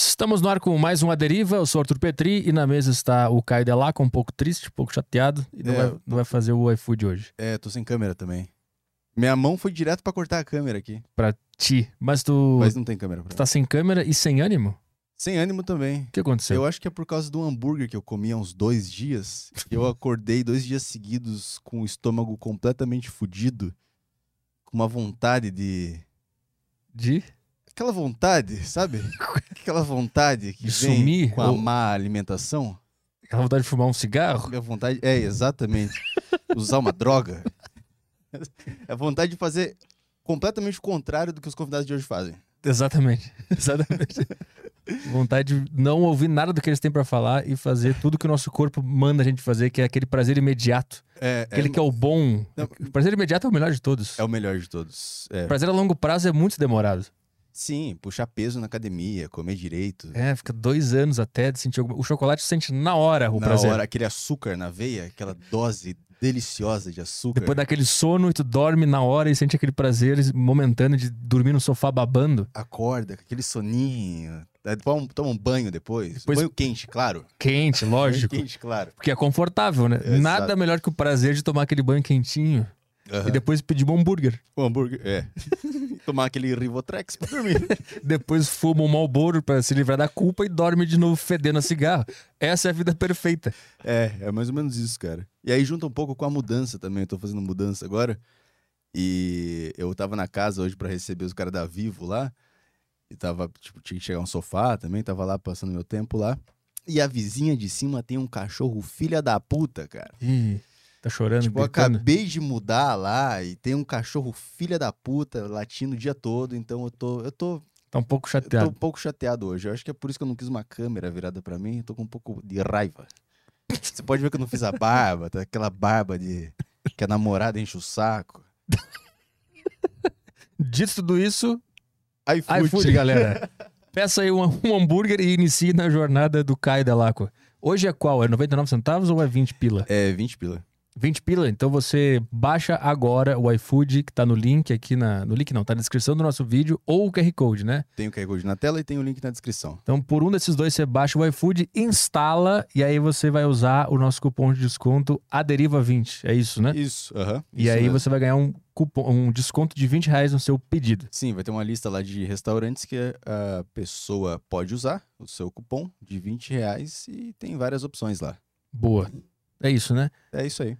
Estamos no ar com mais um A Deriva, eu sou o Arthur Petri e na mesa está o Caio Delaca, um pouco triste, um pouco chateado e não, É. vai, não vai fazer o iFood hoje. É, tô sem câmera também. Minha mão foi direto pra cortar a câmera aqui. Pra ti. Mas tu, Mas não tem câmera pra tu tá sem câmera e sem ânimo? Sem ânimo também. O que aconteceu? Eu acho que é por causa do hambúrguer que eu comi há uns dois dias. Eu acordei dois dias seguidos com o estômago completamente fudido. Com uma vontade de. De? Aquela vontade, sabe? Aquela vontade que De vem sumir? com a Ou- má alimentação. Aquela vontade de fumar um cigarro? Aquela vontade. É, exatamente. Usar uma droga. É a vontade de fazer completamente o contrário do que os convidados de hoje fazem. Exatamente. Exatamente. vontade de não ouvir nada do que eles têm pra falar e fazer tudo que o nosso corpo manda a gente fazer, que é aquele prazer imediato. É, Aquele que é o bom. Não. O prazer imediato é o melhor de todos. é o melhor de todos. É. Prazer a longo prazo é muito demorado. Sim, puxar peso na academia, comer direito. É, fica dois anos até de sentir alguma... O chocolate sente na hora o na prazer. hora, aquele açúcar na veia, aquela dose deliciosa de açúcar. Depois daquele sono e tu dorme na hora e sente aquele prazer momentâneo de dormir no sofá babando. Acorda, com aquele soninho. Toma um, um banho depois. Depois- Banho quente, claro. Quente, lógico. Banho quente, claro. Porque é confortável, né? Nada melhor que o prazer de tomar aquele banho quentinho e depois pedir um hambúrguer. O hambúrguer, é. Tomar aquele Rivotrex pra dormir. Depois fuma um Marlboro pra se livrar da culpa e dorme de novo fedendo a cigarro. Essa é a vida perfeita. É, é mais ou menos isso, cara. E aí junta um pouco com a mudança também. Eu tô fazendo mudança agora. E eu tava na casa hoje pra receber os caras da Vivo lá. E tava, tipo, tinha que chegar um sofá também. Tava lá passando meu tempo lá. E a vizinha de cima tem um cachorro filha da puta, cara. Ih, tá chorando, Tipo, eu gritando. acabei de mudar lá e tem um cachorro filha da puta latindo o dia todo. Então eu tô, eu tô, Tá um pouco eu tô chateado. um pouco chateado hoje. Eu acho que é por isso que eu não quis uma câmera virada pra mim. Eu tô com um pouco de raiva. Você pode ver que eu não fiz a barba, tá aquela barba de que a namorada enche o saco. Dito tudo isso, iFood. iFood, galera. Peça aí um, um hambúrguer e inicie na jornada do Caio Delacqua. Hoje é qual? É 99 centavos ou é 20 pila? É, 20 pila. 20 pila, então você baixa agora o iFood que tá no link aqui na. No link não, tá na descrição do nosso vídeo ou o QR Code, né? Tem o QR Code na tela e tem o link na descrição. Então, por um desses dois, você baixa o iFood, instala e aí você vai usar o nosso cupom de desconto ADERIVA20. É isso, né? Isso, aham. E aí mesmo. você vai ganhar um cupom, um desconto de 20 reais no seu pedido. Sim, vai ter uma lista lá de restaurantes que a pessoa pode usar o seu cupom de 20 reais e tem várias opções lá. Boa. É isso, né? É isso aí.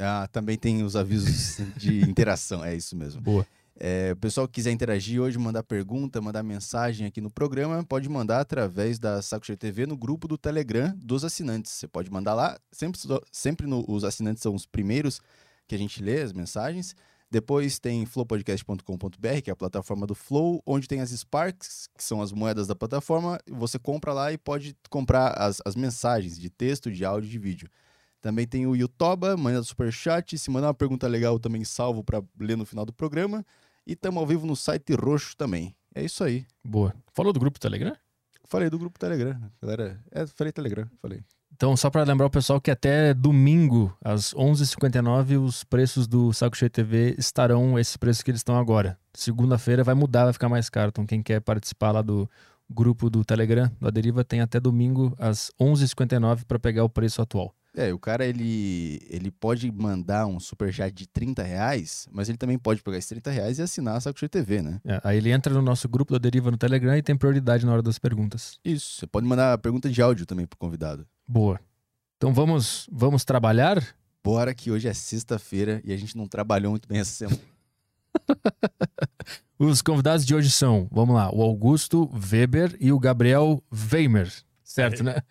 Ah, também tem os avisos de interação, é isso mesmo. Boa. É, o pessoal que quiser interagir hoje, mandar pergunta, mandar mensagem aqui no programa, pode mandar através da Saco TV no grupo do Telegram dos assinantes. Você pode mandar lá, sempre, sempre no- os assinantes são os primeiros que a gente lê as mensagens. Depois tem flowpodcast.com.br, que é a plataforma do Flow, onde tem as Sparks, que são as moedas da plataforma. Você compra lá e pode comprar as, as mensagens de texto, de áudio e de vídeo. Também tem o Yutoba, manda superchat. Se mandar uma pergunta legal, eu também salvo para ler no final do programa. E estamos ao vivo no site roxo também. É isso aí. Boa. Falou do grupo Telegram? Falei do grupo Telegram. Galera, é, falei Telegram, falei. Então, só para lembrar o pessoal que até domingo, às 11h59, os preços do Saco Cheio TV estarão esses preços que eles estão agora. Segunda-feira vai mudar, vai ficar mais caro. Então, quem quer participar lá do grupo do Telegram, do Aderiva, tem até domingo, às 11h59, para pegar o preço atual. É, o cara, ele, ele pode mandar um superchat de 30 reais, mas ele também pode pegar esses 30 reais e assinar a Saco TV, né? É, aí ele entra no nosso grupo do Aderiva no Telegram e tem prioridade na hora das perguntas. Isso. Você pode mandar pergunta de áudio também pro convidado. Boa. Então, vamos, vamos trabalhar? Bora que hoje é sexta-feira e a gente não trabalhou muito bem essa semana. Os convidados de hoje são, vamos lá, o Augusto Weber e o Gabriel Weimer. Certo, né?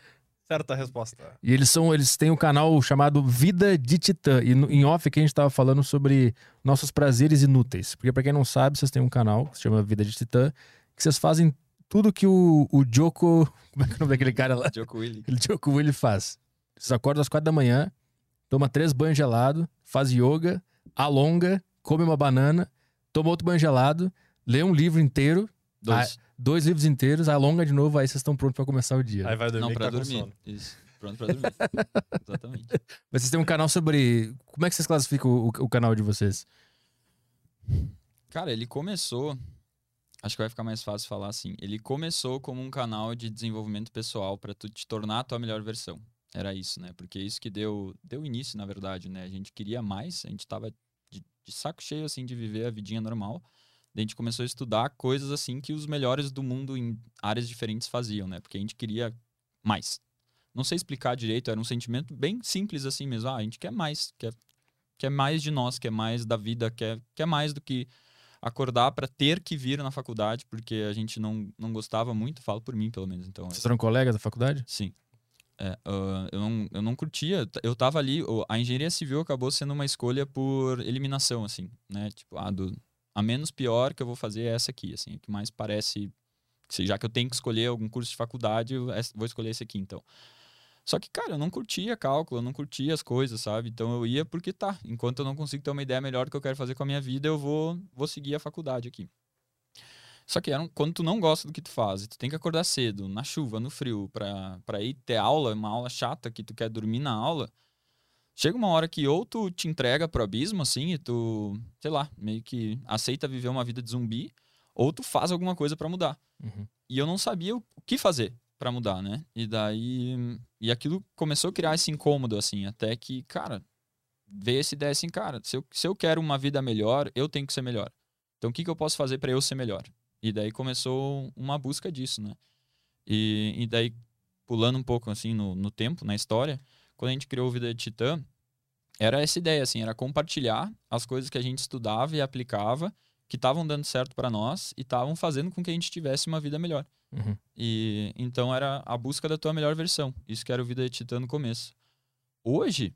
Certa resposta. E eles são, eles têm um canal chamado Vida de Titã. E no- em off aqui a gente tava falando sobre nossos prazeres inúteis. Porque pra quem não sabe, vocês têm um canal que se chama Vida de Titã, que vocês fazem tudo que o, o Joko. Como é que é o nome daquele cara lá? Joko. Aquele Joko Willi faz. Vocês acordam às quatro da manhã, toma três banhos gelados, faz yoga, alonga, come uma banana, toma outro banho gelado, lê um livro inteiro, Dois. Dois livros inteiros, alonga de novo, aí vocês estão prontos pra começar o dia. Aí vai dormir Não, pra tá com dormir. sono. Isso. Pronto pra dormir. Exatamente. Mas vocês têm um canal sobre. Como é que vocês classificam o, o canal de vocês? Cara, ele começou Acho que vai ficar mais fácil falar assim. Ele começou como um canal de desenvolvimento pessoal para tu te tornar a tua melhor versão. Era isso, né? Porque isso que deu, deu início, na verdade, né? A gente queria mais, a gente tava de, de saco cheio, assim, de viver a vidinha normal. A gente começou a estudar coisas, assim, que os melhores do mundo em áreas diferentes faziam, né? Porque a gente queria mais. Não sei explicar direito, era um sentimento bem simples, assim mesmo. Ah, a gente quer mais, quer, quer mais de nós, quer mais da vida, quer, quer mais do que acordar para ter que vir na faculdade, porque a gente não, não gostava muito, falo por mim, pelo menos. Então, Vocês eram colegas da faculdade? Sim. É, uh, eu, não, eu não curtia, eu tava ali, a engenharia civil acabou sendo uma escolha por eliminação, assim, né? Tipo, a, do, a menos pior que eu vou fazer é essa aqui, assim, que mais parece, já que eu tenho que escolher algum curso de faculdade, eu vou escolher esse aqui, então. Só que, cara, eu não curtia cálculo, eu não curtia as coisas, sabe? Então eu ia porque tá. Enquanto eu não consigo ter uma ideia melhor do que eu quero fazer com a minha vida, eu vou, vou seguir a faculdade aqui. Só que quando tu não gosta do que tu faz, tu tem que acordar cedo, na chuva, no frio, pra ir ter aula, uma aula chata que tu quer dormir na aula. Chega uma hora que ou tu te entrega pro abismo, assim, e tu, sei lá, meio que aceita viver uma vida de zumbi, ou tu faz alguma coisa para mudar. Uhum. E eu não sabia o que fazer para mudar, né? E daí. E aquilo começou a criar esse incômodo, assim, até que, cara, veio essa ideia assim, cara, se eu, se eu quero uma vida melhor, eu tenho que ser melhor. Então o que, que eu posso fazer para eu ser melhor? E daí começou uma busca disso, né? E, e daí, pulando um pouco, assim, no, no tempo, na história, quando a gente criou o Vida de Titã, era essa ideia, assim, era compartilhar as coisas que a gente estudava e aplicava, que estavam dando certo para nós e estavam fazendo com que a gente tivesse uma vida melhor. Uhum. E então era a busca da tua melhor versão. Isso que era o Vida de Titã no começo. Hoje,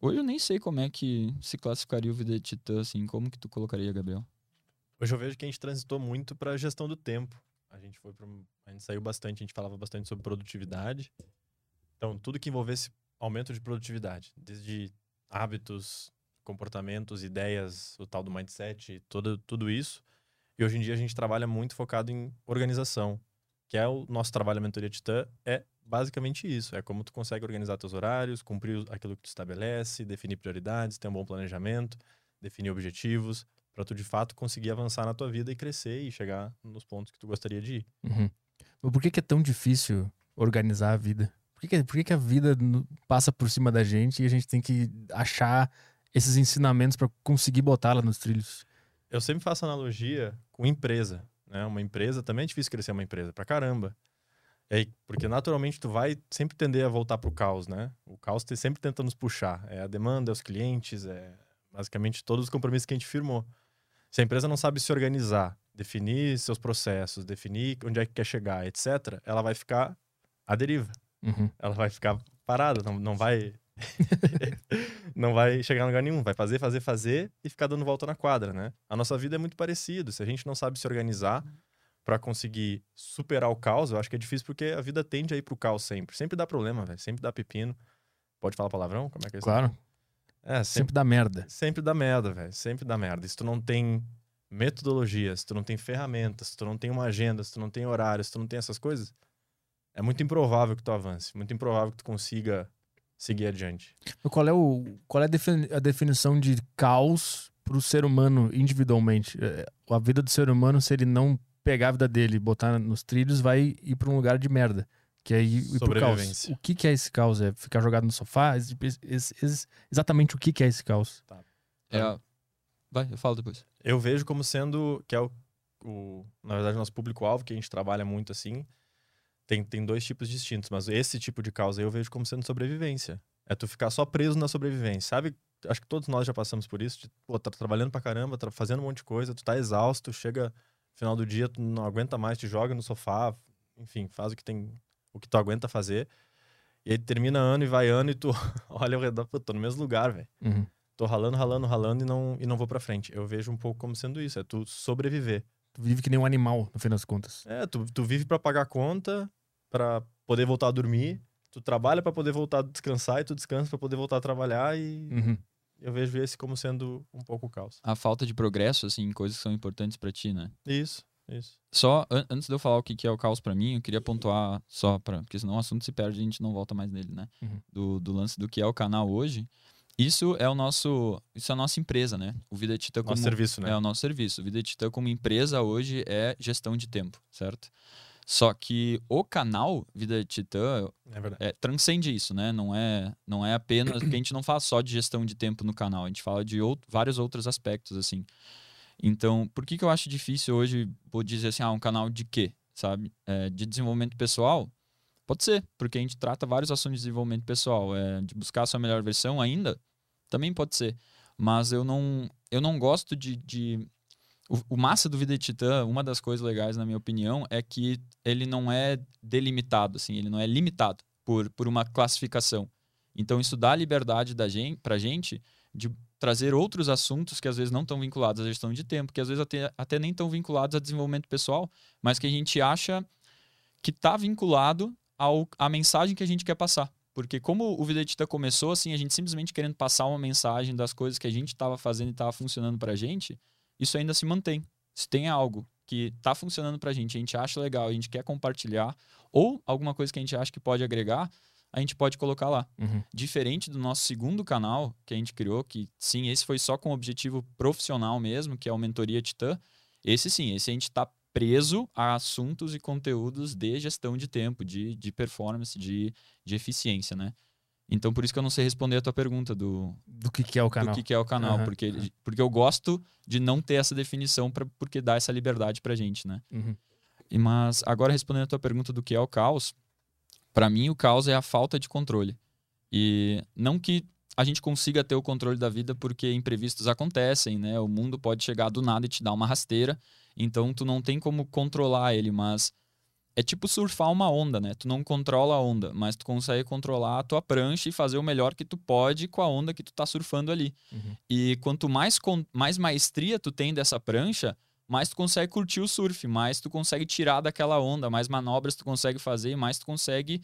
hoje eu nem sei como é que se classificaria o Vida de Titã, assim, como que tu colocaria, Gabriel? Hoje eu vejo que a gente transitou muito para a gestão do tempo. A gente foi pra, a gente saiu bastante, a gente falava bastante sobre produtividade. Então, tudo que envolvesse aumento de produtividade, desde hábitos, comportamentos, ideias, o tal do mindset, todo, tudo isso. E hoje em dia a gente trabalha muito focado em organização, que é o nosso trabalho na mentoria Titã, é basicamente isso. É como tu consegue organizar teus horários, cumprir aquilo que tu estabelece, definir prioridades, ter um bom planejamento, definir objetivos, para tu de fato conseguir avançar na tua vida e crescer e chegar nos pontos que tu gostaria de ir. Uhum. Mas por que é tão difícil organizar a vida? Que, que, por que, que a vida passa por cima da gente e a gente tem que achar esses ensinamentos para conseguir botá-la nos trilhos? Eu sempre faço analogia com empresa. Né? Uma empresa também é difícil crescer uma empresa, pra caramba. Aí, porque naturalmente tu vai sempre tender a voltar pro caos, né? O caos sempre tenta nos puxar. É a demanda, é os clientes, é basicamente todos os compromissos que a gente firmou. Se a empresa não sabe se organizar, definir seus processos, definir onde é que quer chegar, etc., ela vai ficar à deriva. Uhum. Ela vai ficar parada, não, não vai não vai chegar em lugar nenhum. Vai fazer, fazer, fazer e ficar dando volta na quadra, né? A nossa vida é muito parecido. Se a gente não sabe se organizar para conseguir superar o caos, eu acho que é difícil porque a vida tende a ir pro caos sempre. Sempre dá problema, velho. Sempre dá pepino. Pode falar palavrão? Como é que é isso? Claro. É, sempre, sempre dá merda. Sempre dá merda, velho. Sempre dá merda. Se tu não tem metodologia, se tu não tem ferramentas, se tu não tem uma agenda, se tu não tem horário, se tu não tem essas coisas, é muito improvável que tu avance. Muito improvável que tu consiga seguir adiante. Qual é, o, qual é a definição de caos para o ser humano individualmente? É, a vida do ser humano, se ele não pegar a vida dele e botar nos trilhos, vai ir para um lugar de merda. Que é ir, ir pro caos. O que, que é esse caos? É ficar jogado no sofá? exatamente o que, que é esse caos? Tá. É, vai, eu falo depois. Eu vejo como sendo, que é o, o na verdade, nosso público-alvo, que a gente trabalha muito assim, tem, tem dois tipos distintos, mas esse tipo de causa eu vejo como sendo sobrevivência. É tu ficar só preso na sobrevivência, sabe? Acho que todos nós já passamos por isso. De, pô, tá trabalhando pra caramba, tá fazendo um monte de coisa, tu tá exausto, chega final do dia, tu não aguenta mais, te joga no sofá, enfim, faz o que tem, o que tu aguenta fazer. E aí termina ano e vai ano e tu olha ao redor, pô, tô no mesmo lugar, velho. Uhum. Tô ralando, ralando, ralando e não, e não vou pra frente. Eu vejo um pouco como sendo isso, é tu sobreviver. Tu vive que nem um animal, no fim das contas. É, tu, tu vive para pagar conta, para poder voltar a dormir. Tu trabalha para poder voltar a descansar e tu descansa para poder voltar a trabalhar e uhum. eu vejo esse como sendo um pouco o caos. A falta de progresso, assim, coisas que são importantes para ti, né? Isso, isso. Só an antes de eu falar o que, que é o caos para mim, eu queria pontuar só para, porque senão o assunto se perde e a gente não volta mais nele, né? Uhum. Do, do lance do que é o canal hoje. Isso é o nosso, isso é a nossa empresa, né? O Vida Titã como Nosso serviço, né? é o nosso serviço. O Vida Titã como empresa hoje é gestão de tempo, certo? Só que o canal Vida Titã É é, transcende isso, né? Não é, não é apenas porque a gente não fala só de gestão de tempo no canal, a gente fala de vários outros aspectos assim. Então, por que, que eu acho difícil hoje vou dizer assim, ah, um canal de quê, sabe? É, de desenvolvimento pessoal? Pode ser, porque a gente trata vários assuntos de desenvolvimento pessoal, é, de buscar a sua melhor versão ainda, também pode ser. Mas eu não, eu não gosto de, de o, o massa do Vida de Titã, uma das coisas legais, na minha opinião, é que ele não é delimitado, assim, ele não é limitado por, por uma classificação. Então, isso dá liberdade da gente, pra gente de trazer outros assuntos que às vezes não estão vinculados à gestão de tempo, que às vezes até, até nem estão vinculados a desenvolvimento pessoal, mas que a gente acha que está vinculado ao, à mensagem que a gente quer passar. Porque como o Vida de Titã começou, assim, a gente simplesmente querendo passar uma mensagem das coisas que a gente estava fazendo e estava funcionando pra gente, isso ainda se mantém. Se tem algo que está funcionando pra gente, a gente acha legal, a gente quer compartilhar, ou alguma coisa que a gente acha que pode agregar, a gente pode colocar lá. Uhum. Diferente do nosso segundo canal que a gente criou, que sim, esse foi só com objetivo profissional mesmo, que é o Mentoria Titã. Esse sim, esse a gente está preso a assuntos e conteúdos de gestão de tempo, de, de performance, de, de eficiência, né? Então, por isso que eu não sei responder a tua pergunta do, Do que, que é o do canal. que, que é o canal, Aham, porque, aham. porque eu gosto de não ter essa definição, pra, porque dá essa liberdade pra gente, né? Uhum. E, Mas agora respondendo a tua pergunta do que é o caos, para mim o caos é a falta de controle. E não que a gente consiga ter o controle da vida porque imprevistos acontecem, né? O mundo pode chegar do nada e te dar uma rasteira, então tu não tem como controlar ele, mas é tipo surfar uma onda, né? Tu não controla a onda, mas tu consegue controlar a tua prancha e fazer o melhor que tu pode com a onda que tu tá surfando ali. Uhum. E quanto mais, mais maestria tu tem dessa prancha, mais tu consegue curtir o surf, mais tu consegue tirar daquela onda, mais manobras tu consegue fazer, mais tu consegue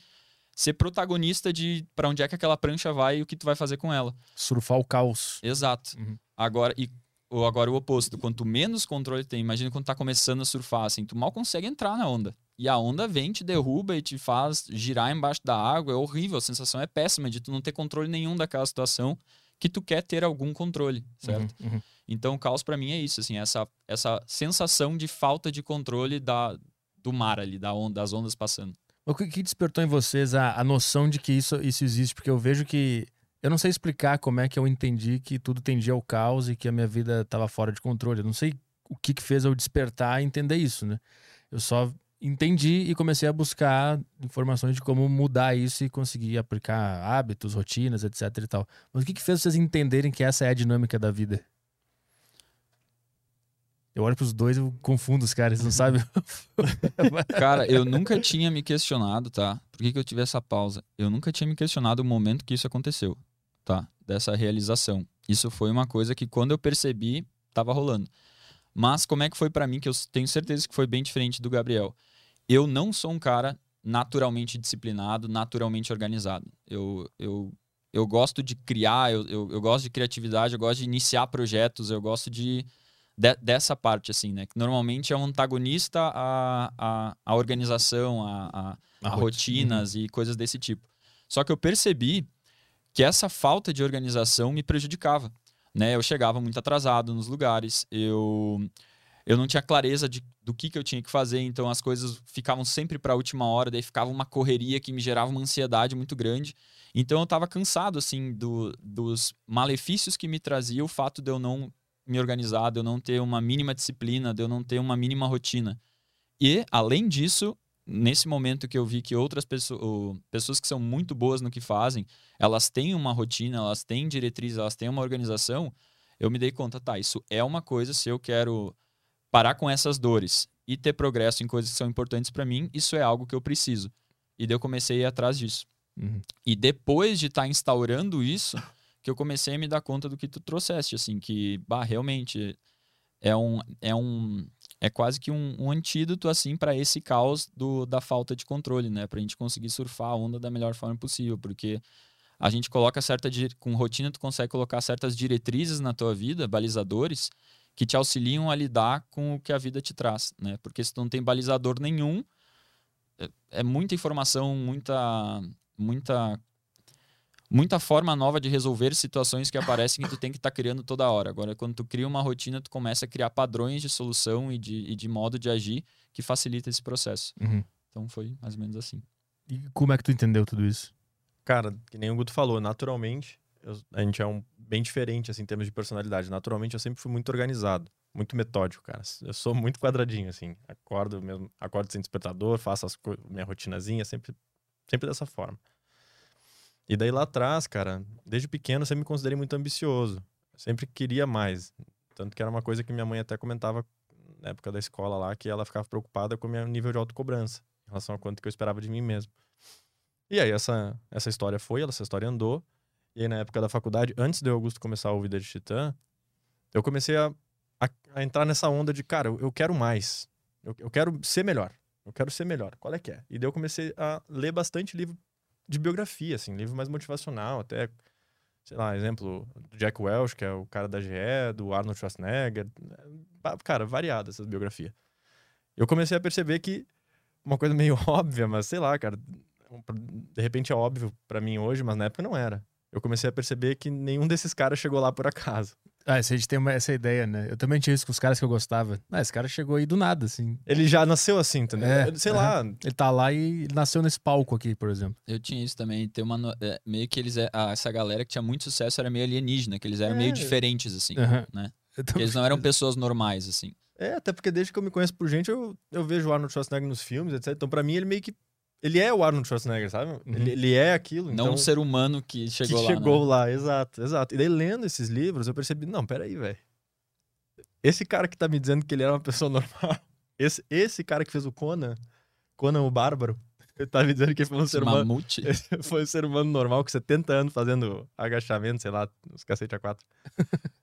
ser protagonista de para onde é que aquela prancha vai e o que tu vai fazer com ela. Surfar o caos. Exato. Uhum. Agora e ou agora o oposto, quanto menos controle tem, imagina quando tá começando a surfar assim, tu mal consegue entrar na onda. E a onda vem, te derruba e te faz girar embaixo da água, é horrível, a sensação é péssima de tu não ter controle nenhum daquela situação que tu quer ter algum controle, certo? Uhum, uhum. Então, o caos pra mim é isso, assim, essa, essa sensação de falta de controle da, do mar ali, da onda, das ondas passando. O que, que despertou em vocês a, a noção de que isso, isso existe? Porque eu vejo que. Eu não sei explicar como é que eu entendi que tudo tendia ao caos e que a minha vida estava fora de controle. Eu não sei o que, que fez eu despertar e entender isso, né? Eu só entendi e comecei a buscar informações de como mudar isso e conseguir aplicar hábitos, rotinas, etc e tal. Mas o que, que fez vocês entenderem que essa é a dinâmica da vida? Eu olho pros dois e confundo os caras, não sabem? Cara, eu nunca tinha me questionado, tá? Por que, que eu tive essa pausa? Eu nunca tinha me questionado o momento que isso aconteceu, tá? Dessa realização. Isso foi uma coisa que quando eu percebi, tava rolando. Mas como é que foi pra mim, que eu tenho certeza que foi bem diferente do Gabriel. Eu não sou um cara naturalmente disciplinado, naturalmente organizado. Eu, eu, eu gosto de criar, eu, eu, eu gosto de criatividade, eu gosto de iniciar projetos, eu gosto de, de- dessa parte, assim, né? Que normalmente é um antagonista à, à, à organização, a, a, a rotinas e coisas desse tipo. Só que eu percebi que essa falta de organização me prejudicava. Né? Eu chegava muito atrasado nos lugares, eu, eu não tinha clareza de, do que, que eu tinha que fazer, então as coisas ficavam sempre para a última hora, daí ficava uma correria que me gerava uma ansiedade muito grande. Então eu estava cansado assim do, dos malefícios que me trazia o fato de eu não me organizar, de eu não ter uma mínima disciplina, de eu não ter uma mínima rotina. E, além disso, nesse momento que eu vi que outras pessoas, pessoas que são muito boas no que fazem, elas têm uma rotina, elas têm diretrizes, elas têm uma organização, eu me dei conta, tá, isso é uma coisa, se eu quero parar com essas dores e ter progresso em coisas que são importantes para mim, isso é algo que eu preciso. E daí eu comecei a ir atrás disso. Uhum. E depois de estar instaurando isso, que eu comecei a me dar conta do que tu trouxeste, assim, que, bah, realmente é um, é um, é quase que um, um antídoto, assim, para esse caos do, da falta de controle, né? Pra gente conseguir surfar a onda da melhor forma possível, porque a gente coloca certa, com rotina, tu consegue colocar certas diretrizes na tua vida, balizadores, que te auxiliam a lidar com o que a vida te traz, né? Porque se tu não tem balizador nenhum, é- é muita informação, muita, muita muita forma nova de resolver situações que aparecem que tu tem que estar tá criando toda hora. Agora, quando tu cria uma rotina, tu começa a criar padrões de solução e de, e de modo de agir que facilita esse processo. Uhum. Então foi mais ou menos assim. E como é que tu entendeu tudo isso? Cara, que nem o Guto falou, naturalmente, eu, a gente é um bem diferente assim, em termos de personalidade. Naturalmente, eu sempre fui muito organizado, muito metódico, cara. Eu sou muito quadradinho, assim. Acordo mesmo, acordo sem despertador, faço as minha rotinazinha, sempre, sempre dessa forma. E daí lá atrás, cara, desde pequeno eu sempre me considerei muito ambicioso. sempre queria mais. Tanto que era uma coisa que minha mãe até comentava na época da escola lá, que ela ficava preocupada com o meu nível de autocobrança, em relação a quanto que eu esperava de mim mesmo. E aí essa, essa história foi, essa história andou. E aí na época da faculdade, antes de Augusto começar o Vida de Titã, eu comecei a, a, a entrar nessa onda de, cara, eu, eu quero mais. Eu, eu quero ser melhor. Eu quero ser melhor. Qual é que é? E daí eu comecei a ler bastante livro de biografia, assim, livro mais motivacional, até, sei lá, exemplo, do Jack Welch, que é o cara da GE, do Arnold Schwarzenegger, cara, variada essa biografia. Eu comecei a perceber que uma coisa meio óbvia, mas sei lá, cara, de repente é óbvio para mim hoje, mas na época não era. Eu comecei a perceber que nenhum desses caras chegou lá por acaso. Ah, a gente tem uma, essa ideia, né? Eu também tinha isso com os caras que eu gostava. Ah, esse cara chegou aí do nada, assim. Ele já nasceu assim, entendeu? É, Sei lá. Ele tá lá e nasceu nesse palco aqui, por exemplo. Eu tinha isso também. Tem uma. É, meio que eles. É, ah, essa galera que tinha muito sucesso era meio alienígena, que eles eram é. meio diferentes, assim, uhum. né? Eles não eram pessoas normais, assim. É, até porque desde que eu me conheço por gente, eu, eu vejo o Arnold Schwarzenegger nos filmes, etc. Então, pra mim, ele meio que ele é o Arnold Schwarzenegger, sabe? Uhum. Ele, ele, é aquilo. Não então, um ser humano que chegou que lá. chegou né? lá, exato, exato. E daí, lendo esses livros, eu percebi, não, peraí, velho. Esse cara que tá me dizendo que ele era uma pessoa normal, esse, esse cara que fez o Conan, Conan o Bárbaro, ele tá me dizendo que foi um esse ser humano. Mamute. Foi um ser humano normal com 70 anos fazendo agachamento, sei lá, os cacete a quatro.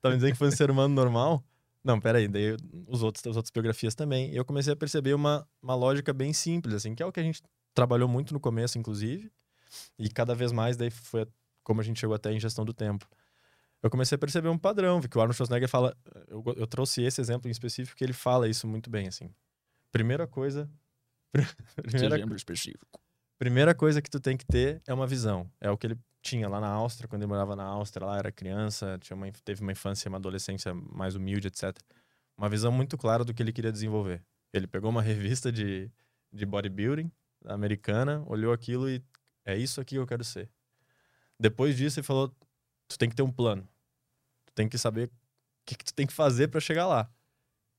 tá me dizendo que foi um ser humano normal. Não, peraí, daí os outros, as outras biografias também. E eu comecei a perceber uma, uma lógica bem simples, assim, que é o que a gente trabalhou muito no começo, inclusive, e cada vez mais daí foi como a gente chegou até em gestão do tempo. Eu comecei a perceber um padrão, que o Arnold Schwarzenegger fala, eu, eu trouxe esse exemplo em específico que ele fala isso muito bem, assim. Primeira coisa, primeira, específico. Primeira coisa que tu tem que ter é uma visão. É o que ele tinha lá na Áustria, quando ele morava na Áustria, lá era criança, tinha uma, teve uma infância, uma adolescência mais humilde, etc. Uma visão muito clara do que ele queria desenvolver. Ele pegou uma revista de, de bodybuilding, americana, olhou aquilo e é isso aqui que eu quero ser. Depois disso, ele falou: tu tem que ter um plano. Tu tem que saber o que, que tu tem que fazer para chegar lá.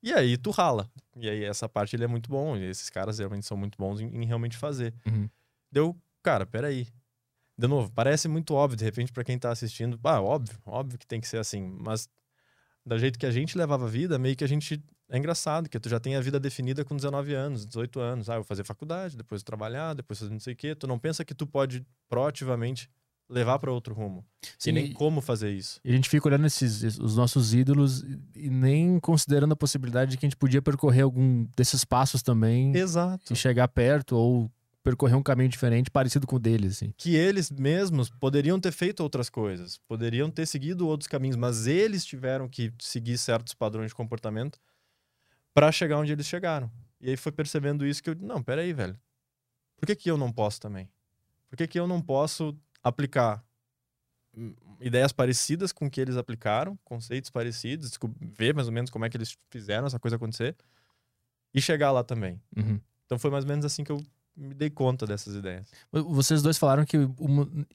E aí tu rala. E aí essa parte ele é muito bom. E esses caras realmente são muito bons em, em realmente fazer. Uhum. Deu, cara, peraí. De novo, parece muito óbvio, de repente, para quem tá assistindo. Ah, óbvio, óbvio que tem que ser assim. Mas do jeito que a gente levava a vida, meio que a gente é engraçado, que tu já tem a vida definida com 19 anos, 18 anos. Ah, eu vou fazer faculdade, depois trabalhar, depois fazer não sei o quê. Tu não pensa que tu pode proativamente levar para outro rumo. Sim, e nem como fazer isso. E a gente fica olhando esses, os nossos ídolos e nem considerando a possibilidade de que a gente podia percorrer algum desses passos também. Exato. E chegar perto ou percorrer um caminho diferente, parecido com o deles. Assim. Que eles mesmos poderiam ter feito outras coisas, poderiam ter seguido outros caminhos, mas eles tiveram que seguir certos padrões de comportamento para chegar onde eles chegaram. E aí foi percebendo isso que eu, não, peraí, velho. Por que, que eu não posso também? Por que, que eu não posso aplicar ideias parecidas com o que eles aplicaram, conceitos parecidos, ver mais ou menos como é que eles fizeram essa coisa acontecer e chegar lá também. Uhum. Então foi mais ou menos assim que eu me dei conta dessas ideias. Vocês dois falaram que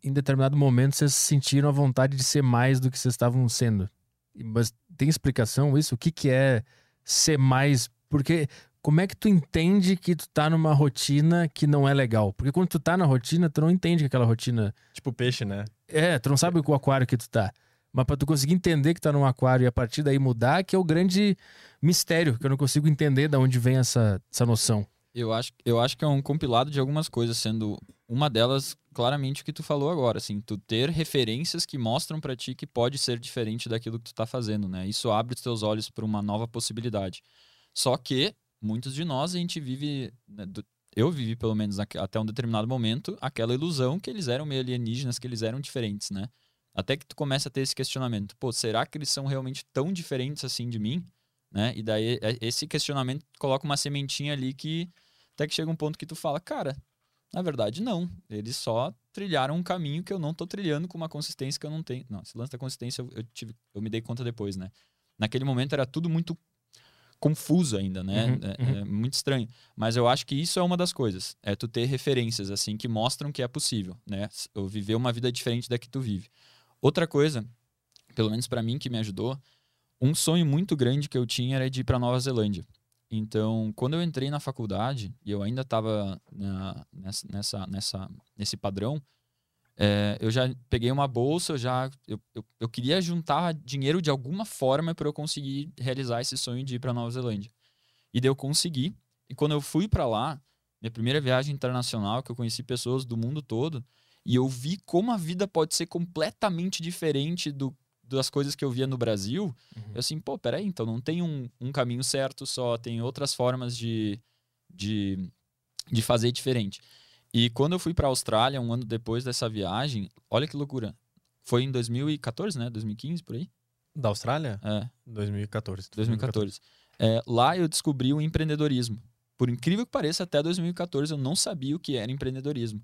em determinado momento vocês sentiram a vontade de ser mais do que vocês estavam sendo. Mas tem explicação isso? O que, que é ser mais. Porque como é que tu entende que tu tá numa rotina que não é legal? Porque quando tu tá na rotina, tu não entende que aquela rotina. Tipo peixe, né? É, tu não sabe o aquário que tu tá. Mas pra tu conseguir entender que tá num aquário e a partir daí mudar, que é o grande mistério, que eu não consigo entender de onde vem essa, essa noção. Eu acho, eu acho que é um compilado de algumas coisas, sendo uma delas claramente o que tu falou agora, assim, tu ter referências que mostram para ti que pode ser diferente daquilo que tu tá fazendo, né? Isso abre os teus olhos para uma nova possibilidade. Só que muitos de nós a gente vive, né, do, eu vivi pelo menos até um determinado momento aquela ilusão que eles eram meio alienígenas, que eles eram diferentes, né? Até que tu começa a ter esse questionamento, pô, será que eles são realmente tão diferentes assim de mim? Né? E daí é, esse questionamento coloca uma sementinha ali que até que chega um ponto que tu fala, cara, Na verdade, não. Eles só trilharam um caminho que eu não tô trilhando com uma consistência que eu não tenho. Não, esse lance da consistência eu, eu tive, eu me dei conta depois, né? Naquele momento era tudo muito confuso ainda, né? Uhum, é, uhum. é muito estranho. Mas eu acho que isso é uma das coisas. É tu ter referências, assim, que mostram que é possível, né? Eu viver uma vida diferente da que tu vive. Outra coisa, pelo menos pra mim, que me ajudou, um sonho muito grande que eu tinha era de ir pra Nova Zelândia. Então, quando eu entrei na faculdade, e eu ainda estava nessa, nessa, nesse padrão, é, eu já peguei uma bolsa, eu já eu, eu, eu queria juntar dinheiro de alguma forma para eu conseguir realizar esse sonho de ir para Nova Zelândia. E daí eu consegui. E quando eu fui para lá, minha primeira viagem internacional, que eu conheci pessoas do mundo todo, e eu vi como a vida pode ser completamente diferente do, das coisas que eu via no Brasil. Uhum. Eu assim, pô, peraí, então não tem um, um caminho certo só, tem outras formas de, de, de fazer diferente. E quando eu fui para a Austrália, um ano depois dessa viagem, olha que loucura. Foi em 2014, né? 2015, por aí? Da Austrália? É, 2014. 2014. É, lá eu descobri o empreendedorismo. Por incrível que pareça, até 2014 eu não sabia o que era empreendedorismo.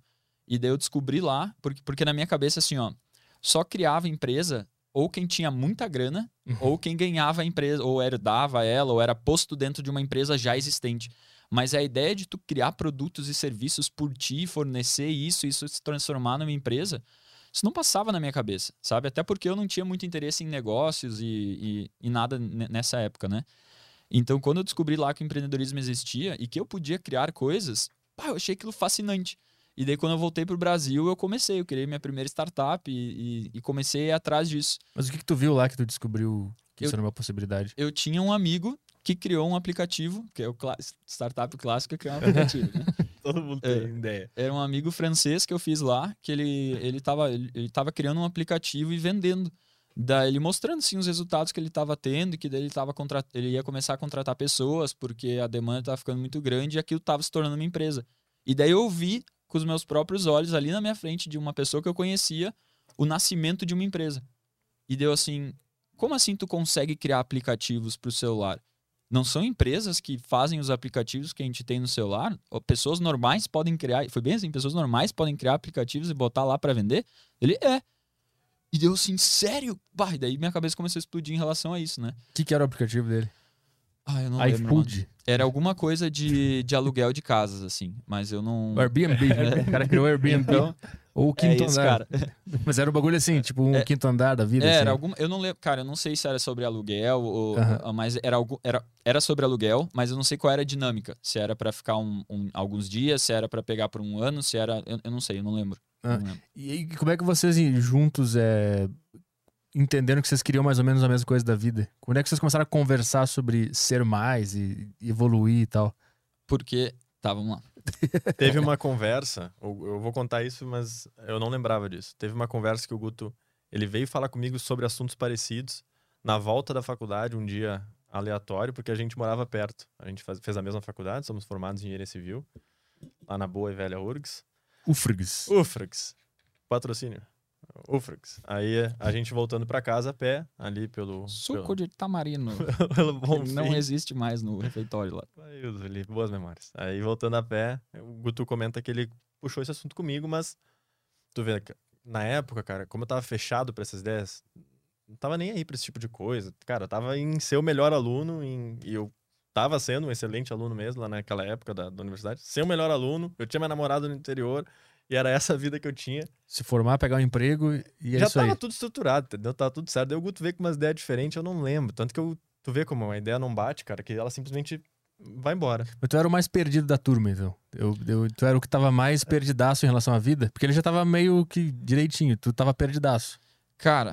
E daí eu descobri lá, porque, porque na minha cabeça, assim, ó, só criava empresa ou quem tinha muita grana, Uhum. ou quem ganhava a empresa, ou herdava ela, ou era posto dentro de uma empresa já existente. Mas a ideia de tu criar produtos e serviços por ti, fornecer isso, isso se transformar numa empresa, isso não passava na minha cabeça, sabe? Até porque eu não tinha muito interesse em negócios e, e, e nada ne- nessa época, né? Então, quando eu descobri lá que o empreendedorismo existia e que eu podia criar coisas, pá, eu achei aquilo fascinante. E daí, quando eu voltei pro Brasil, eu comecei, eu criei minha primeira startup e, e- e comecei atrás disso. Mas o que, que tu viu lá que tu descobriu que Eu- isso era uma possibilidade? Eu tinha um amigo que criou um aplicativo, que é o startup clássico, criou um aplicativo, né? Todo mundo É. tem ideia. Era um amigo francês que eu fiz lá, que ele, ele, tava, ele, ele tava criando um aplicativo e vendendo. Daí ele mostrando sim os resultados que ele estava tendo, e que daí ele, tava ele ia começar a contratar pessoas, porque a demanda estava ficando muito grande e aquilo estava se tornando uma empresa. E daí eu vi com os meus próprios olhos, ali na minha frente, de uma pessoa que eu conhecia, o nascimento de uma empresa. E deu assim: como assim tu consegue criar aplicativos para o celular? Não são empresas que fazem os aplicativos que a gente tem no celular? Pessoas normais podem criar. Foi bem assim: pessoas normais podem criar aplicativos e botar lá para vender? Ele é. E deu assim, sério? Bah, e daí minha cabeça começou a explodir em relação a isso, né? O que, que era o aplicativo dele? Ah, eu não lembro. iFood. Era alguma coisa de, de aluguel de casas, assim. Mas eu não. O Airbnb. né? O cara criou o Airbnb. Então, Ou o é quinto isso, andar. cara. Mas era um bagulho assim, tipo um É. quinto andar da vida. É, assim. era alguma. Eu não lembro. Cara, eu não sei se era sobre aluguel ou. Ou- Mas era, algo, era, era sobre aluguel, mas eu não sei qual era a dinâmica. Se era pra ficar um, um- alguns dias, se era pra pegar por um ano, se era. Eu, eu não sei, eu não lembro. Ah. Não lembro. E aí, como é que vocês juntos é, entenderam que vocês queriam mais ou menos a mesma coisa da vida? Quando é que vocês começaram a conversar sobre ser mais e, evoluir e tal? Porque. Tá, vamos lá. Teve uma conversa, eu vou contar isso, mas eu não lembrava disso. Teve uma conversa que o Guto, ele veio falar comigo sobre assuntos parecidos na volta da faculdade, um dia aleatório, porque a gente morava perto. A gente faz- fez a mesma faculdade, somos formados em engenharia civil, lá na boa e velha URGS. Ufrigs. UFRGS, patrocínio. UFRGS. Aí a gente voltando pra casa a pé, ali pelo... Suco de tamarino. pelo, bom que não existe mais no refeitório lá. Deus, ali, boas memórias. Aí voltando a pé, o Guto comenta que ele puxou esse assunto comigo, mas tu vê, na época, cara, como eu tava fechado pra essas ideias, não tava nem aí pra esse tipo de coisa. Cara, eu tava em ser o melhor aluno em- e eu tava sendo um excelente aluno mesmo lá naquela época da, da universidade. Ser o melhor aluno, eu tinha minha namorada no interior e era essa a vida que eu tinha. Se formar, pegar um emprego e é Já isso tava aí. tudo estruturado, entendeu? Tava tudo certo. Daí o Guto veio com umas ideias diferentes, eu não lembro. Tanto que eu, tu vê como a ideia não bate, cara, que ela simplesmente vai embora. Mas tu era o mais perdido da turma, então. Eu, eu- tu era o que tava mais perdidaço em relação à vida? Porque ele já tava meio que direitinho, tu tava perdidaço. Cara,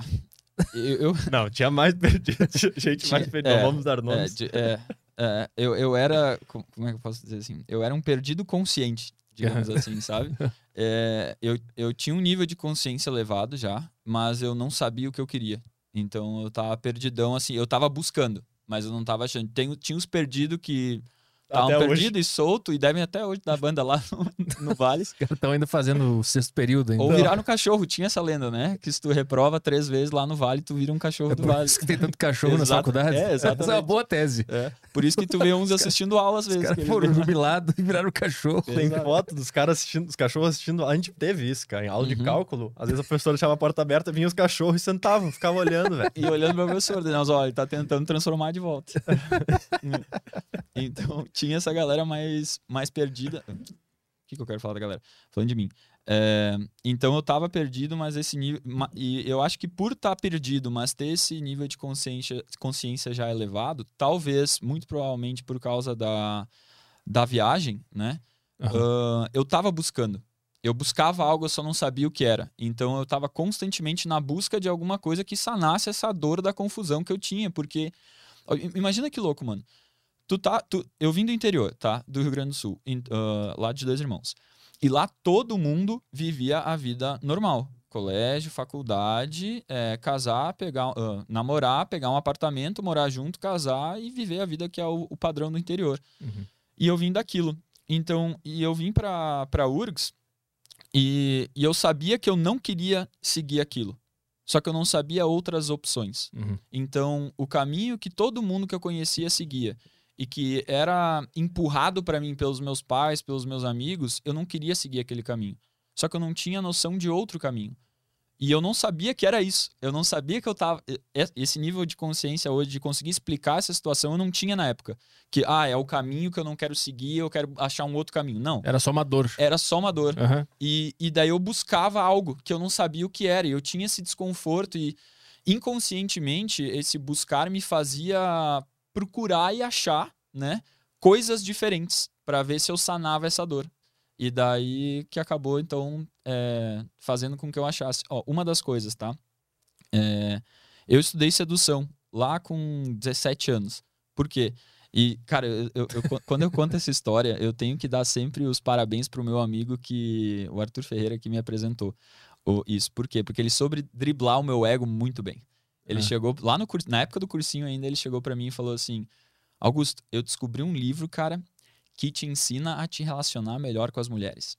eu. eu Não, tinha mais perdido. Gente mais Tinha- perdida. é, vamos dar é, nomes. é, é, eu, eu era. co- Como é que eu posso dizer assim? Eu era um perdido consciente, digamos assim, sabe? É, eu, eu tinha um nível de consciência elevado já, mas eu não sabia o que eu queria. Então eu tava perdidão, assim, eu tava buscando, mas eu não tava achando. Tem, tinha os perdidos que estavam Até hoje. perdidos e soltos e devem até hoje dar banda lá no, no vale. Os caras estão ainda fazendo o sexto período ainda. Ou viraram cachorro, tinha essa lenda, né? Que se tu reprova três vezes lá no vale, tu vira um cachorro É do por vale. isso que tem tanto cachorro na Exato. faculdade. É, Essa é uma exatamente. boa tese. É. Por isso que tu vê uns assistindo aula às Os vezes. caras que eles foram jubilados e viraram cachorro. Tem foto dos caras assistindo, os cachorros assistindo. A gente teve isso, cara. Em aula de Uhum. cálculo, às vezes a professora deixava a porta aberta, vinha os cachorros e sentavam, ficavam olhando, velho. E olhando pro professor, né? Mas, olha, ele tá tentando transformar de volta. então, tinha essa galera mais, mais perdida. O que, que eu quero falar da galera? Falando de mim. É, então, eu tava perdido, mas esse nível. E eu acho que por estar perdido, mas ter esse nível de consciência, consciência já elevado, talvez, muito provavelmente por causa da, da viagem, né? Aham. ah, eu tava buscando. Eu buscava algo, eu só não sabia o que era. Então eu tava constantemente na busca de alguma coisa que sanasse essa dor da confusão que eu tinha, porque imagina que louco, mano. Tu tá, tu, eu vim do interior, tá? Do Rio Grande do Sul, em- ah, lá de dois irmãos. E lá todo mundo vivia a vida normal. Colégio, faculdade, é, casar, pegar, ah, namorar, pegar um apartamento, morar junto, casar e viver a vida que é o, o padrão do interior. Uhum. E eu vim daquilo. Então, e eu vim pra, pra URGS e, e eu sabia que eu não queria seguir aquilo. Só que eu não sabia outras opções. Uhum. Então, o caminho que todo mundo que eu conhecia seguia e que era empurrado para mim pelos meus pais, pelos meus amigos, eu não queria seguir aquele caminho. Só que eu não tinha noção de outro caminho. E eu não sabia que era isso. Eu não sabia que eu tava. Esse nível de consciência hoje, de conseguir explicar essa situação, eu não tinha na época. Que, ah, é o caminho que eu não quero seguir, eu quero achar um outro caminho. Não. Era só uma dor. Era só uma dor. Aham. E, e daí eu buscava algo que eu não sabia o que era. E eu tinha esse desconforto e inconscientemente esse buscar me fazia procurar e achar, né, coisas diferentes para ver se eu sanava essa dor. E daí que acabou então é, fazendo com que eu achasse. Ó, uma das coisas, tá? É, eu estudei sedução lá com 17 anos. Por quê? E, cara, eu- eu- eu- quando eu conto essa história, eu tenho que dar sempre os parabéns pro meu amigo que. O Arthur Ferreira que me apresentou. O- isso. Por quê? Porque ele soube driblar o meu ego muito bem. Ele Ah. chegou lá no curso, na época do cursinho ainda, ele chegou pra mim e falou assim: Augusto, eu descobri um livro, cara, que te ensina a te relacionar melhor com as mulheres.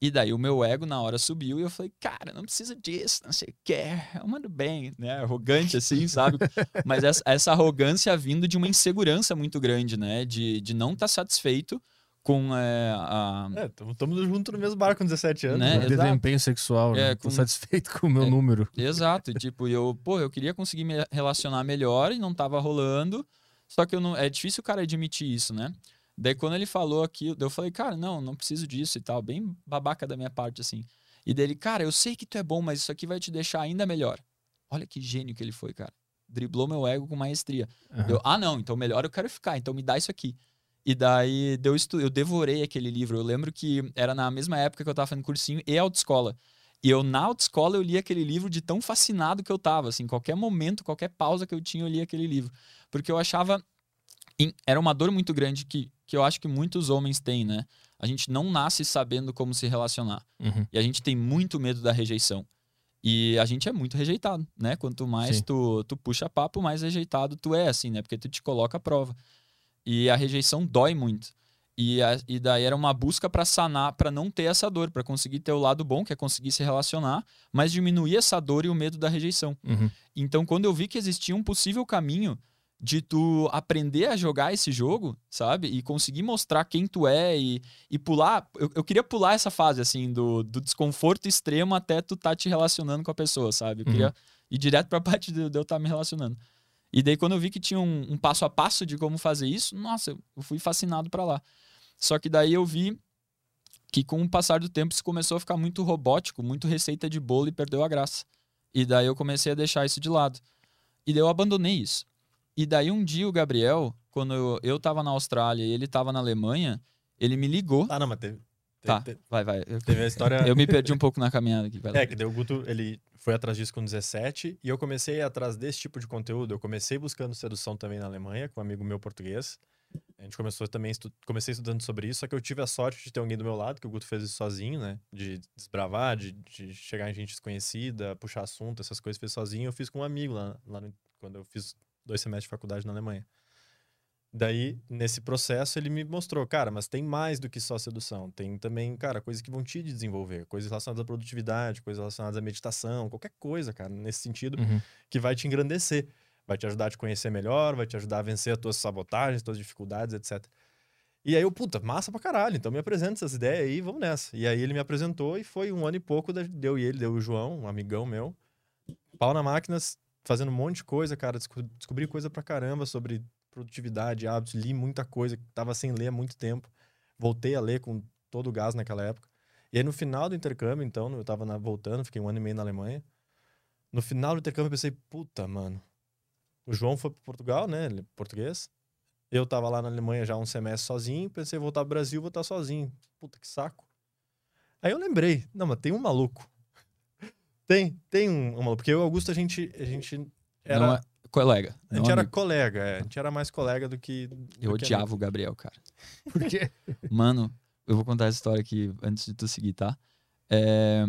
E daí o meu ego na hora subiu e eu falei, cara, não precisa disso, não sei o que, eu mando bem, né? Arrogante assim, sabe? Mas essa, essa arrogância vindo de uma insegurança muito grande, né? De, de não estar satisfeito com é, a. É, estamos juntos no mesmo barco com 17 anos. Né? né? Desempenho sexual. É, né? Tô com- satisfeito com o meu É. número. Exato, e, tipo, eu, pô, eu queria conseguir me relacionar melhor e não tava rolando. Só que eu não, é difícil o cara admitir isso, né? Daí quando ele falou aquilo, eu falei, cara, não, não preciso disso e tal, bem babaca da minha parte assim. E dele, cara, eu sei que tu é bom, mas isso aqui vai te deixar ainda melhor. Olha que gênio que ele foi, cara. Driblou meu ego com maestria. Aham. Eu, ah, não, então melhor eu quero ficar, então me dá isso aqui. E daí deu estu... eu devorei aquele livro. Eu lembro que era na mesma época que eu tava fazendo cursinho e autoescola. E eu, na autoescola, eu li aquele livro de tão fascinado que eu tava. Assim, qualquer momento, qualquer pausa que eu tinha, eu li aquele livro. Porque eu achava. Era uma dor muito grande que, que eu acho que muitos homens têm, né? A gente não nasce sabendo como se relacionar. Uhum. E a gente tem muito medo da rejeição. E a gente é muito rejeitado, né? Quanto mais Sim. tu, tu puxa papo, mais rejeitado tu é, assim, né? Porque tu te coloca à prova. E a rejeição dói muito. E, a- e daí era uma busca pra sanar, pra não ter essa dor, pra conseguir ter o lado bom, que é conseguir se relacionar, mas diminuir essa dor e o medo da rejeição. Uhum. Então, quando eu vi que existia um possível caminho de tu aprender a jogar esse jogo, sabe? E conseguir mostrar quem tu é e, e pular. Eu, eu queria pular essa fase, assim, do, do desconforto extremo até tu tá te relacionando com a pessoa, sabe? Eu Uhum. queria ir direto pra parte de, de eu estar me relacionando. E daí, quando eu vi que tinha um, um passo a passo de como fazer isso, nossa, eu fui fascinado pra lá. Só que daí eu vi que com o passar do tempo isso começou a ficar muito robótico, muito receita de bolo e perdeu a graça. E daí eu comecei a deixar isso de lado. E daí eu abandonei isso. E daí um dia o Gabriel, quando eu, eu tava na Austrália e ele tava na Alemanha, ele me ligou. Ah, não, mas teve. Tá, vai, vai. Eu, Teve a história. eu me perdi um pouco na caminhada aqui. É, que daí o Guto, ele foi atrás disso com 17 e eu comecei atrás desse tipo de conteúdo. Eu comecei buscando sedução também na Alemanha, com um amigo meu português. A gente começou também, estu... comecei estudando sobre isso, só que eu tive a sorte de ter alguém do meu lado, que o Guto fez isso sozinho, né? De desbravar, de, de chegar em gente desconhecida, puxar assunto, essas coisas, fez sozinho. Eu fiz com um amigo lá, lá no- quando eu fiz dois semestres de faculdade na Alemanha. Daí, nesse processo, ele me mostrou, cara, mas tem mais do que só sedução. Tem também, cara, coisas que vão te desenvolver, coisas relacionadas à produtividade, coisas relacionadas à meditação, qualquer coisa, cara, nesse sentido, Uhum. que vai te engrandecer. Vai te ajudar a te conhecer melhor, vai te ajudar a vencer as tuas sabotagens, tuas dificuldades, etc. E aí eu, puta, massa pra caralho, então me apresenta essas ideias aí, vamos nessa. E aí ele me apresentou e foi um ano e pouco, deu e ele, deu o João, um amigão meu, pau na máquina, fazendo um monte de coisa, cara, desco- descobri coisa pra caramba sobre produtividade, hábitos, li muita coisa, tava sem ler há muito tempo. Voltei a ler com todo o gás naquela época. E aí no final do intercâmbio, então, eu tava na- voltando, fiquei um ano e meio na Alemanha. No final do intercâmbio eu pensei, puta, mano. O João foi para Portugal, né? Ele é português. Eu tava lá na Alemanha já um semestre sozinho, pensei voltar pro Brasil, voltar sozinho. Puta que saco. Aí eu lembrei, não, mas tem um maluco. Tem, tem um, um maluco. Porque eu e o Augusto, a gente, a gente era. Não é colega. a gente era amigo. colega, é. A gente era mais colega do que. do Eu que odiava amigo. o Gabriel, cara. Por quê? Mano, eu vou contar essa história aqui antes de tu seguir, tá? É,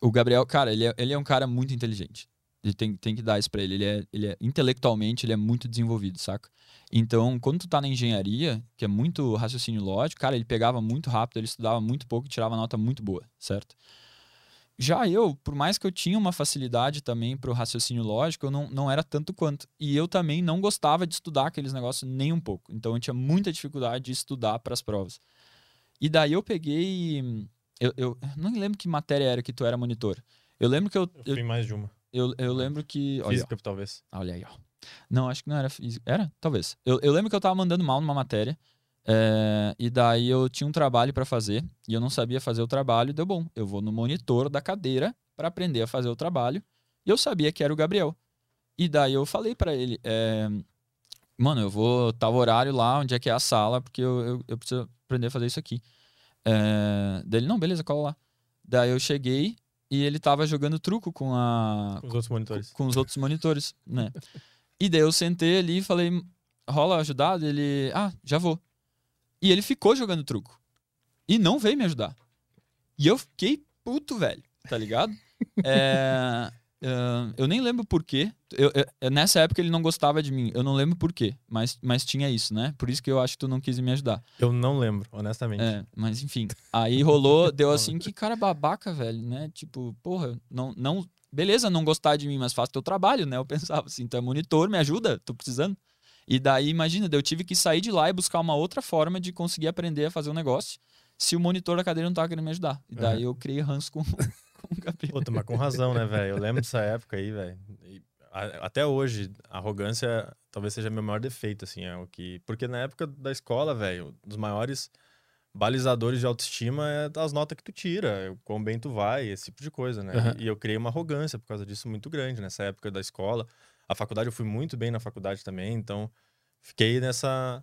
o Gabriel, cara, ele é, ele é um cara muito inteligente. Ele tem, tem que dar isso pra ele. Ele é, ele é intelectualmente, ele é muito desenvolvido, saca? Então, quando tu tá na engenharia, que é muito raciocínio lógico, cara, ele pegava muito rápido, ele estudava muito pouco e tirava nota muito boa, certo? Já eu, por mais que eu tinha uma facilidade também pro raciocínio lógico, eu não, não era tanto quanto. E eu também não gostava de estudar aqueles negócios nem um pouco. Então eu tinha muita dificuldade de estudar para as provas. E daí eu peguei. Eu, eu não me lembro que matéria era que tu era monitor. Eu lembro que eu. Eu Eu, fui mais de uma. eu, eu lembro que. Olha, Física, talvez. ó, olha aí, ó. Não, acho que não era física. Era? Talvez. Eu, eu lembro que eu tava mandando mal numa matéria. É, e daí eu tinha um trabalho para fazer. E eu não sabia fazer o trabalho. Deu bom. Eu vou no monitor da cadeira para aprender a fazer o trabalho. E eu sabia que era o Gabriel. E daí eu falei para ele. é, Mano, eu vou tal horário lá, onde é que é a sala, porque eu, eu, eu preciso aprender a fazer isso aqui. É, daí ele, não, beleza, cola lá. Daí eu cheguei e ele tava jogando truco com a, Com os outros monitores. com os outros monitores, né? E daí eu sentei ali e falei, rola ajudado? Ele, ah, já vou. E ele ficou jogando truco. E não veio me ajudar. E eu fiquei puto, velho, tá ligado? É, é, eu nem lembro por quê. Eu, eu- nessa época ele não gostava de mim. Eu não lembro por quê, mas, mas tinha isso, né? Por isso que eu acho que tu não quis me ajudar. Eu não lembro, honestamente. É, mas enfim. Aí rolou, deu assim, que cara babaca, velho, né? Tipo, porra, não, não. Beleza, não gostar de mim, mas faz teu trabalho, né? Eu pensava assim, tu é monitor, me ajuda, tô precisando. E daí, imagina, eu tive que sair de lá e buscar uma outra forma de conseguir aprender a fazer um negócio se o monitor da cadeira não tava querendo me ajudar. E daí eu criei ranço com, com o Gabriel. Puta, mas com razão, né, velho? Eu lembro dessa época aí, velho. Até hoje, a arrogância talvez seja meu maior defeito, assim, é o que... Porque na época da escola, velho, um dos maiores balizadores de autoestima é as notas que tu tira, o quão bem tu vai, esse tipo de coisa, né? E, e eu criei uma arrogância por causa disso muito grande nessa época da escola. A faculdade, eu fui muito bem na faculdade também, então fiquei nessa...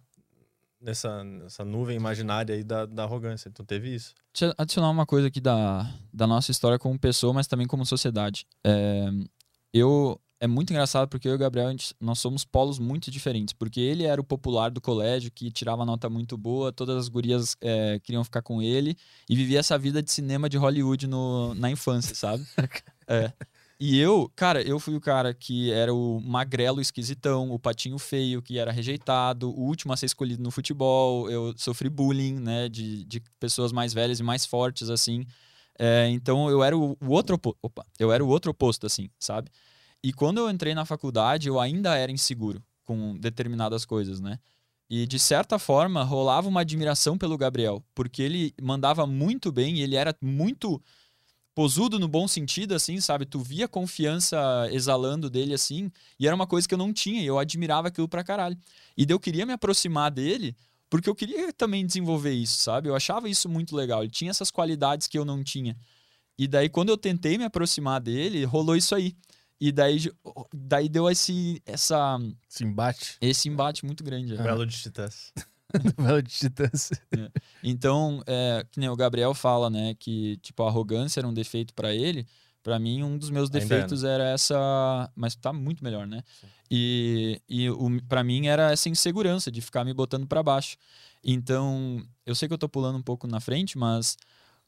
Nessa, nessa nuvem imaginária aí da, da arrogância. Então teve isso. Deixa eu adicionar uma coisa aqui da, da nossa história como pessoa, mas também como sociedade. É, eu é muito engraçado porque eu e o Gabriel gente- nós somos polos muito diferentes. Porque ele era o popular do colégio que tirava nota muito boa, todas as gurias é, queriam ficar com ele e vivia essa vida de cinema de Hollywood no, na infância, sabe? É. E eu, cara, eu fui o cara que era o magrelo esquisitão, o patinho feio, que era rejeitado, o último a ser escolhido no futebol. Eu sofri bullying, né, de, de pessoas mais velhas e mais fortes, assim. É, então eu era o, o outro. Opa, eu era o outro oposto, assim, sabe? E quando eu entrei na faculdade, eu ainda era inseguro com determinadas coisas, né? E de certa forma rolava uma admiração pelo Gabriel, porque ele mandava muito bem, e ele era muito posudo no bom sentido, assim, sabe? Tu via confiança exalando dele, assim, e era uma coisa que eu não tinha, e eu admirava aquilo pra caralho. E daí eu queria me aproximar dele, porque eu queria também desenvolver isso, sabe? Eu achava isso muito legal, ele tinha essas qualidades que eu não tinha. E daí, quando eu tentei me aproximar dele, rolou isso aí. E daí, daí deu esse, essa, Se embate. esse embate muito grande. né? Belo de titãs. Novela de titãs. Então, é, que nem o Gabriel fala, né, que tipo a arrogância era um defeito pra ele. Pra mim, um dos meus é, defeitos era essa, mas tá muito melhor, né? E, e o, para mim era essa insegurança de ficar me botando pra baixo. Então, eu sei que eu tô pulando um pouco na frente, mas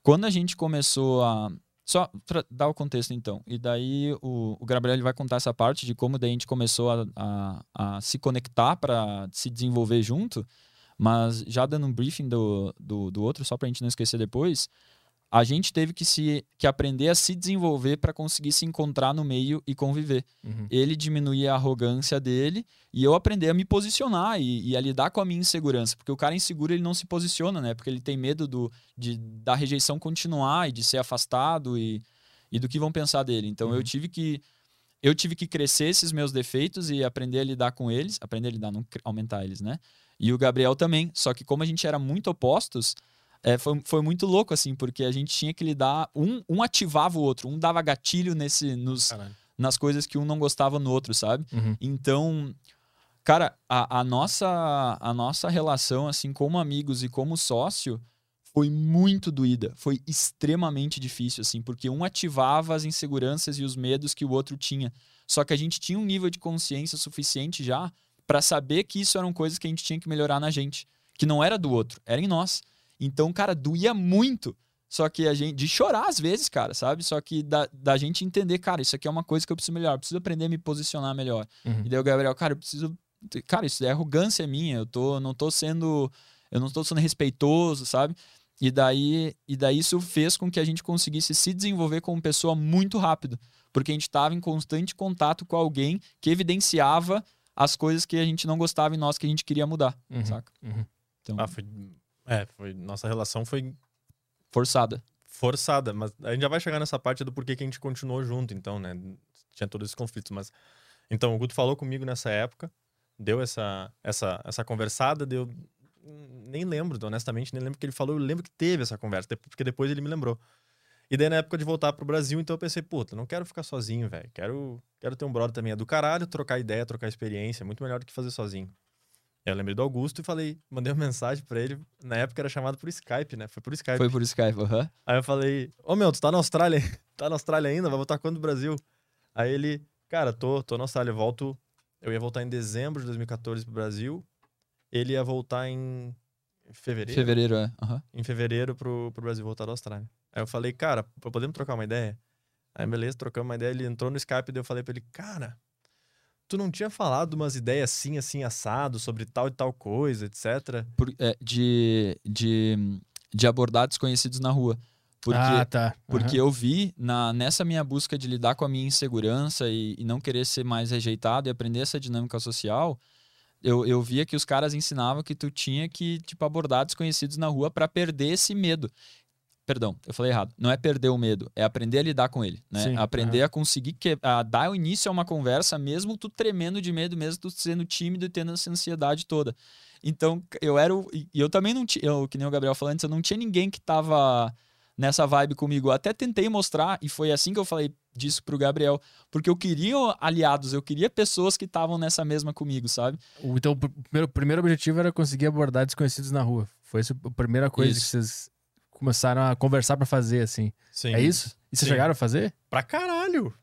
quando a gente começou a, Só para dar o contexto, então. E daí o, o Gabriel ele vai contar essa parte de como daí a gente começou a, a, a se conectar para se desenvolver junto. Mas já dando um briefing do, do, do outro, só para a gente não esquecer depois, a gente teve que, se, que aprender a se desenvolver para conseguir se encontrar no meio e conviver. Uhum. Ele diminuir a arrogância dele e eu aprender a me posicionar e, e, a lidar com a minha insegurança. Porque o cara inseguro ele não se posiciona, né? Porque ele tem medo do, de, da rejeição continuar e de ser afastado e, e do que vão pensar dele. Então Uhum. eu tive que. Eu tive que crescer esses meus defeitos e aprender a lidar com eles, aprender a lidar, não aumentar eles, né? E o Gabriel também. Só que como a gente era muito opostos, é, foi, foi muito louco, assim, porque a gente tinha que lidar. Um, um ativava o outro, um dava gatilho nesse, nos, Caralho. nas coisas que um não gostava no outro, sabe? Uhum. Então, cara, a, a nossa, a nossa relação, assim, como amigos e como sócio, foi muito doída. Foi extremamente difícil, assim, porque um ativava as inseguranças e os medos que o outro tinha. Só que a gente tinha um nível de consciência suficiente já para saber que isso eram coisas que a gente tinha que melhorar na gente. Que não era do outro, era em nós. Então, cara, doía muito. Só que a gente. De chorar às vezes, cara, sabe? Só que da, da gente entender, cara, isso aqui é uma coisa que eu preciso melhorar, eu preciso aprender a me posicionar melhor. Uhum. E daí o Gabriel, cara, eu preciso. Cara, isso é arrogância minha, eu tô, não tô sendo. Eu não tô sendo respeitoso, sabe? E daí, e daí isso fez com que a gente conseguisse se desenvolver como pessoa muito rápido. Porque a gente estava em constante contato com alguém que evidenciava as coisas que a gente não gostava em nós, que a gente queria mudar, Uhum. saca? Uhum. Então, Ah, foi. É, foi. Nossa relação foi forçada. forçada, mas a gente já vai chegar nessa parte do porquê que a gente continuou junto, então, né? Tinha todos esses conflitos, mas. Então, o Guto falou comigo nessa época, deu essa, essa, essa conversada, deu. Nem lembro, honestamente, nem lembro que ele falou, eu lembro que teve essa conversa, porque depois ele me lembrou. E daí, na época de voltar pro Brasil, então eu pensei, puta, não quero ficar sozinho, velho. Quero, quero ter um brother também. É do caralho, trocar ideia, trocar experiência. É muito melhor do que fazer sozinho. Eu lembrei do Augusto e falei, mandei uma mensagem pra ele. Na época era chamado por Skype, né? Foi por Skype. Foi por Skype, aham. Aí eu falei, ô meu, tu tá na Austrália? tá na Austrália ainda? Vai voltar quando do Brasil? Aí ele, cara, tô, tô na Austrália, eu volto. Eu ia voltar em dezembro de 2014 pro Brasil. Ele ia voltar em fevereiro. Fevereiro, é. aham. Em fevereiro pro, pro Brasil voltar da Austrália. Aí eu falei, cara, podemos trocar uma ideia? Aí beleza, trocamos uma ideia. Ele entrou no Skype e eu falei pra ele, cara, tu não tinha falado umas ideias assim, assim, assado, sobre tal e tal coisa, etc. Por- é, de, de, de abordar desconhecidos na rua. Porque, ah, tá. porque eu vi na, nessa minha busca de lidar com a minha insegurança e, e não querer ser mais rejeitado e aprender essa dinâmica social, eu, eu via que os caras ensinavam que tu tinha que tipo, abordar desconhecidos na rua para perder esse medo. Perdão, eu falei errado. Não é perder o medo, é aprender a lidar com ele. Né? Sim, aprender a conseguir que, a dar o início a uma conversa, mesmo tu tremendo de medo, mesmo tu sendo tímido e tendo essa ansiedade toda. Então, eu era. o- E eu também não tinha. Eu, que nem o Gabriel falou antes, eu não tinha ninguém que tava nessa vibe comigo. Eu até tentei mostrar, e foi assim que eu falei disso pro Gabriel. Porque eu queria aliados, eu queria pessoas que estavam nessa mesma comigo, sabe? Então, o primeiro, o primeiro objetivo era conseguir abordar desconhecidos na rua. Foi essa a primeira coisa Isso. que vocês começaram a conversar pra fazer, assim. Sim. É isso? E vocês Sim. chegaram a fazer? Pra caralho!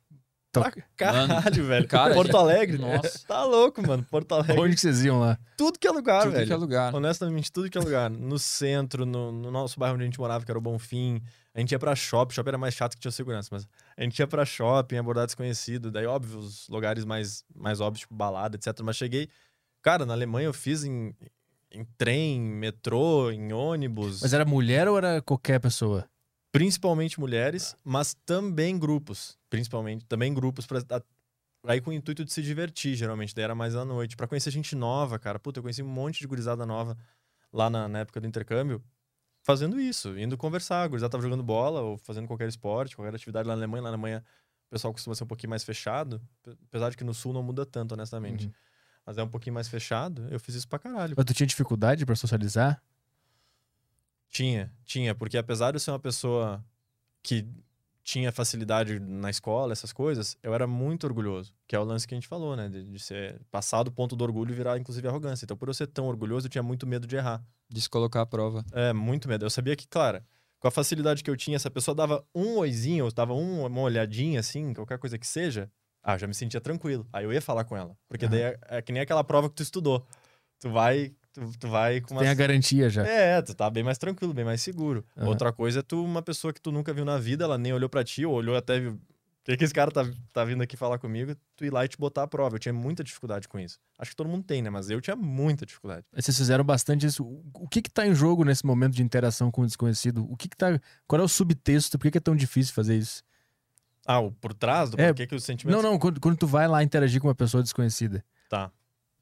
Pra caralho, velho. cara, Porto Alegre. Nossa. Tá louco, mano. Porto Alegre. onde que vocês iam lá? Tudo que é lugar, Tudo velho. que é lugar. Honestamente, tudo que é lugar. No centro, no, no nosso bairro onde a gente morava, que era o Bonfim. A gente ia pra shopping. Shopping era mais chato que tinha segurança, mas a gente ia pra shopping, abordar desconhecido. Daí, óbvio, os lugares mais, mais óbvios, tipo balada, etc. Mas cheguei. Cara, na Alemanha eu fiz em, em trem, metrô, em ônibus. Mas era mulher ou era qualquer pessoa? Principalmente mulheres, mas também grupos. Principalmente, também grupos pra. Aí com o intuito de se divertir, geralmente. Daí era mais à noite. Pra conhecer gente nova, cara. Puta, eu conheci um monte de gurizada nova lá na, na época do intercâmbio. Fazendo isso, indo conversar. A gurizada tava jogando bola ou fazendo qualquer esporte, qualquer atividade lá na Alemanha. Lá na Alemanha o pessoal costuma ser um pouquinho mais fechado. pe- Apesar de que no sul não muda tanto, honestamente. Uhum. Mas é um pouquinho mais fechado. Eu fiz isso pra caralho. Mas tu tinha dificuldade pra socializar? Tinha, tinha, porque apesar de eu ser uma pessoa que tinha facilidade na escola, essas coisas, eu era muito orgulhoso, que é o lance que a gente falou, né? De, de ser passar do ponto do orgulho e virar, inclusive, arrogância. Então, por eu ser tão orgulhoso, eu tinha muito medo de errar. De se colocar à prova. É, muito medo. Eu sabia que, claro, com a facilidade que eu tinha, se a pessoa dava um oizinho, ou dava um- uma olhadinha, assim, qualquer coisa que seja, ah, eu já me sentia tranquilo. Aí eu ia falar com ela. Porque daí é, é que nem aquela prova que tu estudou. Tu vai, tu, tu vai com uma. Tem a garantia já. É, tu tá bem mais tranquilo, bem mais seguro. Aham. Outra coisa é tu, uma pessoa que tu nunca viu na vida, ela nem olhou pra ti, ou olhou até. viu, Por que, que esse cara tá, tá vindo aqui falar comigo? Tu ir lá e te botar à prova. Eu tinha muita dificuldade com isso. Acho que todo mundo tem, né? Mas eu tinha muita dificuldade. Vocês fizeram bastante isso. O- O que que tá em jogo nesse momento de interação com o desconhecido? O que que tá... Qual é o subtexto? Por que que é tão difícil fazer isso? Ah, o por trás do É, porquê que os sentimentos. Não, não, quando, quando tu vai lá interagir com uma pessoa desconhecida, Tá.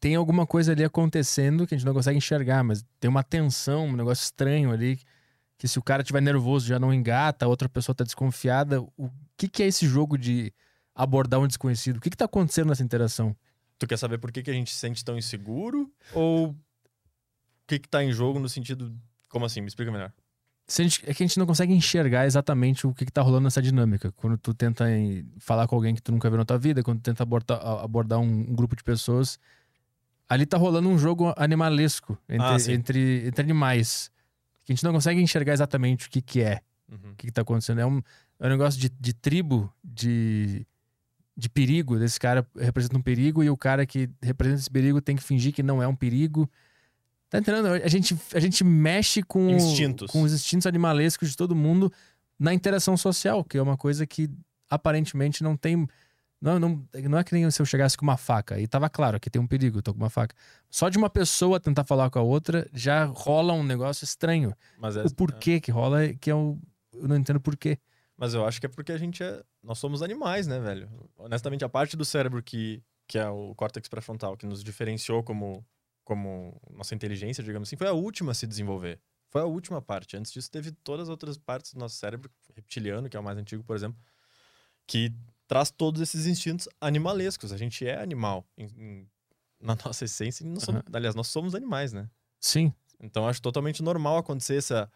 tem alguma coisa ali acontecendo que a gente não consegue enxergar, mas tem uma tensão, um negócio estranho ali, que se o cara tiver nervoso já não engata, a outra pessoa tá desconfiada. O que que é esse jogo de abordar um desconhecido? O que que tá acontecendo nessa interação? Tu quer saber por que, que a gente se sente tão inseguro? Ou o que, que tá em jogo no sentido. Como assim? Me explica melhor. Gente- é que a gente não consegue enxergar exatamente o que, que tá rolando nessa dinâmica. Quando tu tenta falar com alguém que tu nunca viu na tua vida, quando tu tenta abordar, abordar um, um grupo de pessoas, ali tá rolando um jogo animalesco entre, Ah, entre, entre animais. Que a gente não consegue enxergar exatamente o que, que é, Uhum. o que, que tá acontecendo. É um, é um negócio de, de tribo, de, de perigo. Desse cara representa um perigo e o cara que representa esse perigo tem que fingir que não é um perigo. Tá entendendo? A gente, a gente mexe com, Instintos. com os instintos animalescos de todo mundo na interação social, que é uma coisa que aparentemente não tem. Não, não, não é que nem se eu chegasse com uma faca. E tava claro que tem um perigo, eu tô com uma faca. Só de uma pessoa tentar falar com a outra já rola um negócio estranho. Mas é, O porquê que rola é que eu, eu não entendo porquê. Mas eu acho que é porque a gente é. Nós somos animais, né, velho? Honestamente, a parte do cérebro que, que é o córtex pré-frontal, que nos diferenciou como, como nossa inteligência, digamos assim, foi a última a se desenvolver. Foi a última parte. Antes disso, teve todas as outras partes do nosso cérebro, reptiliano, que é o mais antigo, por exemplo, que traz todos esses instintos animalescos. A gente é animal em- em- na nossa essência. Nós somos, Aliás, nós somos animais, né? Sim. Então acho totalmente normal acontecer essa,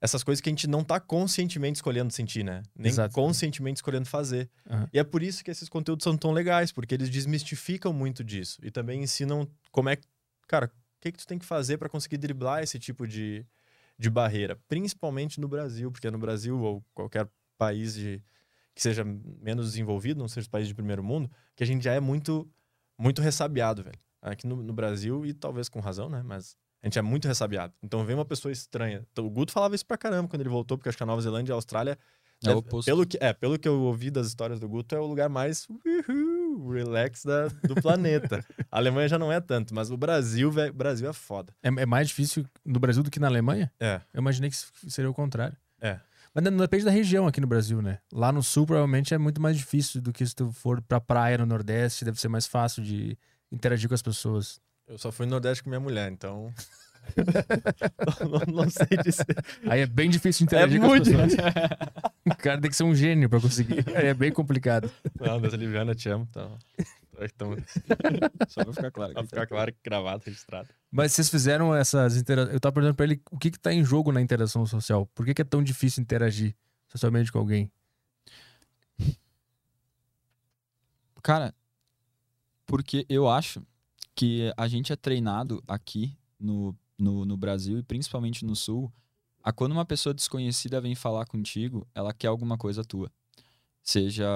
essas coisas que a gente não tá conscientemente escolhendo sentir, né? Nem Exato. conscientemente escolhendo fazer. Aham. E é por isso que esses conteúdos são tão legais, porque eles desmistificam muito disso. E também ensinam como é. Cara, o que, que tu tem que fazer para conseguir driblar esse tipo de, de barreira? Principalmente no Brasil, porque no Brasil ou qualquer país de, que seja menos desenvolvido, não seja os países de primeiro mundo, que a gente já é muito, muito ressabiado, velho. Aqui no, no Brasil, e talvez com razão, né? Mas a gente é muito ressabiado. Então vem uma pessoa estranha. Então, o Guto falava isso pra caramba quando ele voltou, porque acho que a Nova Zelândia e a Austrália. É oposto. Pelo que, é, pelo que eu ouvi das histórias do Guto, é o lugar mais uhul, relax da, do planeta. a Alemanha já não é tanto, mas o Brasil, velho, o Brasil é foda. É, é mais difícil no Brasil do que na Alemanha? É. Eu imaginei que seria o contrário. É. Mas não depende da região aqui no Brasil, né? Lá no sul, provavelmente, é muito mais difícil do que se tu for pra praia no Nordeste, deve ser mais fácil de interagir com as pessoas. Eu só fui no Nordeste com minha mulher, então. Não, não sei dizer. Aí é bem difícil de É interagir com muito as pessoas. o cara tem que ser um gênio pra conseguir. Aí é bem complicado. Não, Deus Liviana, te amo. Então, então, Só pra ficar claro. pra ficar claro que gravado, registrado. Mas vocês fizeram essas interações. Eu tava perguntando pra ele o que que tá em jogo na interação social. Por que, que é tão difícil interagir socialmente com alguém? Cara, porque eu acho que a gente é treinado aqui no, no, no Brasil e principalmente no Sul, a quando uma pessoa desconhecida vem falar contigo, ela quer alguma coisa tua. Seja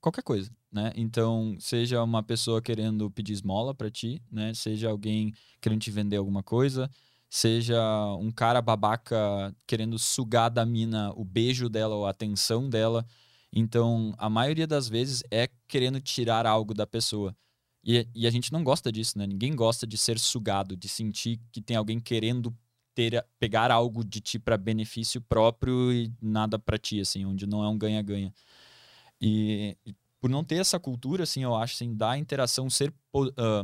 qualquer coisa, né? Então, seja uma pessoa querendo pedir esmola pra ti, né? Seja alguém querendo te vender alguma coisa, seja um cara babaca querendo sugar da mina o beijo dela ou a atenção dela. Então, a maioria das vezes é querendo tirar algo da pessoa. E, e a gente não gosta disso, né? Ninguém gosta de ser sugado, de sentir que tem alguém querendo ter, pegar algo de ti para benefício próprio e nada para ti, assim, onde não é um ganha-ganha. E, e por não ter essa cultura, assim, eu acho, assim, da interação ser. ah,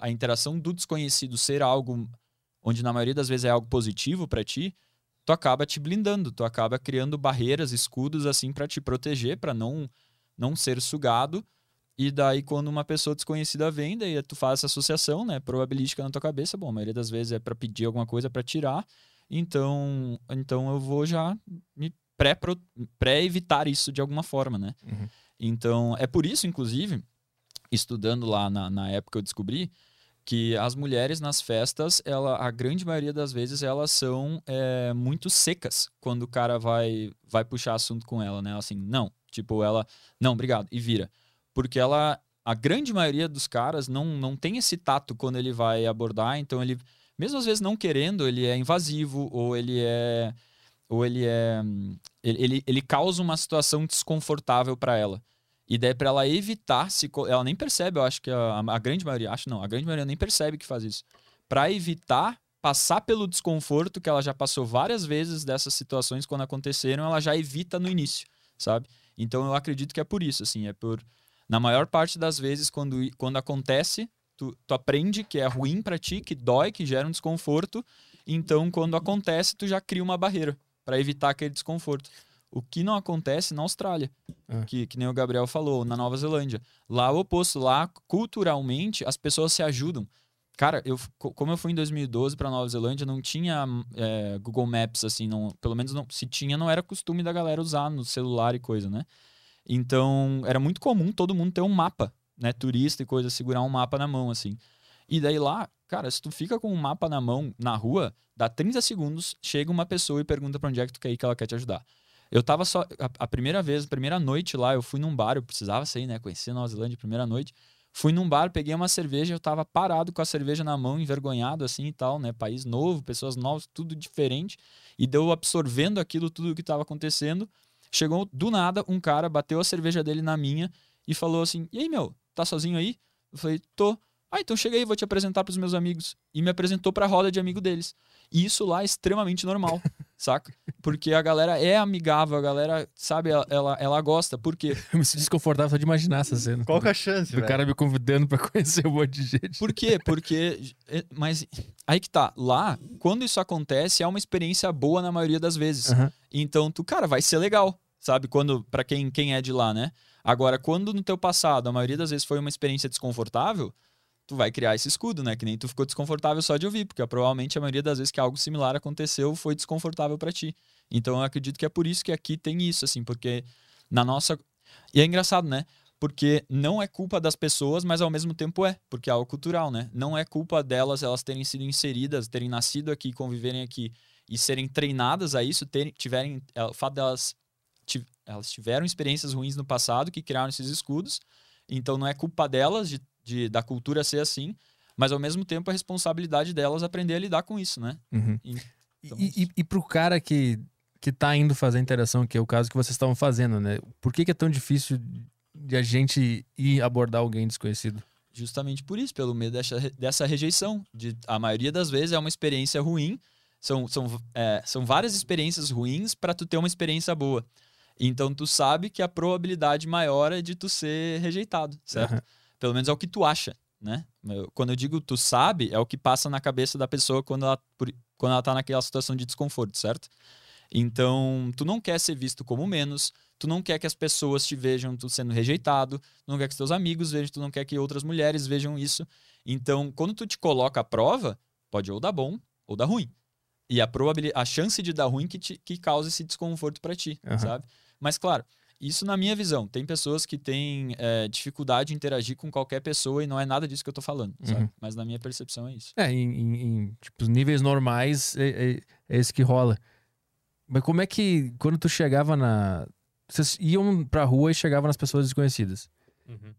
a interação do desconhecido ser algo onde na maioria das vezes é algo positivo para ti, tu acaba te blindando, tu acaba criando barreiras, escudos assim para te proteger, para não não ser sugado. E daí quando uma pessoa desconhecida vem, daí tu faz essa associação, né, probabilística na tua cabeça, bom, a maioria das vezes é para pedir alguma coisa para tirar. Então, então eu vou já me pré pro- pré evitar isso de alguma forma, né? Uhum. Então, é por isso inclusive, estudando lá na, na época eu descobri que as mulheres nas festas, ela, a grande maioria das vezes, elas são é, muito secas quando o cara vai, vai puxar assunto com ela, né? Assim, não. Tipo, ela, não, obrigado, e vira. Porque ela, a grande maioria dos caras não, não tem esse tato quando ele vai abordar, então ele, mesmo às vezes não querendo, ele é invasivo ou ele é ou ele é ele, ele, causa uma situação desconfortável para ela. E daí para ela evitar se ela nem percebe, eu acho que a, a grande maioria, acho não, a grande maioria nem percebe que faz isso. Para evitar passar pelo desconforto que ela já passou várias vezes dessas situações quando aconteceram, ela já evita no início, sabe? Então eu acredito que é por isso, assim, é por na maior parte das vezes quando quando acontece, tu, tu aprende que é ruim para ti, que dói, que gera um desconforto, então quando acontece, tu já cria uma barreira para evitar aquele desconforto. O que não acontece na Austrália, Ah. que, que nem o Gabriel falou, na Nova Zelândia. Lá é o oposto, lá culturalmente as pessoas se ajudam. Cara, eu, co- como eu fui em 2012 para Nova Zelândia, não tinha é, Google Maps, assim, não, pelo menos não, se tinha, não era costume da galera usar no celular e coisa, né? Então, era muito comum todo mundo ter um mapa, né? Turista e coisa, segurar um mapa na mão, assim. E daí lá, cara, se tu fica com um mapa na mão, na rua, dá 30 segundos, chega uma pessoa e pergunta pra onde é que tu quer ir que ela quer te ajudar. Eu tava só. A, a primeira vez, a primeira noite lá, eu fui num bar, eu precisava sair, né? Conhecer Nova Zelândia, primeira noite. Fui num bar, peguei uma cerveja, eu tava parado com a cerveja na mão, envergonhado assim e tal, né? País novo, pessoas novas, tudo diferente. E deu absorvendo aquilo, tudo que tava acontecendo. Chegou do nada um cara, bateu a cerveja dele na minha e falou assim: E aí, meu, tá sozinho aí? Eu falei: Tô. Ah, então chega aí, vou te apresentar pros meus amigos. E me apresentou pra roda de amigo deles. E isso lá é extremamente normal, saca? Porque a galera é amigável, a galera, sabe, ela, ela, ela gosta. Por quê? Eu me sinto desconfortável só de imaginar essa cena. Qual que é a chance, Do velho? cara me convidando pra conhecer um monte de gente. Por quê? Porque. é, Mas aí que tá. Lá, quando isso acontece, é uma experiência boa na maioria das vezes. Aham. Então, tu, cara, vai ser legal, sabe? Quando, para quem, quem é de lá, né? Agora, quando no teu passado, a maioria das vezes foi uma experiência desconfortável, tu vai criar esse escudo, né? Que nem tu ficou desconfortável só de ouvir, porque provavelmente a maioria das vezes que algo similar aconteceu foi desconfortável pra ti. Então, eu acredito que é por isso que aqui tem isso, assim, porque na nossa. E é engraçado, né? Porque não é culpa das pessoas, mas ao mesmo tempo é, porque é algo cultural, né? Não é culpa delas elas terem sido inseridas, terem nascido aqui, conviverem aqui e serem treinadas a isso, terem, tiverem é, o fato delas elas tiveram experiências ruins no passado que criaram esses escudos. Então não é culpa delas de, de- da cultura ser assim, mas ao mesmo tempo é responsabilidade delas aprender a lidar com isso, né? Uhum. E- então, E, e, e pro cara que, que tá indo fazer a interação, que é o caso que vocês estavam fazendo, né? Por que, que é tão difícil de a gente ir abordar alguém desconhecido? Justamente por isso, pelo medo dessa, dessa rejeição. De, a maioria das vezes é uma experiência ruim. São, são, é, são várias experiências ruins para tu ter uma experiência boa. Então tu sabe que a probabilidade maior é de tu ser rejeitado, certo? Aham. Pelo menos é o que tu acha, né? Quando eu digo tu sabe, é o que passa na cabeça da pessoa quando ela, quando ela tá naquela situação de desconforto, certo? Então, tu não quer ser visto como menos, tu não quer que as pessoas te vejam tu sendo rejeitado, tu não quer que teus amigos vejam, tu não quer que outras mulheres vejam isso. Então, quando tu te coloca à prova, pode ou dar bom ou dar ruim. E a probabilidade, a chance de dar ruim que, te, que causa esse desconforto pra ti, Aham. sabe? Mas claro, isso na minha visão. Tem pessoas que têm é, dificuldade em interagir com qualquer pessoa e não é nada disso que eu tô falando, sabe? Uhum. Mas na minha percepção é isso. É, em, em- em, tipo, níveis normais é, é, é esse que rola. Mas como é que, quando tu chegava na. Vocês iam pra rua e chegavam nas pessoas desconhecidas. Uhum.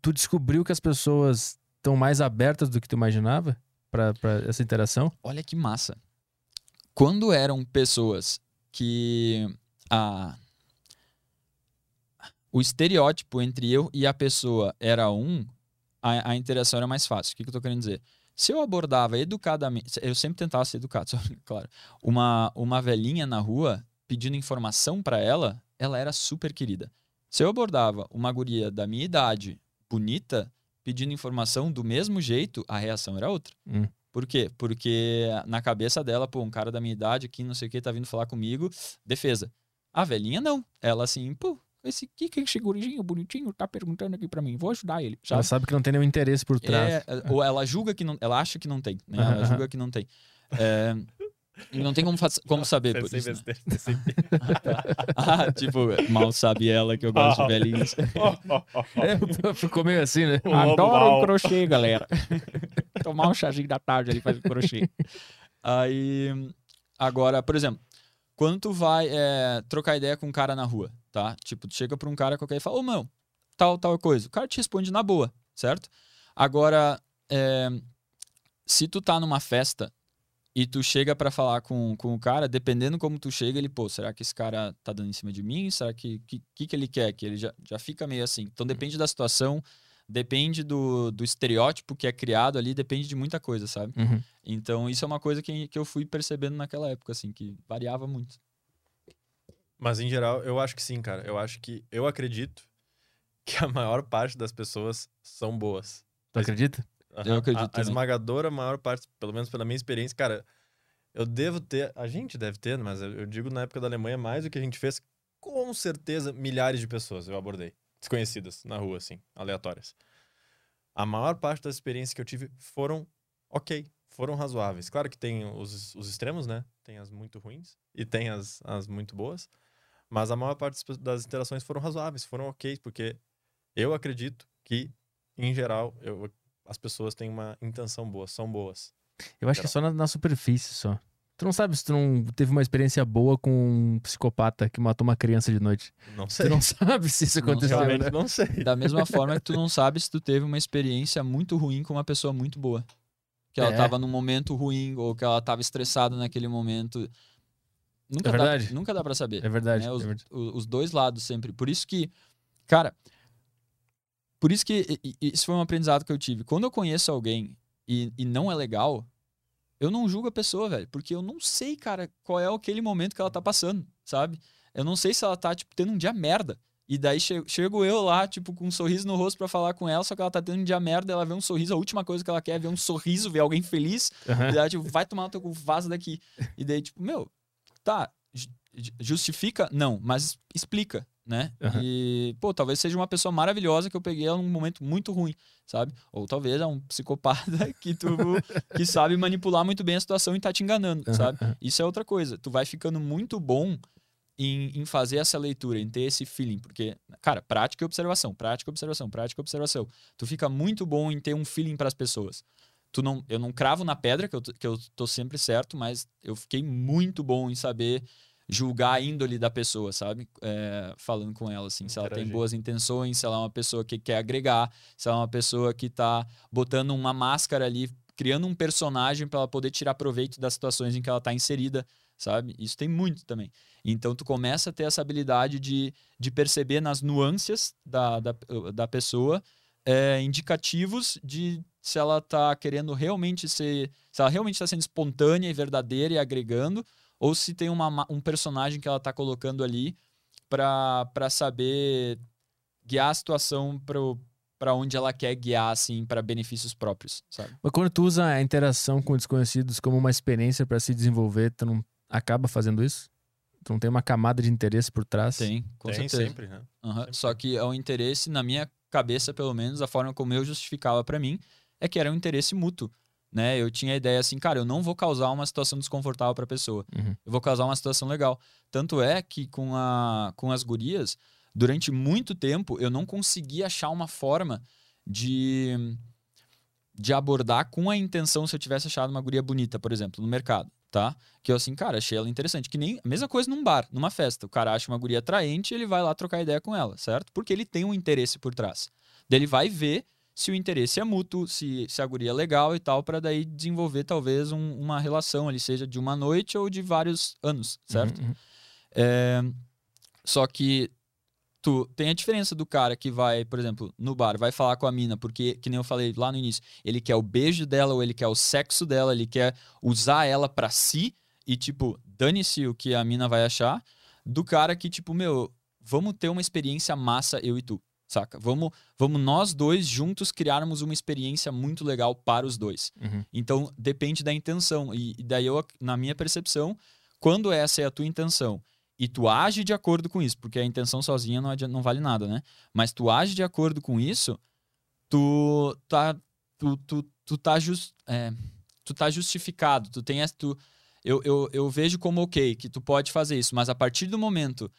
Tu descobriu que as pessoas estão mais abertas do que tu imaginava pra, pra essa interação? Olha que massa. Quando eram pessoas que a o estereótipo entre eu e a pessoa era um, a, a interação era mais fácil. O que, que eu tô querendo dizer? Se eu abordava educadamente, eu sempre tentava ser educado, claro. Uma, uma velhinha na rua pedindo informação pra ela, ela era super querida. Se eu abordava uma guria da minha idade, bonita, pedindo informação do mesmo jeito, a reação era outra. Hum. Por quê? Porque na cabeça dela, pô, um cara da minha idade aqui, não sei o que, tá vindo falar comigo, defesa. A velhinha não. Ela assim, pô, esse que que esse gurizinho bonitinho tá perguntando aqui pra mim, vou ajudar ele, Ela sabe? sabe que não tem nenhum interesse por trás. É, ou ela julga que não, ela acha que não tem, né? Ela julga que não tem. É, não tem como, como saber por isso, né? Ah, tipo, mal sabe ela que eu gosto de velhinhos. É, ficou meio assim, né? O Adoro um crochê, galera. Tomar um chazinho da tarde ali fazendo crochê. Aí, agora, por exemplo, quando tu vai é, trocar ideia com um cara na rua, tá? Tipo, tu chega pra um cara qualquer e fala, ô, meu, tal, tal coisa. O cara te responde na boa, certo? Agora, é, se tu tá numa festa e tu chega para falar com, com o cara, dependendo como tu chega, ele, pô, será que esse cara tá dando em cima de mim? Será que que, que, que ele quer? Que ele já, já fica meio assim. Então depende da situação, depende do, do estereótipo que é criado ali, depende de muita coisa, sabe? Uhum. Então isso é uma coisa que, que eu fui percebendo naquela época, assim, que variava muito. Mas em geral, eu acho que sim, cara. Eu acho que. Eu acredito que a maior parte das pessoas são boas. Tu acredita? Eu acredito A, a esmagadora maior parte, pelo menos pela minha experiência, cara, eu devo ter. A gente deve ter, mas eu, digo na época da Alemanha, mais do que a gente fez, com certeza, milhares de pessoas eu abordei. Desconhecidas, na rua, assim, aleatórias. A maior parte das experiências que eu tive foram ok, foram razoáveis. Claro que tem os, os extremos, né? Tem as muito ruins e tem as, as muito boas. Mas a maior parte das interações foram razoáveis, foram ok, porque eu acredito que, em geral, eu, as pessoas têm uma intenção boa, são boas. Eu acho que é só na, na superfície só. Tu não sabe se tu não teve uma experiência boa com um psicopata que matou uma criança de noite. Não Tu sei. não sabe se isso Não aconteceu, Realmente né? não sei. Da mesma forma que tu não sabe se tu teve uma experiência muito ruim com uma pessoa muito boa. Que ela É. tava num momento ruim ou que ela tava estressada naquele momento. Nunca É dá, verdade. nunca dá pra saber. É verdade. né? Os, é verdade. os dois lados sempre. Por isso que, cara, por isso que isso foi um aprendizado que eu tive. Quando eu conheço alguém e, e não é legal, eu não julgo a pessoa, velho, porque eu não sei, cara, qual é aquele momento que ela tá passando, sabe? Eu não sei se ela tá, tipo, tendo um dia merda. E daí che- chego eu lá, tipo, com um sorriso no rosto pra falar com ela, só que ela tá tendo um dia merda, ela vê um sorriso, a última coisa que ela quer é ver um sorriso, ver alguém feliz. Aham. E daí, tipo, vai tomar no teu vaza daqui. E daí, tipo, meu, tá, ju- ju- justifica? Não, mas explica, né? Aham. E, pô, talvez seja uma pessoa maravilhosa que eu peguei num momento muito ruim, sabe? Ou talvez é um psicopata que tu que sabe manipular muito bem a situação e tá te enganando, Aham, sabe? Isso é outra coisa. Tu vai ficando muito bom em, em fazer essa leitura, em ter esse feeling, porque, cara, prática e observação, prática e observação, prática e observação. Tu fica muito bom em ter um feeling para as pessoas. Tu não, eu não cravo na pedra, que eu, que eu tô sempre certo, mas eu fiquei muito bom em saber julgar a índole da pessoa, sabe? É, falando com ela, assim, se ela tem boas intenções, se ela é uma pessoa que quer agregar, se ela é uma pessoa que tá botando uma máscara ali, criando um personagem para ela poder tirar proveito das situações em que ela tá inserida, sabe? Isso tem muito também. Então tu começa a ter essa habilidade de, de perceber nas nuances da, da, da pessoa é, indicativos de se ela tá querendo realmente ser. Se ela realmente está sendo espontânea e verdadeira e agregando, ou se tem uma, ma- um personagem que ela tá colocando ali para saber guiar a situação para onde ela quer guiar, assim, para benefícios próprios, sabe? Mas quando tu usa a interação com desconhecidos como uma experiência pra se desenvolver, tu não acaba fazendo isso? Tu não tem uma camada de interesse por trás? Tem, com Tem certeza. sempre, né? Aham. Sempre Só que é um interesse, na minha cabeça, pelo menos, a forma como eu justificava pra mim, é que era um interesse mútuo. Né? Eu tinha a ideia assim, cara, eu não vou causar uma situação desconfortável pra pessoa. Uhum. Eu vou causar uma situação legal. Tanto é que com, a, com as gurias, durante muito tempo, eu não conseguia achar uma forma de, de abordar com a intenção se eu tivesse achado uma guria bonita, por exemplo, no mercado, tá? Que eu assim, cara, achei ela interessante. Que nem a mesma coisa num bar, numa festa. O cara acha uma guria atraente e ele vai lá trocar ideia com ela, certo? Porque ele tem um interesse por trás. Daí ele vai ver se o interesse é mútuo, se, se a guria é legal e tal, para daí desenvolver talvez um- uma relação ali, seja de uma noite ou de vários anos, certo? Uhum, uhum. É, só que tu tem a diferença do cara que vai, por exemplo, no bar, vai falar com a mina, porque, que nem eu falei lá no início, ele quer o beijo dela ou ele quer o sexo dela, ele quer usar ela pra si e, tipo, dane-se o que a mina vai achar, do cara que, tipo, meu, vamos ter uma experiência massa, eu e tu, saca? Vamos, vamos nós dois juntos criarmos uma experiência muito legal para os dois. Uhum. Então, depende da intenção. E, e daí, eu, na minha percepção, quando essa é a tua intenção e tu age de acordo com isso, porque a intenção sozinha não, adianta- não vale nada, né? Mas tu age de acordo com isso, tu tá, tu, tu, tu tá, jus, é, tu tá justificado. Tu tem tu, eu, eu, eu vejo como ok que tu pode fazer isso, mas a partir do momento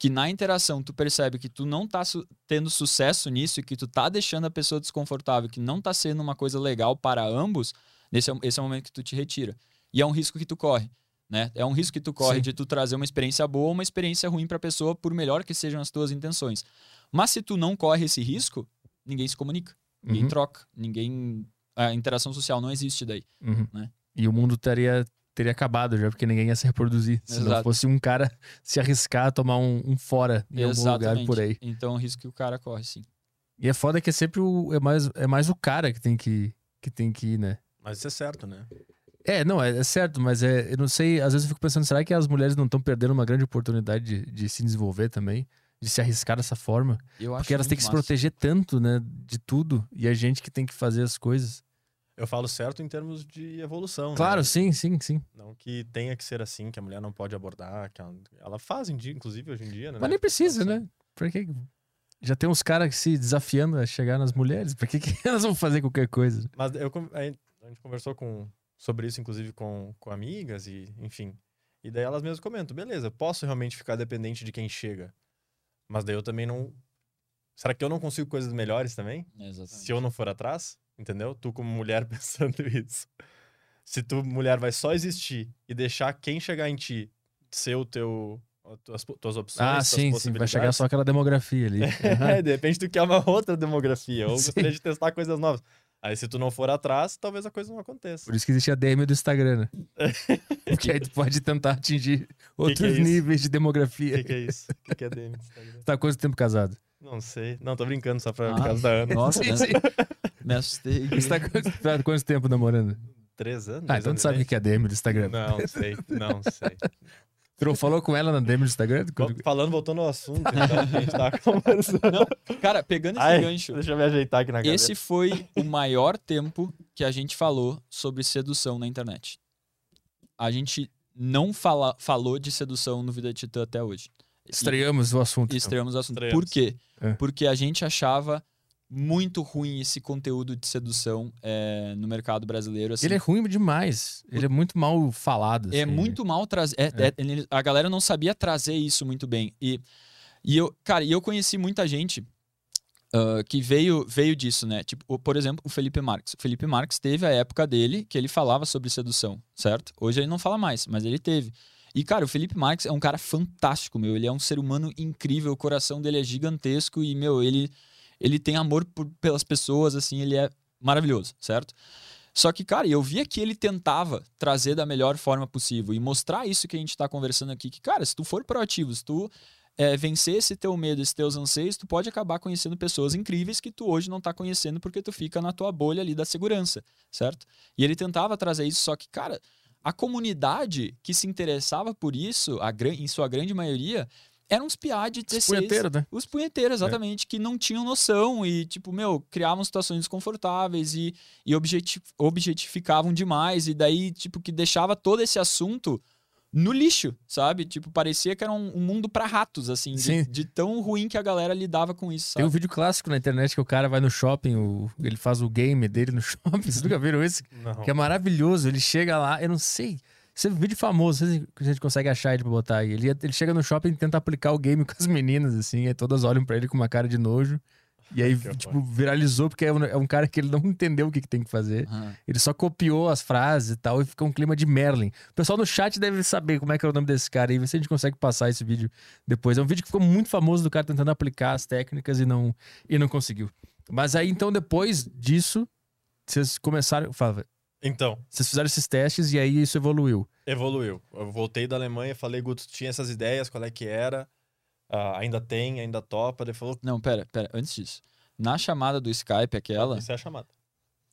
que na interação tu percebe que tu não tá su- tendo sucesso nisso e que tu tá deixando a pessoa desconfortável, que não tá sendo uma coisa legal para ambos, nesse é, esse é o momento que tu te retira. E é um risco que tu corre, né? É um risco que tu corre Sim. de tu trazer uma experiência boa ou uma experiência ruim pra pessoa, por melhor que sejam as tuas intenções. Mas se tu não corre esse risco, ninguém se comunica, ninguém Uhum, troca, ninguém a interação social não existe daí. uhum. né? E o mundo teria, teria acabado já, porque ninguém ia se reproduzir. Se não Exato. fosse um cara se arriscar a tomar um, um fora em algum lugar por aí. Então é um risco que o cara corre, sim. E é foda que é sempre o, é mais, é mais o cara que tem que, que tem que ir, né? Mas isso é certo, né? É, não, é, é certo, mas é, eu não sei, às vezes eu fico pensando, será que as mulheres não estão perdendo uma grande oportunidade de, de se desenvolver também? De se arriscar dessa forma? Eu acho Porque elas têm que se massa. proteger tanto, né, de tudo, e a gente que tem que fazer as coisas. Eu falo certo em termos de evolução. Claro, né? sim, sim, sim. Não que tenha que ser assim, que a mulher não pode abordar, que ela, ela faz, inclusive, hoje em dia, né? Mas nem precisa, né? Por que já tem uns caras se desafiando a chegar nas mulheres, por que, que elas vão fazer qualquer coisa? Mas eu, con- a gente a gente conversou com, sobre isso, inclusive, com, com amigas e, enfim. E daí elas mesmas comentam, beleza, posso realmente ficar dependente de quem chega. Mas daí eu também não... Será que eu não consigo coisas melhores também? Exatamente. Se eu não for atrás, entendeu? Tu como mulher pensando isso. Se tu, mulher, vai só existir e deixar quem chegar em ti ser o teu... as tuas, tuas opções, Ah, tuas sim, sim, vai chegar só aquela demografia ali. É, de repente tu quer uma outra demografia, ou Sim. gostaria de testar coisas novas. Aí se tu não for atrás, talvez a coisa não aconteça. Por isso que existe a DM do Instagram, né? Porque aí tu pode tentar atingir outros é isso? níveis de O demografia. que, que é isso? O que, que é DM do Instagram? Tá quanto tempo casado? Não sei. Não, tô brincando só pra Ah, causa da Ana. Nossa, Sim, né? sim. me assustei. Você tá quanto, tá quanto tempo namorando? Três anos? Ah, então tu sabe o que é DM do Instagram. Não sei, não sei. Tu não falou com ela na DM do Instagram? Falando, voltando ao assunto, então, a gente tava conversando. Cara, pegando esse Ai, gancho, deixa eu me ajeitar aqui na cabeça. esse foi o maior tempo que a gente falou sobre sedução na internet. A gente não fala, falou de sedução no Vida de Titã até hoje. Estreamos o assunto. E então. estreamos o assunto. Estreamos. Por quê? É. Porque a gente achava muito ruim esse conteúdo de sedução é, no mercado brasileiro. Assim. Ele é ruim demais. Ele é muito mal falado. É assim. muito mal trazer. é- É. é- a galera não sabia trazer isso muito bem. E, e eu, cara, e eu conheci muita gente ah, que veio, veio disso, né? Tipo, o- por exemplo, o Felipe Marques. O Felipe Marques teve a época dele que ele falava sobre sedução, certo? Hoje ele não fala mais, mas ele teve. E, cara, o Felipe Marques é um cara fantástico, meu. Ele é um ser humano incrível, o coração dele é gigantesco e, meu, ele, ele tem amor por- pelas pessoas, assim, ele é maravilhoso, certo? Só que, cara, eu via que ele tentava trazer da melhor forma possível e mostrar isso que a gente tá conversando aqui, que, cara, se tu for proativo, se tu é, vencer esse teu medo, esses teus anseios, tu pode acabar conhecendo pessoas incríveis que tu hoje não tá conhecendo porque tu fica na tua bolha ali da segurança, certo? E ele tentava trazer isso, só que, cara, a comunidade que se interessava por isso, a em sua grande maioria, eram uns piá de 16, Punheteiro, né? os punheteiros, exatamente, que não tinham noção e, tipo, meu, criavam situações desconfortáveis e, e objeti- objetificavam demais. E daí, tipo, que deixava todo esse assunto no lixo, sabe? Tipo, parecia que era um, um mundo pra ratos, assim, de, de tão ruim que a galera lidava com isso, Tem sabe? um vídeo clássico na internet que o cara vai no shopping, o- ele faz o game dele no shopping. Vocês nunca viram esse? Não. Que é maravilhoso. Ele chega lá, eu não sei. Esse é um vídeo famoso, não sei se a gente consegue achar ele pra botar aí. Ele, ele chega no shopping e tenta aplicar o game com as meninas, assim, aí todas olham pra ele com uma cara de nojo. E aí, tipo, viralizou porque é um, é um cara que ele não entendeu o que, que tem que fazer. Aham. Ele só copiou as frases e tal, e fica um clima de Merlin. O pessoal no chat deve saber como é que é o nome desse cara aí, vê se a gente consegue passar esse vídeo depois. É um vídeo que ficou muito famoso do cara tentando aplicar as técnicas e não, e não conseguiu. Mas aí, então, depois disso, vocês começaram. Fala, Então, vocês fizeram esses testes e aí isso evoluiu. evoluiu. Eu voltei da Alemanha, falei, Guto, tinha essas ideias, qual é que era? Ah, ainda tem, ainda topa. Ele falou, Não, pera, pera, antes disso. Na chamada do Skype, aquela. isso é a chamada.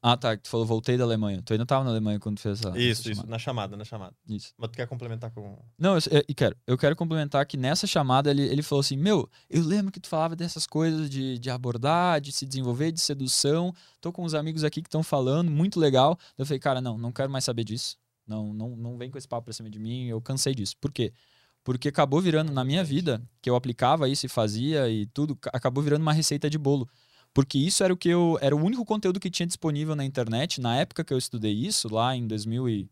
Ah, tá, tu falou, voltei da Alemanha. Tu ainda tava na Alemanha quando tu fez essa. isso, essa isso, chamada. na chamada, na chamada. Isso. Mas tu quer complementar com... Não, eu, eu, eu quero. Eu quero complementar que nessa chamada ele, ele falou assim: Meu, eu lembro que tu falava dessas coisas de, de abordar, de se desenvolver, de sedução. Tô com uns amigos aqui que estão falando, muito legal. Eu falei, cara, não, não quero mais saber disso. Não, não, não vem com esse papo pra cima de mim, eu cansei disso. Por quê? Porque acabou virando, na minha vida, que eu aplicava isso e fazia e tudo, ca- acabou virando uma receita de bolo. Porque isso era o que eu. Era o único conteúdo que tinha disponível na internet na época que eu estudei isso, lá em 2000 e.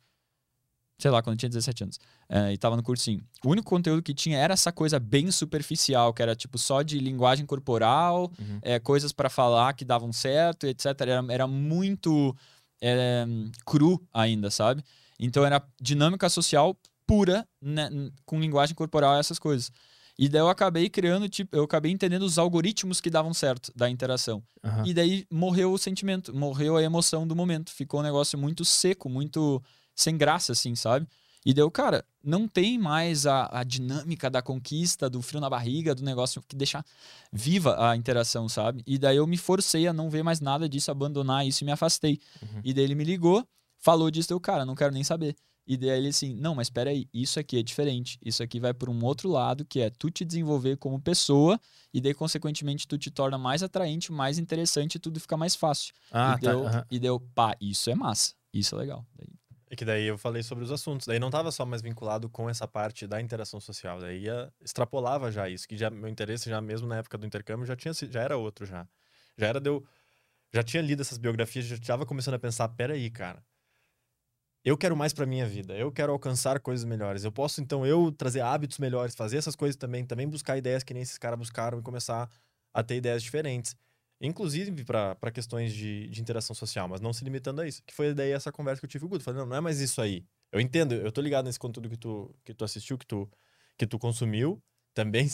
Sei lá, quando eu tinha 17 anos. é, e tava no cursinho. O único conteúdo que tinha era essa coisa bem superficial, que era tipo só de linguagem corporal, Uhum. é, coisas pra falar que davam certo, etc. Era, era muito é, cru ainda, sabe? Então era dinâmica social pura né, com linguagem corporal essas coisas. E daí eu acabei criando, tipo, eu acabei entendendo os algoritmos que davam certo da interação. Aham. E daí morreu o sentimento, morreu a emoção do momento. Ficou um negócio muito seco, muito sem graça, assim, sabe? E deu, cara, não tem mais a, a dinâmica da conquista, do frio na barriga, do negócio que deixa viva a interação, sabe? E daí eu me forcei a não ver mais nada disso, abandonar isso e me afastei. Uhum. E daí ele me ligou, falou disso, eu, cara, não quero nem saber. E daí ele assim, não, mas espera aí, isso aqui é diferente. Isso aqui vai por um outro lado, que é tu te desenvolver como pessoa, e daí, consequentemente, tu te torna mais atraente, mais interessante e tudo fica mais fácil. Ah, e, tá. deu, aham. e deu, pá, isso é massa. Isso é legal. Daí- E que daí eu falei sobre os assuntos. Daí não tava só mais vinculado com essa parte da interação social. Daí ia, extrapolava já isso, que já meu interesse já mesmo na época do intercâmbio já tinha já era outro já. Já era deu já tinha lido essas biografias, já estava começando a pensar, peraí, cara. Eu quero mais pra minha vida. Eu quero alcançar coisas melhores. Eu posso então eu trazer hábitos melhores, fazer essas coisas também, também buscar ideias que nem esses caras buscaram e começar a ter ideias diferentes. Inclusive para questões de, de interação social, mas não se limitando a isso. Que foi daí essa conversa que eu tive com o Guto. Falei, não, não é mais isso aí. Eu entendo, eu tô ligado nesse conteúdo que tu, que tu assistiu, que tu, que tu consumiu. Também,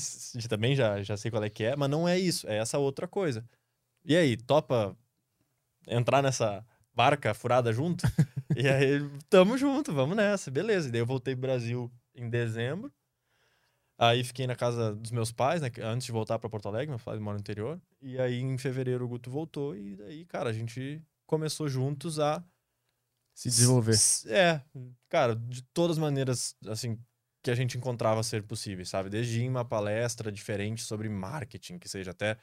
também já, já sei qual é que é, mas não é isso, é essa outra coisa. E aí, topa entrar nessa barca furada junto? e aí, tamo junto, vamos nessa, beleza. E daí eu voltei pro Brasil em dezembro. Aí fiquei na casa dos meus pais, né? Antes de voltar pra Porto Alegre, meus pais moram no interior. E aí, em fevereiro, o Guto voltou. E daí, cara, a gente começou juntos a Se desenvolver. É, cara, de todas as maneiras, assim, que a gente encontrava ser possíveis, sabe? Desde ir uma palestra diferente sobre marketing, que seja até,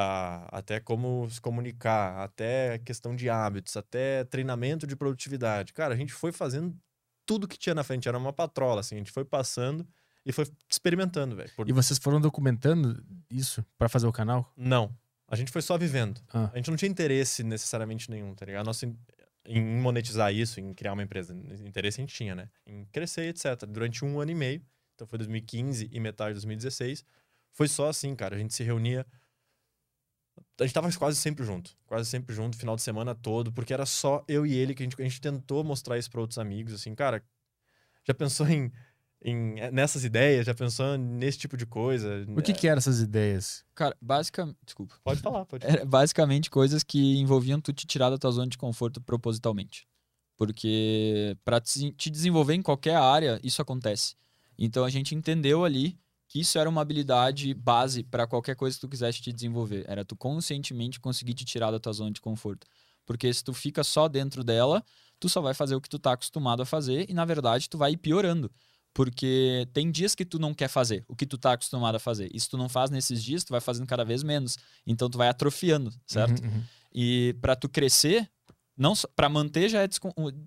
ah, até como se comunicar, até questão de hábitos, até treinamento de produtividade. Cara, a gente foi fazendo tudo que tinha na frente, era uma patrola, assim, a gente foi passando e foi experimentando, velho. Por- E vocês foram documentando isso pra fazer o canal? Não, a gente foi só vivendo. Ah. A gente não tinha interesse necessariamente nenhum, tá ligado? Nosso in- em monetizar isso, em criar uma empresa. Interesse a gente tinha, né? Em crescer, etc. Durante um ano e meio, então foi 2015 e metade de 2016, foi só assim, cara. A gente se reunia. A gente tava quase sempre junto. Quase sempre junto, final de semana todo, porque era só eu e ele que a gente, a gente tentou mostrar isso pra outros amigos, assim, cara. Já pensou em, em nessas ideias? Já pensou nesse tipo de coisa? O que, que eram essas ideias? Cara, basicamente. Desculpa. Pode falar, pode falar. Era basicamente coisas que envolviam tu te tirar da tua zona de conforto propositalmente. Porque para te desenvolver em qualquer área, isso acontece. Então a gente entendeu ali que isso era uma habilidade base para qualquer coisa que tu quisesse te desenvolver. Era tu conscientemente conseguir te tirar da tua zona de conforto. Porque se tu fica só dentro dela, tu só vai fazer o que tu tá acostumado a fazer e na verdade tu vai ir piorando. Porque tem dias que tu não quer fazer o que tu tá acostumado a fazer. E se tu não faz nesses dias, tu vai fazendo cada vez menos. Então tu vai atrofiando, certo? Uhum, uhum. E para tu crescer, não para manter já é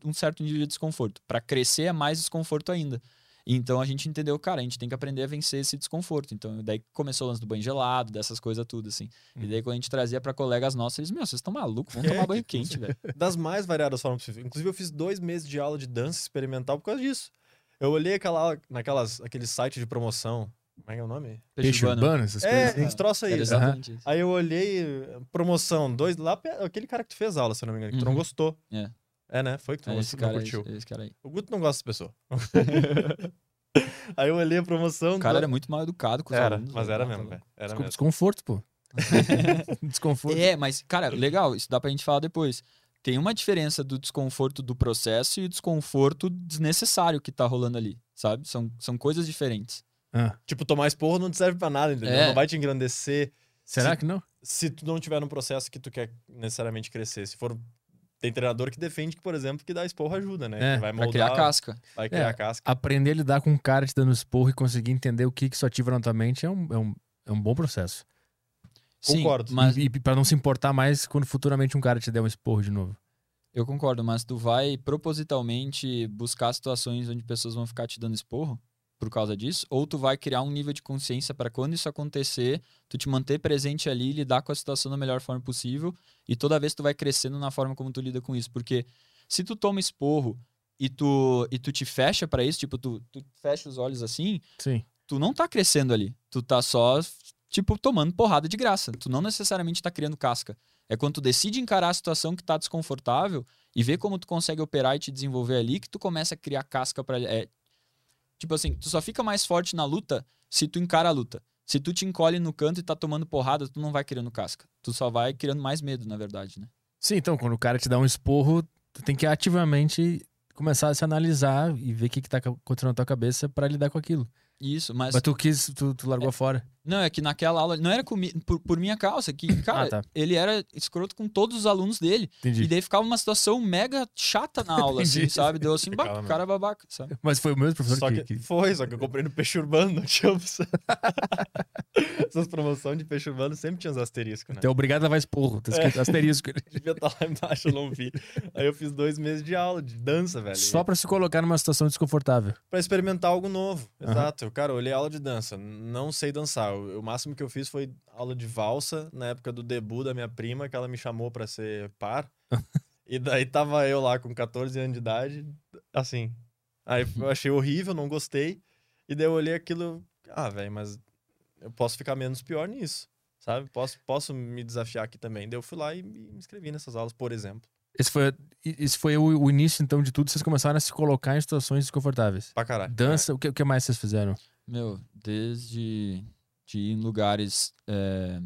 um certo nível de desconforto. Para crescer é mais desconforto ainda. Então a gente entendeu, cara, a gente tem que aprender a vencer esse desconforto. Então daí começou o lance do banho gelado, dessas coisas tudo assim. E daí quando a gente trazia para colegas nossos, eles, meu, vocês estão malucos, vamos É, tomar banho que quente, velho. das mais variadas formas possíveis. Inclusive, eu fiz dois meses de aula de dança experimental por causa disso. Eu olhei aquela, naquelas, aqueles sites de promoção. Como é que é o nome? Peixe urbano, essas É, coisas uns troços aí. Isso. Aí eu olhei, promoção, dois lá, aquele cara que tu fez aula, se eu não me engano, que tu não Uhum. gostou. É. É, né? Foi que tu É não, esse não cara, curtiu. esse, esse cara aí. O Guto não gosta dessa pessoa. aí eu olhei a promoção. O cara do- era muito mal educado com os Era, alunos. mas velho. era Ah, tá mesmo, velho. Era mesmo. Desconforto, pô. Desconforto. É, mas, cara, legal, isso dá pra gente falar depois. Tem uma diferença do desconforto do processo e o desconforto desnecessário que tá rolando ali, sabe? São, são coisas diferentes. Ah, Tipo, tomar esporro não te serve pra nada, entendeu? É. Não vai te engrandecer será Se- que não? se tu não tiver no processo que tu quer necessariamente crescer. Se for. Tem treinador que defende que, por exemplo, que dar esporro ajuda, né? É, vai moldar, criar casca. vai criar É. casca. Aprender a lidar com um cara te dando esporro e conseguir entender o que, que isso ativa na tua mente é um, é um, é um bom processo. Sim, Concordo. mas E, e pra não se importar mais quando futuramente um cara te der um esporro de novo. eu concordo, mas tu vai propositalmente buscar situações onde pessoas vão ficar te dando esporro por causa disso, ou tu vai criar um nível de consciência para quando isso acontecer, tu te manter presente ali, lidar com a situação da melhor forma possível, e toda vez tu vai crescendo na forma como tu lida com isso, porque se tu toma esporro e tu e tu te fecha para isso, tipo tu, tu fecha os olhos assim, Sim. tu não tá crescendo ali. Tu tá só, tipo, tomando porrada de graça. Tu não necessariamente tá criando casca. É quando tu decide encarar a situação que tá desconfortável e ver como tu consegue operar e te desenvolver ali que tu começa a criar casca para é, Tipo assim, tu só fica mais forte na luta se tu encara a luta. Se tu te encolhe no canto e tá tomando porrada, tu não vai criando casca. Tu só vai criando mais medo, na verdade, né? Sim, então, quando o cara te dá um esporro, tu tem que ativamente começar a se analisar e ver o que, que tá acontecendo na tua cabeça pra lidar com aquilo. Isso, mas. Mas tu quis, tu, tu largou fora. Não, é que naquela aula. Não era comi- por, por minha causa, que, cara, Ah, tá. ele era escroto com todos os alunos dele. Entendi. E daí ficava uma situação mega chata na aula, assim, sabe? Deu assim, o cara é babaca, sabe? Mas foi o mesmo professor Só que, que, que- foi, só que eu comprei no peixe urbano, não tinha opção. Essas promoções de peixe urbano sempre tinha os asteriscos, né? É obrigado a levar esporro. Tá escrito asterisco. Devia estar lá embaixo, eu não vi. Aí eu fiz dois meses de aula, de dança, velho. Só pra se colocar numa situação desconfortável. Pra experimentar algo novo. Aham. Exato. Cara, eu olhei aula de dança. Não sei dançar. O, o máximo que eu fiz foi aula de valsa na época do debut da minha prima, que ela me chamou pra ser par. e daí tava eu lá com 14 anos de idade, assim. Aí eu achei horrível, não gostei. E daí eu olhei aquilo. Ah, velho, mas eu posso ficar menos pior nisso. Sabe? Posso, posso me desafiar aqui também. Daí eu fui lá e me inscrevi nessas aulas, por exemplo. Esse foi, esse foi o, o início, então, de tudo. Vocês começaram a se colocar em situações desconfortáveis. Pra caralho. Dança, o, que, o que mais vocês fizeram? Meu, desde de ir em lugares, é,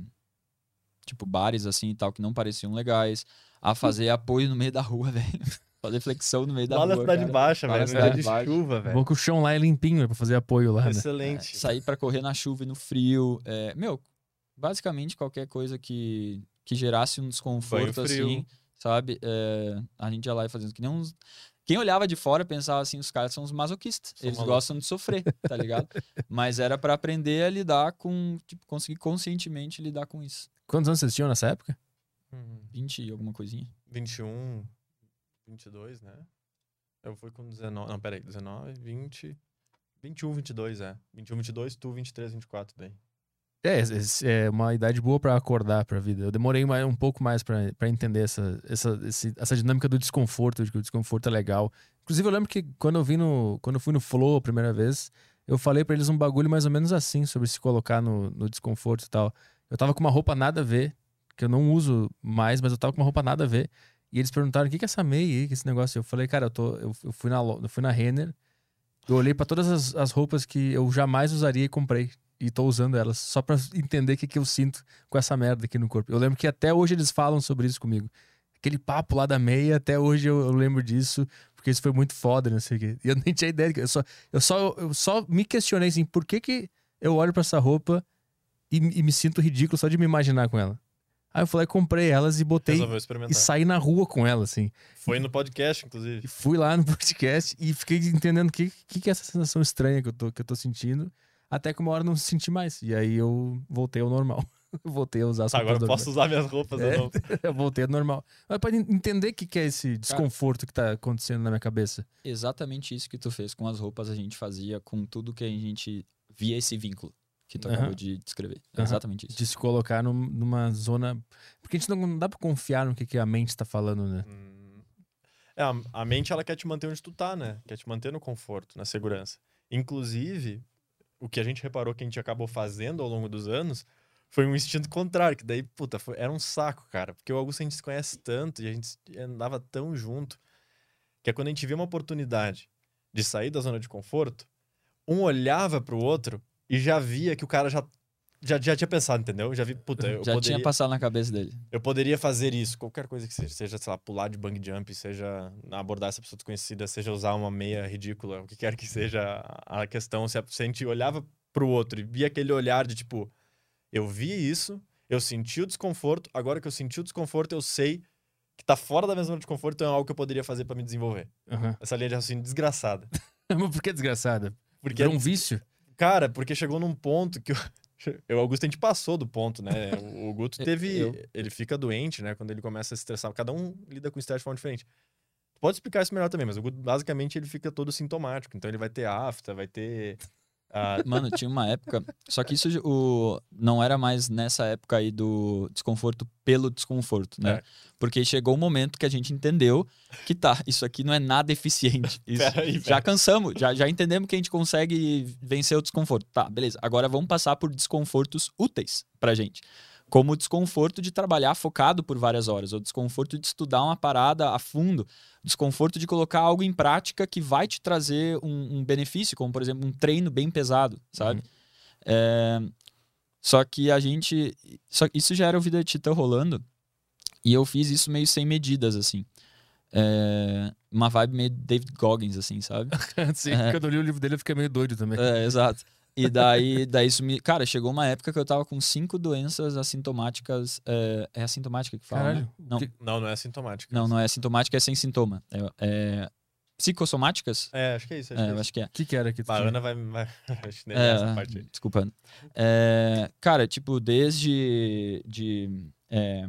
tipo bares assim e tal, que não pareciam legais, a fazer apoio no meio da rua, velho. Fazer flexão no meio da Lá na rua. Cidade cara. Baixa, velho. na Cidade de Baixa. chuva, velho. que o chão lá é limpinho né, pra fazer apoio lá, né? Excelente. É, sair pra correr na chuva e no frio. É, meu, basicamente qualquer coisa que, que gerasse um desconforto assim, sabe? É, a gente ia lá e fazendo que nem uns. Quem olhava de fora pensava assim, os caras são os masoquistas. São Eles malucos. gostam de sofrer, tá ligado? Mas era pra aprender a lidar com, tipo, conseguir conscientemente lidar com isso. Quantos anos vocês tinham nessa época? Hum, 20 e alguma coisinha. 21, 22, né? Eu fui com 19. Não, peraí. 19, 20. 21, 22, é. 21, 22, tu 23, 24 daí. É, é uma idade boa pra acordar pra vida. Eu demorei mais, um pouco mais pra entender essa, essa, esse- essa dinâmica do desconforto, de que o desconforto é legal. Inclusive, eu lembro que quando eu, vim no, quando eu fui no Flow a primeira vez, eu falei pra eles um bagulho mais ou menos assim, sobre se colocar no, no desconforto e tal. Eu tava com uma roupa nada a ver, que eu não uso mais, mas eu tava com uma roupa nada a ver. E eles perguntaram: o que, que é essa meia aí, que é esse negócio? Eu falei, cara, eu, tô, eu, eu fui, na, eu fui na Renner, eu olhei pra todas as, as roupas que eu jamais usaria e comprei. E tô usando elas só pra entender o que, que eu sinto com essa merda aqui no corpo. Eu lembro que até hoje eles falam sobre isso comigo. Aquele papo lá da meia, até hoje eu, eu lembro disso, porque isso foi muito foda, não sei o quê. E eu nem tinha ideia. Eu só, eu só, eu só me questionei assim, por que, que eu olho pra essa roupa e, e me sinto ridículo só de me imaginar com ela? Aí eu falei, comprei elas e botei e saí na rua com ela, assim. Foi no podcast, inclusive. E fui lá no podcast e fiquei entendendo o que, que, que é essa sensação estranha que eu, tô, que eu tô sentindo. Até que uma hora eu não senti mais. E aí eu voltei ao normal. Eu voltei a usar as Tá, roupas agora eu posso usar minhas roupas É. novo. Eu voltei ao normal. Mas pra en- entender o que, que é esse desconforto que tá acontecendo na minha cabeça. Exatamente isso que tu fez com as roupas, a gente fazia com tudo que a gente via esse vínculo que tu Aham. acabou de descrever. É Aham. Exatamente isso. De se colocar num- numa zona. Porque a gente não, não dá pra confiar no que, que a mente tá falando, né? Hum. É, a, a mente, ela quer te manter onde tu tá, né? Quer te manter no conforto, na segurança. Inclusive, o que a gente reparou que a gente acabou fazendo ao longo dos anos foi um instinto contrário, que daí, puta, foi- era um saco, cara. Porque o Augusto a gente se conhece tanto e a gente andava tão junto, que é quando a gente via uma oportunidade de sair da zona de conforto, um olhava pro outro e já via que o cara já, já, já tinha pensado, entendeu? Já vi, puta, eu Já poderia... tinha passado na cabeça dele. Eu poderia fazer isso, qualquer coisa que seja. Seja, sei lá, pular de bang jump, seja abordar essa pessoa desconhecida, seja usar uma meia ridícula, o que quer que seja a questão. Se a, se a gente olhava pro outro e via aquele olhar de tipo, eu vi isso, eu senti o desconforto, agora que eu senti o desconforto, eu sei que tá fora da minha zona de conforto, então é algo que eu poderia fazer pra me desenvolver. Aham. Essa linha de raciocínio desgraçada. Mas por que desgraçada? Porque, Virou um vício? cara, porque chegou num ponto que eu. Eu, Augusto, a gente passou do ponto, né? O, o Guto teve. Eu- Ele fica doente, né? Quando ele começa a se estressar. Cada um lida com estresse de forma diferente. Tu Pode explicar isso melhor também, mas o Guto, basicamente, ele fica todo sintomático. Então, ele vai ter afta, vai ter. Ah, Mano, tinha uma época. Só que isso o, não era mais nessa época aí do desconforto pelo desconforto, né? É. Porque chegou um momento que a gente entendeu que tá, isso aqui não é nada eficiente. Isso- Peraí, já cansamos, já, já entendemos que a gente consegue vencer o desconforto. Tá, beleza. Agora vamos passar por desconfortos úteis pra gente. como o desconforto de trabalhar focado por várias horas, o desconforto de estudar uma parada a fundo, o desconforto de colocar algo em prática que vai te trazer um, um benefício, como por exemplo um treino bem pesado, sabe? Uhum. É, só que a gente. Só, isso já era o Vida de Titã rolando. E eu fiz isso meio sem medidas, assim. É, uma vibe meio David Goggins, assim, sabe? Sim, É. quando eu li o livro dele eu fiquei meio doido também. É, exato. E daí, daí isso me. Cara, chegou uma época que eu tava com cinco doenças assintomáticas. É, é assintomática que fala? Caralho. Né? Não, Que- Não, não é sintomático. não, não é assintomática, é sem sintoma. É, é psicossomáticas? É, acho que é isso. Acho É, que é acho que é. O que, que era que tu A tinha? Ana vai. vai... acho que nem É, essa parte aí. desculpa. É, cara, tipo, desde de, é,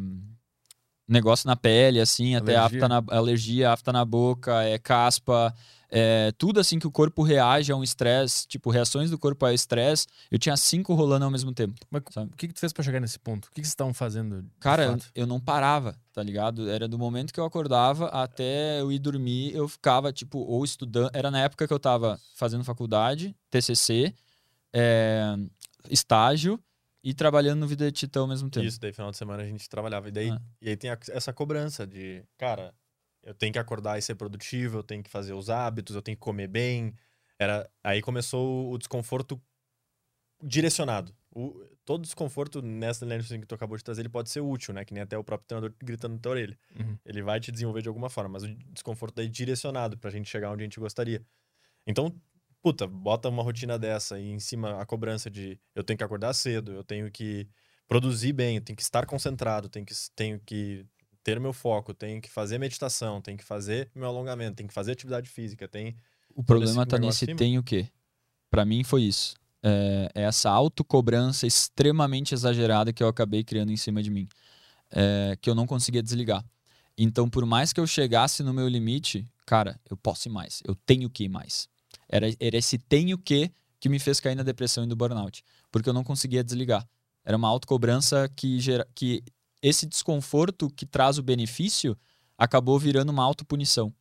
negócio na pele, assim, até Alergia. afta na, alergia, afta na boca, é caspa, é, tudo assim que o corpo reage a um estresse, tipo, reações do corpo ao estresse, eu tinha cinco rolando ao mesmo tempo. Mas sabe? o que, que tu fez pra chegar nesse ponto? O que, que vocês estavam fazendo? Cara, eu, eu não parava, tá ligado? Era do momento que eu acordava até eu ir dormir, eu ficava, tipo, ou estudando. Era na época que eu tava fazendo faculdade, TCC, é, estágio e trabalhando no Vida de Titã ao mesmo tempo. Isso, daí final de semana a gente trabalhava. E, daí, Ah. e aí tem a- essa cobrança de, cara, eu tenho que acordar e ser produtivo, eu tenho que fazer os hábitos, eu tenho que comer bem. Era, aí começou o desconforto direcionado. O, todo desconforto nessa assim que tu acabou de trazer, ele pode ser útil, né? Que nem até o próprio treinador gritando na tua orelha. Uhum. Ele vai te desenvolver de alguma forma, mas o desconforto é direcionado pra gente chegar onde a gente gostaria. Então, puta, bota uma rotina dessa e em cima a cobrança de eu tenho que acordar cedo, eu tenho que produzir bem, eu tenho que estar concentrado, tenho que, tenho que ter meu foco, tenho que fazer meditação, tenho que fazer meu alongamento, tenho que fazer atividade física, tem O problema tá negócio nesse tem o quê? Pra mim foi isso. É, é essa autocobrança extremamente exagerada que eu acabei criando em cima de mim. É, que eu não conseguia desligar. Então, por mais que eu chegasse no meu limite, cara, eu posso ir mais. Eu tenho que ir mais. Era, era esse tenho que que me fez cair na depressão e no burnout. Porque eu não conseguia desligar. Era uma autocobrança que, gera, que esse desconforto que traz o benefício acabou virando uma autopunição.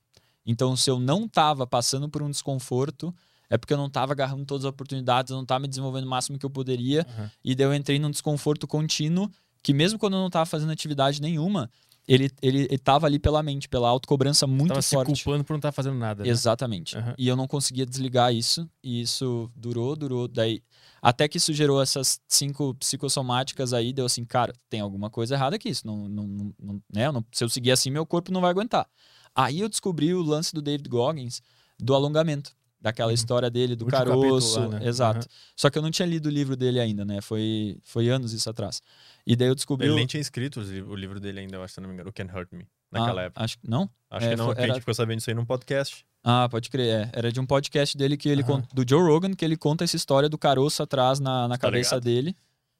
Então, se eu não estava passando por um desconforto, é porque eu não estava agarrando todas as oportunidades, eu não estava me desenvolvendo o máximo que eu poderia, Uhum. e daí eu entrei num desconforto contínuo, que mesmo quando eu não estava fazendo atividade nenhuma, ele ele estava ali pela mente, pela autocobrança muito Tava se forte. culpando por não estar fazendo nada. né? Exatamente. Aham. E eu não conseguia desligar isso, e isso durou, durou, daí até que isso gerou essas cinco psicossomáticas aí, deu assim, cara, tem alguma coisa errada aqui, isso não, não, não, não- né? se eu seguir assim, meu corpo não vai aguentar. Aí eu descobri o lance do David Goggins do alongamento, daquela Uhum. história dele do Último caroço, lá, né? exato. Aham. Só que eu não tinha lido o livro dele ainda, né? Foi foi anos isso atrás. E daí eu descobri Ele o- nem tinha escrito o livro dele ainda, eu acho, se não me engano, o Can Hurt Me, naquela Ah, época. Acho que não? Acho é, que não, foi- porque a gente era- ficou sabendo isso aí num podcast. Ah, pode crer. É. Era de um podcast dele que ele Aham. conta, do Joe Rogan, que ele conta essa história do caroço atrás na, na Tá cabeça ligado? dele.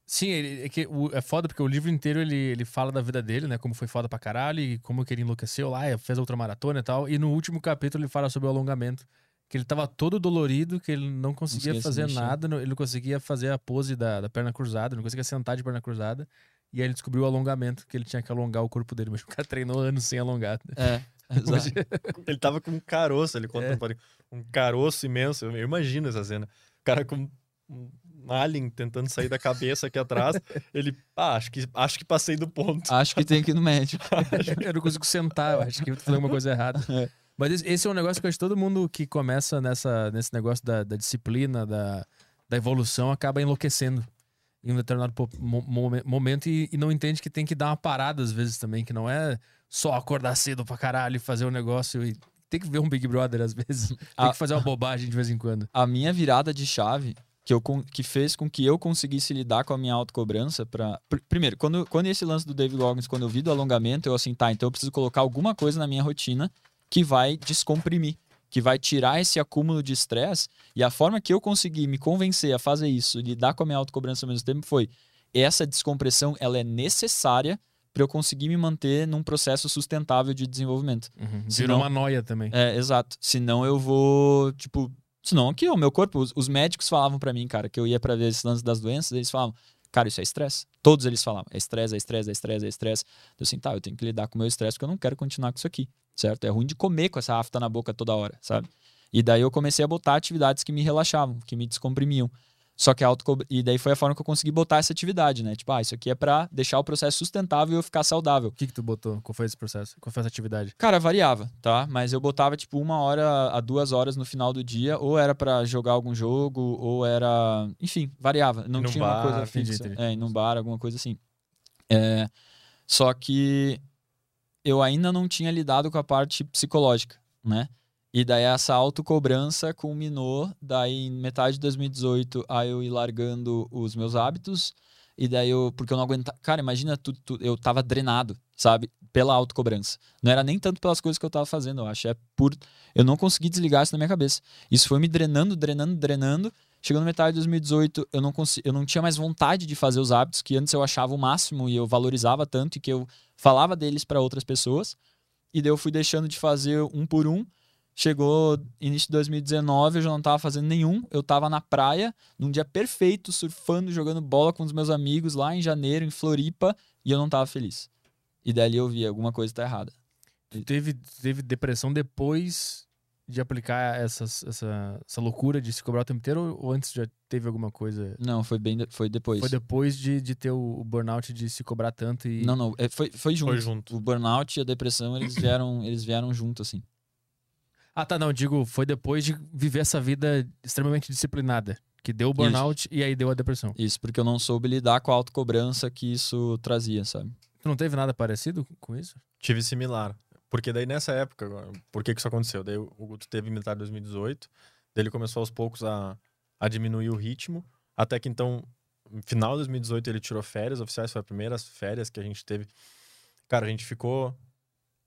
Sim, ele, é, que o- é foda porque o livro inteiro ele, ele fala da vida dele, né? Como foi foda pra caralho e como que ele enlouqueceu lá, fez outra maratona e tal. E no último capítulo ele fala sobre o alongamento. Que ele tava todo dolorido, que ele não conseguia se fazer nada, não- ele não conseguia fazer a pose da, da perna cruzada, não conseguia sentar de perna cruzada. E aí ele descobriu o alongamento, que ele tinha que alongar o corpo dele. Mas o cara treinou anos sem alongar. É, exato. Ele tava com um caroço, ele conta É. um caroço imenso. Eu imagino essa cena. O cara com um alien tentando sair da cabeça aqui atrás. Ele, ah, acho que, acho que passei do ponto. Acho que tem que ir no médico. eu não consigo sentar, eu acho que eu tô fazendo alguma coisa errada. É. Mas esse- é um negócio que eu acho que todo mundo que começa nessa, nesse negócio da, da disciplina, da, da evolução, acaba enlouquecendo em um determinado momento e, e não entende que tem que dar uma parada às vezes também, que não é só acordar cedo pra caralho e fazer o negócio e tem que ver um Big Brother às vezes. Tem Ah. que fazer uma bobagem de vez em quando. A minha virada de chave que, eu, que fez com que eu conseguisse lidar com a minha autocobrança para Primeiro, quando, quando esse lance do David Goggins, quando eu vi do alongamento, eu assim, tá, então eu preciso colocar alguma coisa na minha rotina que vai descomprimir, que vai tirar esse acúmulo de estresse. E a forma que eu consegui me convencer a fazer isso, lidar com a minha autocobrança ao mesmo tempo, foi essa descompressão, ela é necessária para eu conseguir me manter num processo sustentável de desenvolvimento. Virou Senão- uma noia também. É, exato. Senão eu vou, tipo. Senão aqui, o meu corpo, os, os médicos falavam pra mim, cara, que eu ia pra ver esse lance das doenças, eles falavam, cara, isso é estresse. Todos eles falavam, é estresse, é estresse, é estresse, é estresse. Eu assim, tá, eu tenho que lidar com o meu estresse porque eu não quero continuar com isso aqui, certo? É ruim de comer com essa afta na boca toda hora, sabe? E daí eu comecei a botar atividades que me relaxavam, que me descomprimiam. Só que a auto E daí foi a forma que eu consegui botar essa atividade, né? Tipo, ah, isso aqui é pra deixar o processo sustentável e eu ficar saudável. O que que tu botou? Qual foi esse processo? Qual foi essa atividade? Cara, variava, tá? Mas eu botava, tipo, uma hora a duas horas no final do dia, ou era pra jogar algum jogo, ou era. Enfim, variava. Não num tinha uma bar, coisa entendi, fixa. É, num bar, alguma coisa assim. É, só que eu ainda não tinha lidado com a parte psicológica, né? E daí essa autocobrança culminou, daí em metade de 2018, aí eu ir largando os meus hábitos, e daí eu, porque eu não aguentava, cara, imagina, tu, tu- eu tava drenado, sabe, pela autocobrança. Não era nem tanto pelas coisas que eu tava fazendo, eu acho, é por, eu não consegui desligar isso na minha cabeça. Isso foi me drenando, drenando, drenando, chegando metade de 2018, eu não, consi- eu não tinha mais vontade de fazer os hábitos que antes eu achava o máximo e eu valorizava tanto e que eu falava deles para outras pessoas, e daí eu fui deixando de fazer um por um, Chegou início de 2019, eu já não tava fazendo nenhum. Eu tava na praia, num dia perfeito, surfando, jogando bola com os meus amigos lá em janeiro, em Floripa, e eu não tava feliz. E dali eu vi, alguma coisa tá errada. Tu teve, teve depressão depois de aplicar essas, essa, essa loucura de se cobrar o tempo inteiro ou- antes já teve alguma coisa? Não, foi bem de- foi depois. Foi depois de, de ter o, o burnout de se cobrar tanto e. Não, não, é, foi, foi junto. Foi junto. O burnout e a depressão, eles vieram, eles vieram junto assim. Ah, tá, não, digo, foi depois de viver essa vida extremamente disciplinada. Que deu o burnout e aí deu a depressão. Isso porque eu não soube lidar com a autocobrança que isso trazia, sabe? Tu não teve nada parecido com isso? Tive similar. Porque daí nessa época, por que que isso aconteceu? Daí o Guto teve metade de 2018, daí ele começou aos poucos a, a diminuir o ritmo, até que então, no final de 2018 ele tirou férias oficiais, foi as primeiras férias que a gente teve. Cara, a gente ficou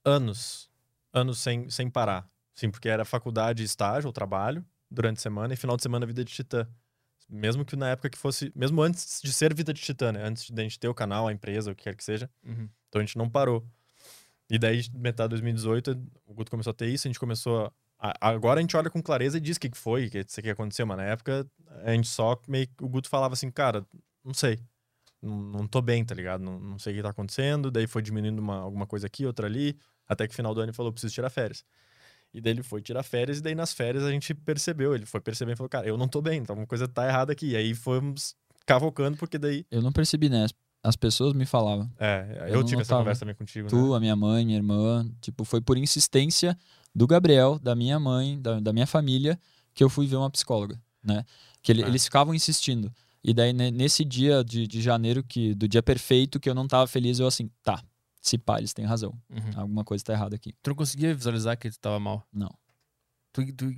anos, anos sem, sem parar. Sim, porque era faculdade, estágio ou trabalho durante a semana e final de semana vida de titã. Mesmo que na época que fosse, mesmo antes de ser vida de titã, né? Antes de a gente ter o canal, a empresa, o que quer que seja, Uhum. então a gente não parou. E daí, metade de 2018, o Guto começou a ter isso, a gente começou a... Agora a gente olha com clareza e diz o que que foi, que isso aqui aconteceu, mas na época a gente só meio que o Guto falava assim, cara, não sei. Não, não tô bem, tá ligado? Não, não sei o que tá acontecendo. Daí foi diminuindo uma, alguma coisa aqui, outra ali. Até que final do ano ele falou, preciso tirar férias. E daí ele foi tirar férias, e daí nas férias a gente percebeu. Ele foi percebendo e falou, cara, eu não tô bem, então alguma coisa tá errada aqui. E aí fomos cavocando, porque daí. Eu não percebi, né? As- As pessoas me falavam. É, Eu eu, tive essa conversa também contigo. né? Tu, a minha mãe, minha irmã. Tipo, foi por insistência do Gabriel, da minha mãe, da, da minha família, que eu fui ver uma psicóloga, né? Que ele- Ah. eles ficavam insistindo. E daí, ne- nesse dia de, de janeiro, que, do dia perfeito, que eu não tava feliz, eu assim, tá, se pá, eles têm razão. Uhum. Alguma coisa tá errada aqui. Tu não conseguia visualizar que tu tava mal? Não. Tu, tu,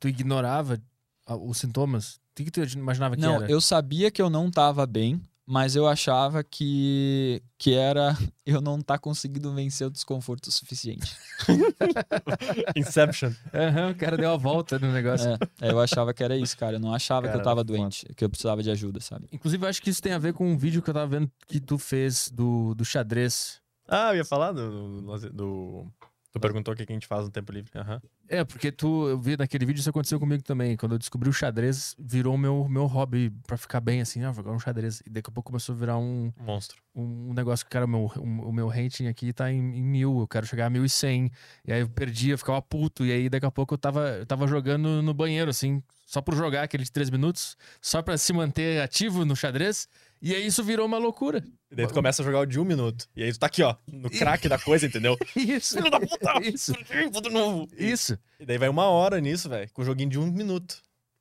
tu ignorava os sintomas? O que, que tu imaginava que não, era? eu sabia que eu não tava bem, mas eu achava que, que era eu não tá conseguindo vencer o desconforto o suficiente. Inception. Aham, o cara deu a volta no negócio. É, eu achava que era isso, cara. Eu não achava que eu Cara, tava foda. doente, que eu precisava de ajuda, sabe? Inclusive, eu acho que isso tem a ver com um vídeo que eu tava vendo que tu fez do, do xadrez. Ah, eu ia falar do. do, do- tu perguntou o que a gente faz no tempo livre. Aham. É, porque tu, eu vi naquele vídeo, isso aconteceu comigo também. Quando eu descobri o xadrez, virou meu, meu hobby pra ficar bem assim. Ah, vou jogar um xadrez. E daqui a pouco começou a virar um, Monstro. um negócio que, cara, o meu, um- o meu rating aqui tá em, em mil, eu quero chegar a mil e cem. E aí eu perdia, ficava puto. E aí daqui a pouco eu tava, eu tava jogando no banheiro, assim, só por jogar aquele de três minutos, só pra se manter ativo no xadrez. E aí isso virou uma loucura. E daí tu começa a jogar o de um minuto. E aí tu tá aqui, ó, no craque da coisa, entendeu? Isso. Filho da puta! Isso. De novo. E, Isso. e daí vai uma hora nisso, velho, com o joguinho de um minuto.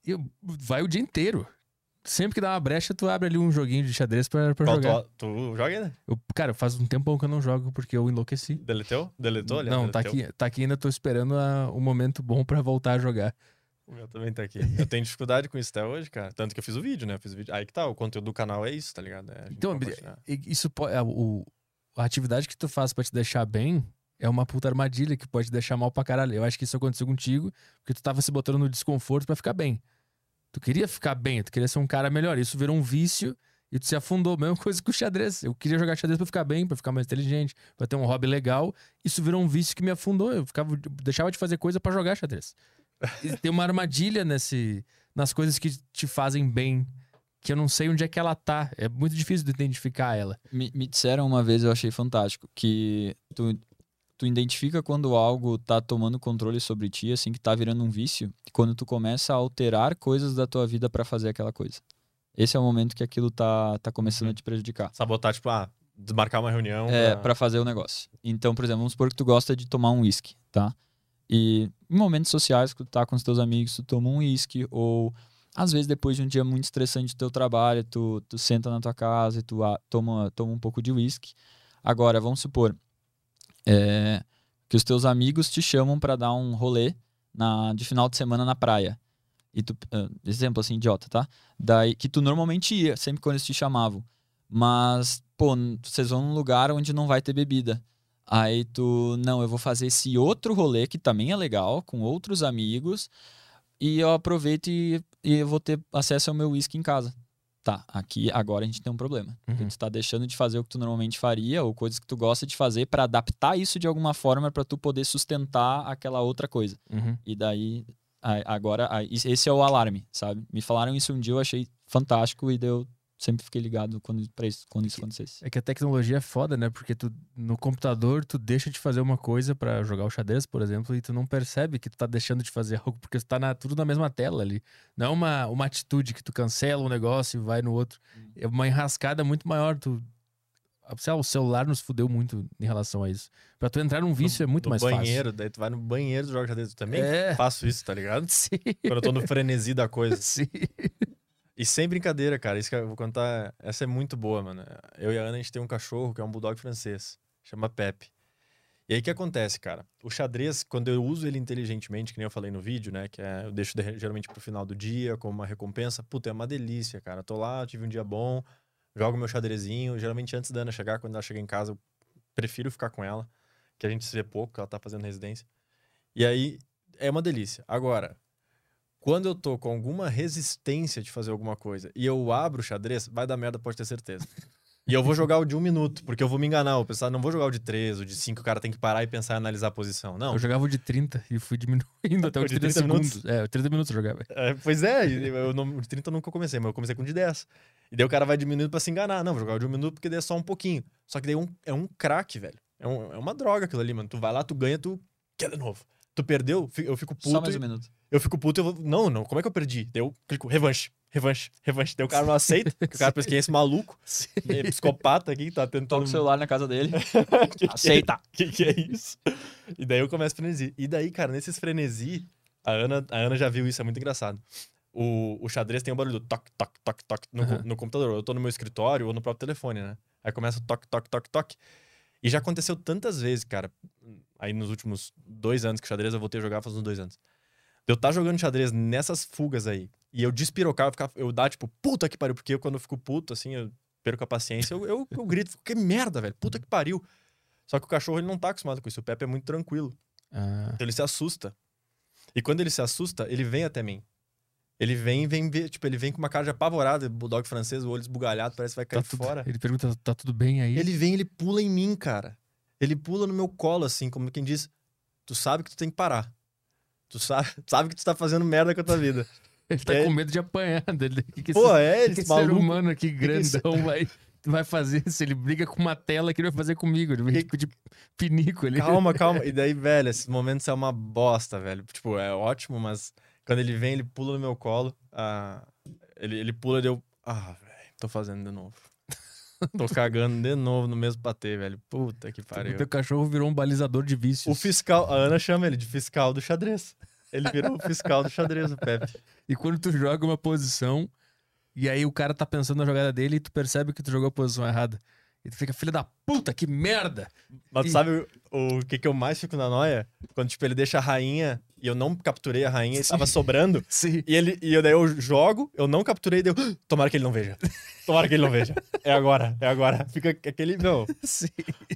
E vai o dia inteiro. Sempre que dá uma brecha, tu abre ali um joguinho de xadrez pra, pra Qual jogar. tu, tu joga ainda? Eu, cara, faz um tempão que eu não jogo porque eu enlouqueci. Deleteu? Deletou ali? não, tá aqui, tá aqui ainda, tô esperando a- um momento bom pra voltar a jogar. O meu também tá aqui. Eu tenho dificuldade com isso até hoje, cara. Tanto que eu fiz o vídeo, né? Eu fiz o vídeo. Aí que tá, o conteúdo do canal é isso, tá ligado? É Então, Isso pode, a, o- a atividade que tu faz pra te deixar bem é uma puta armadilha que pode te deixar mal pra caralho. Eu acho que isso aconteceu contigo porque tu tava se botando no desconforto pra ficar bem. Tu queria ficar bem, tu queria ser um cara melhor. Isso virou um vício e tu se afundou. Mesma coisa com o xadrez. Eu queria jogar xadrez pra ficar bem, pra ficar mais inteligente, pra ter um hobby legal. Isso virou um vício que me afundou. Eu ficava, eu deixava de fazer coisa pra jogar xadrez. Tem uma armadilha nesse, nas coisas que te fazem bem. Que eu não sei onde é que ela tá. É muito difícil de identificar ela. Me, me disseram uma vez, eu achei fantástico, que tu, tu identifica quando algo tá tomando controle sobre ti, assim, que tá virando um vício, quando tu começa a alterar coisas da tua vida pra fazer aquela coisa. Esse é o momento que aquilo tá, tá começando Uhum. a te prejudicar. Sabotar, tipo, ah, desmarcar uma reunião. É, pra- pra fazer o negócio. Então, por exemplo, vamos supor que tu gosta de tomar um uísque, tá? E em momentos sociais, que tu tá com os teus amigos, tu toma um uísque, ou às vezes depois de um dia muito estressante do teu trabalho, tu, tu senta na tua casa e tu ah, toma, toma um pouco de uísque. Agora, vamos supor é, que os teus amigos te chamam pra dar um rolê na, de final de semana na praia. E tu, ah, exemplo assim, idiota, tá? Daí, que tu normalmente ia, sempre quando eles te chamavam. Mas, pô, vocês vão num lugar onde não vai ter bebida. Aí tu, não, eu vou fazer esse outro rolê que também é legal, com outros amigos, e eu aproveito e, e eu vou ter acesso ao meu uísque em casa. Tá, aqui agora a gente tem um problema. Uhum. tu tá deixando de fazer o que tu normalmente faria, ou coisas que tu gosta de fazer, pra adaptar isso de alguma forma pra tu poder sustentar aquela outra coisa. Uhum. E daí, agora, esse é o alarme, sabe? Me falaram isso um dia, eu achei fantástico e daí eu sempre fiquei ligado quando, pra isso, quando isso acontecesse. É que a tecnologia é foda, né? Porque tu, no computador tu deixa de fazer uma coisa pra jogar o xadrez, por exemplo, e tu não percebe que tu tá deixando de fazer algo porque tu tá na, tudo na mesma tela ali. Não é uma, uma atitude que tu cancela um negócio e vai no outro. É uma enrascada muito maior. Tu, sei lá, o celular nos fudeu muito em relação a isso. Pra tu entrar num vício é muito no mais banheiro, daí tu vai no banheiro do jogo xadrez. Eu também É. faço isso, tá ligado? fácil. Sim. Quando eu tô no frenesi da coisa. Sim. E sem brincadeira, cara. Isso que eu vou contar. Essa é muito boa, mano. Eu e a Ana, a gente tem um cachorro que é um bulldog francês. Chama Pepe. E aí o que acontece, cara? O xadrez, quando eu uso ele inteligentemente, que nem eu falei no vídeo, né? Que é, eu deixo de- geralmente pro final do dia, como uma recompensa. Puta, é uma delícia, cara. Tô lá, tive um dia bom, jogo meu xadrezinho. Geralmente antes da Ana chegar, quando ela chega em casa, eu prefiro ficar com ela, que a gente se vê pouco, ela tá fazendo residência. E aí é uma delícia. Agora, quando eu tô com alguma resistência de fazer alguma coisa e eu abro o xadrez, vai dar merda, pode ter certeza. E eu vou jogar o de um minuto, porque eu vou me enganar. Eu pensar, não vou jogar o de três, o de cinco, o cara tem que parar e pensar e analisar a posição. Não. Eu jogava o de 30 e fui diminuindo até O de 30 30 minutos? É, 30 minutos eu jogava. É, pois é, eu não, o de 30 eu nunca comecei, mas eu comecei com o de 10. E daí o cara vai diminuindo pra se enganar. Não, vou jogar o de um minuto porque daí é só um pouquinho. Só que daí é um, é um craque, velho. É, um- é uma droga aquilo ali, mano. Tu vai lá, tu ganha, tu quer de novo. Tu perdeu, eu fico puto. Só mais um minuto. eu fico puto e eu vou. Não, não, como é que eu perdi? Daí eu clico, revanche, revanche, revanche. Daí o cara não aceita, o cara pensa que é esse maluco, é psicopata aqui, tá tentando. Toca o celular na casa dele. que, que Aceita. É, que, que é isso? E daí eu começo a frenesi. E daí, cara, nesses frenesi, a Ana, a Ana já viu isso, é muito engraçado. O, o xadrez tem o barulho do toque, toque, toque, toque no, Aham. no computador. Eu tô no meu escritório ou no próprio telefone, né? Aí começa o toque, toque, toque, toque. E já aconteceu tantas vezes, cara. Aí nos últimos dois anos que xadrez eu voltei a jogar, faz uns dois anos. De Eu tá jogando xadrez nessas fugas aí. E eu despirocar, eu, ficar, eu dar tipo, puta que pariu. Porque eu, quando eu fico puto, assim, eu perco a paciência, eu, eu, eu grito, que merda, velho. Puta que pariu. Só que o cachorro ele não tá acostumado com isso. O Pepe é muito tranquilo. Ah, Então ele se assusta. E quando ele se assusta, ele vem até mim. Ele vem, vem ver, tipo, ele vem com uma cara de apavorado, bulldog francês, o olho esbugalhado, parece que vai tá cair tudo- fora. Ele pergunta, tá tudo bem aí? Ele vem, ele pula em mim, cara. Ele pula no meu colo, assim, como quem diz: Tu sabe que tu tem que parar. Tu sabe, sabe que tu tá fazendo merda com a tua vida. Ele tá É. com medo de apanhar dele. Que que Pô, esse, é, que esse maluco. ser humano aqui esse- grandão vai, vai fazer se ele briga com uma tela que ele vai fazer comigo. Ele Que- tipo de pinico ali. Calma, calma. E daí, velho, esses momentos é uma bosta, velho. Tipo, é ótimo, mas quando ele vem, ele pula no meu colo. ah, ele, ele pula e deu. Ah, velho, tô fazendo de novo. tô cagando de novo no mesmo patê, velho. Puta que O pariu. teu cachorro virou um balizador de vícios. O fiscal, a Ana chama ele de fiscal do xadrez. Ele virou o fiscal do xadrez, o Pepe. E quando tu joga uma posição, e aí o cara tá pensando na jogada dele e tu percebe que tu jogou a posição errada. E tu fica, filha da puta, que merda! Mas E- sabe o, o que, que eu mais fico na noia? Quando, tipo, ele deixa a rainha e eu não capturei a rainha e tava sobrando. Sim. E, ele, e eu, daí eu jogo, eu não capturei, deu. Tomara que ele não veja. Tomara que ele não veja. É agora, é agora. Fica aquele. Meu, Sim.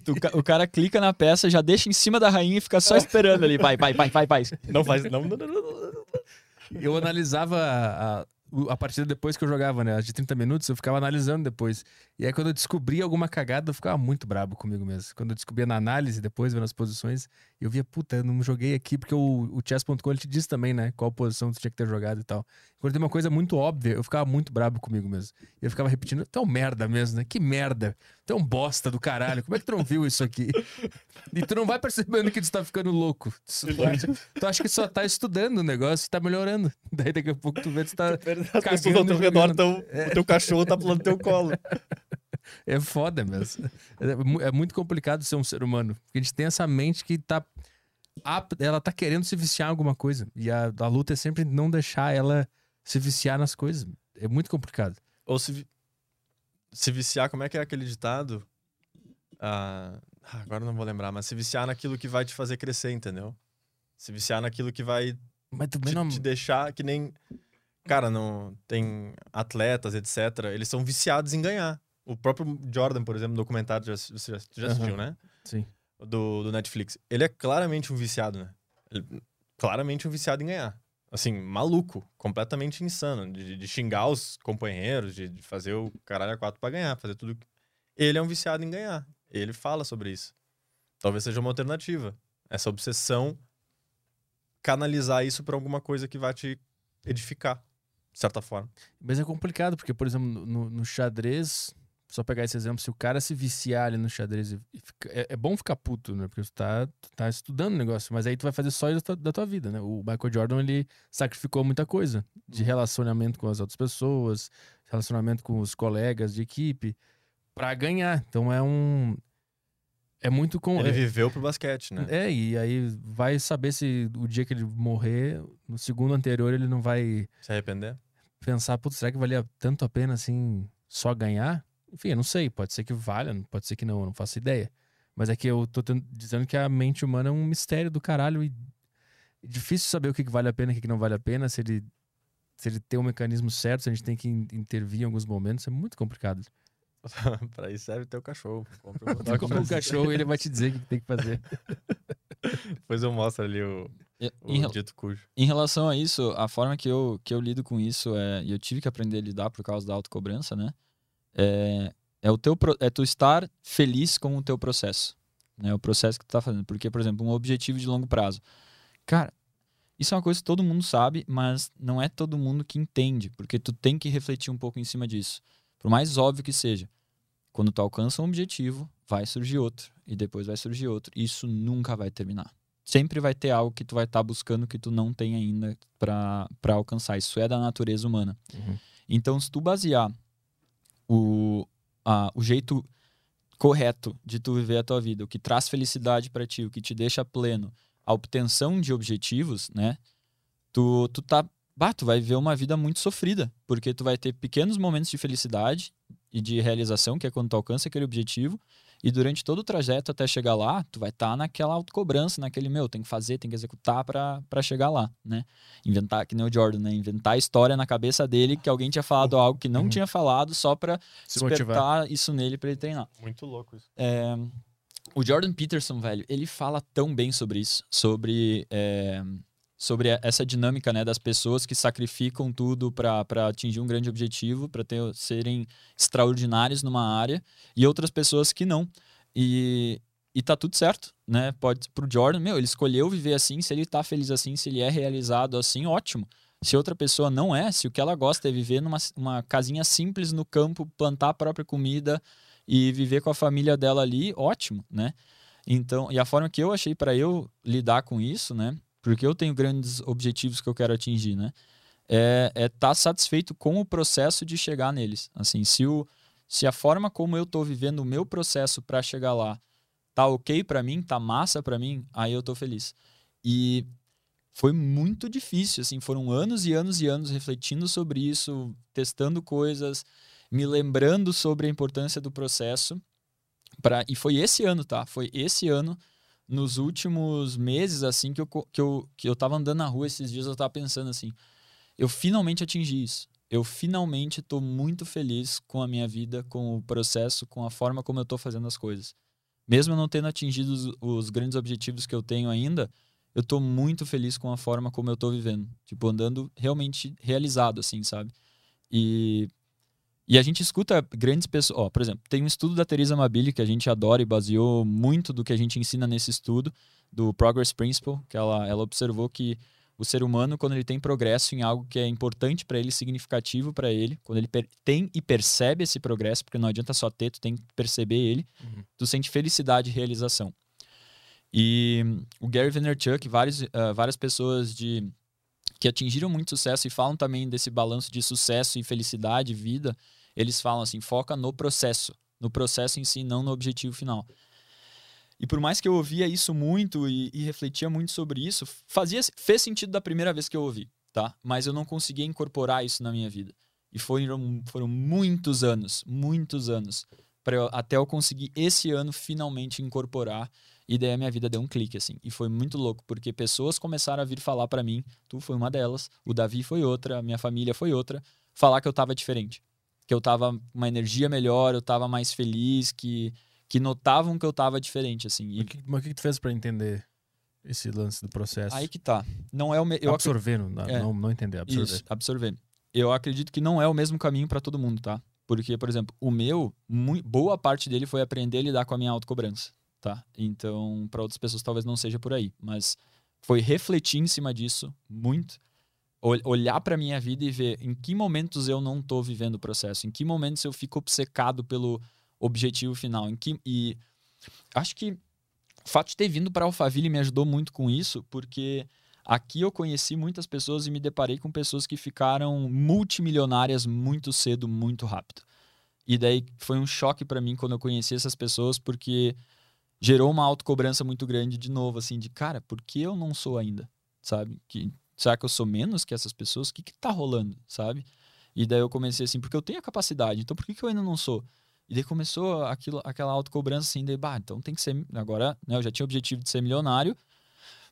Tu o cara clica na peça, já deixa em cima da rainha e fica só esperando ali. Vai, vai, vai, vai, vai. não faz. Não, não, não, não, não. Eu analisava a, a partida depois que eu jogava, né? As de 30 minutos, eu ficava analisando depois. E aí, quando eu descobri alguma cagada, eu ficava muito brabo comigo mesmo. Quando eu descobria na análise, depois, vendo as posições, eu via, puta, eu não joguei aqui, porque o, o chess.com ele te diz também, né? Qual posição tu tinha que ter jogado e tal. Quando tem uma coisa muito óbvia, eu ficava muito brabo comigo mesmo. E eu ficava repetindo, tu é um merda mesmo, né? Que merda. Tu é um bosta do caralho. Como é que tu não viu isso aqui? E tu não vai percebendo que tu tá ficando louco. Tu acha, tu acha que só tá estudando o negócio e tá melhorando. Daí daqui a pouco tu vê que tu tá. As pessoas ao teu redor, tão, o teu cachorro tá pulando teu colo. É foda mesmo. É, é muito complicado ser um ser humano. Porque a gente tem essa mente que tá. Ela tá querendo se viciar em alguma coisa. E a, a luta é sempre não deixar ela se viciar nas coisas. É muito complicado. Ou se, se viciar, como é que é aquele ditado? Ah, ah, agora não vou lembrar, mas se viciar naquilo que vai te fazer crescer, entendeu? Se viciar naquilo que vai te, não. te deixar que nem. Cara, não tem atletas, etc. Eles são viciados em ganhar. O próprio Jordan, por exemplo, documentário, já, já, já assistiu, né? Sim. Do, do Netflix. Ele é claramente um viciado, né? Ele- claramente um viciado em ganhar. Assim, maluco, completamente insano. De, de xingar os companheiros, de, de fazer o caralho a quatro pra ganhar, fazer tudo. Ele é um viciado em ganhar. Ele fala sobre isso. Talvez seja uma alternativa. Essa obsessão, canalizar isso pra alguma coisa que vai te edificar, de certa forma. Mas é complicado, porque, por exemplo, no, no xadrez, só pegar esse exemplo, se o cara se viciar ali no xadrez, fica- é, é bom ficar puto, né? Porque tu tá, tu tá estudando o negócio, mas aí tu vai fazer só isso da tua, da tua vida, né? O Michael Jordan, ele sacrificou muita coisa de relacionamento com as outras pessoas, relacionamento com os colegas de equipe, pra ganhar. Então é um. É muito com. Ele é- viveu pro basquete, né? é, e aí vai saber se o dia que ele morrer, no segundo anterior, ele não vai Se arrepender? pensar, putz, será que valia tanto a pena assim só ganhar? Enfim, eu não sei, pode ser que valha, pode ser que não, eu não faço ideia. Mas é que eu tô dizendo que a mente humana é um mistério do caralho e é difícil saber o que, que vale a pena e o que, que não vale a pena, se ele, se ele tem o mecanismo certo, se a gente tem que in- intervir em alguns momentos, é muito complicado. pra isso serve teu cachorro. Compra um compra um cachorro e ele vai te dizer o que, tem que fazer. Depois eu mostro ali o, E- o Em, dito cujo. em relação a isso, a forma que eu, que eu lido com isso é. E eu tive que aprender a lidar por causa da autocobrança, né? É, é, o teu, é tu estar feliz com o teu processo. Né? O processo que tu tá fazendo. Porque, por exemplo, um objetivo de longo prazo. Cara, isso é uma coisa que todo mundo sabe, mas não é todo mundo que entende. Porque tu tem que refletir um pouco em cima disso. Por mais óbvio que seja. Quando tu alcança um objetivo, vai surgir outro. E depois vai surgir outro. Isso nunca vai terminar sempre vai ter algo que tu vai estar buscando que tu não tem ainda para alcançar. Isso é da natureza humana. Uhum. Então, se tu basear o, a- o jeito correto de tu viver a tua vida, o que traz felicidade para ti, o que te deixa pleno, a obtenção de objetivos, né? Tu, tu tá, bah, tu vai viver uma vida muito sofrida, porque tu vai ter pequenos momentos de felicidade e de realização, que é quando tu alcança aquele objetivo, e durante todo o trajeto até chegar lá, tu vai estar naquela autocobrança, naquele, meu, tem que fazer, tem que executar para chegar lá, né? Inventar, que nem o Jordan, né? Inventar a história na cabeça dele que alguém tinha falado algo que não Uhum. tinha falado só para Se motivar. despertar isso nele para ele treinar. Muito louco isso. É, o Jordan Peterson, velho, ele fala tão bem sobre isso, sobre, é, sobre essa dinâmica, né, das pessoas que sacrificam tudo para atingir um grande objetivo, para serem extraordinários numa área, e outras pessoas que não. E, e tá tudo certo, né? Pode pro Jordan, meu, ele escolheu viver assim, se ele tá feliz assim, se ele é realizado assim, ótimo. Se outra pessoa não é, se o que ela gosta é viver numa uma casinha simples no campo, plantar a própria comida, e viver com a família dela ali, ótimo, né? Então, e a forma que eu achei para eu lidar com isso, né? Porque eu tenho grandes objetivos que eu quero atingir, né? É estar é tá satisfeito com o processo de chegar neles. Assim, se, o, se a forma como eu tô vivendo o meu processo para chegar lá tá ok para mim, tá massa para mim, aí eu tô feliz. E foi muito difícil, assim, foram anos e anos e anos refletindo sobre isso, testando coisas, me lembrando sobre a importância do processo. Pra, e foi esse ano, tá? Foi esse ano, nos últimos meses, assim, que eu, que, eu, que eu tava andando na rua esses dias, eu tava pensando assim, eu finalmente atingi isso. Eu finalmente tô muito feliz com a minha vida, com o processo, com a forma como eu tô fazendo as coisas. Mesmo não tendo atingido os, os grandes objetivos que eu tenho ainda, eu tô muito feliz com a forma como eu tô vivendo. Tipo, andando realmente realizado, assim, sabe? E E a gente escuta grandes pessoas. Ó, por exemplo, tem um estudo da Teresa Mabili que a gente adora e baseou muito do que a gente ensina nesse estudo, do Progress Principle, que ela, ela observou que o ser humano, quando ele tem progresso em algo que é importante para ele, significativo para ele, quando ele tem e percebe esse progresso, porque não adianta só ter, tu tem que perceber ele, uhum. tu sente felicidade e realização. E o Gary Vaynerchuk, vários, uh, várias pessoas de que atingiram muito sucesso e falam também desse balanço de sucesso e felicidade, vida, eles falam assim, foca no processo, no processo em si, não no objetivo final. E por mais que eu ouvia isso muito e, e, refletia muito sobre isso, fazia, fez sentido da primeira vez que eu ouvi, tá? Mas eu não conseguia incorporar isso na minha vida. E foram, foram muitos anos, muitos anos, até eu conseguir esse ano finalmente incorporar. E daí a minha vida deu um clique, assim. E foi muito louco, porque pessoas começaram a vir falar para mim, tu foi uma delas, o Davi foi outra, a minha família foi outra, falar que eu tava diferente. Que eu tava com uma energia melhor, eu tava mais feliz, que que notavam que eu tava diferente, assim. E... Mas, que, mas o que tu fez para entender esse lance do processo? Aí que tá. Não é o me... eu absorver, ac... não, é. não, não entender, absorver. Isso, absorver. Eu acredito que não é o mesmo caminho para todo mundo, tá? Porque, por exemplo, o meu, muito, boa parte dele foi aprender a lidar com a minha autocobrança, tá? Então, para outras pessoas talvez não seja por aí, mas foi refletir em cima disso muito, olhar para minha vida e ver em que momentos eu não tô vivendo o processo, em que momentos eu fico obcecado pelo objetivo final. Em que, e acho que o fato de ter vindo para Alphaville me ajudou muito com isso, porque aqui eu conheci muitas pessoas e me deparei com pessoas que ficaram multimilionárias muito cedo, muito rápido. E daí foi um choque para mim quando eu conheci essas pessoas, porque gerou uma autocobrança muito grande de novo, assim, de cara, por que eu não sou ainda? Sabe? Que, será que eu sou menos que essas pessoas? O que que tá rolando? Sabe? E daí eu comecei assim, porque eu tenho a capacidade, então por que, que eu ainda não sou? E daí começou aquilo, aquela autocobrança assim, de, bah, então tem que ser. Agora, né, eu já tinha o objetivo de ser milionário,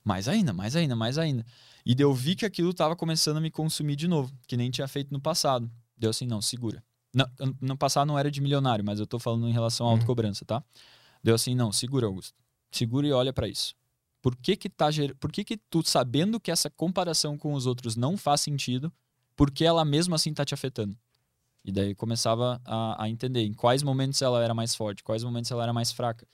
mais ainda, mais ainda, mais ainda. E daí eu vi que aquilo estava começando a me consumir de novo, que nem tinha feito no passado. Deu assim, não, segura. Não, no passado não era de milionário, mas eu tô falando em relação à uhum. autocobrança, tá? Deu assim, não, segura, Augusto. Segura e olha para isso. Por que que tá por que que tu sabendo que essa comparação com os outros não faz sentido, por que ela mesmo assim tá te afetando? E daí começava a, a, entender em quais momentos ela era mais forte, quais momentos ela era mais fraca.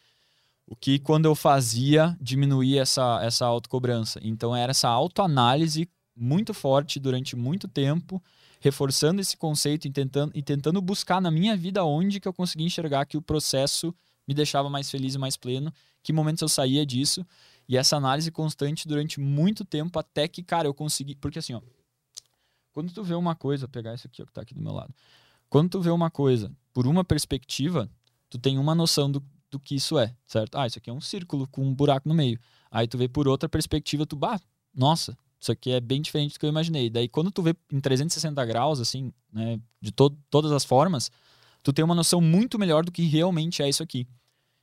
O que, quando eu fazia, diminuía essa, essa autocobrança. Então, era essa autoanálise muito forte durante muito tempo, reforçando esse conceito e tentando, e tentando buscar na minha vida onde que eu conseguia enxergar que o processo me deixava mais feliz e mais pleno, que momentos eu saía disso. E essa análise constante durante muito tempo, até que, cara, eu consegui. Porque assim, ó. Quando tu vê uma coisa, vou pegar isso aqui ó, que tá aqui do meu lado. Quando tu vê uma coisa por uma perspectiva, tu tem uma noção do, do que isso é, certo? Ah, isso aqui é um círculo com um buraco no meio. Aí tu vê por outra perspectiva, tu, bah, nossa, isso aqui é bem diferente do que eu imaginei. Daí quando tu vê em 360 graus, assim, né, de to todas as formas, tu tem uma noção muito melhor do que realmente é isso aqui.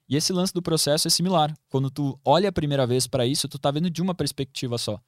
E esse lance do processo é similar. Quando tu olha a primeira vez para isso, tu tá vendo de uma perspectiva só.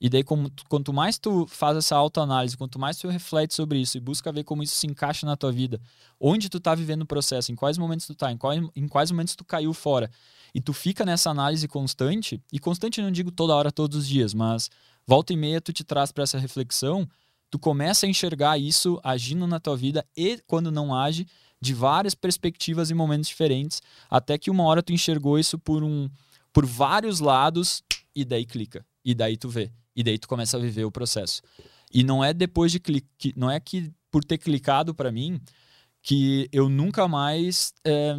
E daí, como, quanto mais tu faz essa autoanálise, quanto mais tu reflete sobre isso e busca ver como isso se encaixa na tua vida, onde tu tá vivendo o processo, em quais momentos tu tá, em quais, em quais momentos tu caiu fora, e tu fica nessa análise constante, e constante não digo toda hora, todos os dias, mas volta e meia tu te traz para essa reflexão, tu começa a enxergar isso agindo na tua vida e quando não age, de várias perspectivas e momentos diferentes, até que uma hora tu enxergou isso por um por vários lados e daí clica. E daí tu vê. E daí tu começa a viver o processo. E não é depois de clicar, não é que por ter clicado para mim que eu nunca mais é,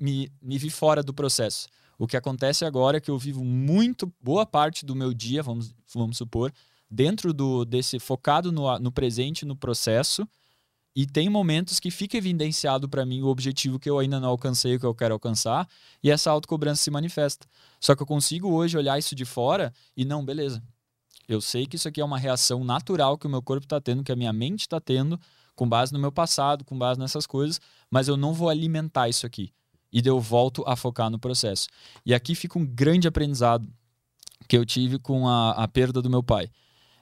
me, me vi fora do processo. O que acontece agora é que eu vivo muito boa parte do meu dia, vamos, vamos supor, dentro do desse focado no, no presente, no processo, e tem momentos que fica evidenciado para mim o objetivo que eu ainda não alcancei, o que eu quero alcançar, e essa autocobrança se manifesta. Só que eu consigo hoje olhar isso de fora e não, beleza, eu sei que isso aqui é uma reação natural que o meu corpo está tendo, que a minha mente está tendo, com base no meu passado, com base nessas coisas, mas eu não vou alimentar isso aqui. E eu volto a focar no processo. E aqui fica um grande aprendizado que eu tive com a, a perda do meu pai.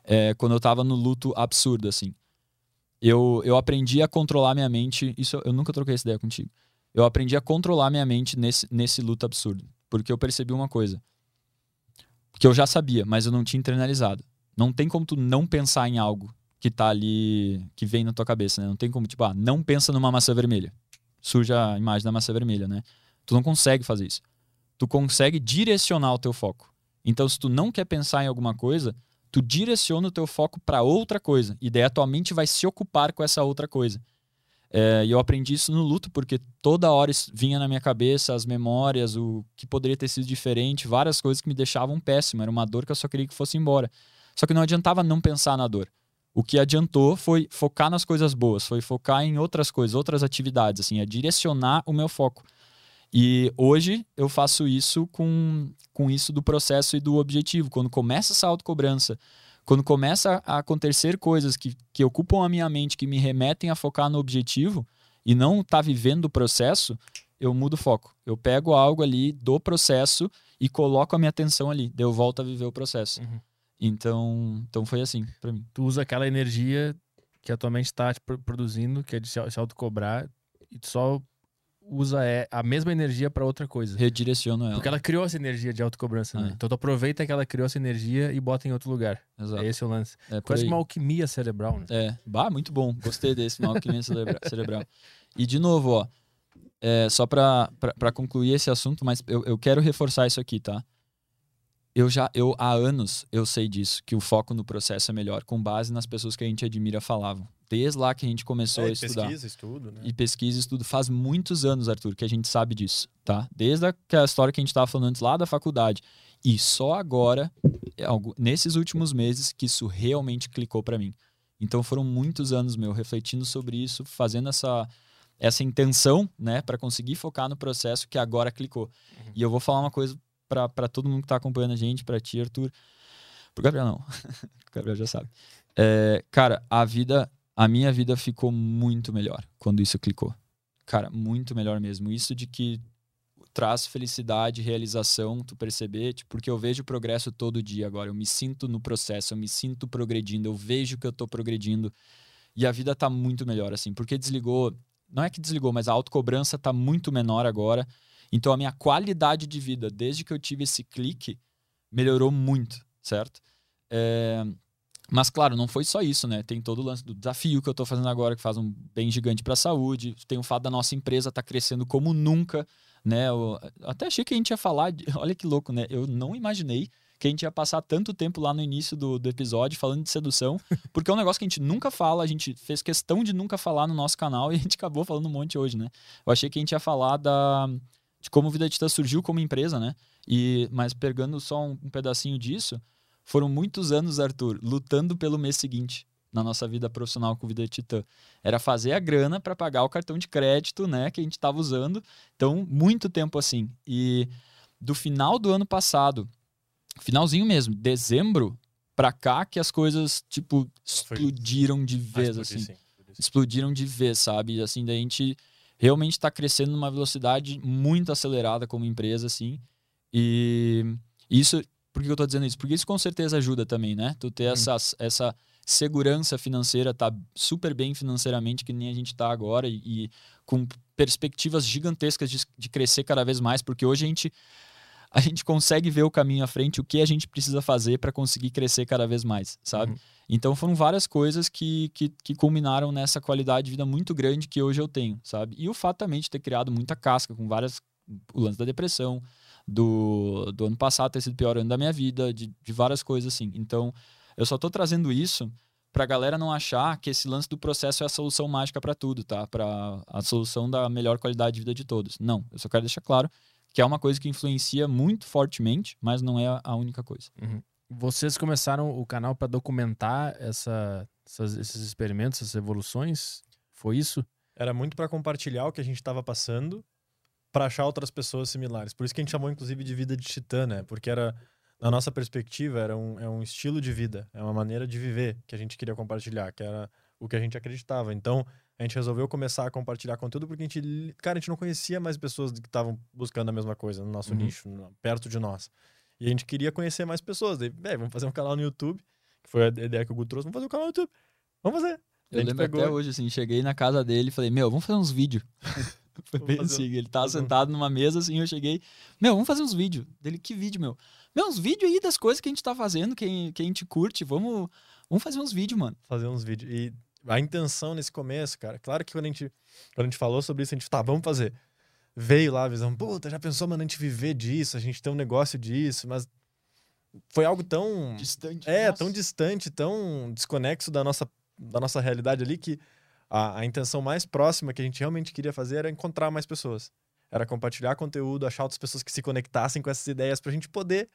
É, quando eu estava no luto absurdo, assim. Eu, eu aprendi a controlar minha mente. Isso eu nunca troquei essa ideia contigo. Eu aprendi a controlar minha mente nesse, nesse luto absurdo. Porque eu percebi uma coisa que eu já sabia, mas eu não tinha internalizado. Não tem como tu não pensar em algo que tá ali, que vem na tua cabeça, né? Não tem como, tipo, ah, não pensa numa maçã vermelha. Surge a imagem da maçã vermelha, né? Tu não consegue fazer isso. Tu consegue direcionar o teu foco. Então, se tu não quer pensar em alguma coisa, tu direciona o teu foco para outra coisa. E daí a tua mente vai se ocupar com essa outra coisa. É, e eu aprendi isso no luto, porque toda hora vinha na minha cabeça as memórias, o que poderia ter sido diferente, várias coisas que me deixavam péssimo. Era uma dor que eu só queria que fosse embora. Só que não adiantava não pensar na dor. O que adiantou foi focar nas coisas boas, foi focar em outras coisas, outras atividades, assim, é direcionar o meu foco. E hoje eu faço isso com, com isso do processo e do objetivo. Quando começa essa autocobrança, quando começa a acontecer coisas que, que ocupam a minha mente, que me remetem a focar no objetivo e não tá vivendo o processo, eu mudo o foco. Eu pego algo ali do processo e coloco a minha atenção ali. Daí eu volto a viver o processo. Uhum. Então, então foi assim para mim. Tu usa aquela energia que a tua mente está produzindo, que é de se autocobrar, e tu só usa é, a mesma energia para outra coisa. Redireciono ela. Porque ela criou essa energia de autocobrança, né? É. Então tu aproveita que ela criou essa energia e bota em outro lugar. Exato. É esse o lance. É Quase uma alquimia cerebral, né? É. Bah, muito bom. Gostei desse, uma alquimia cerebral. E de novo, ó, é, só para concluir esse assunto, mas eu, eu quero reforçar isso aqui, tá? eu já, eu há anos eu sei disso, que o foco no processo é melhor, com base nas pessoas que a gente admira falavam. Desde lá que a gente começou é, a estudar. Pesquisa, estudo, né? E pesquisa, estudo. Faz muitos anos, Arthur, que a gente sabe disso, tá? Desde a história que a gente estava falando antes lá da faculdade. E só agora, é nesses últimos meses, que isso realmente clicou para mim. Então foram muitos anos meu refletindo sobre isso, fazendo essa essa intenção, né, para conseguir focar no processo que agora clicou. Uhum. E eu vou falar uma coisa para todo mundo que está acompanhando a gente, para ti, Arthur. Pro Gabriel, não. o Gabriel já sabe. É, cara, a vida, a minha vida ficou muito melhor quando isso clicou. Cara, muito melhor mesmo. Isso de que traz felicidade, realização, tu perceber, tipo, porque eu vejo progresso todo dia agora. Eu me sinto no processo, eu me sinto progredindo, eu vejo que eu tô progredindo. E a vida tá muito melhor, assim, porque desligou. Não é que desligou, mas a autocobrança tá muito menor agora. Então a minha qualidade de vida, desde que eu tive esse clique, melhorou muito, certo? É... Mas claro, não foi só isso, né? Tem todo o lance do desafio que eu estou fazendo agora, que faz um bem gigante para a saúde. Tem o fato da nossa empresa estar tá crescendo como nunca, né? Eu até achei que a gente ia falar, de... olha que louco, né? Eu não imaginei que a gente ia passar tanto tempo lá no início do, do episódio falando de sedução, porque é um negócio que a gente nunca fala, a gente fez questão de nunca falar no nosso canal e a gente acabou falando um monte hoje, né? Eu achei que a gente ia falar da de como Vida Titã surgiu como empresa, né? E, mas pegando só um, um pedacinho disso, foram muitos anos, Arthur, lutando pelo mês seguinte na nossa vida profissional com Vida Titã. Era fazer a grana para pagar o cartão de crédito, né, que a gente estava usando. Então, muito tempo assim. E do final do ano passado, finalzinho mesmo, dezembro para cá que as coisas tipo explodiram de vez assim. Explodiram de vez, sabe? Assim, da gente realmente está crescendo numa velocidade muito acelerada como empresa, assim. E isso, por que eu estou dizendo isso? Porque isso com certeza ajuda também, né? Tu ter hum. essa, essa segurança financeira, tá super bem financeiramente, que nem a gente está agora, e, e, com perspectivas gigantescas de, de crescer cada vez mais, porque hoje a gente a gente consegue ver o caminho à frente, o que a gente precisa fazer para conseguir crescer cada vez mais, sabe? Uhum. Então foram várias coisas que, que, que, culminaram nessa qualidade de vida muito grande que hoje eu tenho, sabe? E o fato também de ter criado muita casca com várias. O lance da depressão, do, do ano passado ter sido o pior ano da minha vida, de, de várias coisas assim. Então eu só tô trazendo isso pra galera não achar que esse lance do processo é a solução mágica para tudo, tá? Para a solução da melhor qualidade de vida de todos. Não, eu só quero deixar claro que é uma coisa que influencia muito fortemente, mas não é a única coisa. Uhum. Vocês começaram o canal para documentar essa, essas, esses experimentos, essas evoluções? Foi isso? Era muito para compartilhar o que a gente estava passando, para achar outras pessoas similares. Por isso que a gente chamou, inclusive, de vida de titã, né? Porque era, na nossa perspectiva, era um, é um estilo de vida, é uma maneira de viver que a gente queria compartilhar, que era o que a gente acreditava. Então, a gente resolveu começar a compartilhar conteúdo porque a gente, cara, a gente não conhecia mais pessoas que estavam buscando a mesma coisa no nosso uhum. nicho, perto de nós. E a gente queria conhecer mais pessoas. Daí, vamos fazer um canal no YouTube, que foi a ideia que o Gu trouxe, vamos fazer um canal no YouTube. Vamos fazer. Eu lembro pegou... até hoje, assim, cheguei na casa dele e falei, meu, vamos fazer uns vídeos. foi bem assim, ele tava sentado numa mesa, assim, eu cheguei, meu, vamos fazer uns vídeos. Dele, que vídeo, meu? Meu, uns vídeos aí das coisas que a gente tá fazendo, que, que a gente curte, vamos Vamos fazer uns vídeos, mano. fazer uns vídeos. E a intenção nesse começo, cara, claro que quando a gente, quando a gente falou sobre isso, a gente, tá, vamos fazer. Veio lá a visão, puta, já pensou, mano, a gente viver disso, a gente ter um negócio disso, mas foi algo tão. Distante. É, nossa. tão distante, tão desconexo da nossa, da nossa realidade ali que a, a intenção mais próxima que a gente realmente queria fazer era encontrar mais pessoas. Era compartilhar conteúdo, achar outras pessoas que se conectassem com essas ideias pra gente poder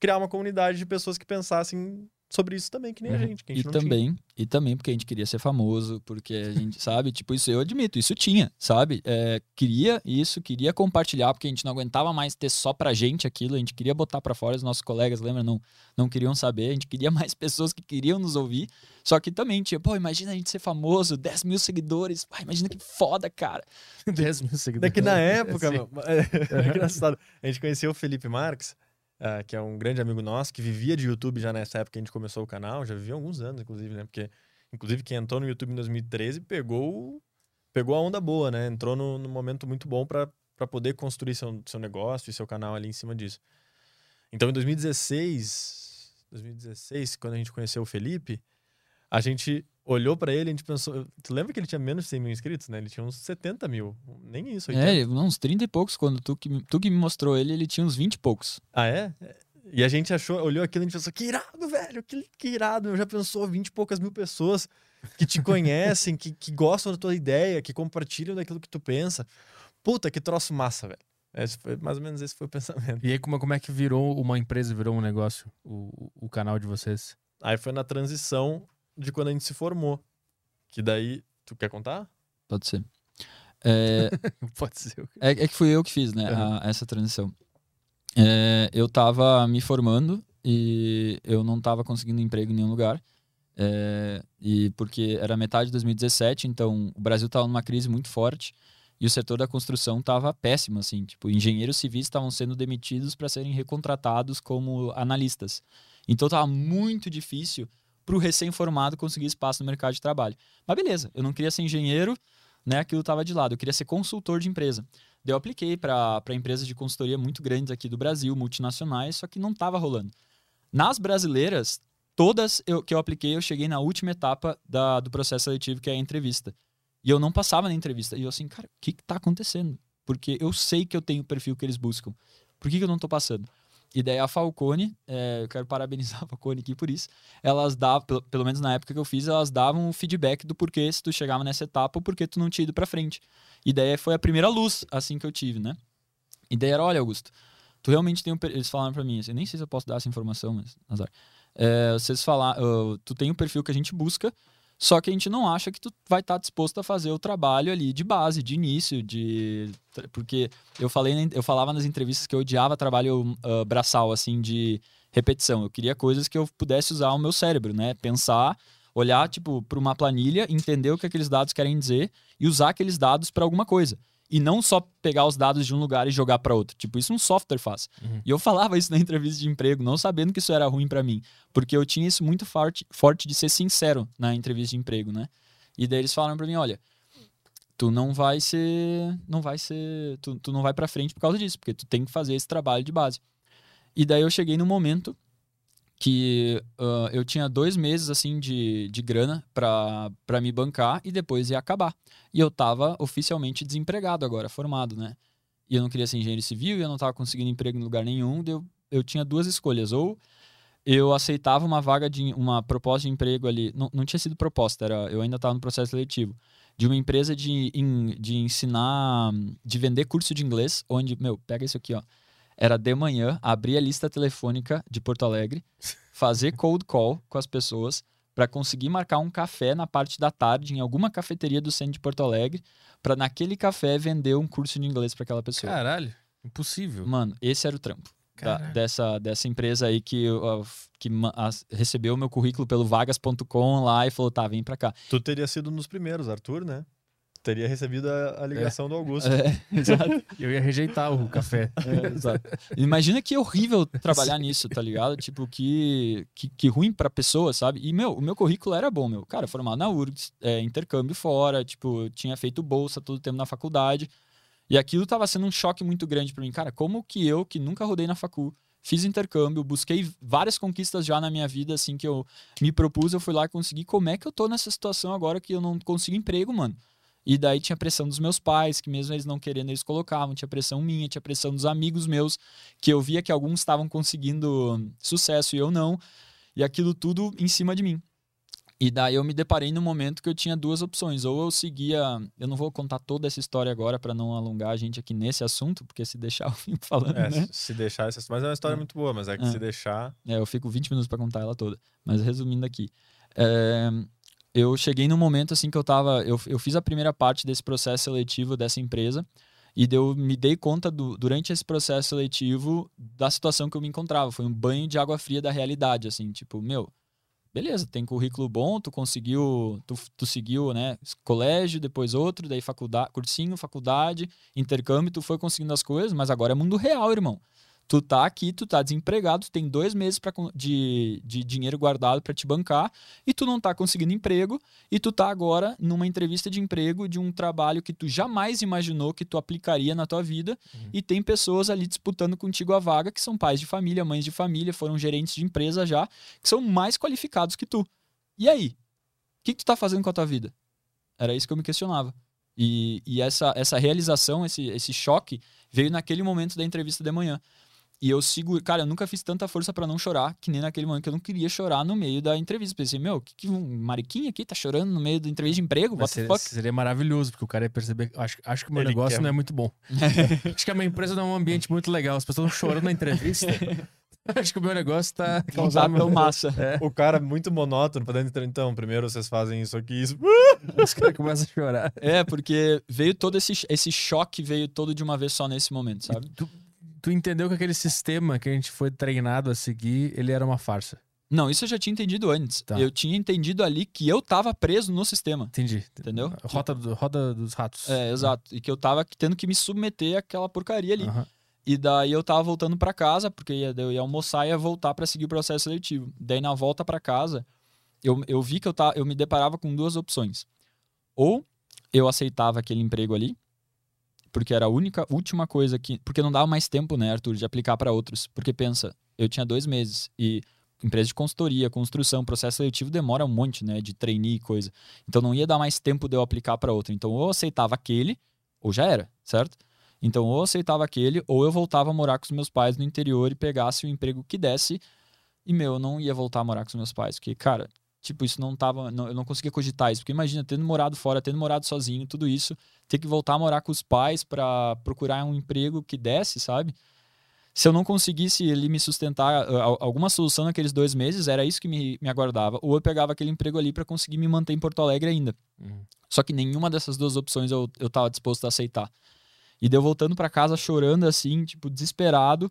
criar uma comunidade de pessoas que pensassem sobre isso também, que nem a Uhum. gente. Que a gente E não tinha. também, e também porque a gente queria ser famoso, porque a gente, sabe, tipo, isso eu admito, isso tinha, sabe? É, queria isso, queria compartilhar, porque a gente não aguentava mais ter só pra gente aquilo, a gente queria botar pra fora, os nossos colegas, lembra, não, não queriam saber, a gente queria mais pessoas que queriam nos ouvir, só que também tinha, pô, imagina a gente ser famoso, 10 mil seguidores, pá, imagina que foda, cara. 10 mil seguidores. Daqui na época, Sim. meu, é, engraçado. A gente conheceu o Felipe Marques, ah, que é um grande amigo nosso, que vivia de YouTube já nessa época que a gente começou o canal, já vivia alguns anos, inclusive, né? Porque, inclusive, quem entrou no YouTube em 2013 pegou, pegou a onda boa, né? Entrou no, no momento muito bom para poder construir seu, seu negócio e seu canal ali em cima disso. Então, em 2016, 2016, quando a gente conheceu o Felipe, a gente olhou para ele e a gente pensou. Tu lembra que ele tinha menos de 100 mil inscritos, né? Ele tinha uns 70 mil. Nem isso, 80. É, uns 30 e poucos, quando tu que, me- tu que me mostrou ele, ele tinha uns 20 e poucos. Ah, é? E a gente achou, olhou aquilo e a gente pensou, que irado, velho, que, que irado. Eu já pensou 20 e poucas mil pessoas que te conhecem, que, que gostam da tua ideia, que compartilham daquilo que tu pensa. Puta, que troço massa, velho. Esse foi, mais ou menos esse foi o pensamento. E aí, como, como é que virou uma empresa, virou um negócio, o, o canal de vocês? Aí foi na transição de quando a gente se formou. Que daí. Tu quer contar? Pode ser. É, Pode ser. É, é que fui eu que fiz, né, Aham. a- essa transição. É, eu tava me formando e eu não tava conseguindo emprego em nenhum lugar. É, e porque era metade de 2017, então o Brasil tava numa crise muito forte e o setor da construção tava péssimo, assim. Tipo, engenheiros civis estavam sendo demitidos para serem recontratados como analistas. Então tava muito difícil para o recém-formado conseguir espaço no mercado de trabalho. Mas beleza, eu não queria ser engenheiro, né? Aquilo tava de lado. Eu queria ser consultor de empresa. Daí eu apliquei para empresas de consultoria muito grandes aqui do Brasil, multinacionais, só que não estava rolando. Nas brasileiras, todas eu, que eu apliquei, eu cheguei na última etapa da, do processo seletivo, que é a entrevista. E eu não passava na entrevista. E eu assim, cara, o que, que tá acontecendo? Porque eu sei que eu tenho o perfil que eles buscam. Por que, que eu não tô passando? E daí a Falcone, é, eu quero parabenizar a Falcone aqui por isso, elas davam, pelo, pelo menos na época que eu fiz, elas davam o feedback do porquê se tu chegava nessa etapa ou porquê tu não tinha ido pra frente. E daí foi a primeira luz, assim, que eu tive, né? E daí era, olha, Augusto, tu realmente tem um... Eles falaram pra mim, assim, eu nem sei se eu posso dar essa informação, mas azar. É, vocês falaram, tu tem o perfil que a gente busca, só que a gente não acha que tu vai estar disposto a fazer o trabalho ali de base, de início, de... Porque eu, falei, eu falava nas entrevistas que eu odiava trabalho ah, braçal, assim, de repetição. Eu queria coisas que eu pudesse usar o meu cérebro, né? Pensar, olhar, tipo, para uma planilha, entender o que aqueles dados querem dizer e usar aqueles dados para alguma coisa. E não só pegar os dados de um lugar e jogar para outro. Tipo, isso um software faz. Uhum. E eu falava isso na entrevista de emprego, não sabendo que isso era ruim para mim. Porque eu tinha isso muito forte, forte de ser sincero na entrevista de emprego, né? E daí eles falaram para mim, olha, tu não vai ser, não vai ser, tu, tu não vai para frente por causa disso, porque tu tem que fazer esse trabalho de base. E daí eu cheguei no momento que ah, eu tinha dois meses assim de, de grana para me bancar e depois ia acabar. E eu tava oficialmente desempregado agora, formado, né? E eu não queria ser engenheiro civil e eu não tava conseguindo emprego em lugar nenhum. Eu, eu tinha duas escolhas. Ou eu aceitava uma vaga de uma proposta de emprego ali. Não, não tinha sido proposta, era, eu ainda estava no processo seletivo. De uma empresa de, de ensinar, de vender curso de inglês, onde, meu, pega isso aqui, ó. Era de manhã, abrir a lista telefônica de Porto Alegre, fazer cold call com as pessoas para conseguir marcar um café na parte da tarde em alguma cafeteria do centro de Porto Alegre, para naquele café vender um curso de inglês para aquela pessoa. Caralho, impossível. Mano, esse era o trampo da- dessa, dessa empresa aí que, uh, que recebeu o meu currículo pelo vagas.com lá e falou, tá, vem pra cá. Tu teria sido um dos primeiros, Arthur, né? Teria recebido a, a ligação do Augusto. É, exato. Eu ia rejeitar o café. É, exato. Imagina que horrível trabalhar nisso, tá ligado? Tipo, que, que, que ruim pra pessoa, sabe? E, meu, o meu currículo era bom, meu. Cara, formado na URGS, é, intercâmbio fora, tipo, eu tinha feito bolsa todo o tempo na faculdade. E aquilo tava sendo um choque muito grande pra mim. Cara, como que eu, que nunca rodei na facu, fiz intercâmbio, busquei várias conquistas já na minha vida, assim, que eu me propus, eu fui lá e consegui. Como é que eu tô nessa situação agora que eu não consigo emprego, mano? E daí tinha pressão dos meus pais, que mesmo eles não querendo, eles colocavam. Tinha pressão minha, tinha pressão dos amigos meus, que eu via que alguns estavam conseguindo sucesso e eu não. E aquilo tudo em cima de mim. E daí eu me deparei no momento que eu tinha duas opções. Ou eu seguia. Eu não vou contar toda essa história agora para não alongar a gente aqui nesse assunto, porque se deixar eu fico falando. É, né? se deixar essa. Mas é uma história É. muito boa, mas é que É. se deixar. É, eu fico 20 minutos para contar ela toda. Mas resumindo aqui. é, eu cheguei num momento assim que eu tava. Eu, eu fiz a primeira parte desse processo seletivo dessa empresa. E eu me dei conta do- durante esse processo seletivo da situação que eu me encontrava. Foi um banho de água fria da realidade, assim, tipo, meu, beleza, tem currículo bom, tu conseguiu, tu, tu seguiu, né, colégio, depois outro, daí faculdade, cursinho, faculdade, intercâmbio, tu foi conseguindo as coisas, mas agora é mundo real, irmão. Tu tá aqui, tu tá desempregado, tu tem dois meses pra, de, de dinheiro guardado para te bancar e tu não tá conseguindo emprego e tu tá agora numa entrevista de emprego de um trabalho que tu jamais imaginou que tu aplicaria na tua vida Uhum. e tem pessoas ali disputando contigo a vaga que são pais de família, mães de família, foram gerentes de empresa já, que são mais qualificados que tu. E aí? O que, que tu tá fazendo com a tua vida? Era isso que eu me questionava. E, e essa, essa realização, esse, esse choque, veio naquele momento da entrevista de manhã. E eu sigo, cara, eu nunca fiz tanta força pra não chorar, que nem naquele momento que eu não queria chorar no meio da entrevista. Pensei, meu, que, que um mariquinha aqui tá chorando no meio da entrevista de emprego? What the seria, fuck? seria maravilhoso, porque o cara ia perceber. Acho, acho que o meu Ele negócio quer- não é muito bom. acho que a minha empresa não é um ambiente muito legal. As pessoas estão chorando na entrevista. acho que o meu negócio tá Não tá causando. tão massa. O cara é muito monótono pra dentro. Então, primeiro vocês fazem isso aqui, isso. Os caras começam a chorar. É, porque veio todo esse, esse choque, veio todo de uma vez só nesse momento, sabe? Tu, tu entendeu que aquele sistema que a gente foi treinado a seguir, ele era uma farsa. Não, isso eu já tinha entendido antes. Tá. Eu tinha entendido ali que eu tava preso no sistema. Entendi. Entendeu? Rota, do- roda dos ratos. É, exato. E que eu tava tendo que me submeter àquela porcaria ali. Aham. E daí eu tava voltando pra casa, porque ia- eu ia almoçar e ia voltar pra seguir o processo seletivo. Daí na volta pra casa, eu, eu vi que eu, tá, eu me deparava com duas opções. Ou eu aceitava aquele emprego ali, porque era a única, última coisa que. Porque não dava mais tempo, né, Arthur, de aplicar pra outros. Porque pensa, eu tinha dois meses e empresa de consultoria, construção, processo seletivo demora um monte, né, de trainee e coisa. Então não ia dar mais tempo de eu aplicar pra outro. Então ou eu aceitava aquele, ou já era, certo? Então, ou eu aceitava aquele, ou eu voltava a morar com os meus pais no interior e pegasse o emprego que desse. E, meu, eu não ia voltar a morar com os meus pais. Porque, cara, tipo, isso não tava. não- eu não conseguia cogitar isso. Porque imagina, tendo morado fora, tendo morado sozinho, tudo isso, ter que voltar a morar com os pais pra procurar um emprego que desse, sabe? Se eu não conseguisse ele me sustentar al- alguma solução naqueles dois meses, era isso que me, me aguardava. Ou eu pegava aquele emprego ali pra conseguir me manter em Porto Alegre ainda. Uhum. Só que nenhuma dessas duas opções eu, eu tava disposto a aceitar. E deu voltando pra casa chorando assim, tipo, desesperado.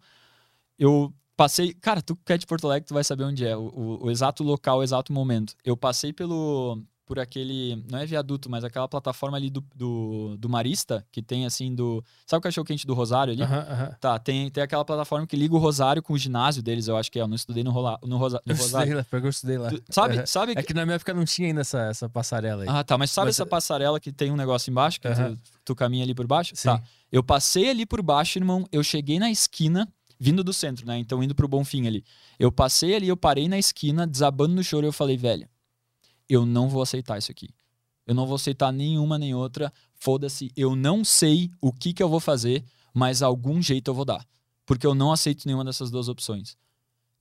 Eu passei. Cara, tu que é de Porto Alegre, tu vai saber onde é. O, o- o exato local, o exato momento. Eu passei pelo. Por aquele. Não é viaduto, mas aquela plataforma ali do, do, do Marista, que tem assim do. Sabe o cachorro quente do Rosário ali? Tá, tem, tem aquela plataforma que liga o Rosário com o ginásio deles, eu acho que é. Eu não estudei no, rola, no, Rosa, no Eu estudei Rosário. lá, porque eu estudei lá. Tu- sabe, sabe É que na minha época não tinha ainda essa, essa passarela aí. Ah, tá. Mas sabe Mas- essa passarela que tem um negócio embaixo, que tu, tu caminha ali por baixo? Sim. Tá. Eu passei ali por baixo, irmão. Eu cheguei na esquina, vindo do centro, né? Então indo pro Bonfim ali. Eu passei ali, eu parei na esquina, desabando no choro. Eu falei, velho, eu não vou aceitar isso aqui. Eu não vou aceitar nenhuma nem outra. Foda-se. Eu não sei o que que eu vou fazer, mas algum jeito eu vou dar. Porque eu não aceito nenhuma dessas duas opções.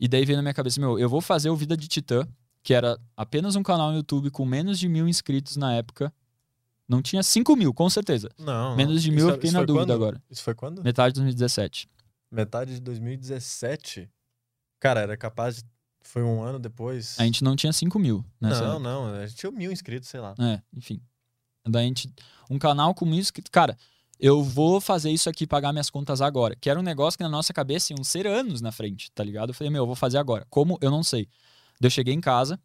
E daí veio na minha cabeça, meu, eu vou fazer o Vida de Titã, que era apenas um canal no YouTube com menos de mil inscritos na época. Não tinha 5 mil, com certeza. Não. Menos de Isso mil eu é- fiquei isso na dúvida quando? agora. Isso foi quando? Metade de 2017. Metade de 2017. Cara, era capaz de. Foi um ano depois. A gente não tinha 5 mil nessa Não, época. não. A gente tinha mil inscritos, sei lá. É, enfim. Daí a gente. Um canal com mil inscritos. Cara, eu vou fazer isso aqui, pagar minhas contas agora. Que era um negócio que na nossa cabeça iam ser anos na frente, tá ligado? Eu falei, meu, eu vou fazer agora. Como? Eu não sei. Daí eu cheguei em casa,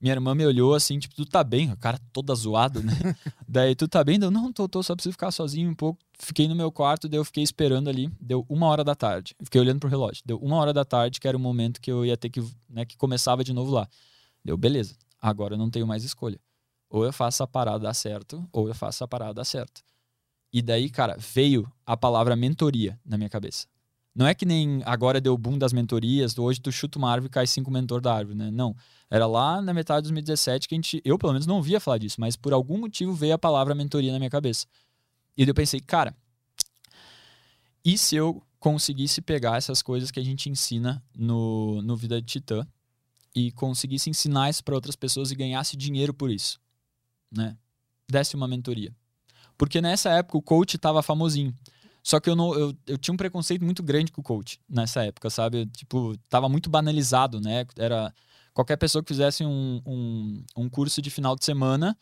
minha irmã me olhou assim, tipo, tu tá bem? O cara toda zoado, né? daí, tu tá bem? Deu, não, tô, tô, só preciso ficar sozinho um pouco. Fiquei no meu quarto, daí eu fiquei esperando ali. Deu uma hora da tarde. Fiquei olhando pro relógio. Deu uma hora da tarde, que era o momento que eu ia ter que, né, que começava de novo lá. Deu, beleza. Agora eu não tenho mais escolha. Ou eu faço a parada dar certo, ou eu faço a parada dar certo. E daí, cara, veio a palavra mentoria na minha cabeça. Não é que nem agora deu o boom das mentorias, hoje tu chuta uma árvore e cai cinco mentor da árvore, né? Não. Era lá na metade de 2017 que a gente, eu pelo menos não ouvia falar disso, mas por algum motivo veio a palavra mentoria na minha cabeça. E daí eu pensei, cara, e se eu conseguisse pegar essas coisas que a gente ensina no, no Vida de Titã e conseguisse ensinar isso para outras pessoas e ganhasse dinheiro por isso, né? Desse uma mentoria. Porque nessa época o coach estava famosinho. Só que eu, não, eu, eu tinha um preconceito muito grande com o coach nessa época, sabe? Tipo, tava muito banalizado, né? Era qualquer pessoa que fizesse um, um, um curso de final de semana.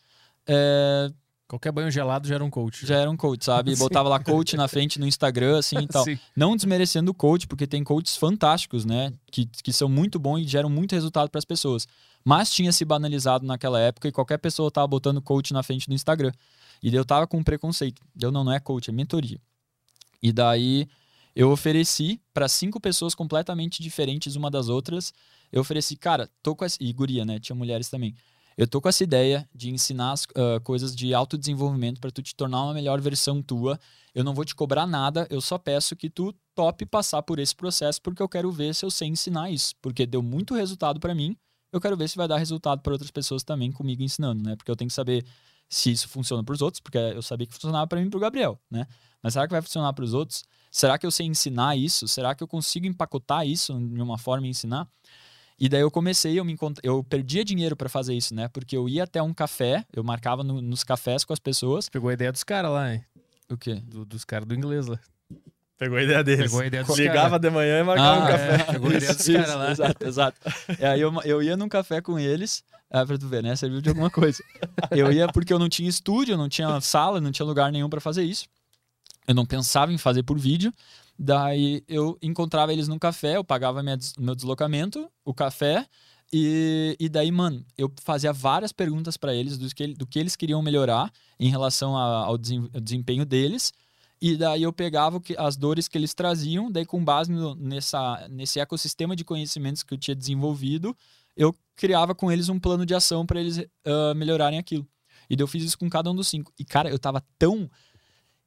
É, Qualquer banho gelado já era um coach. já era um coach, sabe? Botava lá coach na frente no Instagram, assim e tal. Sim. Não desmerecendo o coach, porque tem coaches fantásticos, né? Que, que são muito bons e geram muito resultado para as pessoas. Mas tinha se banalizado naquela época e qualquer pessoa tava botando coach na frente do Instagram. E eu tava com um preconceito. Deu, não, não é coach, é mentoria. E daí eu ofereci para cinco pessoas completamente diferentes uma das outras. Eu ofereci, cara, tô com essa. E guria, né? Tinha mulheres também. Eu tô com essa ideia de ensinar as, ah, coisas de autodesenvolvimento para tu te tornar uma melhor versão tua. Eu não vou te cobrar nada, eu só peço que tu tope passar por esse processo porque eu quero ver se eu sei ensinar isso, porque deu muito resultado para mim. Eu quero ver se vai dar resultado para outras pessoas também comigo ensinando, né? Porque eu tenho que saber se isso funciona para os outros, porque eu sabia que funcionava para mim e para o Gabriel, né? Mas será que vai funcionar para os outros? Será que eu sei ensinar isso? Será que eu consigo empacotar isso de uma forma e ensinar? E daí eu comecei, eu me encont... eu perdia dinheiro para fazer isso, né? Porque eu ia até um café, eu marcava no- nos cafés com as pessoas. Pegou a ideia dos caras lá, hein? O quê? Do- dos caras do inglês lá. Pegou a ideia deles. Pegou a ideia dos Ligava caras. de manhã e marcava um Ah, café. é. Pegou a ideia dos caras lá. Exato, exato. E aí eu, eu ia num café com eles, ah, pra tu ver, né? Serviu de alguma coisa. Eu ia porque eu não tinha estúdio, não tinha sala, não tinha lugar nenhum pra fazer isso. Eu não pensava em fazer por vídeo. Daí eu encontrava eles num café, eu pagava minha meu deslocamento, o café, e, e daí, mano, eu fazia várias perguntas pra eles do que, do que eles queriam melhorar em relação a- ao desem- ao desempenho deles. E daí eu pegava as dores que eles traziam, daí com base no- nessa, nesse ecossistema de conhecimentos que eu tinha desenvolvido, eu criava com eles um plano de ação para eles ah, melhorarem aquilo. E daí eu fiz isso com cada um dos cinco. E, cara, eu tava tão.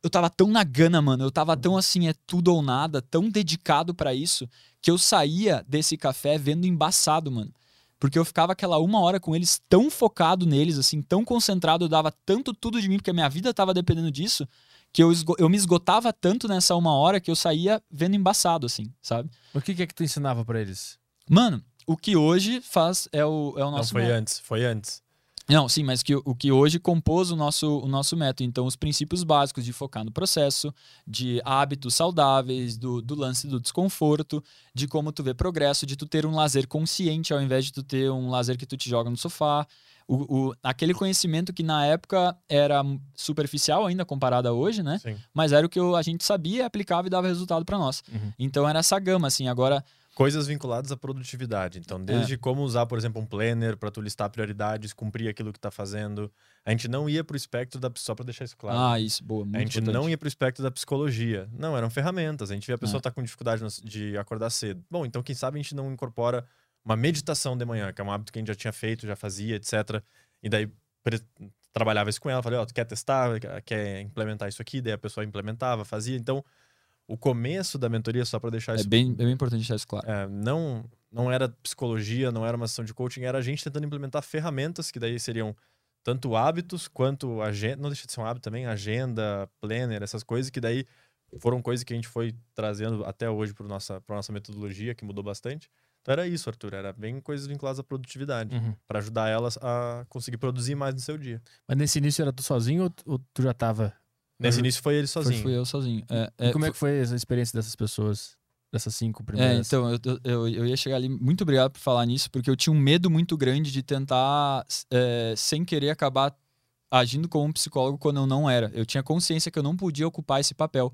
Eu tava tão na gana, mano. Eu tava tão assim, é tudo ou nada, tão dedicado pra isso, que eu saía desse café vendo embaçado, mano. Porque eu ficava aquela uma hora com eles tão focado neles, assim, tão concentrado, eu dava tanto tudo de mim, porque a minha vida tava dependendo disso, que eu, eu me esgotava tanto nessa uma hora que eu saía vendo embaçado, assim, sabe? O que, que é que tu ensinava pra eles? Mano, o que hoje faz é o, é o Não, nosso foi método. antes, foi antes. Não, sim, mas que, o que hoje compôs o nosso, o nosso método. Então, os princípios básicos de focar no processo, de hábitos saudáveis, do, do lance do desconforto, de como tu vê progresso, de tu ter um lazer consciente ao invés de tu ter um lazer que tu te joga no sofá. O, o- aquele conhecimento que na época era superficial ainda comparado a hoje, né? Sim. Mas era o que eu- a gente sabia, aplicava e dava resultado para nós. Uhum. Então era essa gama, assim. Agora, Coisas vinculadas à produtividade. Então, desde É. como usar, por exemplo, um planner para tu listar prioridades, cumprir aquilo que tá fazendo. A gente não ia pro espectro da só para deixar isso claro. ah, isso, boa, a gente importante. não ia pro espectro da psicologia. Não, eram ferramentas. A gente via a pessoa É. tá com dificuldade de acordar cedo. Bom, então quem sabe a gente não incorpora uma meditação de manhã, que é um hábito que a gente já tinha feito, já fazia, etc. E daí trabalhava isso com ela, falei, ó, tu quer testar, quer implementar isso aqui? Daí a pessoa implementava, fazia. Então, o começo da mentoria, só para deixar É isso bem, é bem importante deixar isso claro. é, não, não era psicologia, não era uma sessão de coaching, era a gente tentando implementar ferramentas que daí seriam tanto hábitos quanto agenda, não deixa de ser um hábito também, agenda, planner, essas coisas que daí foram coisas que a gente foi trazendo até hoje para nossa para nossa metodologia, que mudou bastante. Então era isso, Arthur, era bem coisas vinculadas à produtividade, Uhum. para ajudar elas a conseguir produzir mais no seu dia. Mas nesse início era tu sozinho ou, ou tu já tava? Nesse Uhum. início foi ele Foi- sozinho. Fui eu sozinho. É, E é, como é foi- que foi essa experiência dessas pessoas? Dessas cinco É, primeiras? então, eu, eu- eu, eu ia chegar ali. Muito obrigado por falar nisso, porque eu tinha um medo muito grande de tentar, é, sem querer, acabar agindo como um psicólogo quando eu não era. Eu tinha consciência que eu não podia ocupar esse papel.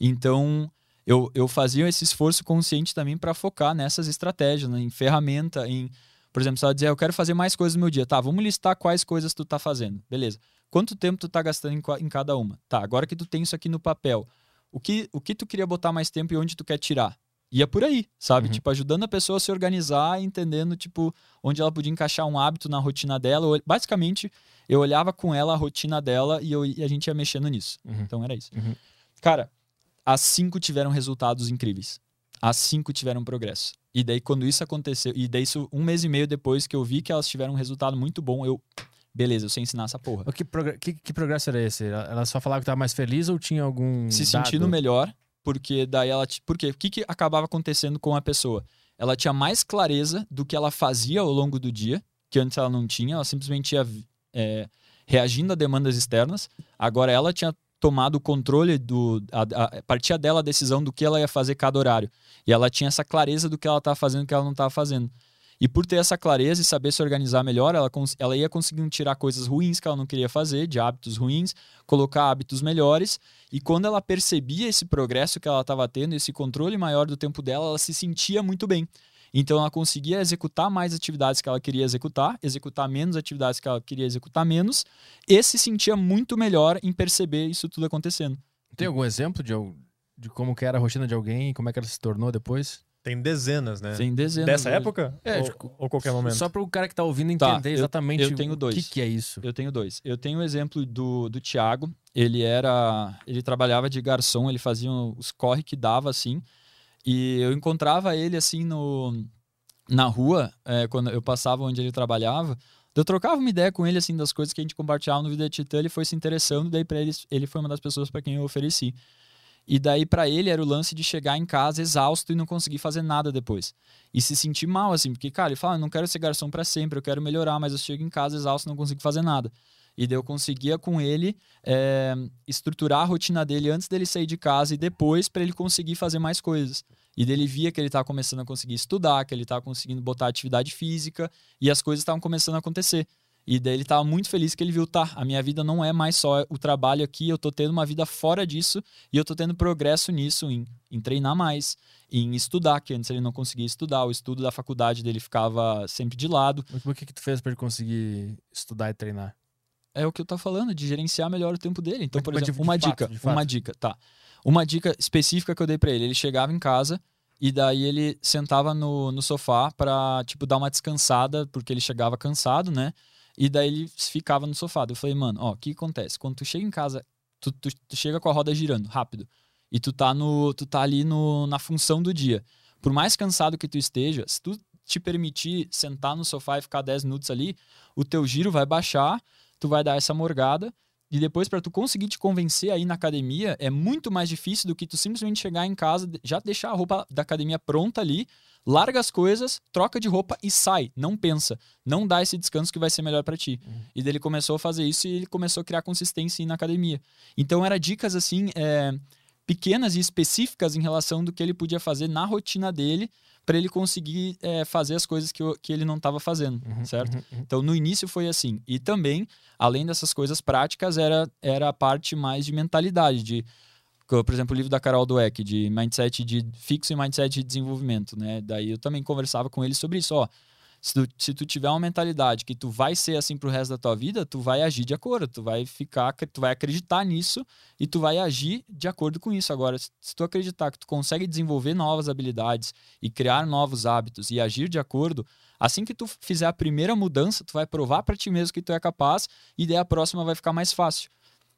Então, eu, eu fazia esse esforço consciente também para focar nessas estratégias, né, em ferramenta, em. Por exemplo, você vai dizer, eu quero fazer mais coisas no meu dia. Tá, vamos listar quais coisas tu tá fazendo. Beleza. Quanto tempo tu tá gastando em, em cada uma? Tá, agora que tu tem isso aqui no papel, o que, o que tu queria botar mais tempo e onde tu quer tirar? Ia por aí, sabe? Uhum. Tipo, ajudando a pessoa a se organizar, entendendo, tipo, onde ela podia encaixar um hábito na rotina dela. Basicamente, eu olhava com ela a rotina dela e, eu, e a gente ia mexendo nisso. Uhum. Então era isso. Uhum. Cara, as cinco tiveram resultados incríveis. as cinco tiveram progresso. E daí, quando isso aconteceu, e daí, isso, um mês e meio depois que eu vi que elas tiveram um resultado muito bom, eu. Beleza, eu sei ensinar essa porra. Que, que, que progresso era esse? Ela só falava que tava mais feliz ou tinha algum. se dado? sentindo melhor, porque daí ela. Porque o que, que acabava acontecendo com a pessoa? Ela tinha mais clareza do que ela fazia ao longo do dia, que antes ela não tinha, ela simplesmente ia é, reagindo a demandas externas. Agora ela tinha tomado o controle do. A, a, partia dela a decisão do que ela ia fazer cada horário. E ela tinha essa clareza do que ela estava fazendo e do que ela não estava fazendo. E por ter essa clareza e saber se organizar melhor, ela, ela ia conseguindo tirar coisas ruins que ela não queria fazer, de hábitos ruins, colocar hábitos melhores. E quando ela percebia esse progresso que ela estava tendo, esse controle maior do tempo dela, ela se sentia muito bem. Então ela conseguia executar mais atividades que ela queria executar, executar menos atividades que ela queria executar menos, e se sentia muito melhor em perceber isso tudo acontecendo. Tem algum exemplo de, de como que era a rotina de alguém e como é que ela se tornou depois? Tem dezenas, né? Tem dezenas. Dessa hoje. época? É, ou, tipo, ou qualquer momento? Só para o cara que tá ouvindo Tá, entender eu- exatamente eu tenho o dois. que, que é isso. Eu tenho dois. Eu tenho o exemplo do, do Thiago. Ele era. Ele trabalhava de garçom, ele fazia os corre que dava assim. E eu encontrava ele assim no, na rua, é, quando eu passava onde ele trabalhava. Eu trocava uma ideia com ele assim das coisas que a gente compartilhava no Vida Titã, ele foi se interessando, daí para ele, ele foi uma das pessoas para quem eu ofereci. E daí para ele era o lance de chegar em casa exausto e não conseguir fazer nada depois. E se sentir mal assim, porque cara, ele fala, "Eu não quero ser garçom para sempre, eu quero melhorar, mas eu chego em casa exausto e não consigo fazer nada. E daí eu conseguia com ele é, estruturar a rotina dele antes dele sair de casa e depois para ele conseguir fazer mais coisas. E ele via que ele estava começando a conseguir estudar, que ele estava conseguindo botar atividade física e as coisas estavam começando a acontecer. E daí ele estava muito feliz que ele viu, tá, a minha vida não é mais só o trabalho aqui, eu tô tendo uma vida fora disso e eu tô tendo progresso nisso, em, em treinar mais, em estudar, que antes ele não conseguia estudar, o estudo da faculdade dele ficava sempre de lado. Mas por que que tu fez para ele conseguir estudar e treinar? É o que eu tô falando, de gerenciar melhor o tempo dele. Então, Mas- por exemplo, uma fato, dica, uma dica, tá. Uma dica específica que eu dei pra ele, ele chegava em casa e daí ele sentava no, no sofá pra, tipo, dar uma descansada, porque ele chegava cansado, né? E daí ele ficava no sofá. Eu falei, mano, ó, o que acontece? Quando tu chega em casa, tu, tu, tu chega com a roda girando, rápido, e tu tá, no, tu tá ali no, na função do dia. Por mais cansado que tu esteja, se tu te permitir sentar no sofá e ficar 10 minutos ali, o teu giro vai baixar, tu vai dar essa morgada, e depois para tu conseguir te convencer aí na academia, é muito mais difícil do que tu simplesmente chegar em casa, já deixar a roupa da academia pronta ali, larga as coisas, troca de roupa e sai. Não pensa. Não dá esse descanso que vai ser melhor para ti. E daí ele começou a fazer isso e ele começou a criar consistência na academia. Então era dicas assim, é, pequenas e específicas em relação do que ele podia fazer na rotina dele para ele conseguir é, fazer as coisas que, eu- que ele não estava fazendo, Uhum, certo? uhum, uhum. Então, no início foi assim. E também, além dessas coisas práticas, era, era a parte mais de mentalidade, de, por exemplo, o livro da Carol Dweck, de mindset de fixo e mindset de desenvolvimento, né? Daí eu também conversava com ele sobre isso, ó. Se tu, se tu tiver uma mentalidade que tu vai ser assim pro resto da tua vida, tu vai agir de acordo, tu vai ficar, tu vai acreditar nisso e tu vai agir de acordo com isso. Agora, se tu acreditar que tu consegue desenvolver novas habilidades e criar novos hábitos e agir de acordo, assim que tu fizer a primeira mudança, tu vai provar para ti mesmo que tu é capaz e daí a próxima vai ficar mais fácil.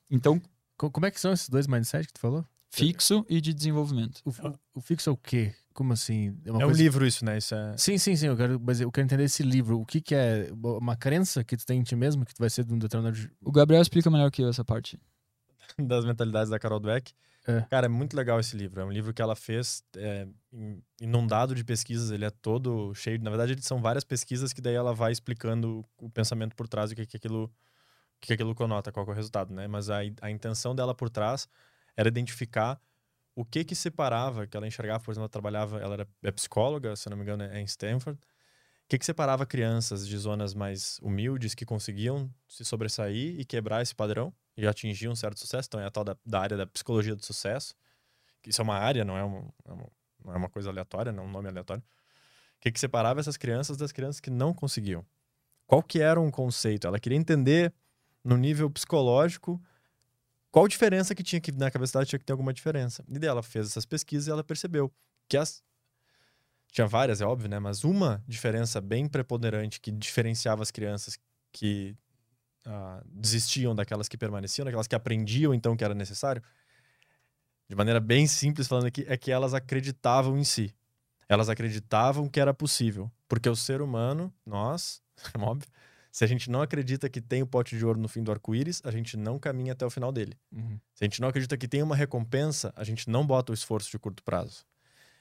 Então, Como é que são esses dois mindset que tu falou? fixo e de desenvolvimento. O, o- o fixo é o quê? Como assim? uma É um coisa- livro isso, né? Isso é... Sim, sim, sim. Eu quero, mas eu quero entender esse livro. O que, que é uma crença que tu tem em ti mesmo que tu vai ser de um determinado. O Gabriel explica melhor que eu essa parte. das mentalidades da Carol Dweck. É. Cara, é muito legal esse livro. É um livro que ela fez é, in- inundado de pesquisas. Ele é todo cheio. Na verdade, são várias pesquisas que daí ela vai explicando o pensamento por trás e o que, que aquilo que, aquilo conota, qual é o resultado, né? Mas a, a intenção dela por trás era identificar o que que separava, que ela enxergava, por exemplo, ela trabalhava, ela era é psicóloga, se não me engano, é em Stanford. O que que separava crianças de zonas mais humildes que conseguiam se sobressair e quebrar esse padrão e atingir um certo sucesso? Então é a tal da, da área da psicologia do sucesso. Que isso é uma área, não é uma, é não é uma coisa aleatória, não é um nome aleatório. O que que separava essas crianças das crianças que não conseguiam? Qual que era um conceito? Ela queria entender no nível psicológico qual diferença que tinha que na cabeça dela tinha que ter alguma diferença. E daí ela fez essas pesquisas e ela percebeu que as tinha várias, é óbvio, né? Mas uma diferença bem preponderante que diferenciava as crianças que ah, desistiam daquelas que permaneciam, daquelas que aprendiam então que era necessário, de maneira bem simples falando aqui, é que elas acreditavam em si. Elas acreditavam que era possível. Porque o ser humano, nós, é óbvio, se a gente não acredita que tem o pote de ouro no fim do arco-íris, a gente não caminha até o final dele. Uhum. Se a gente não acredita que tem uma recompensa, a gente não bota o esforço de curto prazo.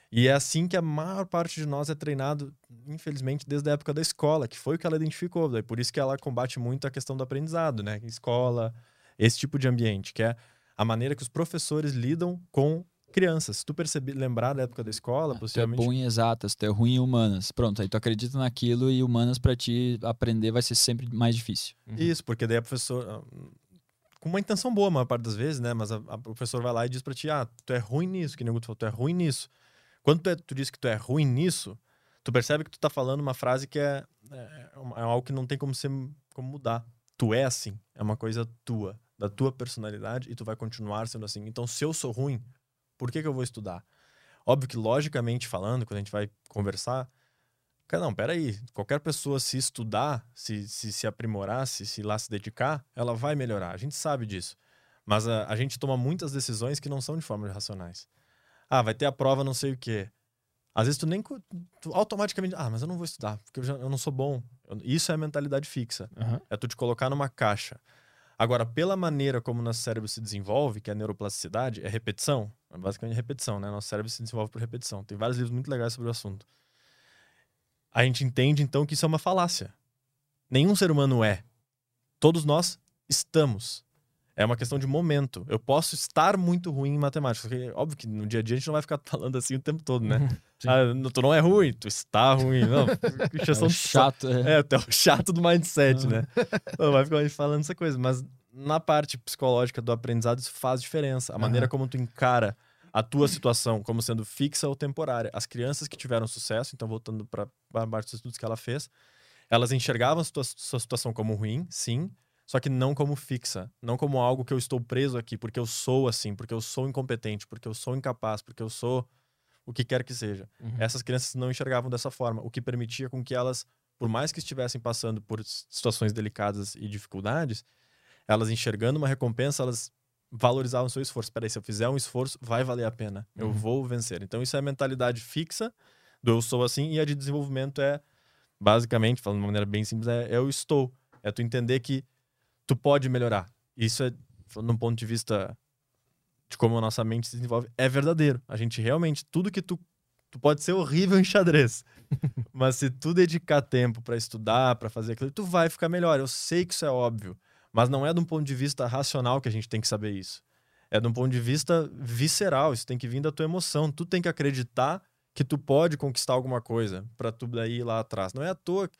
E é assim que a maior parte de nós é treinado, infelizmente, desde a época da escola, que foi o que ela identificou. Daí por isso que ela combate muito a questão do aprendizado, né? Escola, esse tipo de ambiente, que é a maneira que os professores lidam com crianças. Se tu perceber, lembrar da época da escola, Tu é possivelmente. bom em exatas, tu é ruim em humanas. Pronto, aí tu acredita naquilo e humanas pra ti aprender vai ser sempre mais difícil. Uhum. Isso, porque daí a professora. Com uma intenção boa, a maior parte das vezes, né? Mas a, a professora vai lá e diz pra ti: ah, tu é ruim nisso, que nem o Guto falou, tu é ruim nisso. Quando tu, é, tu diz que tu é ruim nisso, tu percebe que tu tá falando uma frase que é, é, é algo que não tem como ser como mudar. Tu é assim, é uma coisa tua, da tua personalidade, e tu vai continuar sendo assim. Então, se eu sou ruim, por que, que eu vou estudar? Óbvio que, logicamente falando, quando a gente vai conversar, cara, não, peraí, qualquer pessoa se estudar, se, se, se aprimorar, se, se lá se dedicar, ela vai melhorar. A gente sabe disso. Mas a, a gente toma muitas decisões que não são de forma racionais. Ah, vai ter a prova não sei o quê. Às vezes tu nem tu automaticamente, ah, mas eu não vou estudar, porque eu, já, eu não sou bom. Eu- isso é a mentalidade fixa. Aham. É tu te colocar numa caixa. Agora, pela maneira como nosso cérebro se desenvolve, que é a neuroplasticidade, é repetição. É basicamente repetição, né? Nosso cérebro se desenvolve por repetição. Tem vários livros muito legais sobre o assunto. A gente entende, então, que isso é uma falácia. Nenhum ser humano é. Todos nós estamos. É uma questão de momento. Eu posso estar muito ruim em matemática. Porque, óbvio que no dia a dia a gente não vai ficar falando assim o tempo todo, né? Ah, tu não é ruim, tu está ruim. Não, É chato. É. é, tu é o chato do mindset, né? Não vai ficar falando essa coisa. Mas na parte psicológica do aprendizado, isso faz diferença. A maneira como tu encara a tua situação como sendo fixa ou temporária. As crianças que tiveram sucesso, então voltando para a parte dos estudos que ela fez, elas enxergavam a situa- sua situação como ruim, sim, só que não como fixa, não como algo que eu estou preso aqui porque eu sou assim, porque eu sou incompetente, porque eu sou incapaz, porque eu sou o que quer que seja. Uhum. Essas crianças não enxergavam dessa forma, o que permitia com que elas, por mais que estivessem passando por situações delicadas e dificuldades, elas enxergando uma recompensa, elas valorizavam o seu esforço. Peraí, se eu fizer um esforço, vai valer a pena. Eu Uhum. vou vencer. Então, isso é a mentalidade fixa do eu sou assim, e a de desenvolvimento é, basicamente, falando de uma maneira bem simples, é eu estou. É tu entender que tu pode melhorar. Isso é, falando de um ponto de vista de como a nossa mente se desenvolve, é verdadeiro. A gente realmente, tudo que tu. Tu pode ser horrível em xadrez. mas se tu dedicar tempo pra estudar, pra fazer aquilo, tu vai ficar melhor. Eu sei que isso é óbvio. Mas não é de um ponto de vista racional que a gente tem que saber isso. É de um ponto de vista visceral. Isso tem que vir da tua emoção. Tu tem que acreditar que tu pode conquistar alguma coisa pra tu daí ir lá atrás. Não é à toa. que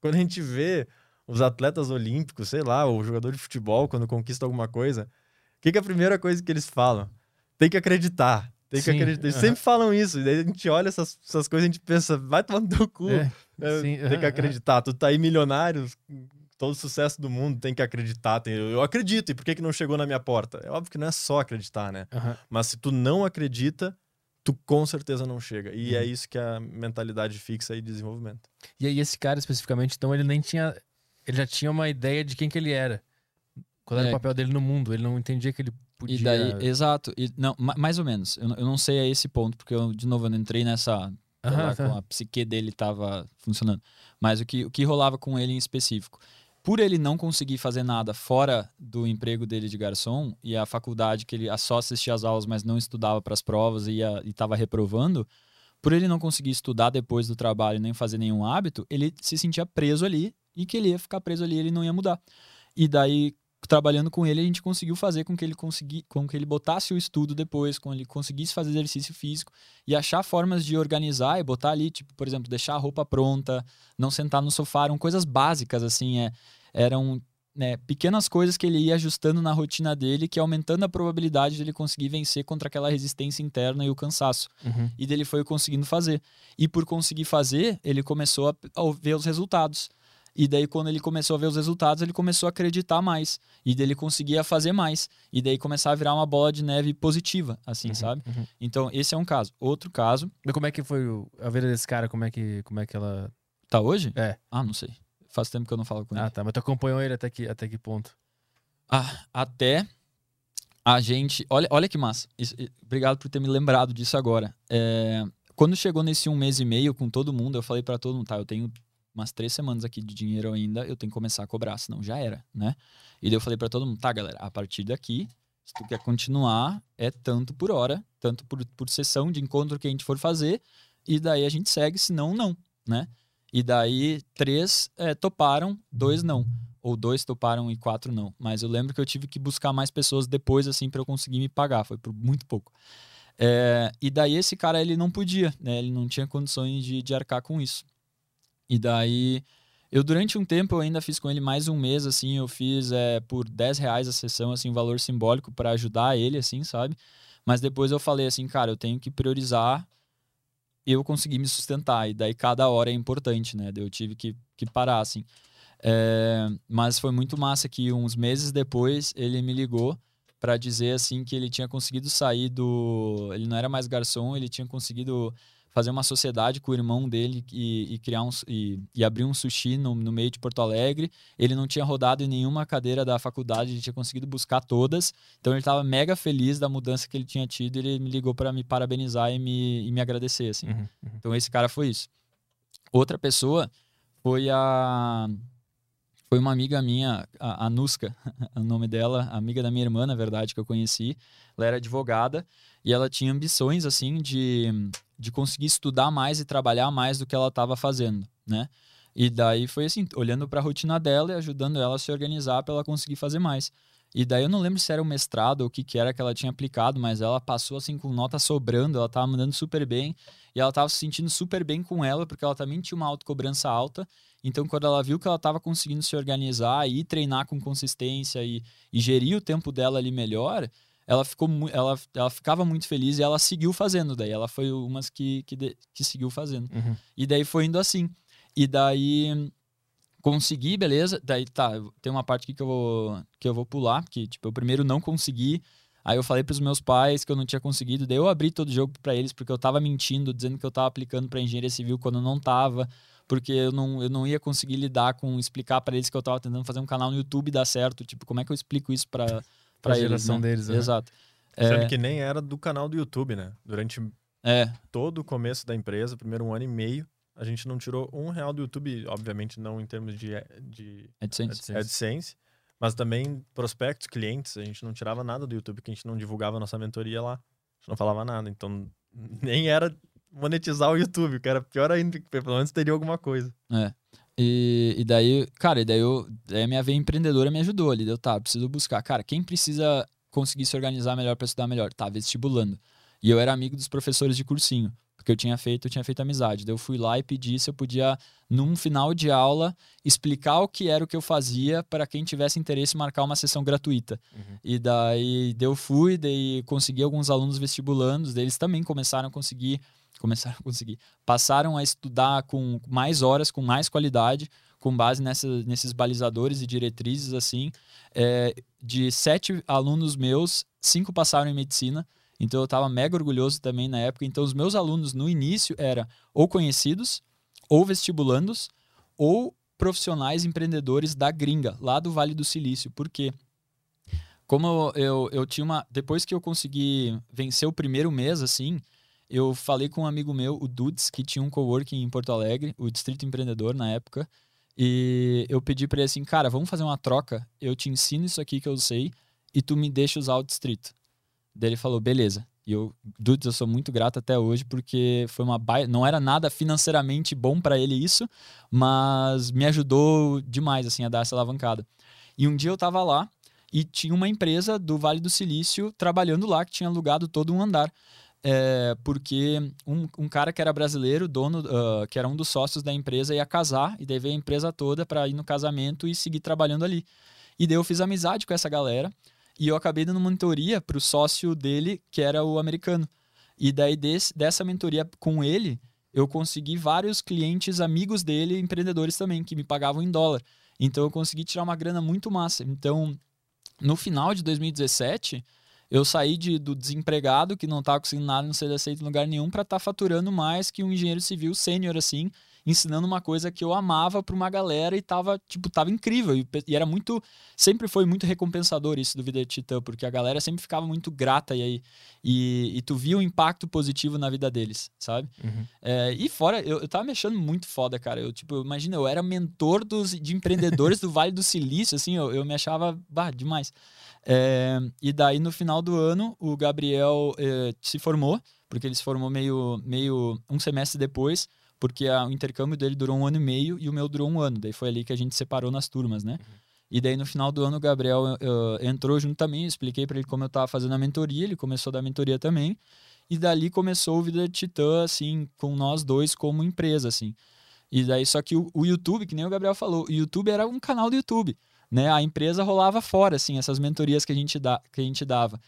Quando a gente vê os atletas olímpicos, sei lá, o jogador de futebol, quando conquista alguma coisa, o que, que é a primeira coisa que eles falam? Tem que acreditar. Tem que Sim, acreditar. Eles aham. sempre falam isso. E daí a gente olha essas, essas coisas e a gente pensa, vai tomar no teu cu. É, É, sim, tem aham, que acreditar. Tu tá aí milionário, todo o sucesso do mundo, tem que acreditar. Tem- eu acredito. E por que, que não chegou na minha porta? É óbvio que não é só acreditar, né? aham. Mas se tu não acredita, tu com certeza não chega. E Uhum. é isso que é a mentalidade fixa e desenvolvimento. E aí esse cara especificamente, então ele nem tinha, ele já tinha uma ideia de quem que ele era. Qual era É. o papel dele no mundo? Ele não entendia que ele podia. E daí, exato. E, não, ma- mais ou menos. Eu, não- eu não sei a esse ponto, porque eu, de novo, eu não entrei nessa. Aham, lá, tá. com a psique dele tava funcionando. Mas o que, o que rolava com ele em específico? Por ele não conseguir fazer nada fora do emprego dele de garçom e a faculdade que ele só assistia às aulas, mas não estudava para as provas e estava reprovando, por ele não conseguir estudar depois do trabalho nem fazer nenhum hábito, ele se sentia preso ali e que ele ia ficar preso ali, ele não ia mudar. E daí, trabalhando com ele, a gente conseguiu fazer com que ele consegui, com que ele botasse o estudo depois, com que ele conseguisse fazer exercício físico e achar formas de organizar e botar ali, tipo, por exemplo, deixar a roupa pronta, não sentar no sofá, eram coisas básicas assim, é, eram né, pequenas coisas que ele ia ajustando na rotina dele, que aumentando a probabilidade de ele conseguir vencer contra aquela resistência interna e o cansaço Uhum. e dele foi conseguindo fazer. E por conseguir fazer, ele começou a, a ver os resultados. E daí, quando ele começou a ver os resultados, ele começou a acreditar mais. E daí ele conseguia fazer mais. E daí começar a virar uma bola de neve positiva, assim, Uhum, sabe? uhum. Então, esse é um caso. Outro caso, Mas como é que foi a vida desse cara? Como é que, como é que ela. tá hoje? É. Ah, não sei. Faz tempo que eu não falo com ele. Ah, tá. Mas tu acompanhou ele até que, até que ponto? Ah, até a gente. Olha, olha que massa. Isso- obrigado por ter me lembrado disso agora. É, quando chegou nesse um mês e meio com todo mundo, eu falei pra todo mundo, tá, eu tenho umas três semanas aqui de dinheiro ainda, eu tenho que começar a cobrar, senão já era, né? E daí eu falei pra todo mundo, tá, galera, a partir daqui, se tu quer continuar, é tanto por hora, tanto por, por sessão de encontro que a gente for fazer, e daí a gente segue, senão não, né? E daí três é, toparam, dois não. Ou dois toparam e quatro não. Mas eu lembro que eu tive que buscar mais pessoas depois, assim, para eu conseguir me pagar. Foi por muito pouco. É, e daí esse cara, ele não podia, né? Ele não tinha condições de, de arcar com isso. E daí, eu durante um tempo, eu ainda fiz com ele mais um mês, assim, eu fiz é, por 10 reais a sessão, assim, um valor simbólico para ajudar ele, assim, sabe? Mas depois eu falei assim, cara, eu tenho que priorizar eu conseguir me sustentar. E daí cada hora é importante, né? Eu tive que, que parar, assim. É, mas foi muito massa que uns meses depois ele me ligou para dizer assim que ele tinha conseguido sair do. Ele não era mais garçom, ele tinha conseguido fazer uma sociedade com o irmão dele e, e criar um, e, e abrir um sushi no, no meio de Porto Alegre. Ele não tinha rodado em nenhuma cadeira da faculdade, ele tinha conseguido buscar todas. Então ele estava mega feliz da mudança que ele tinha tido. E ele me ligou para me parabenizar e me, e me agradecer, assim. Uhum, uhum. Então esse cara foi isso. Outra pessoa foi a foi uma amiga minha, a, a Nuska, o nome dela, amiga da minha irmã, na verdade, que eu conheci. Ela era advogada e ela tinha ambições assim de, de conseguir estudar mais e trabalhar mais do que ela estava fazendo, né? E daí foi assim, olhando para a rotina dela e ajudando ela a se organizar para ela conseguir fazer mais. E daí eu não lembro se era um mestrado ou o que, que era que ela tinha aplicado, mas ela passou assim com nota sobrando, ela tava mandando super bem e ela tava se sentindo super bem com ela, porque ela também tinha uma autocobrança alta. Então, quando ela viu que ela tava conseguindo se organizar e treinar com consistência e, e gerir o tempo dela ali melhor, ela ficou ela, ela ficava muito feliz e ela seguiu fazendo daí. Ela foi umas que, que, de- que seguiu fazendo. Uhum. E daí foi indo assim. E daí consegui, beleza? Daí tá, tem uma parte aqui que eu vou que eu vou pular, que tipo, eu primeiro não consegui. Aí eu falei pros meus pais que eu não tinha conseguido, daí eu abri todo o jogo pra eles porque eu tava mentindo, dizendo que eu tava aplicando pra engenharia civil quando eu não tava, porque eu não, eu não ia conseguir lidar com explicar pra eles que eu tava tentando fazer um canal no YouTube dar certo, tipo, como é que eu explico isso pra eles, geração né? deles, né? Exato. Sendo É, que nem era do canal do YouTube, né? Durante é, todo o começo da empresa, primeiro um ano e meio, a gente não tirou um real do YouTube, obviamente não em termos de, de AdSense. AdSense. Mas também prospectos, clientes, a gente não tirava nada do YouTube, porque a gente não divulgava a nossa mentoria lá. A gente não falava nada, então nem era monetizar o YouTube, que era pior ainda, que pelo menos teria alguma coisa. E, e daí, cara, e daí, eu, daí a minha veia empreendedora me ajudou ali. Deu, tá, preciso buscar. Cara, quem precisa conseguir se organizar melhor para estudar melhor? Tá, vestibulando. E eu era amigo dos professores de cursinho, porque eu tinha feito, eu tinha feito amizade. Daí eu fui lá e pedi se eu podia, num final de aula, explicar o que era o que eu fazia para quem tivesse interesse em marcar uma sessão gratuita. Uhum. E daí, daí eu fui, daí consegui alguns alunos vestibulandos, daí eles também começaram a conseguir, começaram a conseguir, passaram a estudar com mais horas, com mais qualidade, com base nessa, nesses balizadores e diretrizes, assim. É, de sete alunos meus, cinco passaram em medicina, então eu estava mega orgulhoso também na época. Então os meus alunos no início era ou conhecidos, ou vestibulandos, ou profissionais empreendedores da gringa, lá do Vale do Silício. Por quê? Como eu, eu, eu tinha uma. Depois que eu consegui vencer o primeiro mês, assim, eu falei com um amigo meu, o Dudes, que tinha um coworking em Porto Alegre, o Distrito Empreendedor na época. E eu pedi pra ele assim, cara, vamos fazer uma troca. Eu te ensino isso aqui que eu sei e tu me deixa usar o distrito. Daí ele falou, beleza. E eu, Dudes, eu sou muito grato até hoje porque foi uma baia... não era nada financeiramente bom pra ele isso, mas me ajudou demais assim a dar essa alavancada. E um dia eu tava lá e tinha uma empresa do Vale do Silício trabalhando lá que tinha alugado todo um andar. É, porque um, um cara que era brasileiro, dono, ah, que era um dos sócios da empresa, ia casar e daí a empresa toda para ir no casamento e seguir trabalhando ali. E daí eu fiz amizade com essa galera e eu acabei dando mentoria pro sócio dele, que era o americano. E daí desse, dessa mentoria com ele, eu consegui vários clientes amigos dele, empreendedores também, que me pagavam em dólar. Então eu consegui tirar uma grana muito massa. Então, no final de 2017, eu saí de, do desempregado, que não estava conseguindo nada, não ser aceito em lugar nenhum, para estar faturando mais que um engenheiro civil sênior, assim, ensinando uma coisa que eu amava pra uma galera e tava, tipo, tava incrível. E, e era muito. Sempre foi muito recompensador isso do Vida de Titã, porque a galera sempre ficava muito grata e aí. E, e tu via o impacto positivo na vida deles, sabe? Uhum. É, e fora, eu, eu tava me achando muito foda, cara. Eu, tipo, imagina, eu era mentor dos, de empreendedores do Vale do Silício, assim, eu, eu me achava bah, demais. É, e daí, no final do ano, o Gabriel é, se formou, porque ele se formou meio, meio um semestre depois, porque a- o intercâmbio dele durou um ano e meio e o meu durou um ano. Daí foi ali que a gente separou nas turmas, né? E daí, no final do ano, o Gabriel eh, entrou junto também, eu expliquei pra ele como eu tava fazendo a mentoria, ele começou a dar mentoria também. E dali começou o Vida de Titã, assim, com nós dois como empresa, assim. E daí, só que o, o YouTube, que nem o Gabriel falou, o YouTube era um canal do YouTube, né? A empresa rolava fora, assim, essas mentorias que a gente, dá, que a gente dava.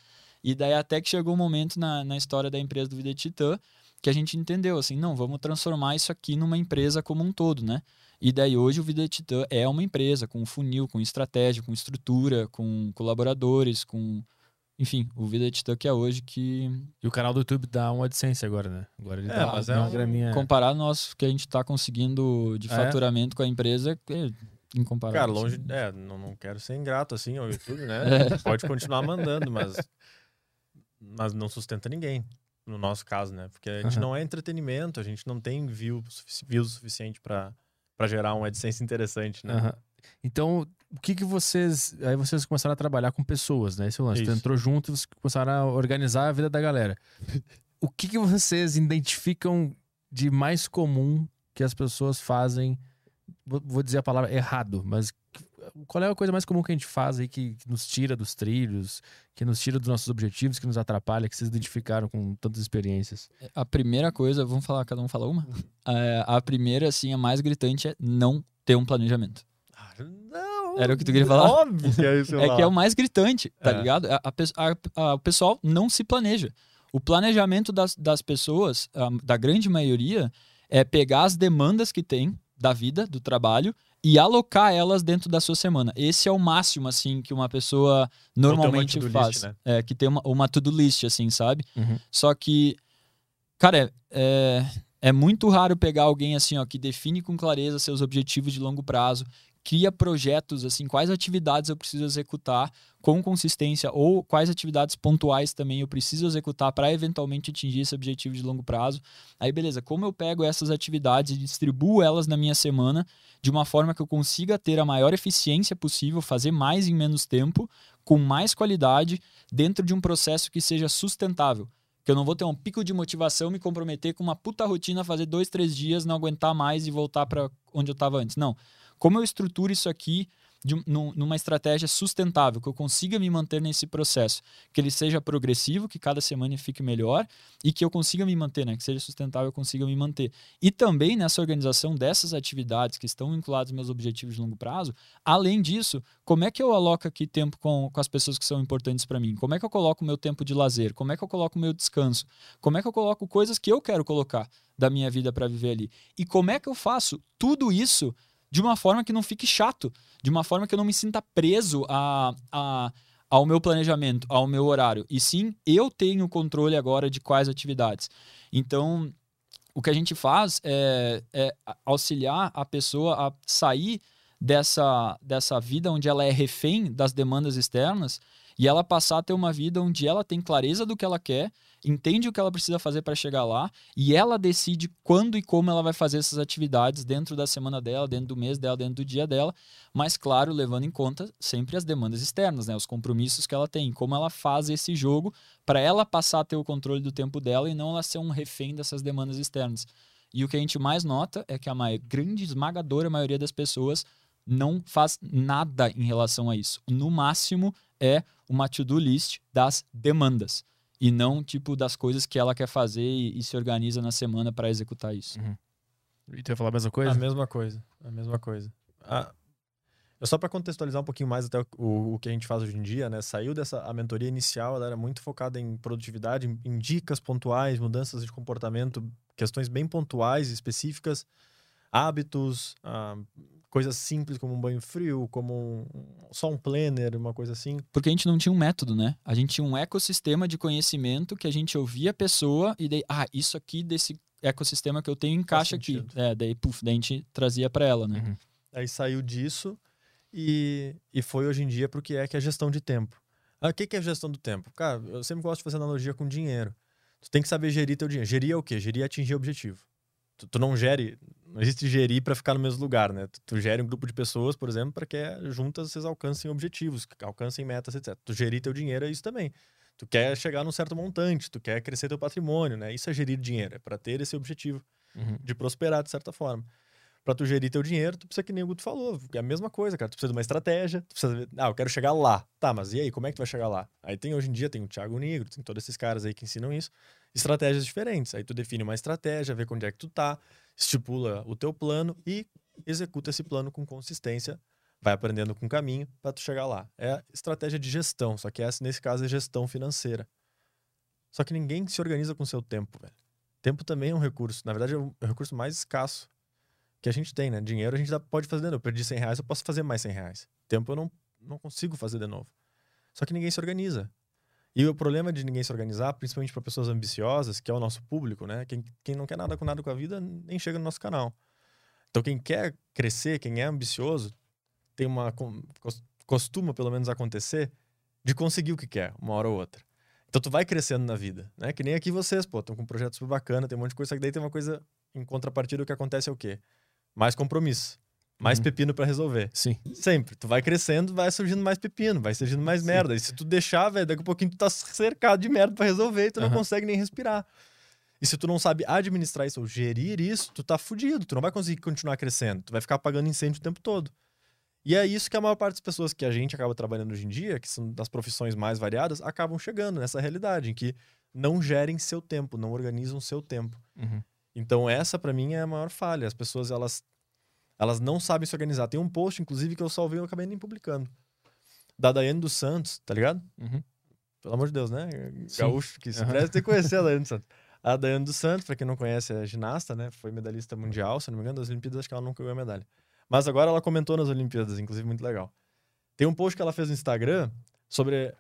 E daí até que chegou um momento na, na história da empresa do Vida de Titã que a gente entendeu, assim, não, vamos transformar isso aqui numa empresa como um todo, né? E daí hoje o Vida de Titã é uma empresa com funil, com estratégia, com estrutura, com colaboradores, com... Enfim, o Vida de Titã que é hoje que E o canal do YouTube dá uma AdSense agora, né? Agora ele É, dá mas é uma um- graninha. comparado nosso que a gente está conseguindo de É? faturamento com a empresa, é incomparável. Cara, longe. assim. É, não, não quero ser ingrato assim ao YouTube, né? É. Pode continuar mandando, mas. Mas não sustenta ninguém. No nosso caso, né? Porque a gente Aham. não é entretenimento, a gente não tem view, sufici- views suficiente pra pra gerar um AdSense interessante, né? Aham. Então, o que que vocês. Aí vocês começaram a trabalhar com pessoas, né? Esse é o lance. Tu Isso. entrou junto e vocês começaram a organizar a vida da galera. O que que vocês identificam de mais comum que as pessoas fazem? Vou dizer a palavra errado, mas qual é a coisa mais comum que a gente faz aí que, que nos tira dos trilhos, que nos tira dos nossos objetivos, que nos atrapalha, que vocês identificaram com tantas experiências? A primeira coisa, vamos falar, cada um fala uma? É, a primeira, assim, a mais gritante é não ter um planejamento. Ah, Não, Era o que tu queria falar? Óbvio que é isso. É que é o mais gritante, tá É. ligado? A- a a- o pessoal não se planeja. O planejamento das, das pessoas, da grande maioria, é pegar as demandas que tem da vida, do trabalho, e alocar elas dentro da sua semana. Esse é o máximo, assim, que uma pessoa normalmente to-do faz. list, né? É, que tem uma, uma to-do list, assim, sabe? Uhum. Só que, cara, é, é, é muito raro pegar alguém assim, ó, que define com clareza seus objetivos de longo prazo, cria projetos, assim, quais atividades eu preciso executar com consistência ou quais atividades pontuais também eu preciso executar para eventualmente atingir esse objetivo de longo prazo. Aí, beleza, como eu pego essas atividades e distribuo elas na minha semana de uma forma que eu consiga ter a maior eficiência possível, fazer mais em menos tempo, com mais qualidade, dentro de um processo que seja sustentável. Que eu não vou ter um pico de motivação, me comprometer com uma puta rotina, fazer dois, três dias, não aguentar mais e voltar para onde eu estava antes. Não. Como eu estruturo isso aqui de um- num- numa estratégia sustentável, que eu consiga me manter nesse processo, que ele seja progressivo, que cada semana fique melhor e que eu consiga me manter, né? Que seja sustentável, eu consiga me manter. E também nessa organização dessas atividades que estão vinculadas aos meus objetivos de longo prazo, além disso, como é que eu aloco aqui tempo com, com as pessoas que são importantes para mim? Como é que eu coloco o meu tempo de lazer? Como é que eu coloco o meu descanso? Como é que eu coloco coisas que eu quero colocar da minha vida para viver ali? E como é que eu faço tudo isso de uma forma que não fique chato, de uma forma que eu não me sinta preso a, a, ao meu planejamento, ao meu horário. E sim, eu tenho controle agora de quais atividades. Então, o que a gente faz é, é auxiliar a pessoa a sair dessa, dessa vida onde ela é refém das demandas externas e ela passar a ter uma vida onde ela tem clareza do que ela quer, entende o que ela precisa fazer para chegar lá e ela decide quando e como ela vai fazer essas atividades dentro da semana dela, dentro do mês dela, dentro do dia dela, mas claro, levando em conta sempre as demandas externas, né, os compromissos que ela tem, como ela faz esse jogo para ela passar a ter o controle do tempo dela e não ela ser um refém dessas demandas externas. E o que a gente mais nota é que a mai- grande esmagadora maioria das pessoas não faz nada em relação a isso. No máximo é uma to-do list das demandas e não tipo das coisas que ela quer fazer e, e se organiza na semana para executar isso. E tu ia falar a mesma A coisa? mesma coisa. A mesma coisa. Ah, é só para contextualizar um pouquinho mais até o, o, o que a gente faz hoje em dia, né? Saiu dessa a mentoria inicial, ela era muito focada em produtividade, em, em dicas pontuais, mudanças de comportamento, questões bem pontuais, específicas, hábitos, ah, coisas simples como um banho frio, como um, só um planner, uma coisa assim. Porque a gente não tinha um método, né? A gente tinha um ecossistema de conhecimento que a gente ouvia a pessoa e daí, ah, isso aqui desse ecossistema que eu tenho encaixa aqui. É, daí, puf, daí a gente trazia para ela, né? Uhum. Aí saiu disso e, e foi hoje em dia pro que é que é gestão de tempo. Ah, o que, que é gestão do tempo? Cara, eu sempre gosto de fazer analogia com dinheiro. Tu tem que saber gerir teu dinheiro. Gerir é o quê? Gerir é atingir objetivo. Tu, tu não gere, não existe gerir para ficar no mesmo lugar, né? Tu, tu gere um grupo de pessoas, por exemplo, para que juntas vocês alcancem objetivos, que alcancem metas, etc. Tu gerir teu dinheiro é isso também. Tu quer chegar num certo montante, tu quer crescer teu patrimônio, né? Isso é gerir dinheiro, é para ter esse objetivo Uhum. de prosperar de certa forma. Pra tu gerir teu dinheiro, tu precisa que nem o Guto falou, é a mesma coisa, cara. Tu precisa de uma estratégia, tu precisa, ver, ah, eu quero chegar lá. Tá, mas e aí, como é que tu vai chegar lá? Aí tem hoje em dia tem o Thiago Negro, tem todos esses caras aí que ensinam isso, estratégias diferentes. Aí tu define uma estratégia, vê onde é que tu tá, estipula o teu plano e executa esse plano com consistência, vai aprendendo com o caminho pra tu chegar lá. É estratégia de gestão, só que essa nesse caso é gestão financeira. Só que ninguém se organiza com seu tempo, velho. Tempo também é um recurso. Na verdade, é o é o recurso mais escasso que a gente tem, né? Dinheiro a gente pode fazer de novo. Eu perdi 100 reais, eu posso fazer mais 100 reais. Tempo eu não, não consigo fazer de novo. Só que ninguém se organiza. E o problema de ninguém se organizar, principalmente para pessoas ambiciosas, que é o nosso público, né? Quem, quem não quer nada com nada com a vida, nem chega no nosso canal. Então, quem quer crescer, quem é ambicioso, tem uma. costuma, pelo menos, acontecer de conseguir o que quer, uma hora ou outra. Então, tu vai crescendo na vida, né? Que nem aqui vocês, pô, estão com um projeto super bacana, tem um monte de coisa, só que daí tem uma coisa em contrapartida, o que acontece é o quê? Mais compromisso. Mais Uhum. pepino para resolver. Sim. Sempre. Tu vai crescendo, vai surgindo mais pepino, vai surgindo mais merda. E se tu deixar, velho, daqui a pouquinho tu tá cercado de merda pra resolver e tu não Aham. consegue nem respirar. E se tu não sabe administrar isso ou gerir isso, tu tá fudido. Tu não vai conseguir continuar crescendo. Tu vai ficar apagando incêndio o tempo todo. E é isso que a maior parte das pessoas que a gente acaba trabalhando hoje em dia, que são das profissões mais variadas, acabam chegando nessa realidade, em que não gerem seu tempo, não organizam seu tempo. Uhum. Então essa pra mim é a maior falha. As pessoas elas elas não sabem se organizar. Tem um post inclusive que eu salvei e eu acabei nem publicando. Da Daiane dos Santos, tá ligado? Uhum. Pelo amor de Deus, né? Sim. Gaúcho que se Aham. presta tem que conhecer a Daiane dos Santos. A Daiane dos Santos, pra quem não conhece, é ginasta, né? Foi medalhista mundial, se não me engano, das Olimpíadas, acho que ela nunca ganhou a medalha. Mas agora ela comentou nas Olimpíadas, inclusive muito legal. Tem um post que ela fez no Instagram sobre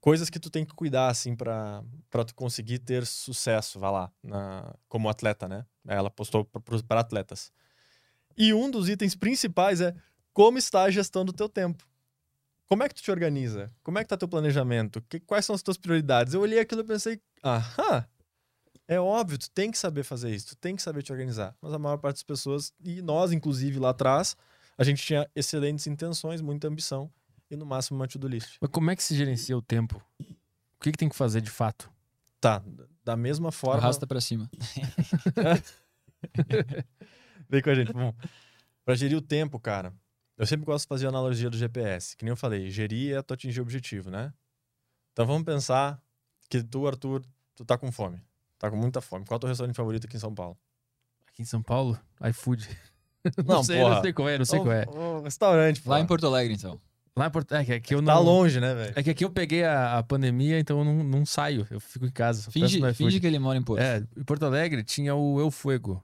coisas que tu tem que cuidar, assim, pra, pra tu conseguir ter sucesso, vai lá, na, como atleta, né? Ela postou para atletas. E um dos itens principais é como está a gestão do teu tempo. Como é que tu te organiza? Como é que tá teu planejamento? Que- quais são as tuas prioridades? Eu olhei aquilo e pensei, aham, é óbvio, tu tem que saber fazer isso, tu tem que saber te organizar. Mas a maior parte das pessoas, e nós, inclusive, lá atrás, a gente tinha excelentes intenções, muita ambição e no máximo uma to-do list. Mas como é que se gerencia o tempo? O que, que tem que fazer de fato? Tá, da mesma forma. Arrasta pra cima. Vem com a gente. Bom, pra gerir o tempo, cara, eu sempre gosto de fazer a analogia do GPS. Que nem eu falei, gerir é tu atingir o objetivo, né? Então vamos pensar que tu, Arthur, tu tá com fome. Tá com muita fome. Qual é o teu restaurante favorito aqui em São Paulo? Aqui em São Paulo? iFood. Não, sei, porra. não sei qual é, não sei qual é. O, o restaurante, Lá pô. em Porto Alegre, então. Lá em Porto... É que aqui eu Tá não... longe, né, velho? É que aqui eu peguei a, a pandemia, então eu não, não saio. Eu fico em casa. Finge, finge que ele mora em Porto. É, em Porto Alegre tinha o Eu Fuego.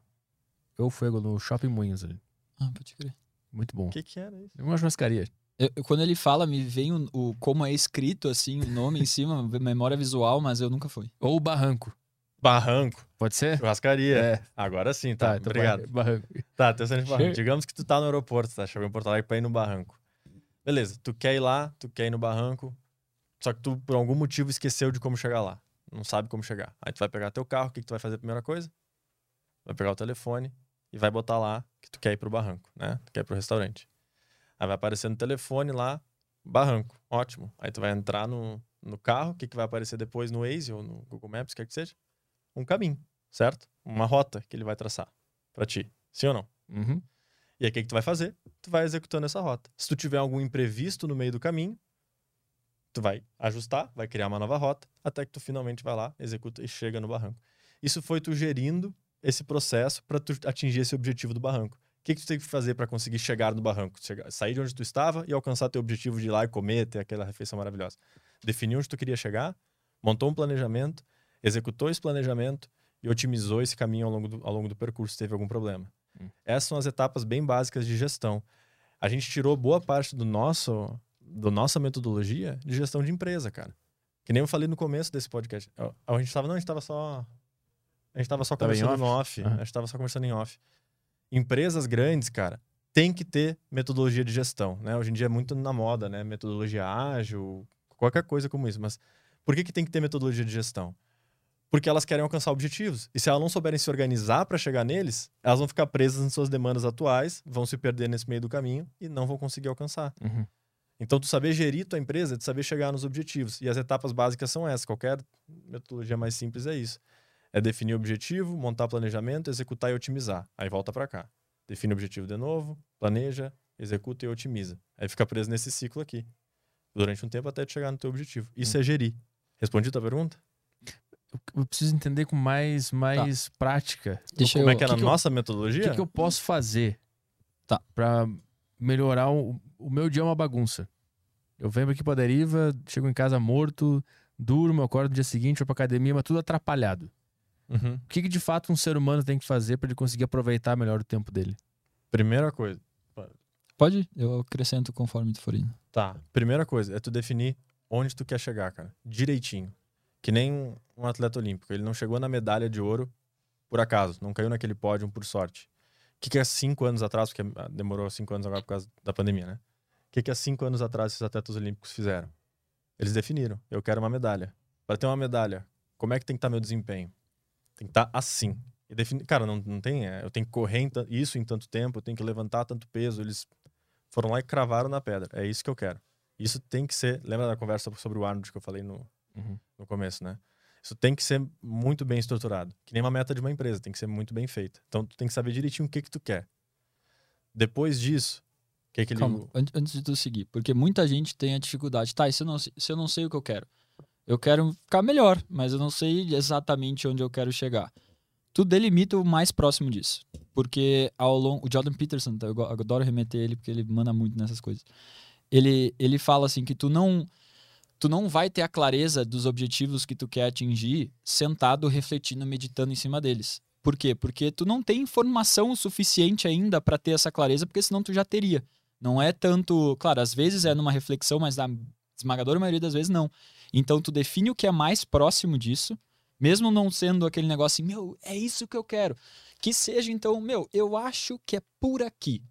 Eu Fuego no Shopping Moinhos ali. Ah, pode crer. Muito bom. O que que era isso? Uma churrascaria. Eu- quando ele fala, me vem o, o- como é escrito, assim, o nome em cima, memória visual, mas eu nunca fui. Ou o Barranco. Barranco. Pode ser? Churrascaria. É. Agora sim, tá. então Obrigado. Bar- Barranco. Tá, teu restaurante Barranco. Digamos que tu tá no aeroporto, tá? Chegou em Porto Alegre pra ir no Barranco. Beleza, tu quer ir lá, tu quer ir no Barranco, só que tu, por algum motivo, esqueceu de como chegar lá. Não sabe como chegar. Aí tu vai pegar teu carro, o que, que tu vai fazer a primeira coisa? Vai pegar o telefone e vai botar lá que tu quer ir pro Barranco, né? Tu quer ir pro restaurante. Aí vai aparecer no telefone lá, Barranco. Ótimo. Aí tu vai entrar no, no carro, o que, que vai aparecer depois no Waze ou no Google Maps, quer que seja? Um caminho, certo? Uma rota que ele vai traçar pra ti. Sim ou não? Uhum. E aí, o que, que tu vai fazer? Tu vai executando essa rota. Se tu tiver algum imprevisto no meio do caminho, tu vai ajustar, vai criar uma nova rota, até que tu finalmente vai lá, executa e chega no barranco. Isso foi tu gerindo esse processo para atingir esse objetivo do barranco. O que, que tu tem que fazer para conseguir chegar no barranco? Chegar, sair de onde tu estava e alcançar teu objetivo de ir lá e comer, ter aquela refeição maravilhosa. Definir onde tu queria chegar, montou um planejamento, executou esse planejamento e otimizou esse caminho ao longo do, ao longo do percurso se teve algum problema. Hum. Essas são as etapas bem básicas de gestão. A gente tirou boa parte do nosso da nossa metodologia de gestão de empresa, cara. Que nem eu falei no começo desse podcast. A- gente tava, não, a gente tava só A gente tava só Tava em conversando em off. Aham. A gente tava só conversando em off. Empresas grandes, cara, tem que ter metodologia de gestão, né? Hoje em dia é muito na moda, né? Metodologia ágil, qualquer coisa como isso. Mas por que, que tem que ter metodologia de gestão? Porque elas querem alcançar objetivos. E se elas não souberem se organizar para chegar neles, elas vão ficar presas em suas demandas atuais, vão se perder nesse meio do caminho e não vão conseguir alcançar. Uhum. Então, tu saber gerir tua empresa é tu saber chegar nos objetivos. E as etapas básicas são essas. Qualquer metodologia mais simples é isso. É definir o objetivo, montar planejamento, executar e otimizar. Aí volta para cá. Define o objetivo de novo, planeja, executa e otimiza. Aí fica preso nesse ciclo aqui. Durante um tempo até chegar no teu objetivo. Isso é gerir. Respondi tua pergunta? Eu- preciso entender com mais, mais prática. Deixa Como eu. é que é na que que eu- nossa O metodologia? que, que eu posso fazer Tá. pra melhorar o, o meu dia é uma bagunça. Eu venho aqui pra deriva, chego em casa morto, durmo, acordo no dia seguinte, vou pra academia, mas tudo atrapalhado. Uhum. O que, que de fato um ser humano tem que fazer pra ele conseguir aproveitar melhor o tempo dele? Primeira coisa. Pode? ir, Eu acrescento conforme tu for indo. Tá. Primeira coisa é tu definir onde tu quer chegar, cara. Direitinho. Que nem um- atleta olímpico. Ele não chegou na medalha de ouro por acaso. Não caiu naquele pódio por sorte. O que, que há cinco anos atrás, porque ah, demorou cinco anos agora por causa da pandemia, né? O que, que há cinco anos atrás esses atletas olímpicos fizeram? Eles definiram. Eu quero uma medalha. Para ter uma medalha, como é que tem que estar meu desempenho? Tem que estar assim. E defini... Cara, não, não tem. é, eu tenho que correr em isso em tanto tempo, eu tenho que levantar tanto peso. Eles foram lá e cravaram na pedra. É isso que eu quero. Isso tem que ser. Lembra da conversa sobre o Arnold que eu falei no, Uhum. no começo, né? Isso tem que ser muito bem estruturado. Que nem uma meta de uma empresa, tem que ser muito bem feita. Então, tu tem que saber direitinho o que que tu quer. Depois disso, o que que ele... Calma, an- antes de tu seguir. Porque muita gente tem a dificuldade. Tá, e se eu, não, se eu não sei o que eu quero? Eu quero ficar melhor, mas eu não sei exatamente onde eu quero chegar. Tu delimita o mais próximo disso. Porque ao longo. O Jordan Peterson, eu adoro remeter ele porque ele manda muito nessas coisas. Ele, ele fala assim que tu não. Tu não vai ter a clareza dos objetivos que tu quer atingir sentado, refletindo, meditando em cima deles. Por quê? Porque tu não tem informação suficiente ainda para ter essa clareza, porque senão tu já teria. Não é tanto. Claro, às vezes é numa reflexão, mas na esmagadora maioria das vezes não. Então tu define o que é mais próximo disso, mesmo não sendo aquele negócio assim, meu, é isso que eu quero. Que seja então, meu, eu acho que é por aqui.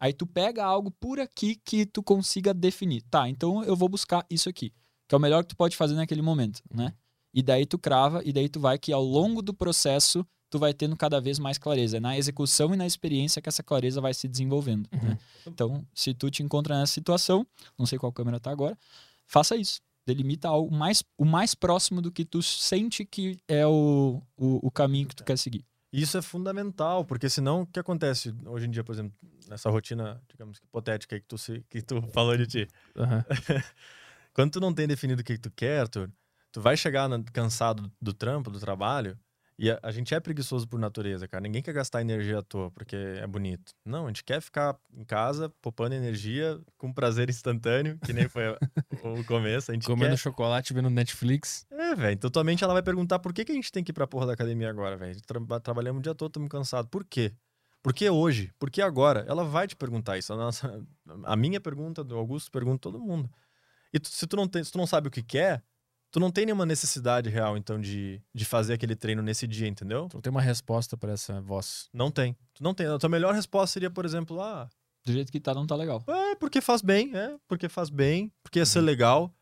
Aí tu pega algo por aqui que tu consiga definir. Tá, então eu vou buscar isso aqui. Que é o melhor que tu pode fazer naquele momento, né? E daí tu crava, e daí tu vai que ao longo do processo tu vai tendo cada vez mais clareza. É na execução e na experiência que essa clareza vai se desenvolvendo. né? Então, se tu te encontra nessa situação, não sei qual câmera tá agora, faça isso. Delimita algo mais, o mais próximo do que tu sente que é o, o, o caminho que tu quer seguir. Isso é fundamental, porque senão o que acontece hoje em dia, por exemplo, nessa rotina, digamos que hipotética que tu, se- que tu falou de ti? Aham. Quando tu não tem definido o que, tu quer, Arthur, tu vai chegar cansado do trampo, do trabalho, e a, a gente é preguiçoso por natureza, cara. Ninguém quer gastar energia à toa porque é bonito. Não, a gente quer ficar em casa, poupando energia, com prazer instantâneo, que nem foi o começo. A gente Comendo quer... chocolate, vendo Netflix. É, velho. Então tua mente ela vai perguntar por que, que a gente tem que ir pra porra da academia agora, velho. Tra trabalhamos o dia todo, estamos cansados. Por quê? Por que hoje? Por que agora? Ela vai te perguntar isso. A, nossa, a minha pergunta, do Augusto pergunta todo mundo. E tu- se, tu não tem, se tu não sabe o que quer, tu não tem nenhuma necessidade real, então, de, de fazer aquele treino nesse dia, entendeu? Tu não tem uma resposta pra essa voz. Não tem. Tu não tem. A tua melhor resposta seria, por exemplo, ah, Do jeito que tá, não tá legal. é porque faz bem, é, porque faz bem, porque ia ser legal.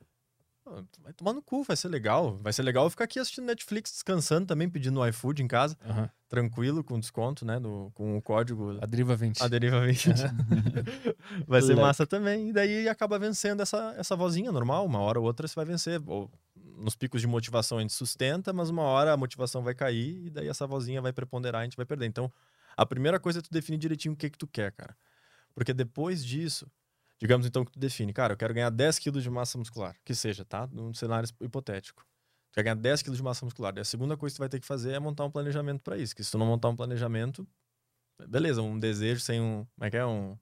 Ah, Vai tomar no cu, vai ser legal. Vai ser legal eu ficar aqui assistindo Netflix, descansando também, pedindo iFood em casa, Aham. tranquilo, com desconto, né? do- com o código A Driva 20. a deriva 20. vai ser Leque. massa também. E daí acaba vencendo essa, essa vozinha normal. Uma hora ou outra você vai vencer. Ou nos picos de motivação a gente sustenta, mas uma hora a motivação vai cair e daí essa vozinha vai preponderar a gente vai perder. Então, a primeira coisa é tu definir direitinho o que que tu quer, cara. Porque depois disso, digamos então que tu define, cara, eu quero ganhar 10 quilos de massa muscular, que seja, tá? Num cenário hipotético. Tu quer ganhar 10 quilos de massa muscular. E a segunda coisa que tu vai ter que fazer é montar um planejamento para isso. Que se tu não montar um planejamento, beleza, um desejo sem um. Como é que é? Um,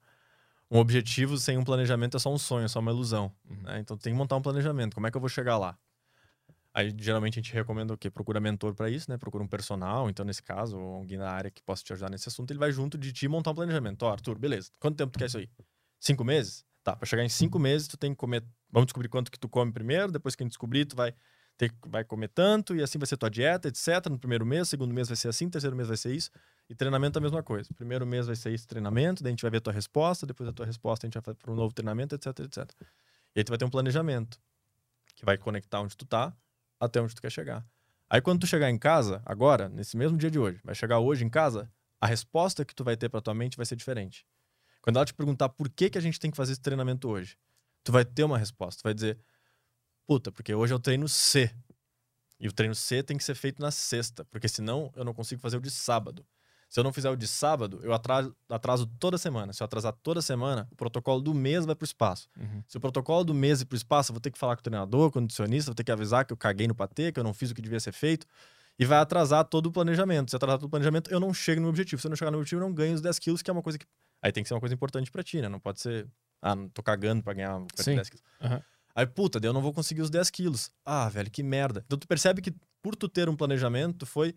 um objetivo sem um planejamento é só um sonho, é só uma ilusão. Uhum. né? Então tem que montar um planejamento. Como é que eu vou chegar lá? Aí geralmente a gente recomenda o quê? Procura mentor para isso, né? Procura um personal, então nesse caso, alguém da área que possa te ajudar nesse assunto, ele vai junto de ti montar um planejamento. Ó, Arthur, beleza. Quanto tempo tu quer isso aí? Cinco meses? Tá, para chegar em cinco meses, tu tem que comer. Vamos descobrir quanto que tu come primeiro, depois que a gente descobrir, tu vai ter, vai comer tanto e assim vai ser tua dieta, etc. No primeiro mês, segundo mês vai ser assim, terceiro mês vai ser isso. E treinamento é a mesma coisa. Primeiro mês vai ser esse treinamento, daí a gente vai ver a tua resposta, depois da tua resposta a gente vai fazer para um novo treinamento, etc, etc. E aí tu vai ter um planejamento que vai conectar onde tu tá até onde tu quer chegar. Aí quando tu chegar em casa, agora, nesse mesmo dia de hoje, vai chegar hoje em casa, a resposta que tu vai ter para tua mente vai ser diferente. Quando ela te perguntar por que, que a gente tem que fazer esse treinamento hoje, tu vai ter uma resposta. Tu vai dizer, puta, porque hoje eu treino C. E o treino C tem que ser feito na sexta, porque senão eu não consigo fazer o de sábado. Se eu não fizer o de sábado, eu atraso, atraso toda semana. Se eu atrasar toda semana, o protocolo do mês vai para o espaço. Uhum. Se o protocolo do mês ir para o espaço, eu vou ter que falar com o treinador, com o nutricionista, vou ter que avisar que eu caguei no patê, que eu não fiz o que devia ser feito. E vai atrasar todo o planejamento. Se atrasar todo o planejamento, eu não chego no meu objetivo. Se eu não chegar no meu objetivo, eu não ganho os 10 quilos, que é uma coisa que. Aí tem que ser uma coisa importante para ti, né? Não pode ser. Ah, não tô cagando para ganhar Sim. 10 quilos. Uhum. Aí, puta, daí eu não vou conseguir os 10 quilos. Ah, velho, que merda. Então tu percebe que por tu ter um planejamento, tu foi,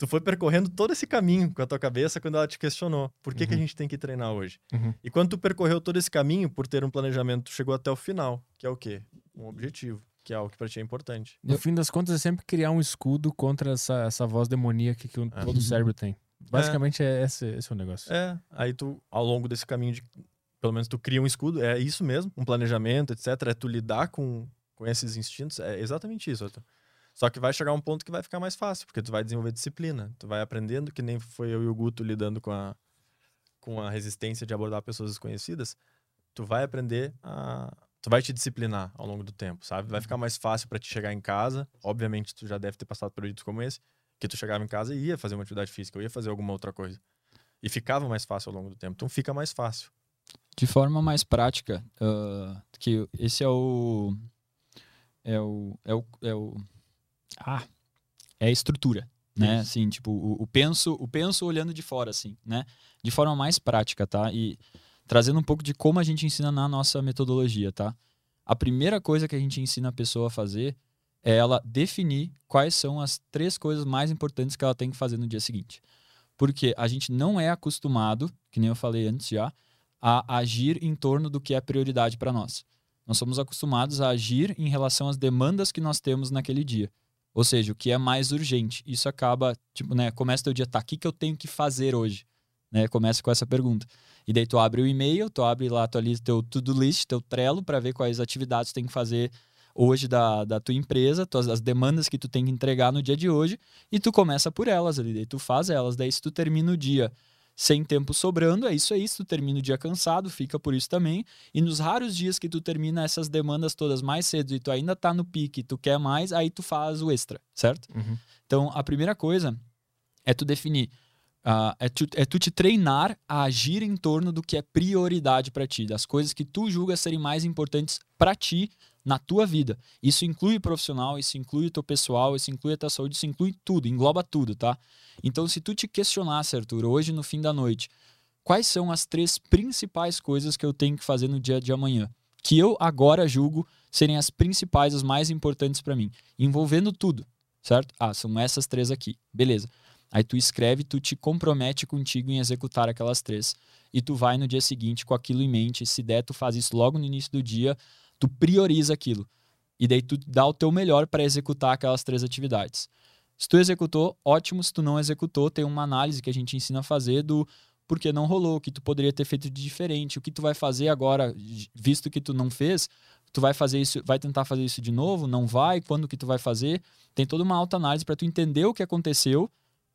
tu foi percorrendo todo esse caminho com a tua cabeça quando ela te questionou. Por que, que a Uhum. gente tem que treinar hoje? Uhum. E quando tu percorreu todo esse caminho por ter um planejamento, tu chegou até o final, que é o quê? Um objetivo, que é algo que pra ti é importante. No fim das contas, é sempre criar um escudo contra essa, essa voz demoníaca que o- É. todo cérebro tem. Basicamente, é. esse, esse é o negócio. É, aí tu, ao longo desse caminho de. Pelo menos tu cria um escudo, é isso mesmo, um planejamento, etc. É tu lidar com, com esses instintos, é exatamente isso. Arthur. Só que vai chegar um ponto que vai ficar mais fácil, porque tu vai desenvolver disciplina, tu vai aprendendo, que nem foi eu e o Guto lidando com a, com a resistência de abordar pessoas desconhecidas, tu vai aprender a. Tu vai te disciplinar ao longo do tempo, sabe? Vai ficar mais fácil para te chegar em casa. Obviamente, tu já deve ter passado por períodos como esse, que tu chegava em casa e ia fazer uma atividade física, ou ia fazer alguma outra coisa. E ficava mais fácil ao longo do tempo. Então fica mais fácil. de forma mais prática, ah, que esse é o é o é o, é o ah, é a estrutura, né? Isso. Assim, tipo, o, o penso, o penso olhando de fora assim, né? De forma mais prática, tá? E trazendo um pouco de como a gente ensina na nossa metodologia, tá? A primeira coisa que a gente ensina a pessoa a fazer é ela definir quais são as três coisas mais importantes que ela tem que fazer no dia seguinte. Porque a gente não é acostumado, que nem eu falei antes já, a agir em torno do que é prioridade para nós. Nós somos acostumados a agir em relação às demandas que nós temos naquele dia. Ou seja, o que é mais urgente. Isso acaba, tipo, né, começa teu dia, tá, o que, que eu tenho que fazer hoje? Né, começa com essa pergunta. E daí tu abre o e-mail, tu abre lá tu ali teu to-do list, teu Trello, para ver quais atividades tu tem que fazer hoje da, da tua empresa, tuas, as demandas que tu tem que entregar no dia de hoje, e tu começa por elas ali, daí tu faz elas. Daí se tu termina o dia sem tempo sobrando, é isso aí. Se tu termina o dia cansado, fica por isso também. E nos raros dias que tu termina essas demandas todas mais cedo e tu ainda tá no pique, tu quer mais, aí tu faz o extra, certo? Uhum. Então, a primeira coisa é tu definir, ah, é, tu, é tu te treinar a agir em torno do que é prioridade para ti, das coisas que tu julga serem mais importantes para ti na tua vida. Isso inclui o profissional, isso inclui o teu pessoal, isso inclui a tua saúde, isso inclui tudo, engloba tudo, tá? Então, se tu te questionasse, Arthur, hoje no fim da noite, quais são as três principais coisas que eu tenho que fazer no dia de amanhã? Que eu agora julgo serem as principais, as mais importantes para mim, envolvendo tudo, certo? Ah, são essas três aqui. Beleza. Aí tu escreve, tu te compromete contigo em executar aquelas três. E tu vai no dia seguinte com aquilo em mente. Se der, tu faz isso logo no início do dia, tu prioriza aquilo. E daí tu dá o teu melhor para executar aquelas três atividades. Se tu executou, ótimo. Se tu não executou, tem uma análise que a gente ensina a fazer do porque não rolou, o que tu poderia ter feito de diferente, o que tu vai fazer agora, visto que tu não fez, tu vai fazer isso, vai tentar fazer isso de novo, não vai, quando que tu vai fazer? Tem toda uma alta análise para tu entender o que aconteceu,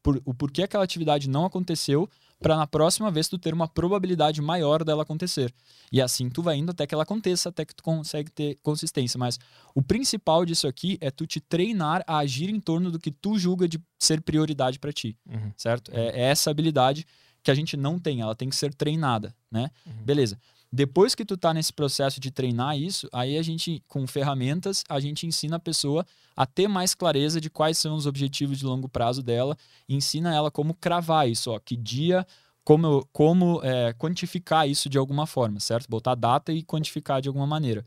por, o porquê aquela atividade não aconteceu, para na próxima vez tu ter uma probabilidade maior dela acontecer. E assim tu vai indo até que ela aconteça, até que tu consegue ter consistência. Mas o principal disso aqui é tu te treinar a agir em torno do que tu julga de ser prioridade para ti, Uhum. certo? É, é essa habilidade que a gente não tem, ela tem que ser treinada, né? Uhum. Beleza. Depois que tu tá nesse processo de treinar isso, aí a gente, com ferramentas, a gente ensina a pessoa a ter mais clareza de quais são os objetivos de longo prazo dela, ensina ela como cravar isso, ó, que dia, como, como é, quantificar isso de alguma forma, certo? Botar data e quantificar de alguma maneira.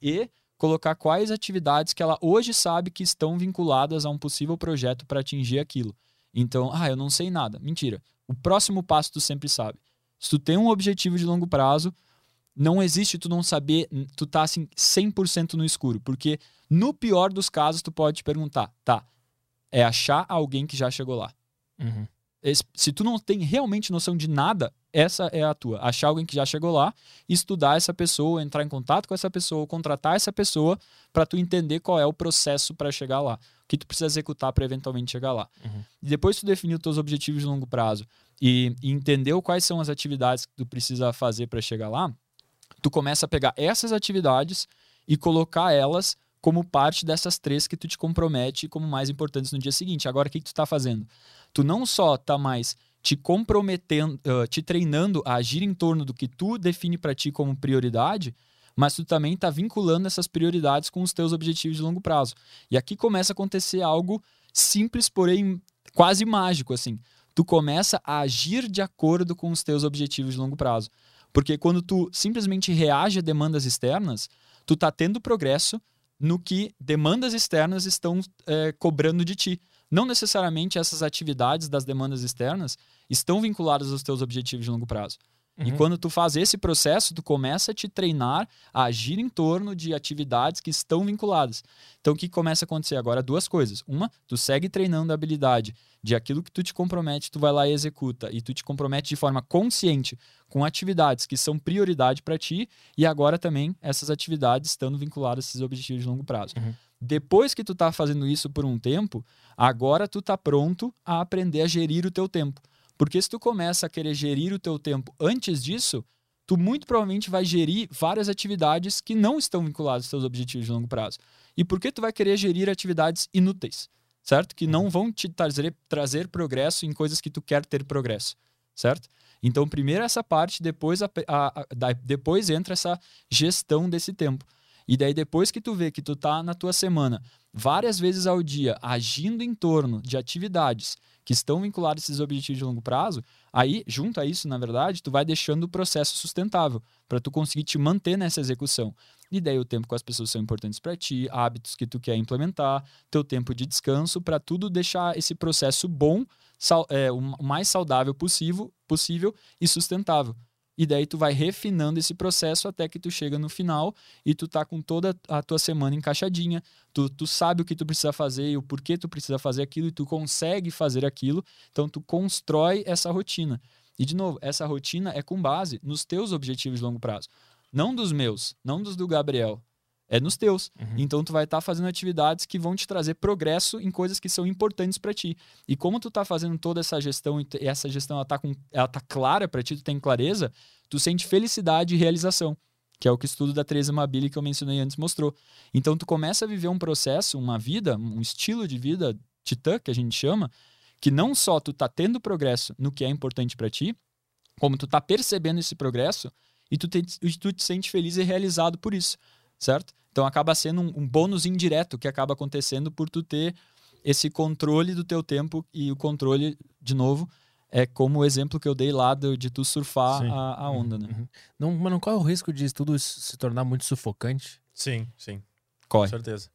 E colocar quais atividades que ela hoje sabe que estão vinculadas a um possível projeto para atingir aquilo. Então, ah, eu não sei nada. Mentira. O próximo passo tu sempre sabe. Se tu tem um objetivo de longo prazo, não existe tu não saber, tu tá assim 100% no escuro, porque no pior dos casos tu pode te perguntar, tá, é achar alguém que já chegou lá. Uhum. Esse- se tu não tem realmente noção de nada, essa é a tua. Achar alguém que já chegou lá, estudar essa pessoa, entrar em contato com essa pessoa, contratar essa pessoa para tu entender qual é o processo para chegar lá, o que tu precisa executar para eventualmente chegar lá. Uhum. E depois tu definiu teus objetivos de longo prazo e, e entendeu quais são as atividades que tu precisa fazer para chegar lá, tu começa a pegar essas atividades e colocar elas como parte dessas três que tu te compromete como mais importantes no dia seguinte. Agora, o que, que tu tá fazendo? Tu não só tá mais te comprometendo, ah, te treinando a agir em torno do que tu define para ti como prioridade, mas tu também tá vinculando essas prioridades com os teus objetivos de longo prazo. E aqui começa a acontecer algo simples, porém quase mágico, assim. Tu começa a agir de acordo com os teus objetivos de longo prazo. Porque quando tu simplesmente reage a demandas externas, tu tá tendo progresso no que demandas externas estão eh, cobrando de ti. Não necessariamente essas atividades das demandas externas estão vinculadas aos teus objetivos de longo prazo. E Uhum. quando tu faz esse processo, tu começa a te treinar a agir em torno de atividades que estão vinculadas. Então, o que começa a acontecer agora? Duas coisas. Uma, tu segue treinando a habilidade de aquilo que tu te compromete, tu vai lá e executa. E tu te compromete de forma consciente com atividades que são prioridade para ti. E agora também essas atividades estando vinculadas a esses objetivos de longo prazo. Uhum. Depois que tu tá fazendo isso por um tempo, agora tu tá pronto a aprender a gerir o teu tempo. Porque se tu começa a querer gerir o teu tempo antes disso, tu muito provavelmente vai gerir várias atividades que não estão vinculadas aos teus objetivos de longo prazo. E por que tu vai querer gerir atividades inúteis, certo? Que não vão te trazer, trazer progresso em coisas que tu quer ter progresso, certo? Então, primeiro essa parte, depois, a, a- a- da- depois entra essa gestão desse tempo. E daí, depois que tu vê que tu tá na tua semana várias vezes ao dia agindo em torno de atividades que estão vinculadas a esses objetivos de longo prazo, aí, junto a isso, na verdade, tu vai deixando o processo sustentável para tu conseguir te manter nessa execução. E daí o tempo com as pessoas são importantes para ti, hábitos que tu quer implementar, teu tempo de descanso, para tudo deixar esse processo bom, sal- é, o mais saudável possível, possível e sustentável. E daí tu vai refinando esse processo até que tu chega no final e tu tá com toda a tua semana encaixadinha, tu, tu sabe o que tu precisa fazer e o porquê tu precisa fazer aquilo e tu consegue fazer aquilo, então tu constrói essa rotina. E de novo, essa rotina é com base nos teus objetivos de longo prazo, não dos meus, não dos do Gabriel, é nos teus. Uhum. Então tu vai estar fazendo atividades que vão te trazer progresso em coisas que são importantes para ti. E como tu tá fazendo toda essa gestão e essa gestão ela tá com ela tá clara para ti, tu tem clareza, tu sente felicidade e realização, que é o que o estudo da Teresa Mabili que eu mencionei antes mostrou. Então tu começa a viver um processo, uma vida, um estilo de vida titã que a gente chama, que não só tu tá tendo progresso no que é importante para ti, como tu tá percebendo esse progresso e tu te, e tu te sente feliz e realizado por isso, certo? Então acaba sendo um, um bônus indireto que acaba acontecendo por tu ter esse controle do teu tempo e o controle, de novo, é como o exemplo que eu dei lá do- de tu surfar a, a onda, né? Uhum. Não, mas não corre o risco de tudo se tornar muito sufocante? Sim, sim. Com Corre. certeza.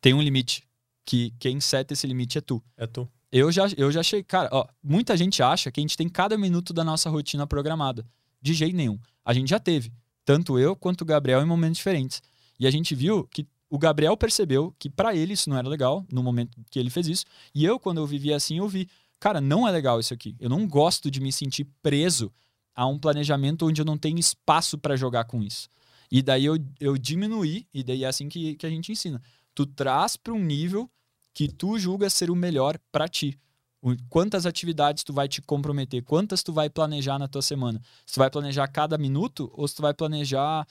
Tem um limite. Que quem seta esse limite é tu. É tu. Eu já, eu já cheguei. Cara, ó, muita gente acha que a gente tem cada minuto da nossa rotina programada. De jeito nenhum. A gente já teve. Tanto eu quanto o Gabriel em momentos diferentes. E a gente viu que o Gabriel percebeu que pra ele isso não era legal no momento que ele fez isso. E eu, quando eu vivia assim, eu vi, cara, não é legal isso aqui. Eu não gosto de me sentir preso a um planejamento onde eu não tenho espaço pra jogar com isso. E daí eu, eu diminuí, e daí é assim que, que a gente ensina. Tu traz pra um nível que tu julga ser o melhor pra ti. Quantas atividades tu vai te comprometer? Quantas tu vai planejar na tua semana? Se tu vai planejar cada minuto ou se tu vai planejar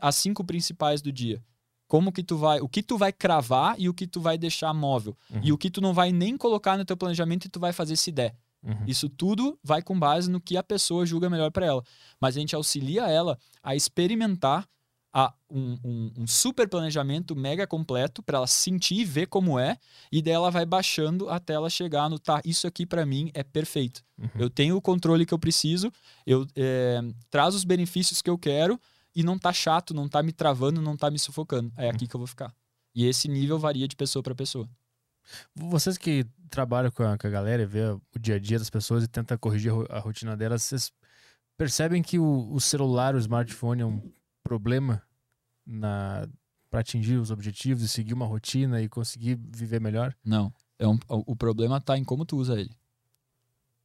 as cinco principais do dia? Como que tu vai, o que tu vai cravar e o que tu vai deixar móvel? Uhum. E o que tu não vai nem colocar no teu planejamento e tu vai fazer se der. Uhum. Isso tudo vai com base no que a pessoa julga melhor para ela. Mas a gente auxilia ela a experimentar a- um, um- um super planejamento mega completo para ela sentir e ver como é, e daí ela vai baixando até ela chegar no tá, isso aqui para mim é perfeito. Uhum. Eu tenho o controle que eu preciso, eu é, traz os benefícios que eu quero e não tá chato, não tá me travando, não tá me sufocando. É aqui que eu vou ficar. E esse nível varia de pessoa para pessoa. Vocês que trabalham com a, com a galera e vê o dia a dia das pessoas e tenta corrigir a ro- a rotina delas, vocês percebem que o, o celular, o smartphone é um problema na para atingir os objetivos e seguir uma rotina e conseguir viver melhor? Não. É um, o o problema tá em como tu usa ele.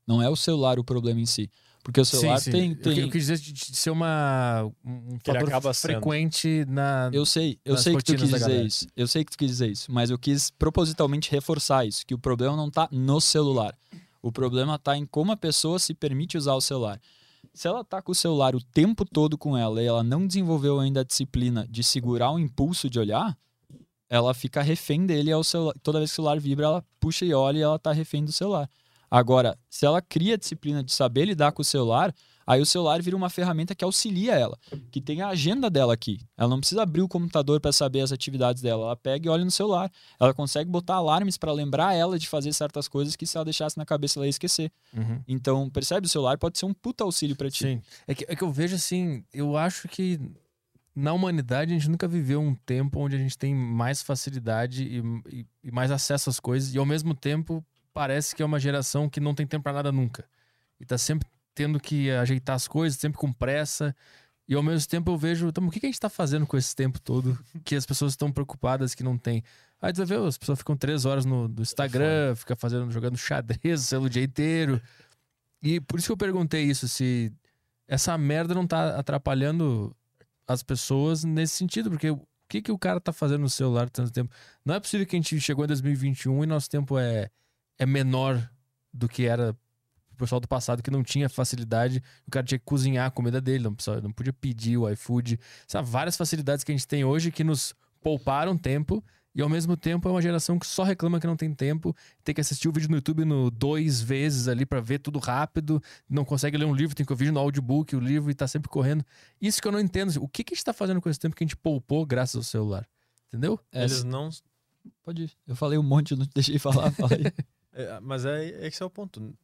Não é o celular o problema em si. Porque o celular tem. Eu, tem... que- eu quis dizer de, de ser uma, um fator sendo. frequente na. Eu sei, eu sei que tu quis dizer isso. Eu sei que tu quis dizer isso, mas eu quis propositalmente reforçar isso, que o problema não tá no celular. O problema tá em como a pessoa se permite usar o celular. Se ela tá com o celular o tempo todo com ela e ela não desenvolveu ainda a disciplina de segurar o impulso de olhar, ela fica refém dele ao celular. Toda vez que o celular vibra, ela puxa e olha e ela tá refém do celular. Agora, se ela cria a disciplina de saber lidar com o celular, aí o celular vira uma ferramenta que auxilia ela que tem a agenda dela aqui. Ela não precisa abrir o computador para saber as atividades dela. Ela pega e olha no celular. Ela consegue botar alarmes para lembrar ela de fazer certas coisas que se ela deixasse na cabeça ela ia esquecer. Uhum. Então, percebe? O celular pode ser um puta auxílio para ti. Sim. É que, é que eu vejo assim, eu acho que na humanidade a gente nunca viveu um tempo onde a gente tem mais facilidade e, e- e mais acesso às coisas, e ao mesmo tempo parece que é uma geração que não tem tempo pra nada nunca. E tá sempre tendo que ajeitar as coisas, sempre com pressa. E ao mesmo tempo eu vejo, então, o que que a gente tá fazendo com esse tempo todo que as pessoas estão preocupadas que não tem? Aí tu vai ver, as pessoas ficam três horas no, no Instagram, fica fazendo, jogando xadrez o dia inteiro. E por isso que eu perguntei isso, se essa merda não tá atrapalhando as pessoas nesse sentido, porque o que, que o cara tá fazendo no celular tanto tempo? Não é possível que a gente chegou em 2021 e nosso tempo é, é menor do que era o pessoal do passado que não tinha facilidade, o cara tinha que cozinhar a comida dele, não, precisava- não podia pedir o iFood. Sabe, várias facilidades que a gente tem hoje que nos pouparam tempo e ao mesmo tempo é uma geração que só reclama que não tem tempo, tem que assistir o vídeo no YouTube no dois vezes ali pra ver tudo rápido, não consegue ler um livro, tem que ouvir no audiobook o livro e tá sempre correndo. Isso que eu não entendo. O que, que a gente tá fazendo com esse tempo que a gente poupou graças ao celular? Entendeu? É, Eles não. Pode ir. Eu falei um monte, não te deixei falar. Fala aí. É, mas é, esse é o ponto.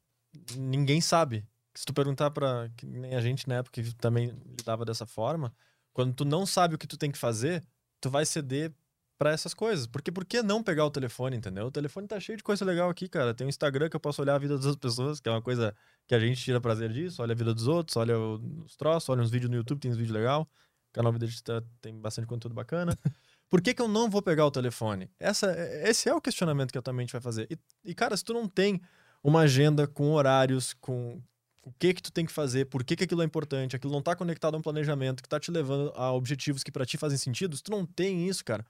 Ninguém sabe. Se tu perguntar que nem a gente na época que também lidava dessa forma, quando tu não sabe o que tu tem que fazer, tu vai ceder pra essas coisas. Porque por que não pegar o telefone, entendeu? O telefone tá cheio de coisa legal aqui, cara. Tem o Instagram que eu posso olhar a vida das outras pessoas, que é uma coisa que a gente tira prazer disso. Olha a vida dos outros, olha os troços, olha uns vídeos no YouTube, tem uns vídeos legal. O canal Vida Digital tem bastante conteúdo bacana. Por que, que eu não vou pegar o telefone? Essa, esse é o questionamento que a tua mente vai fazer. E, e, cara, se tu não tem uma agenda com horários, com o que que tu tem que fazer, por que que aquilo é importante, aquilo não tá conectado a um planejamento que tá te levando a objetivos que pra ti fazem sentido, se tu não tem isso, cara,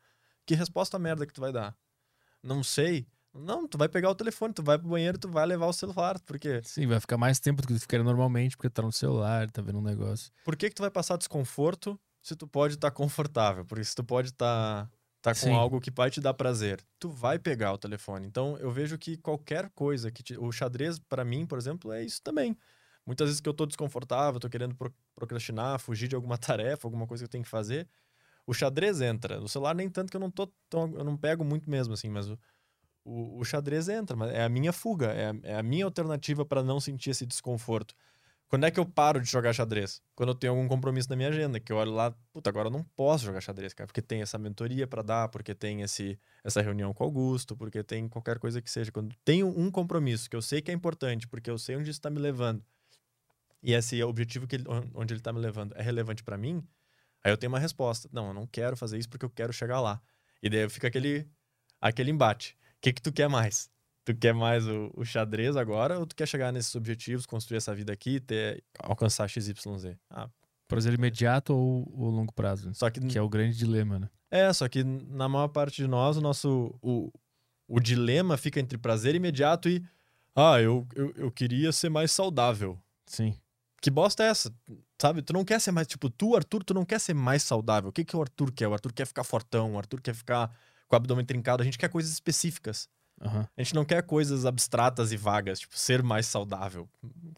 que resposta merda que tu vai dar? Não sei. Não, tu vai pegar o telefone, tu vai pro banheiro, tu vai levar o celular, por quê? Sim, vai ficar mais tempo do que tu ficaria normalmente, porque tá no celular, tá vendo um negócio. Por que que tu vai passar desconforto se tu pode estar confortável? Porque se tu pode estar tá com Sim. algo que vai te dar prazer, tu vai pegar o telefone. Então, eu vejo que qualquer coisa que te... o xadrez pra mim, por exemplo, é isso também. Muitas vezes que eu tô desconfortável, tô querendo pro- procrastinar, fugir de alguma tarefa, alguma coisa que eu tenho que fazer, o xadrez entra. No celular nem tanto que eu não tô tão- eu não pego muito mesmo assim, mas o, o, o xadrez entra, mas é a minha fuga, é a, é a minha alternativa para não sentir esse desconforto. Quando é que eu paro de jogar xadrez? Quando eu tenho algum compromisso na minha agenda, que eu olho lá, puta, agora eu não posso jogar xadrez, cara, porque tem essa mentoria para dar, porque tem esse, essa reunião com o Augusto, porque tem qualquer coisa que seja. Quando tenho um compromisso que eu sei que é importante, porque eu sei onde isso está me levando, e esse objetivo que ele- onde ele está me levando é relevante para mim, aí eu tenho uma resposta. Não, eu não quero fazer isso porque eu quero chegar lá. E daí fica aquele, aquele embate. O que, que tu quer mais? Tu quer mais o, o xadrez agora ou tu quer chegar nesses objetivos, construir essa vida aqui, ter, alcançar XYZ? Ah, Prazer imediato ou, ou longo prazo? só que, Que é o grande dilema, né? é, só que na maior parte de nós, o nosso o, o dilema fica entre prazer imediato e ah, eu, eu, eu queria ser mais saudável. Sim. Que bosta é essa? Sabe? Tu não quer ser mais. Tipo, tu, Arthur, tu não quer ser mais saudável. O que, que o Arthur quer? O Arthur quer ficar fortão, o Arthur quer ficar com o abdômen trincado. A gente quer coisas específicas. Aham. A gente não quer coisas abstratas e vagas, tipo, ser mais saudável.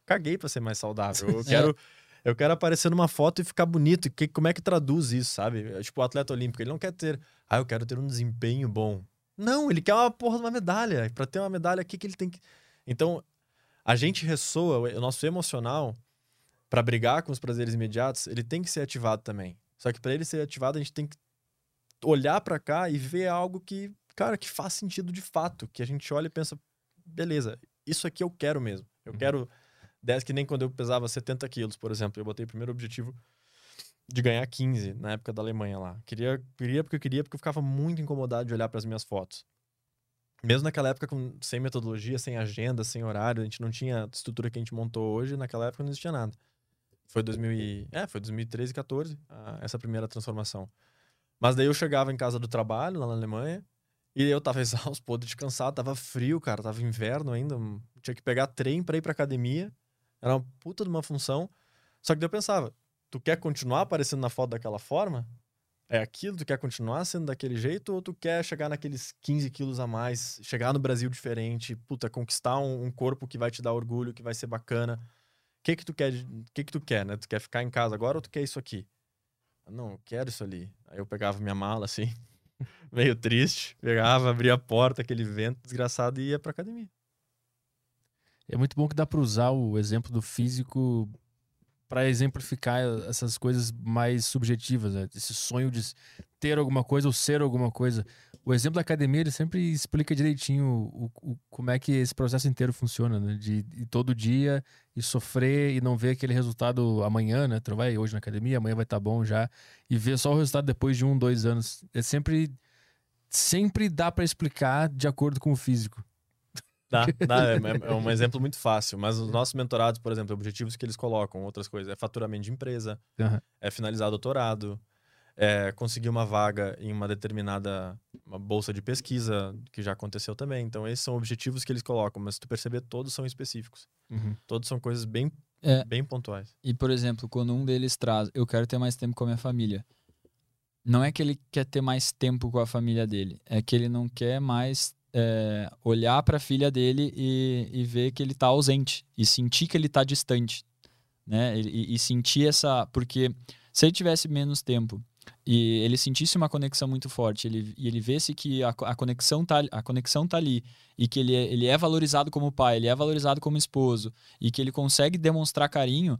Caguei pra ser mais saudável. Eu quero. Eu quero aparecer numa foto e ficar bonito. Que, como é que traduz isso, sabe? É Tipo, o atleta olímpico, ele não quer ter. Ah, eu quero ter um desempenho bom. Não, ele quer uma porra de uma medalha. Pra ter uma medalha, o que, que ele tem que. Então, a gente ressoa, o nosso emocional, pra brigar com os prazeres imediatos, ele tem que ser ativado também. Só que pra ele ser ativado, a gente tem que olhar pra cá e ver algo que, cara, que faz sentido de fato. Que a gente olha e pensa, beleza, isso aqui eu quero mesmo. Eu Uhum. quero 10 que nem quando eu pesava 70 quilos, por exemplo. Eu botei o primeiro objetivo de ganhar 15 na época da Alemanha lá. Queria, queria porque eu queria, porque eu ficava muito incomodado de olhar para as minhas fotos. Mesmo naquela época, com, sem metodologia, sem agenda, sem horário, a gente não tinha a estrutura que a gente montou hoje, naquela época não existia nada. Foi 2000 e, é, foi 2013, 14, a, essa primeira transformação. Mas daí eu chegava em casa do trabalho, lá na Alemanha, e eu tava exausto, podre de cansado, tava frio, cara, tava inverno ainda, tinha que pegar trem pra ir pra academia, era uma puta de uma função. Só que daí eu pensava, tu quer continuar aparecendo na foto daquela forma? É aquilo? Tu quer continuar sendo daquele jeito? Ou tu quer chegar naqueles 15 quilos a mais, chegar no Brasil diferente, puta, conquistar um, um corpo que vai te dar orgulho, que vai ser bacana? O que que tu quer? Que que tu quer, né? Tu quer ficar em casa agora ou tu quer isso aqui? Não, eu quero isso ali. Aí eu pegava minha mala assim, meio triste, pegava, abria a porta, aquele vento desgraçado e ia pra academia. É muito bom que dá para usar o exemplo do físico para exemplificar essas coisas mais subjetivas, né? esse sonho de ter alguma coisa ou ser alguma coisa. O exemplo da academia ele sempre explica direitinho o, o como é que esse processo inteiro funciona, né? De, de, todo dia e sofrer e não ver aquele resultado amanhã, né? Tu vai hoje na academia, amanhã vai estar tá bom já e ver só o resultado depois de um, dois anos. É sempre sempre dá para explicar de acordo com o físico. Dá, dá é, é, um exemplo muito fácil. Mas os nossos mentorados, por exemplo, objetivos que eles colocam, outras coisas, é faturamento de empresa, uhum. é finalizar doutorado, é conseguir uma vaga em uma determinada uma bolsa de pesquisa, que já aconteceu também. Então, esses são objetivos que eles colocam, mas se tu perceber, todos são específicos. Uhum. Todos são coisas bem, É. bem pontuais. E, por exemplo, quando um deles traz, eu quero ter mais tempo com a minha família. Não é que ele quer ter mais tempo com a família dele, é que ele não quer mais é, olhar para a filha dele e, e ver que ele está ausente e sentir que ele está distante, né? E, e sentir essa, porque se ele tivesse menos tempo e ele sentisse uma conexão muito forte, ele, e ele vesse que a, a conexão tá, a conexão tá ali e que ele, é- ele é valorizado como pai, ele é valorizado como esposo e que ele consegue demonstrar carinho,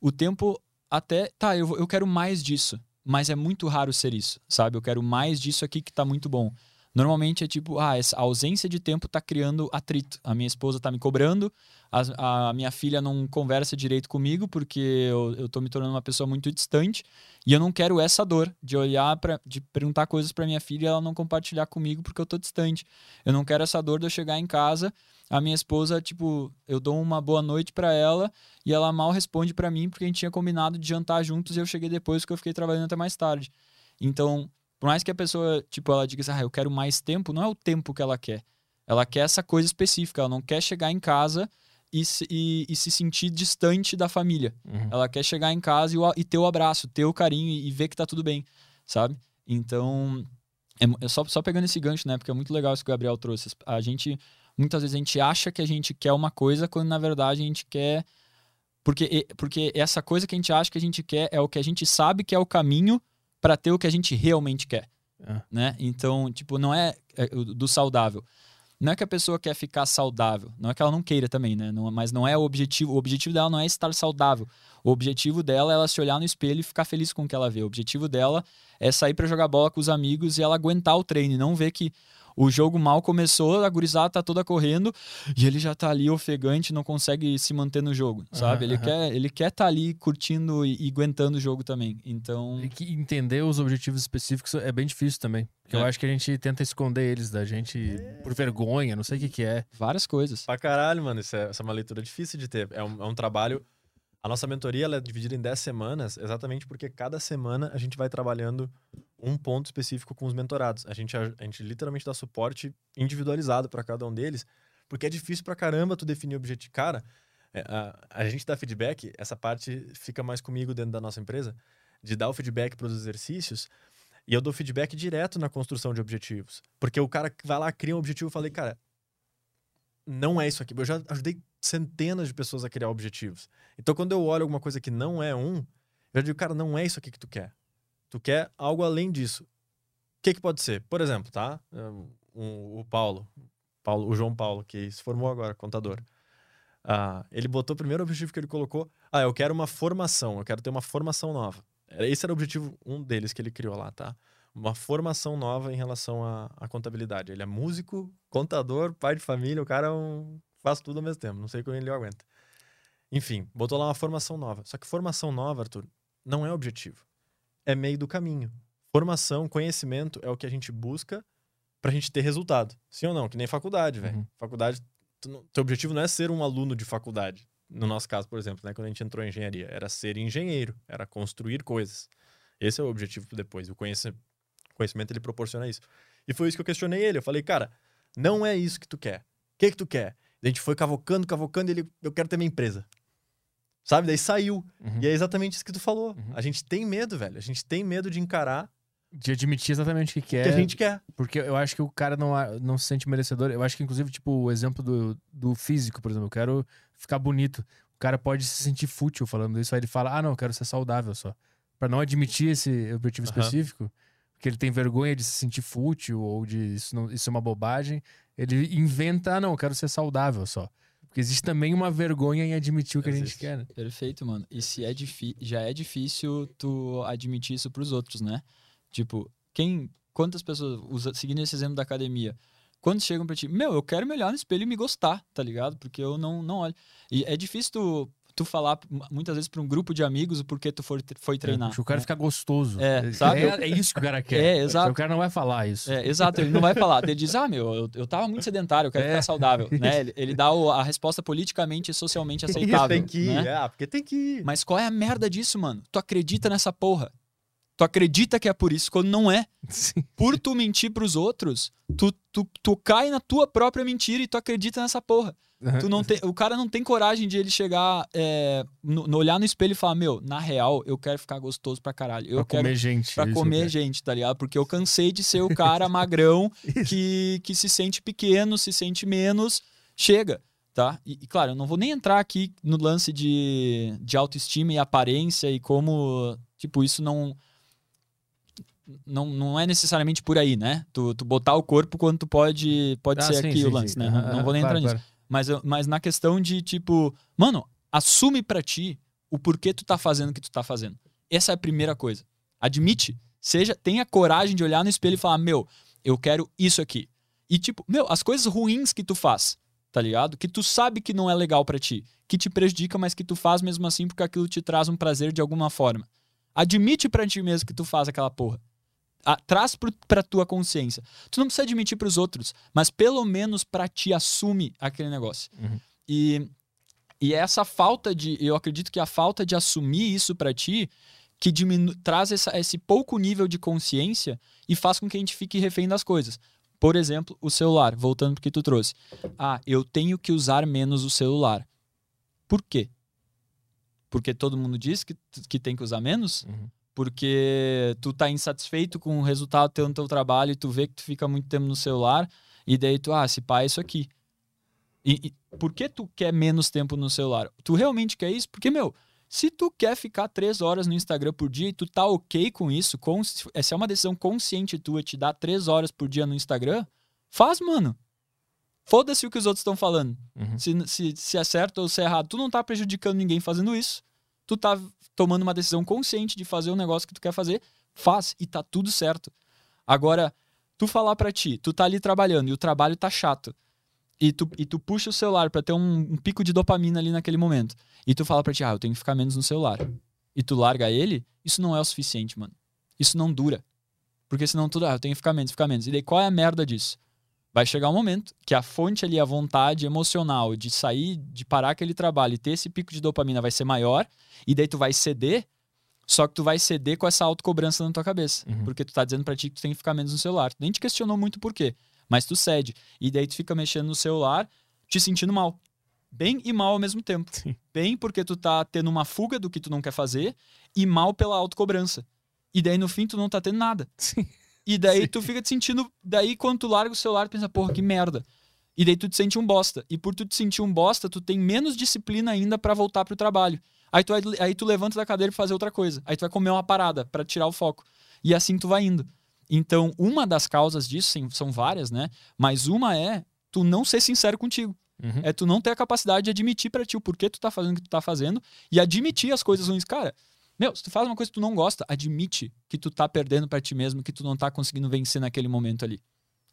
o tempo até tá, eu, eu quero mais disso, mas é muito raro ser isso, sabe? Eu quero mais disso aqui que tá muito bom. Normalmente é tipo, ah, essa ausência de tempo tá criando atrito. A minha esposa tá me cobrando, a, a minha filha não conversa direito comigo porque eu, eu tô me tornando uma pessoa muito distante e eu não quero essa dor de olhar para de perguntar coisas para minha filha e ela não compartilhar comigo porque eu tô distante. Eu não quero essa dor de eu chegar em casa, a minha esposa, tipo, eu dou uma boa noite para ela e ela mal responde para mim porque a gente tinha combinado de jantar juntos e eu cheguei depois porque eu fiquei trabalhando até mais tarde. Então, por mais que a pessoa, tipo, ela diga assim, ah, eu quero mais tempo, não é o tempo que ela quer. Ela quer essa coisa específica, ela não quer chegar em casa e se, e, e se sentir distante da família. Uhum. Ela quer chegar em casa e, o, e ter o abraço, ter o carinho e, ver que tá tudo bem, sabe? Então, é, é só, só pegando esse gancho, né? Porque é muito legal isso que o Gabriel trouxe. A gente, muitas vezes, a gente acha que a gente quer uma coisa quando na verdade a gente quer. Porque, porque essa coisa que a gente acha que a gente quer é o que a gente sabe que é o caminho para ter o que a gente realmente quer. É. Né? Então, tipo, não é, é do saudável. Não é que a pessoa quer ficar saudável, não é que ela não queira também, né? Não- mas não é o objetivo. O objetivo dela não é estar saudável. O objetivo dela é ela se olhar no espelho e ficar feliz com o que ela vê. O objetivo dela é sair pra jogar bola com os amigos e ela aguentar o treino e não ver que o jogo mal começou, a gurizada tá toda correndo e ele já tá ali ofegante, não consegue se manter no jogo, sabe? ele aham. quer ele quer tá ali curtindo e, e aguentando o jogo também. Então, E que entender os objetivos específicos é bem difícil também. Porque eu É. acho que a gente tenta esconder eles da gente por vergonha, não sei o que, que é. várias coisas. Pra caralho, mano. Isso é, essa é uma leitura difícil de ter. É um, é um trabalho. A nossa mentoria é dividida em 10 semanas, exatamente porque cada semana a gente vai trabalhando um ponto específico com os mentorados. A gente, a, a gente literalmente dá suporte individualizado para cada um deles, porque é difícil pra caramba tu definir o objetivo. Cara, é, a, a gente dá feedback, essa parte fica mais comigo dentro da nossa empresa, de dar o feedback para os exercícios. E eu dou feedback direto na construção de objetivos. Porque o cara vai lá, cria um objetivo, eu falei, cara, não é isso aqui. Eu já ajudei centenas de pessoas a criar objetivos. Então, quando eu olho alguma coisa que não é um, eu digo, cara, não é isso aqui que tu quer. Tu quer algo além disso. O que, que pode ser? Por exemplo, tá? Um, o Paulo, Paulo, o João Paulo, que se formou agora, contador. Ah, ele botou o primeiro objetivo que ele colocou. Ah, eu quero uma formação, eu quero ter uma formação nova. Esse era o objetivo, um deles que ele criou lá, tá? Uma formação nova em relação à, à contabilidade. Ele é músico, contador, pai de família, o cara é um- faz tudo ao mesmo tempo. Não sei como ele aguenta. Enfim, botou lá uma formação nova. Só que formação nova, Arthur, não é objetivo. É meio do caminho. Formação, conhecimento é o que a gente busca pra gente ter resultado. Sim ou não? Que nem faculdade, velho. Uhum. Faculdade, tu teu objetivo não é ser um aluno de faculdade. No nosso caso, por exemplo, né, quando a gente entrou em engenharia, era ser engenheiro, era construir coisas. Esse é o objetivo depois. O conheci- conhecimento ele proporciona isso. E foi isso que eu questionei ele. Eu falei, cara, não é isso que tu quer. O que que tu quer? A gente foi cavocando, cavocando, e ele, eu quero ter minha empresa. Sabe? Daí saiu. Uhum. E é exatamente isso que tu falou. Uhum. A gente tem medo, velho. A gente tem medo de encarar De admitir exatamente o que o quer. que a gente quer. Porque eu acho que o cara não, não se sente merecedor. Eu acho que, inclusive, tipo, o exemplo do, do físico, por exemplo. Eu quero ficar bonito. O cara pode se sentir fútil falando isso. Aí ele fala, ah, não, eu quero ser saudável só. Pra não admitir esse objetivo Aham. específico, porque ele tem vergonha de se sentir fútil ou de isso, não, isso é uma bobagem, ele inventa, ah, não, eu quero ser saudável só. Porque existe também uma vergonha em admitir o que a gente Existe. quer, né? Perfeito, mano. E se é já é difícil tu admitir isso pros outros, né? Tipo, quem, quantas pessoas, usa- seguindo esse exemplo da academia, quando chegam pra ti, meu, eu quero me olhar no espelho e me gostar, tá ligado? Porque eu não, não olho. E é difícil tu, tu falar muitas vezes pra um grupo de amigos o porquê tu foi, foi treinar. Porque o cara né? fica gostoso. É, sabe? É, é isso que o cara quer. É, exato. O cara não vai falar isso. É, exato, ele não vai falar. Ele diz, ah, meu, eu, eu tava muito sedentário, eu quero É. ficar saudável. Né? Ele, ele dá o- a resposta politicamente e socialmente Isso, aceitável. tem que ir. né? É, porque tem que ir. Mas qual é a merda disso, mano? Tu acredita nessa porra. Tu acredita que é por isso quando não é. Sim. Por tu mentir pros outros, tu, tu, tu cai na tua própria mentira e tu acredita nessa porra. Tu não tem, o cara não tem coragem de ele chegar, é, no, no- olhar no espelho e falar: Meu, na real, eu quero ficar gostoso pra caralho. Eu pra quero comer gente. pra comer gente, tá ligado? Porque eu cansei de ser o cara magrão que, que se sente pequeno, se sente menos. Chega, tá? E, e, claro, eu não vou nem entrar aqui no lance de, de autoestima e aparência e como, tipo, isso não. Não, não é necessariamente por aí, né? Tu, tu botar o corpo quando tu pode, pode Ah, ser sim, aqui sim, o lance, sim. né? Aham, Não, não vou nem claro, entrar nisso. claro. Mas, mas na questão de, tipo, mano, assume pra ti o porquê tu tá fazendo o que tu tá fazendo. Essa é a primeira coisa. Admite. Seja, tenha coragem de olhar no espelho e falar, meu, eu quero isso aqui. E, tipo, meu, as coisas ruins que tu faz, tá ligado? Que tu sabe que não é legal pra ti, que te prejudica, mas que tu faz mesmo assim porque aquilo te traz um prazer de alguma forma. Admite pra ti mesmo que tu faz aquela porra. Ah, traz pro, pra tua consciência. Tu não precisa admitir pros outros, mas pelo menos pra ti assume aquele negócio. Uhum. E, e é essa falta de. Eu acredito que a falta de assumir isso pra ti que diminu, traz essa- esse pouco nível de consciência e faz com que a gente fique refém das coisas. Por exemplo, o celular, voltando pro que tu trouxe. Ah, eu tenho que usar menos o celular. Por quê? Porque todo mundo diz que, que tem que usar menos? Uhum. Porque tu tá insatisfeito com o resultado teu no teu trabalho e tu vê que tu fica muito tempo no celular e daí tu, ah, se pá, é isso aqui. E, e por que tu quer menos tempo no celular? Tu realmente quer isso? Porque, meu, se tu quer ficar três horas no Instagram por dia e tu tá ok com isso, cons- essa é uma decisão consciente tua, te dar três horas por dia no Instagram, faz, mano. Foda-se o que os outros estão falando. Uhum. Se, se, se é certo ou se é errado. Tu não tá prejudicando ninguém fazendo isso. Tu tá tomando uma decisão consciente de fazer o negócio que tu quer fazer. Faz e tá tudo certo. Agora, tu falar pra ti, tu tá ali trabalhando e o trabalho tá chato. E tu, e tu puxa o celular pra ter um, um pico de dopamina ali naquele momento. E tu fala pra ti, ah, eu tenho que ficar menos no celular. E tu larga ele, isso não é o suficiente, mano. Isso não dura. Porque senão tudo, ah, eu tenho que ficar menos, ficar menos. E daí qual é a merda disso? Vai chegar um momento que a fonte ali, a vontade emocional de sair, de parar aquele trabalho e ter esse pico de dopamina vai ser maior, e daí tu vai ceder, só que tu vai ceder com essa autocobrança na tua cabeça. Uhum. Porque tu tá dizendo pra ti que tu tem que ficar menos no celular. Tu nem te questionou muito por quê, mas tu cede. E daí tu fica mexendo no celular, te sentindo mal. Bem e mal ao mesmo tempo. Sim. Bem porque tu tá tendo uma fuga do que tu não quer fazer, e mal pela autocobrança. E daí no fim tu não tá tendo nada. Sim. E daí Sim. tu fica te sentindo. Daí quando tu larga o celular, tu pensa, porra, que merda. E daí tu te sente um bosta. E por tu te sentir um bosta, tu tem menos disciplina ainda pra voltar pro trabalho. Aí tu, aí tu levanta da cadeira e fazer outra coisa. Aí tu vai comer uma parada pra tirar o foco. E assim tu vai indo. Então, uma das causas disso, sim, são várias, né? Mas uma é tu não ser sincero contigo. Uhum. É tu não ter a capacidade de admitir pra ti o porquê tu tá fazendo o que tu tá fazendo e admitir as coisas ruins. Cara, meu, se tu faz uma coisa que tu não gosta, admite que tu tá perdendo pra ti mesmo, que tu não tá conseguindo vencer naquele momento ali.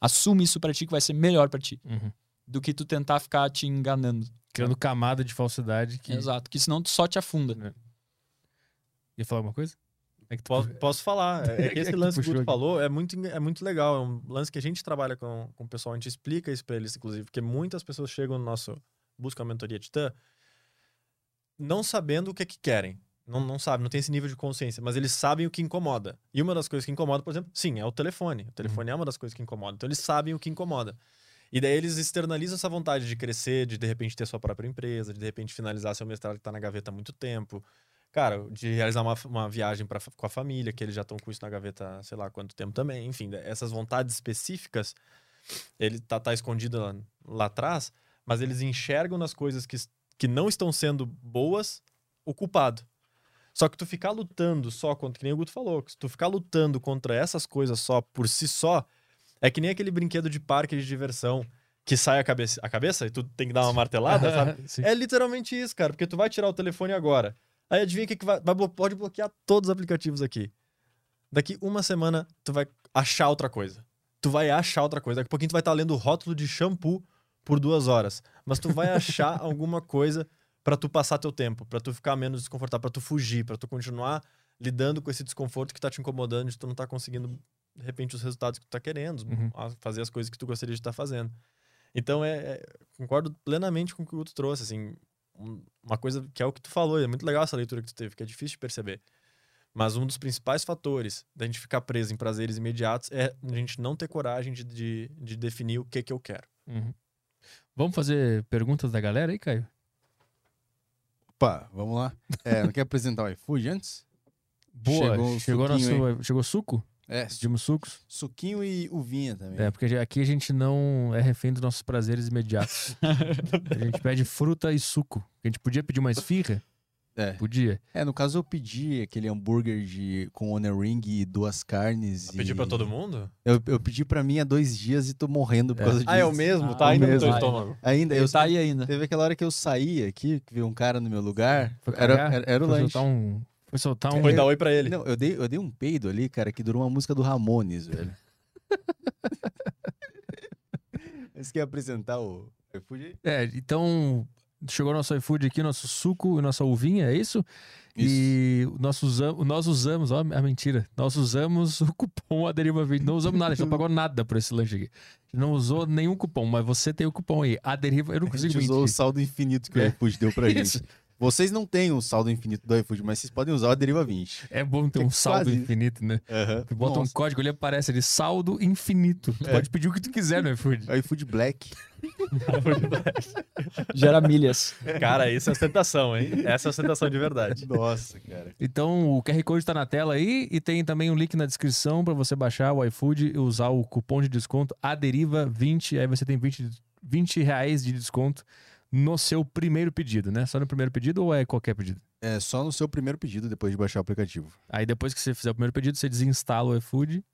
Assume isso pra ti que vai ser melhor pra ti Uhum. do que tu tentar ficar te enganando. Criando camada de falsidade que. Exato, que senão tu só te afunda. Ia falar alguma coisa? É que tu- Posso, posso falar. É, é que É esse que tu lance que o puxou Guto aqui. falou é muito, é muito legal. É um lance que a gente trabalha com, com o pessoal, a gente explica isso pra eles, inclusive, porque muitas pessoas chegam no nosso Busca a Mentoria Titã não sabendo o que é que querem. Não, não sabem, não tem esse nível de consciência, mas eles sabem o que incomoda. E uma das coisas que incomoda, por exemplo, sim, é o telefone. O telefone é uma das coisas que incomoda. Então eles sabem o que incomoda. E daí eles externalizam essa vontade de crescer, de de repente ter sua própria empresa, de de repente finalizar seu mestrado que tá na gaveta há muito tempo. Cara, de realizar uma, uma viagem pra, com a família, que eles já estão com isso na gaveta, sei lá quanto tempo também. Enfim, essas vontades específicas, ele tá, tá escondido lá, lá atrás, mas eles enxergam nas coisas que, que não estão sendo boas o culpado. Só que tu ficar lutando só contra, que nem o Guto falou, que se tu ficar lutando contra essas coisas só por si só, é que nem aquele brinquedo de parque de diversão que sai a cabeça, a cabeça e tu tem que dar uma martelada, sabe? É literalmente isso, cara, porque tu vai tirar o telefone agora. Aí adivinha o que, que vai, vai Pode bloquear todos os aplicativos aqui. Daqui uma semana, tu vai achar outra coisa. Tu vai achar outra coisa. Daqui a pouquinho tu vai estar lendo o rótulo de shampoo por duas horas. Mas tu vai achar alguma coisa pra tu passar teu tempo, pra tu ficar menos desconfortável, pra tu fugir, pra tu continuar lidando com esse desconforto que tá te incomodando, de tu não tá conseguindo, de repente, os resultados que tu tá querendo, Uhum. fazer as coisas que tu gostaria de estar fazendo. Então, é, é- concordo plenamente com o que o Guto trouxe, assim, um- uma coisa que é o que tu falou, é muito legal essa leitura que tu teve, que é difícil de perceber. Mas um dos principais fatores da gente ficar preso em prazeres imediatos é a gente não ter coragem de, de, de definir o que que eu quero. Uhum. Vamos fazer perguntas da galera aí, Caio? Opa, vamos lá. É, não quer apresentar o iFood antes? Boa, Chegou chegou, suquinho nosso, chegou suco? É, Pedimos sucos? suquinho e uvinha também. É, porque aqui a gente não é refém dos nossos prazeres imediatos. a gente pede fruta e suco. A gente podia pedir uma esfirra? É. Podia. É, no caso eu pedi aquele hambúrguer de, com onion ring e duas carnes. e... Pedir pra todo mundo? Eu, eu pedi pra mim há dois dias e tô morrendo por É. causa disso. Ah, é o mesmo? Ah, tá o ainda no mesmo. teu estômago. Ainda, eu tá aí ainda. Teve aquela hora que eu saí aqui, que veio um cara no meu lugar. Foi Era, era, era o Foi lanche. soltar um... Foi soltar um... Foi dar oi pra ele. Não, eu dei, eu dei um peido ali, cara, que durou uma música do Ramones, velho. Você quer apresentar o iFood? É, então chegou nosso iFood aqui, nosso suco e nossa uvinha, é isso? E nós usamos, nós usamos, ó, a mentira, nós usamos o cupom Aderiva 20, não usamos nada, a gente não pagou nada por esse lanche aqui. A não usou nenhum cupom, mas você tem o cupom aí, Aderiva, eu não A consigo gente usou o mentir. saldo infinito que É. o iFood deu pra Isso. gente. Vocês não têm o saldo infinito do iFood, mas vocês podem usar o Deriva 20. É bom ter É um saldo quase- infinito, né? Aham. Tu bota um Nossa. código ali, aparece ali, saldo infinito. Tu É. pode pedir o que tu quiser no iFood. iFood Black. Gera milhas. Cara, isso é ostentação, hein? Essa é ostentação de verdade. Nossa, cara. Então o QR Code tá na tela aí e tem também um link na descrição para você baixar o iFood e usar o cupom de desconto ADERIVA20. Aí você tem 20, 20 reais de desconto no seu primeiro pedido, né? Só no primeiro pedido ou é qualquer pedido? É só no seu primeiro pedido depois de baixar o aplicativo. Aí depois que você fizer o primeiro pedido, você desinstala o iFood,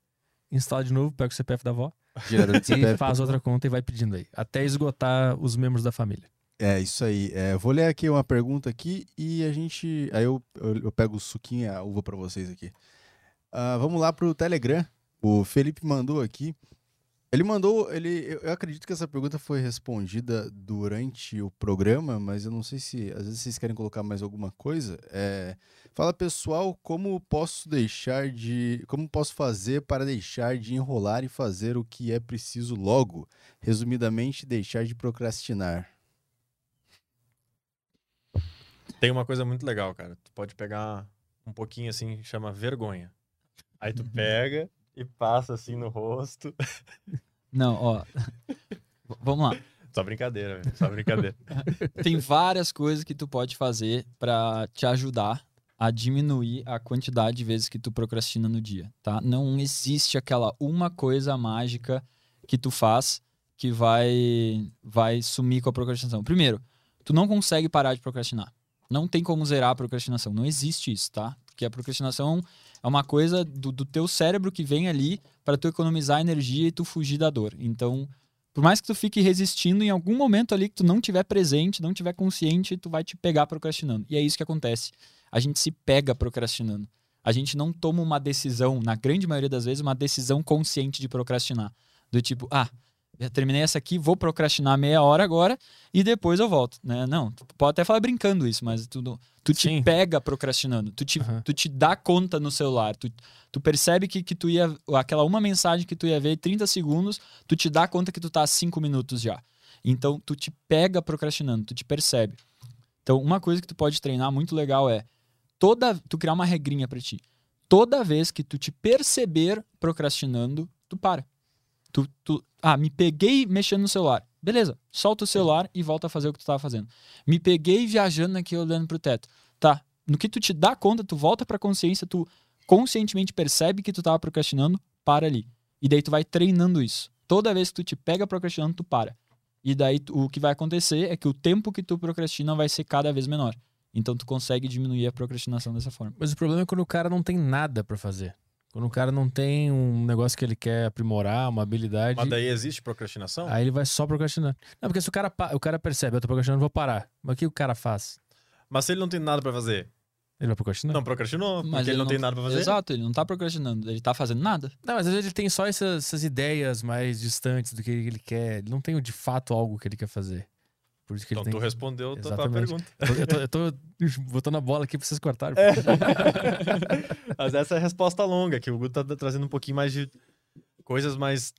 instala de novo, pega o CPF da avó e faz outra conta e vai pedindo aí. Até esgotar os membros da família. É, isso aí. É, vou ler aqui uma pergunta aqui e a gente. Aí eu, eu, eu pego o suquinho e a uva pra vocês aqui. Ah, vamos lá pro Telegram. O Felipe mandou aqui. Ele mandou. Ele, eu, acredito que essa pergunta foi respondida durante o programa, mas eu não sei se. Às vezes vocês querem colocar mais alguma coisa. É, fala pessoal, como posso deixar de. Como posso fazer para deixar de enrolar e fazer o que é preciso logo? Resumidamente, deixar de procrastinar. Tem uma coisa muito legal, cara. Tu pode pegar um pouquinho assim, chama vergonha. Aí tu pega e passa assim no rosto. Não, ó. Vamos lá. Só brincadeira, velho. Só brincadeira. Tem várias coisas que tu pode fazer pra te ajudar a diminuir a quantidade de vezes que tu procrastina no dia, tá? Não existe aquela uma coisa mágica que tu faz que vai vai sumir com a procrastinação. Primeiro, tu não consegue parar de procrastinar. Não tem como zerar a procrastinação. Não existe isso, tá? Porque a procrastinação é uma coisa do, do teu cérebro que vem ali para tu economizar energia e tu fugir da dor. Então, por mais que tu fique resistindo, em algum momento ali que tu não tiver presente, não tiver consciente, tu vai te pegar procrastinando. E é isso que acontece. A gente se pega procrastinando. A gente não toma uma decisão, na grande maioria das vezes, uma decisão consciente de procrastinar. Do tipo, ah, já terminei essa aqui, vou procrastinar meia hora agora e depois eu volto, né? Não, tu pode até falar brincando isso, mas tu, não- tu te Sim. pega procrastinando, tu te, Aham. tu te dá conta no celular, tu, tu percebe que, que tu ia, aquela uma mensagem que tu ia ver em 30 segundos, tu te dá conta que tu tá a 5 minutos já. Então, tu te pega procrastinando, tu te percebe. Então, uma coisa que tu pode treinar muito legal é toda tu criar uma regrinha pra ti. Toda vez que tu te perceber procrastinando, tu para. Tu, tu, ah, me peguei mexendo no celular. Beleza, solta o celular e volta a fazer o que tu tava fazendo. Me peguei viajando aqui olhando pro teto. Tá, no que tu te dá conta, tu volta pra consciência, tu conscientemente percebe que tu tava procrastinando, para ali. E daí tu vai treinando isso. Toda vez que tu te pega procrastinando, tu para. E daí tu- o que vai acontecer é que o tempo que tu procrastina vai ser cada vez menor. Então tu consegue diminuir a procrastinação dessa forma. Mas o problema é quando o cara não tem nada pra fazer. Quando o cara não tem um negócio que ele quer aprimorar, uma habilidade, Mas daí existe procrastinação? aí ele vai só procrastinando. Não, porque se o cara, o cara percebe, eu tô procrastinando, vou parar. Mas o que o cara faz? Mas se ele não tem nada pra fazer? Ele vai procrastinar? Não procrastinou, porque ele não tem nada pra fazer? Exato, ele não tá procrastinando, ele tá fazendo nada. Não, mas às vezes ele tem só essas, essas ideias mais distantes do que ele quer. Ele não tem de fato algo que ele quer fazer. Por isso que Então ele tu tem. respondeu a tua Exatamente. pergunta. Eu tô, eu tô, botando a bola aqui pra vocês cortarem. É. Mas essa é a resposta longa, que o Guto tá trazendo um pouquinho mais de coisas mais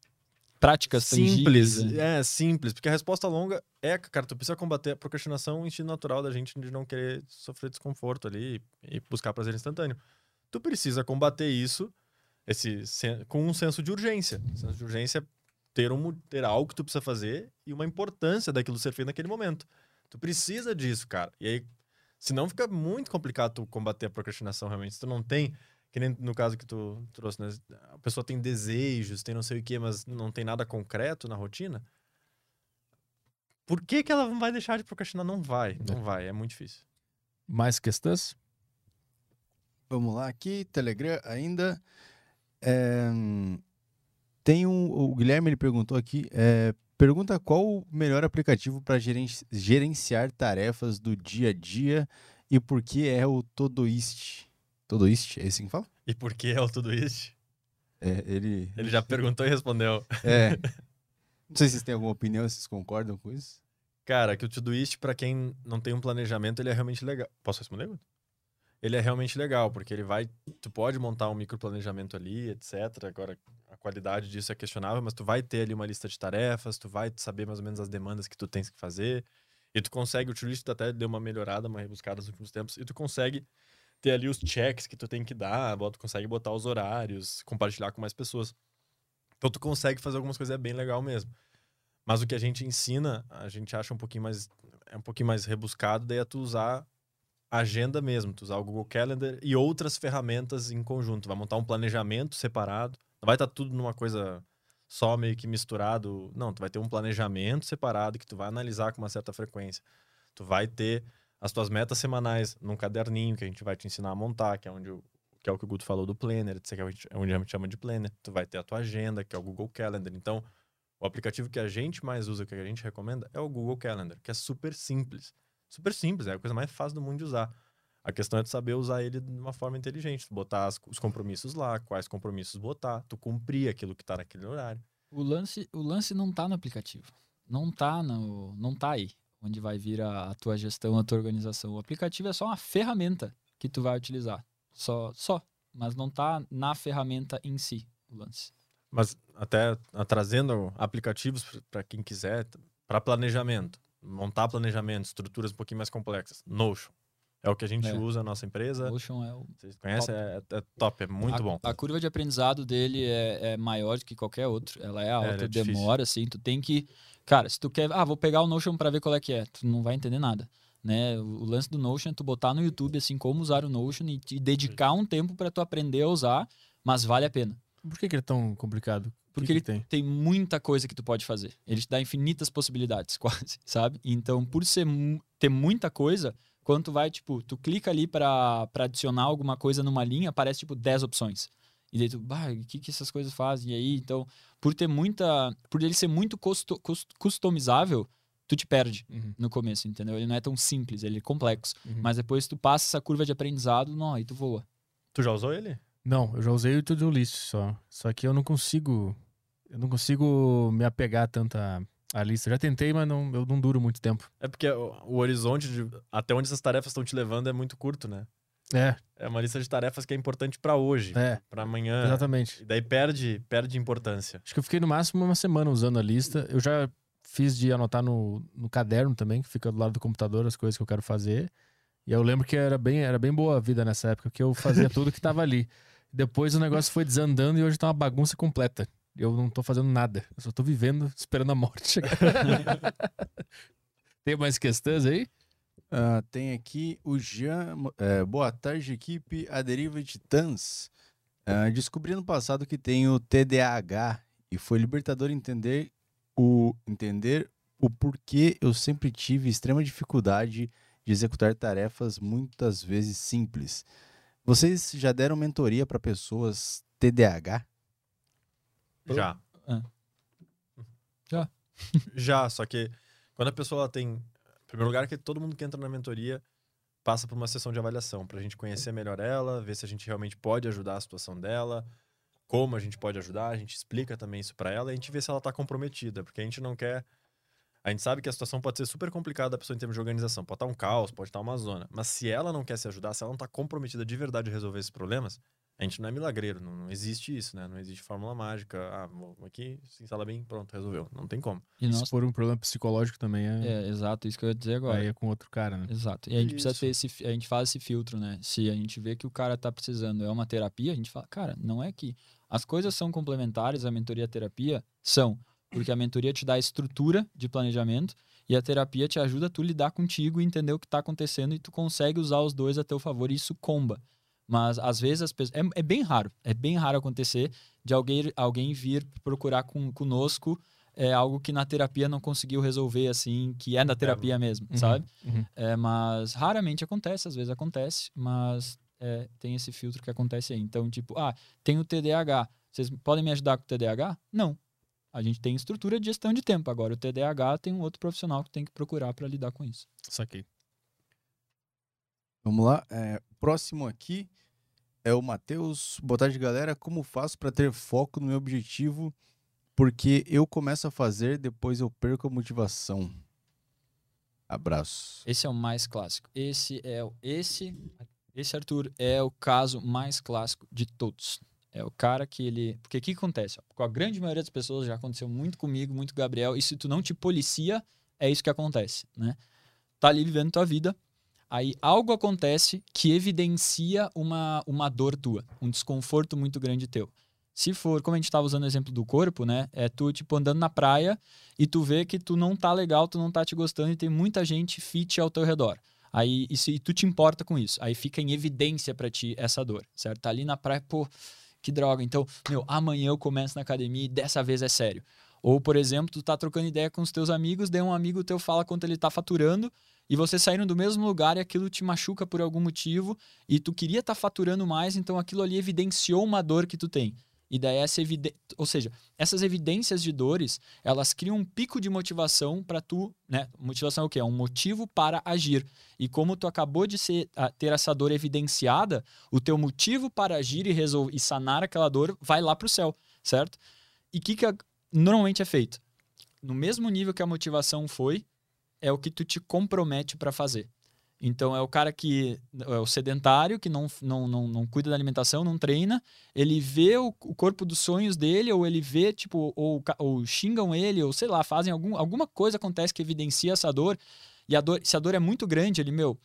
Práticas simples. tangíveis, né? É, simples. Porque a resposta longa é, cara, tu precisa combater a procrastinação, o instinto natural da gente de não querer sofrer desconforto ali e buscar prazer instantâneo. Tu precisa combater isso esse, com um senso de urgência. O senso de urgência é ter, um, ter algo que tu precisa fazer e uma importância daquilo ser feito naquele momento. Tu precisa disso, cara. E aí, senão fica muito complicado tu combater a procrastinação realmente. Se tu não tem, que nem no caso que tu trouxe, né? A pessoa tem desejos, tem não sei o quê, mas não tem nada concreto na rotina. Por que, que ela não vai deixar de procrastinar? Não vai, não vai, é muito difícil. Mais questões? Vamos lá aqui, Telegram ainda. É, tem um, o Guilherme ele perguntou aqui, é, pergunta qual o melhor aplicativo para gerenciar tarefas do dia a dia e por que é o Todoist. Todoist, é assim que fala? E por que é o tudo isso? É, ele, Ele já perguntou e respondeu. é. Não sei se vocês têm alguma opinião, se vocês concordam com isso. Cara, que o Todoist, pra quem não tem um planejamento, ele é realmente legal. Posso responder? Ele é realmente legal, porque ele vai. Tu pode montar um microplanejamento ali, etc. Agora, a qualidade disso é questionável, mas tu vai ter ali uma lista de tarefas, tu vai saber mais ou menos as demandas que tu tens que fazer. E tu consegue, o Todoist até deu uma melhorada, uma rebuscada nos últimos tempos, e tu consegue ter ali os checks que tu tem que dar, tu consegue botar os horários, compartilhar com mais pessoas. Então tu consegue fazer algumas coisas, é bem legal mesmo. Mas o que a gente ensina, a gente acha um pouquinho mais é um pouquinho mais rebuscado, daí é tu usar agenda mesmo, tu usar o Google Calendar e outras ferramentas em conjunto, vai montar um planejamento separado. Não vai estar tudo numa coisa só meio que misturado. Não, tu vai ter um planejamento separado que tu vai analisar com uma certa frequência. Tu vai ter as tuas metas semanais num caderninho que a gente vai te ensinar a montar, que é onde o, que é o que o Guto falou do Planner, que é onde a gente chama de Planner. Tu vai ter a tua agenda, que é o Google Calendar. Então, o aplicativo que a gente mais usa, que a gente recomenda, é o Google Calendar, que é super simples. Super simples, é a coisa mais fácil do mundo de usar. A questão é tu saber usar ele de uma forma inteligente, tu botar as- os compromissos lá, quais compromissos botar, tu cumprir aquilo que tá naquele horário. O lance, o lance não tá no aplicativo. Não tá no, não tá aí, onde vai vir a, a tua gestão, a tua organização. O aplicativo é só uma ferramenta que tu vai utilizar. Só, só, mas não tá na ferramenta em si, o lance. Mas até trazendo aplicativos para quem quiser, para planejamento, montar planejamento, estruturas um pouquinho mais complexas. Notion. É o que a gente É. usa na nossa empresa. Notion é o Vocês conhecem? É, é top, é muito a, bom. A curva de aprendizado dele é, é maior do que qualquer outro. Ela é alta, é demora, assim. Tu tem que. Cara, se tu quer. Ah, vou pegar o Notion pra ver qual é que é. Tu não vai entender nada. Né? O, lance do Notion é tu botar no YouTube, assim, como usar o Notion e, e dedicar um tempo pra tu aprender a usar, mas vale a pena. Por que, que ele é tão complicado? Porque que ele que tem. tem muita coisa que tu pode fazer. Ele te dá infinitas possibilidades, quase, sabe? Então, por ser ter muita coisa, quando tu vai, tipo, tu clica ali pra pra adicionar alguma coisa numa linha, aparece, tipo, 10 opções. E daí tu, bah, o que que essas coisas fazem? E aí, então, por ter muita... Por ele ser muito custo, cus- customizável, tu te perde Uhum, no começo, entendeu? Ele não é tão simples, ele é complexo. uhum. Mas depois tu passa essa curva de aprendizado, não, aí tu voa. Tu já usou ele? Não, eu já usei o To-Do List só. Só que eu não consigo Eu não consigo me apegar tanto à, lista. Já tentei, mas não, eu não duro muito tempo. É porque o, o horizonte de até onde essas tarefas estão te levando é muito curto, né? É, É uma lista de tarefas que é importante pra hoje, é, pra amanhã. exatamente. E daí perde, perde importância. Acho que eu fiquei no máximo uma semana usando a lista. Eu já fiz de anotar no, no caderno também, que fica do lado do computador as coisas que eu quero fazer. E eu lembro que era bem, era bem boa a vida nessa época, porque eu fazia tudo que tava ali. Depois o negócio foi desandando e hoje tá uma bagunça completa. Eu não tô fazendo nada. Eu só tô vivendo, esperando a morte. Tem mais questões aí? Ah, tem aqui o Jean. é, boa tarde, equipe. A Deriva Titãs. Ah, descobri no passado que tenho TDAH e foi libertador entender o, entender o porquê eu sempre tive extrema dificuldade de executar tarefas muitas vezes simples. Vocês já deram mentoria para pessoas TDAH? Já. É. Já. Já, só que quando a pessoa tem. Em primeiro lugar, que todo mundo que entra na mentoria passa por uma sessão de avaliação pra gente conhecer melhor ela, ver se a gente realmente pode ajudar a situação dela, como a gente pode ajudar, a gente explica também isso pra ela e a gente vê se ela tá comprometida, porque a gente não quer. A gente sabe que a situação pode ser super complicada da pessoa em termos de organização, pode estar um caos, pode estar uma zona, mas se ela não quer se ajudar, se ela não tá comprometida de verdade a resolver esses problemas, a gente não é milagreiro, não, não existe isso, né? Não existe fórmula mágica. Ah, vou aqui, se instala bem, pronto, resolveu. Não tem como. E Se for um problema psicológico também é, é, exato, isso que eu ia dizer agora. aí é com outro cara, né? Exato. E a gente precisa Isso. ter esse, a gente faz esse filtro, né? Se a gente vê que o cara tá precisando é uma terapia, a gente fala, cara, não é que as coisas são complementares, a mentoria e a terapia são, porque a mentoria te dá a estrutura de planejamento e a terapia te ajuda a tu lidar contigo e entender o que tá acontecendo e tu consegue usar os dois a teu favor e isso comba. Mas às vezes as pessoas. É, é bem raro, é bem raro acontecer de alguém, alguém vir procurar com, conosco é, algo que na terapia não conseguiu resolver, assim, que é da terapia mesmo, Uhum, sabe? uhum. É, mas raramente acontece, às vezes acontece, mas é, tem esse filtro que acontece aí. Então, tipo, ah, tenho TDAH. Vocês podem me ajudar com o TDAH? Não. A gente tem estrutura de gestão de tempo. Agora, o TDAH tem um outro profissional que tem que procurar para lidar com isso. Saquei. Vamos lá. é, o próximo aqui é o Matheus. Boa tarde, galera. Como faço para ter foco no meu objetivo? Porque eu começo a fazer, depois eu perco a motivação. Abraço. Esse é o mais clássico. Esse é o esse esse Arthur é o caso mais clássico de todos. É o cara que ele, porque o que acontece? ó? Com a grande maioria das pessoas já aconteceu muito comigo, muito com Gabriel, e se tu não te policia, é isso que acontece, né? Tá ali vivendo tua vida, aí algo acontece que evidencia uma uma dor tua, um desconforto muito grande teu. Se for, como a gente estava usando o exemplo do corpo, né? É tu, tipo, andando na praia e tu vê que tu não tá legal, tu não tá te gostando e tem muita gente fit ao teu redor. Aí, e se tu te importa com isso, aí fica em evidência pra ti essa dor, certo? Tá ali na praia, pô, que droga. Então, meu, amanhã eu começo na academia e dessa vez é sério. Ou, por exemplo, tu tá trocando ideia com os teus amigos, daí um amigo teu fala quanto ele tá faturando e vocês saíram do mesmo lugar e aquilo te machuca por algum motivo e tu queria estar faturando mais, então aquilo ali evidenciou uma dor que tu tem. E daí essa evidência, ou seja, essas evidências de dores, elas criam um pico de motivação para tu, né? Motivação é o quê? É um motivo para agir. E como tu acabou de ser, ter essa dor evidenciada, o teu motivo para agir e resolver e sanar aquela dor vai lá pro céu, certo? E o que, que normalmente é feito? No mesmo nível que a motivação foi, é o que tu te compromete para fazer. Então é o cara que é o sedentário, que não, não, não, não cuida da alimentação, não treina, ele vê o, o corpo dos sonhos dele, ou ele vê, tipo, ou, ou xingam ele, ou sei lá, fazem algum, alguma coisa acontece que evidencia essa dor. E a dor, se a dor é muito grande, ele, meu,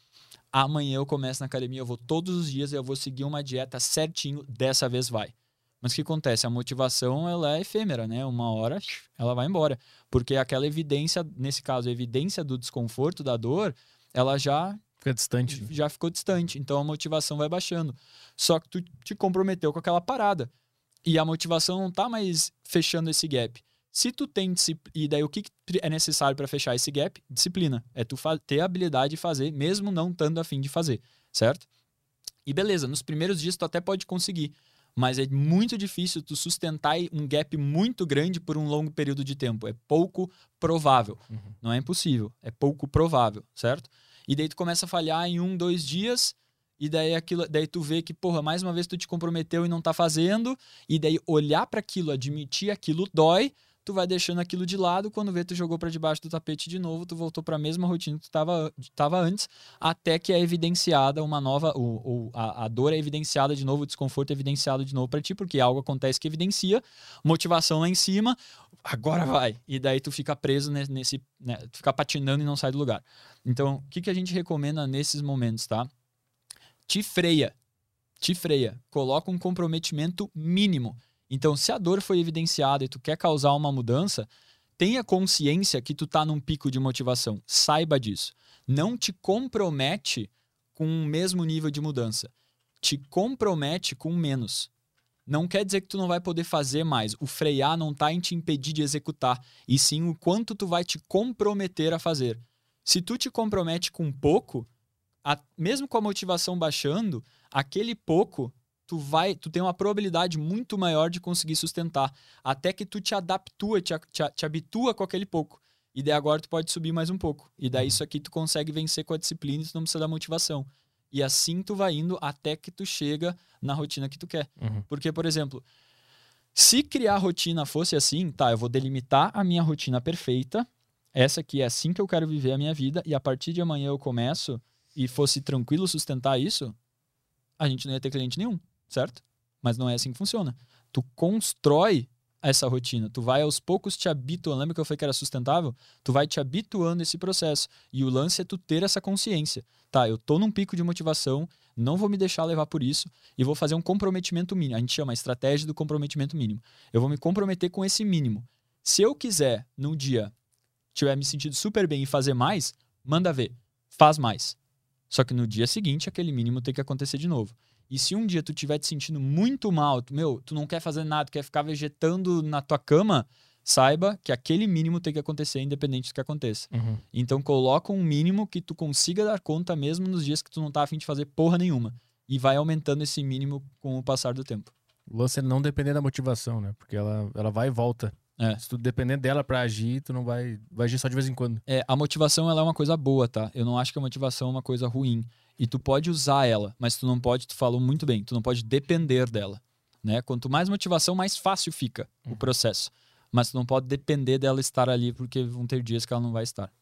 amanhã eu começo na academia, eu vou todos os dias, eu vou seguir uma dieta certinho, dessa vez vai. Mas o que acontece? A motivação, ela é efêmera, né? Uma hora, ela vai embora. Porque aquela evidência, nesse caso, a evidência do desconforto, da dor, ela já Fica distante. né? já ficou distante. Então a motivação vai baixando. Só que tu te comprometeu com aquela parada. E a motivação não tá mais fechando esse gap. Se tu tem disciplina. E daí o que é necessário para fechar esse gap? Disciplina. É tu ter a habilidade de fazer, mesmo não estando afim de fazer. Certo? E beleza, nos primeiros dias tu até pode conseguir. Mas é muito difícil tu sustentar um gap muito grande por um longo período de tempo. É pouco provável. Uhum. Não é impossível. É pouco provável, certo? E daí tu começa a falhar em um, dois dias, e daí aquilo, daí tu vê que, porra, mais uma vez tu te comprometeu e não tá fazendo, e daí olhar para aquilo, admitir aquilo dói, tu vai deixando aquilo de lado, quando vê tu jogou para debaixo do tapete de novo, tu voltou para a mesma rotina que tu tava, tava antes, até que é evidenciada uma nova, ou, ou a, a, dor é evidenciada de novo, o desconforto é evidenciado de novo para ti, porque algo acontece que evidencia, motivação lá em cima, agora vai. E daí tu fica preso nesse, né, tu fica patinando e não sai do lugar. Então, o que, que a gente recomenda nesses momentos, tá? Te freia. Te freia. Coloca um comprometimento mínimo. Então, se a dor foi evidenciada e tu quer causar uma mudança, tenha consciência que tu tá num pico de motivação. Saiba disso. Não te compromete com o mesmo nível de mudança. Te compromete com menos. Não quer dizer que tu não vai poder fazer mais. O frear não tá em te impedir de executar, e sim o quanto tu vai te comprometer a fazer. Se tu te compromete com pouco, a, mesmo com a motivação baixando, aquele pouco tu vai, tu tem uma probabilidade muito maior de conseguir sustentar, até que tu te adaptua, te, te, te habitua com aquele pouco. E daí agora tu pode subir mais um pouco. E daí uhum. isso aqui tu consegue vencer com a disciplina e tu não precisa da motivação. E assim tu vai indo até que tu chega na rotina que tu quer. Uhum. Porque, por exemplo, se criar rotina fosse assim, tá, eu vou delimitar a minha rotina perfeita, essa aqui é assim que eu quero viver a minha vida, e a partir de amanhã eu começo e fosse tranquilo sustentar isso, a gente não ia ter cliente nenhum, certo? Mas não é assim que funciona. Tu constrói essa rotina, tu vai aos poucos te habituando. Lembra que eu falei que era sustentável? Tu vai te habituando a esse processo. E o lance é tu ter essa consciência. Tá, eu tô num pico de motivação, não vou me deixar levar por isso e vou fazer um comprometimento mínimo. A gente chama a estratégia do comprometimento mínimo. Eu vou me comprometer com esse mínimo. Se eu quiser, num dia, tiver me sentido super bem e fazer mais, manda ver. Faz mais. Só que no dia seguinte, aquele mínimo tem que acontecer de novo. E se um dia tu estiver te sentindo muito mal, tu, meu, tu não quer fazer nada, tu quer ficar vegetando na tua cama, saiba que aquele mínimo tem que acontecer independente do que aconteça. Uhum. Então coloca um mínimo que tu consiga dar conta mesmo nos dias que tu não tá afim de fazer porra nenhuma. E vai aumentando esse mínimo com o passar do tempo. O lance é não depender da motivação, né? Porque ela, ela vai e volta. É. Se tu depender dela para agir, tu não vai, vai agir só de vez em quando. É, a motivação ela é uma coisa boa, tá? Eu não acho que a motivação é uma coisa ruim. E tu pode usar ela, mas tu não pode, tu falou muito bem, tu não pode depender dela. Né? Quanto mais motivação, mais fácil fica o uhum. processo. Mas tu não pode depender dela estar ali, porque vão ter dias que ela não vai estar.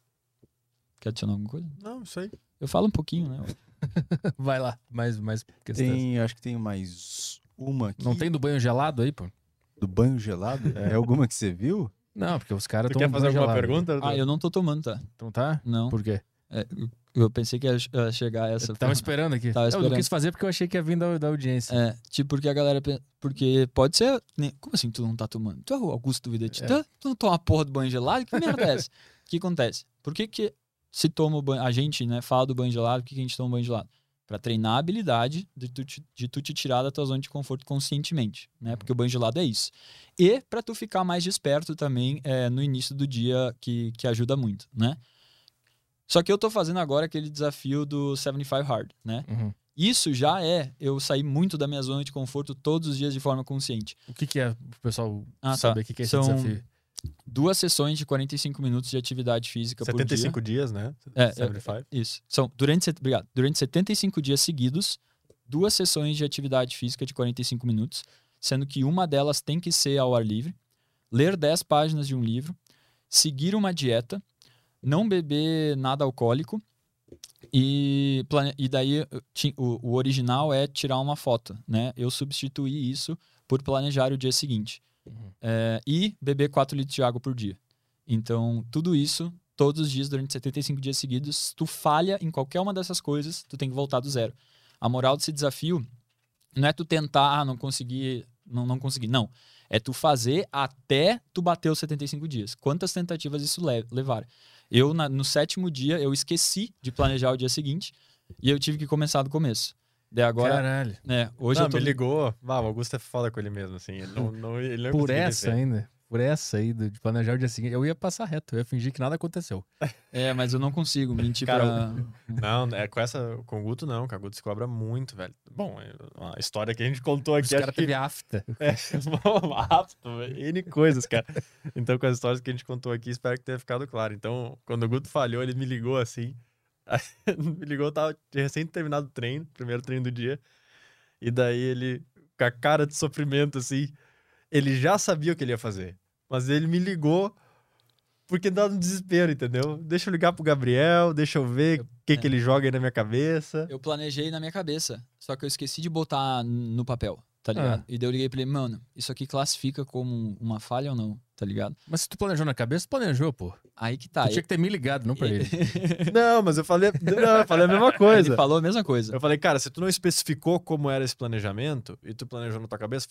Quer adicionar alguma coisa? Não, isso aí. Eu falo um pouquinho, né? vai lá, mais, mais questões. Tem, acho que tem mais uma aqui. Não tem do banho gelado aí, pô? Do banho gelado? É alguma que você viu? Não, porque os caras estão. Quer fazer alguma gelado. pergunta? Ah, eu não tô tomando, tá? Então tá? Não. Por quê? É, eu pensei que ia chegar essa. Eu tava esperando aqui. Tava esperando. Eu não quis fazer porque eu achei que ia vir da, da audiência. É, tipo, porque a galera. Porque pode ser. Como assim tu não tá tomando? Tu é o Augusto Vida Titã? É. Tu não toma porra do banho gelado? Que merda é essa? O que acontece? Por que, que se toma o banho. A gente, né, fala do banho gelado, por que, que a gente toma banho gelado? para treinar a habilidade de tu, te, de tu te tirar da tua zona de conforto conscientemente, né? Porque o banho gelado é isso. E para tu ficar mais desperto também é, no início do dia, que, que ajuda muito, né? Só que eu tô fazendo agora aquele desafio do 75 Hard, né? Uhum. Isso já é eu sair muito da minha zona de conforto todos os dias de forma consciente. O que, que é, o pessoal ah, saber tá. o que, que é esse São desafio? duas sessões de 45 minutos de atividade física 75 por dia. dias, né? É, 75. É, isso. São durante, obrigado, durante 75 dias seguidos, duas sessões de atividade física de 45 minutos, sendo que uma delas tem que ser ao ar livre, ler 10 páginas de um livro, seguir uma dieta, não beber nada alcoólico e, e daí o, o original é tirar uma foto, né? Eu substituí isso por planejar o dia seguinte. Uhum. É, e beber 4 litros de água por dia. Então, tudo isso, todos os dias, durante 75 dias seguidos, se tu falha em qualquer uma dessas coisas, tu tem que voltar do zero. A moral desse desafio não é tu tentar, ah, não conseguir, não, não conseguir. Não. É tu fazer até tu bater os 75 dias. Quantas tentativas isso levar? Eu, na, no sétimo dia, eu esqueci de planejar o dia seguinte e eu tive que começar do começo. De agora. Caralho. É, hoje não, eu tô... me ligou. Ah, o Augusto é foda com ele mesmo, assim. Ele não, não, ele não Por essa ainda. Por essa aí, de planejar o dia seguinte. Eu ia passar reto, eu ia fingir que nada aconteceu. É, mas eu não consigo mentir Cara, pra. Não, é com essa. Com o Guto, não. O Guto se cobra muito, velho. Bom, é a história que a gente contou aqui. Os caras que... teve afta. É, afta, N coisas, cara. Então, com as histórias que a gente contou aqui, espero que tenha ficado claro. Então, quando o Guto falhou, ele me ligou assim. Me ligou, tava recém terminado o treino, primeiro treino do dia. E daí ele, com a cara de sofrimento, assim, ele já sabia o que ele ia fazer. Mas ele me ligou porque dá um desespero, entendeu? Deixa eu ligar pro Gabriel, deixa eu ver o que, que é. ele joga aí na minha cabeça. Eu planejei na minha cabeça, só que eu esqueci de botar no papel, tá ligado? E daí eu liguei pra ele, mano, isso aqui classifica como uma falha ou não, tá ligado? Mas se tu planejou na cabeça, tu planejou, pô. Aí que tá. tu tinha que ter me ligado, não pra ele. Não, mas eu falei, não, eu falei a mesma coisa. Ele falou a mesma coisa. Eu falei, cara, se tu não especificou como era esse planejamento e tu planejou na tua cabeça,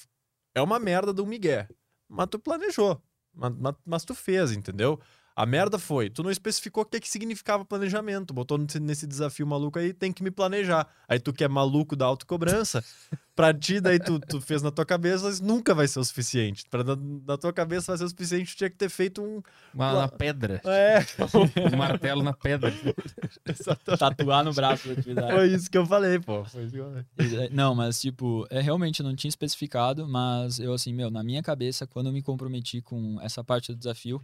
é uma merda do Miguel. Mas tu planejou. Mas, mas, tu fez, entendeu? A merda foi, tu não especificou o que, que significava planejamento. Botou nesse, desafio maluco aí, tem que me planejar. Aí tu que é maluco da autocobrança, pra ti, daí tu, tu fez na tua cabeça, mas nunca vai ser o suficiente. Pra, na, na tua cabeça vai ser o suficiente, tu tinha que ter feito um. Uma na pedra. É, Um martelo na pedra. Tatuar no braço. Da... Foi isso que eu falei, pô. Foi isso que eu falei. E, é, Não, mas tipo, é realmente eu não tinha especificado, mas eu assim, meu, na minha cabeça, quando eu me comprometi com essa parte do desafio,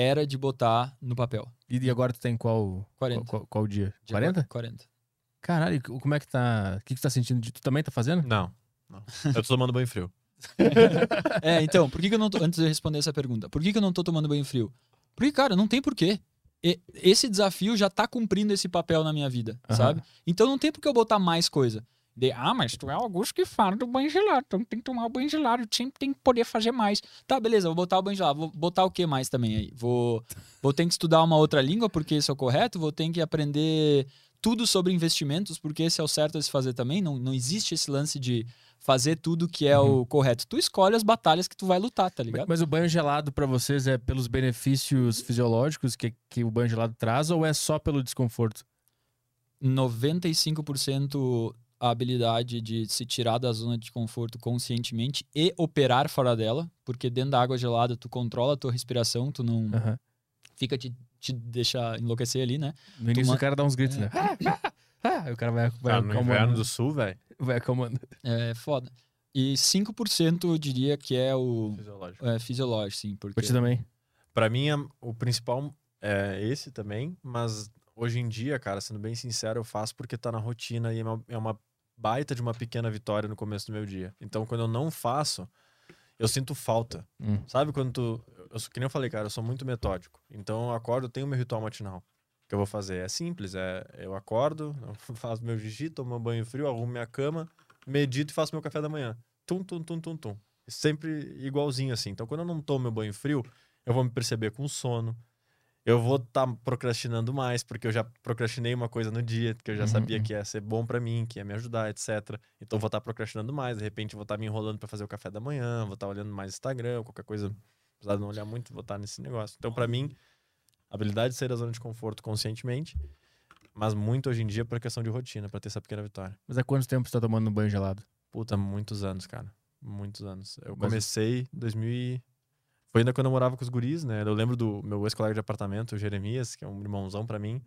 era de botar no papel. E e agora tu tem qual, 40. qual, qual, qual dia? De 40? 40. Caralho, como é que tá? O que, que tu tá sentindo? Tu também tá fazendo? Não, não. Eu tô tomando banho frio. É, então, por que, que eu não tô. Antes de eu responder essa pergunta, por que, que eu não tô tomando banho frio? Porque, cara, não tem porquê. E- Esse desafio já tá cumprindo esse papel na minha vida, Aham. sabe? Então não tem por que eu botar mais coisa. De, ah, mas tu é o Augusto que fala do banho gelado, então tem que tomar o banho gelado, sempre tem que poder fazer mais. Tá, beleza, vou botar o banho gelado, vou botar o que mais também aí? Vou, vou ter que estudar uma outra língua, porque isso é o correto, vou ter que aprender tudo sobre investimentos, porque esse é o certo a se fazer também. Não, não existe esse lance de fazer tudo que é o correto. Tu escolhe as batalhas que tu vai lutar, tá ligado? Mas o banho gelado pra vocês é pelos benefícios fisiológicos que, que o banho gelado traz ou é só pelo desconforto? 95% a habilidade de se tirar da zona de conforto conscientemente e operar fora dela, porque dentro da água gelada tu controla a tua respiração, tu não Aham. fica te, te deixa enlouquecer ali, né? No início o cara dá uns gritos, né? Ah, Aí o cara vai, vai Cara, no inverno do sul, velho. Vai acalmando. É foda. E 5% eu diria que é o Fisiológico. é, fisiológico, sim, porque Pra ti também. Pra mim, o principal é esse também, mas hoje em dia, cara, sendo bem sincero, eu faço porque tá na rotina e é uma, é uma baita de uma pequena vitória no começo do meu dia. Então, quando eu não faço, eu sinto falta. Hum. Sabe quando tu. Eu, que nem eu falei, cara, eu sou muito metódico. Então, eu acordo, eu tenho meu ritual matinal. O que eu vou fazer é simples: é eu acordo, eu faço meu xixi, tomo meu banho frio, arrumo minha cama, medito e faço meu café da manhã. Tum, tum, tum, tum, tum. Sempre igualzinho assim. Então, quando eu não tomo meu banho frio, eu vou me perceber com sono. Eu vou estar procrastinando mais, porque eu já procrastinei uma coisa no dia, que eu já Uhum, sabia que ia ser bom pra mim, que ia me ajudar, etc. Então, eu vou estar procrastinando mais. De repente, vou estar me enrolando pra fazer o café da manhã, vou estar olhando mais Instagram, qualquer coisa. Apesar de não olhar muito, vou estar nesse negócio. Então, pra mim, habilidade de sair da zona de conforto conscientemente, mas muito hoje em dia por questão de rotina, pra ter essa pequena vitória. Mas há quanto tempo você tá tomando banho gelado? Puta, muitos anos, cara. Muitos anos. Eu comecei em 2000 e... Foi ainda quando eu morava com os guris, né? Eu lembro do meu ex-colega de apartamento, o Jeremias, que é um irmãozão pra mim.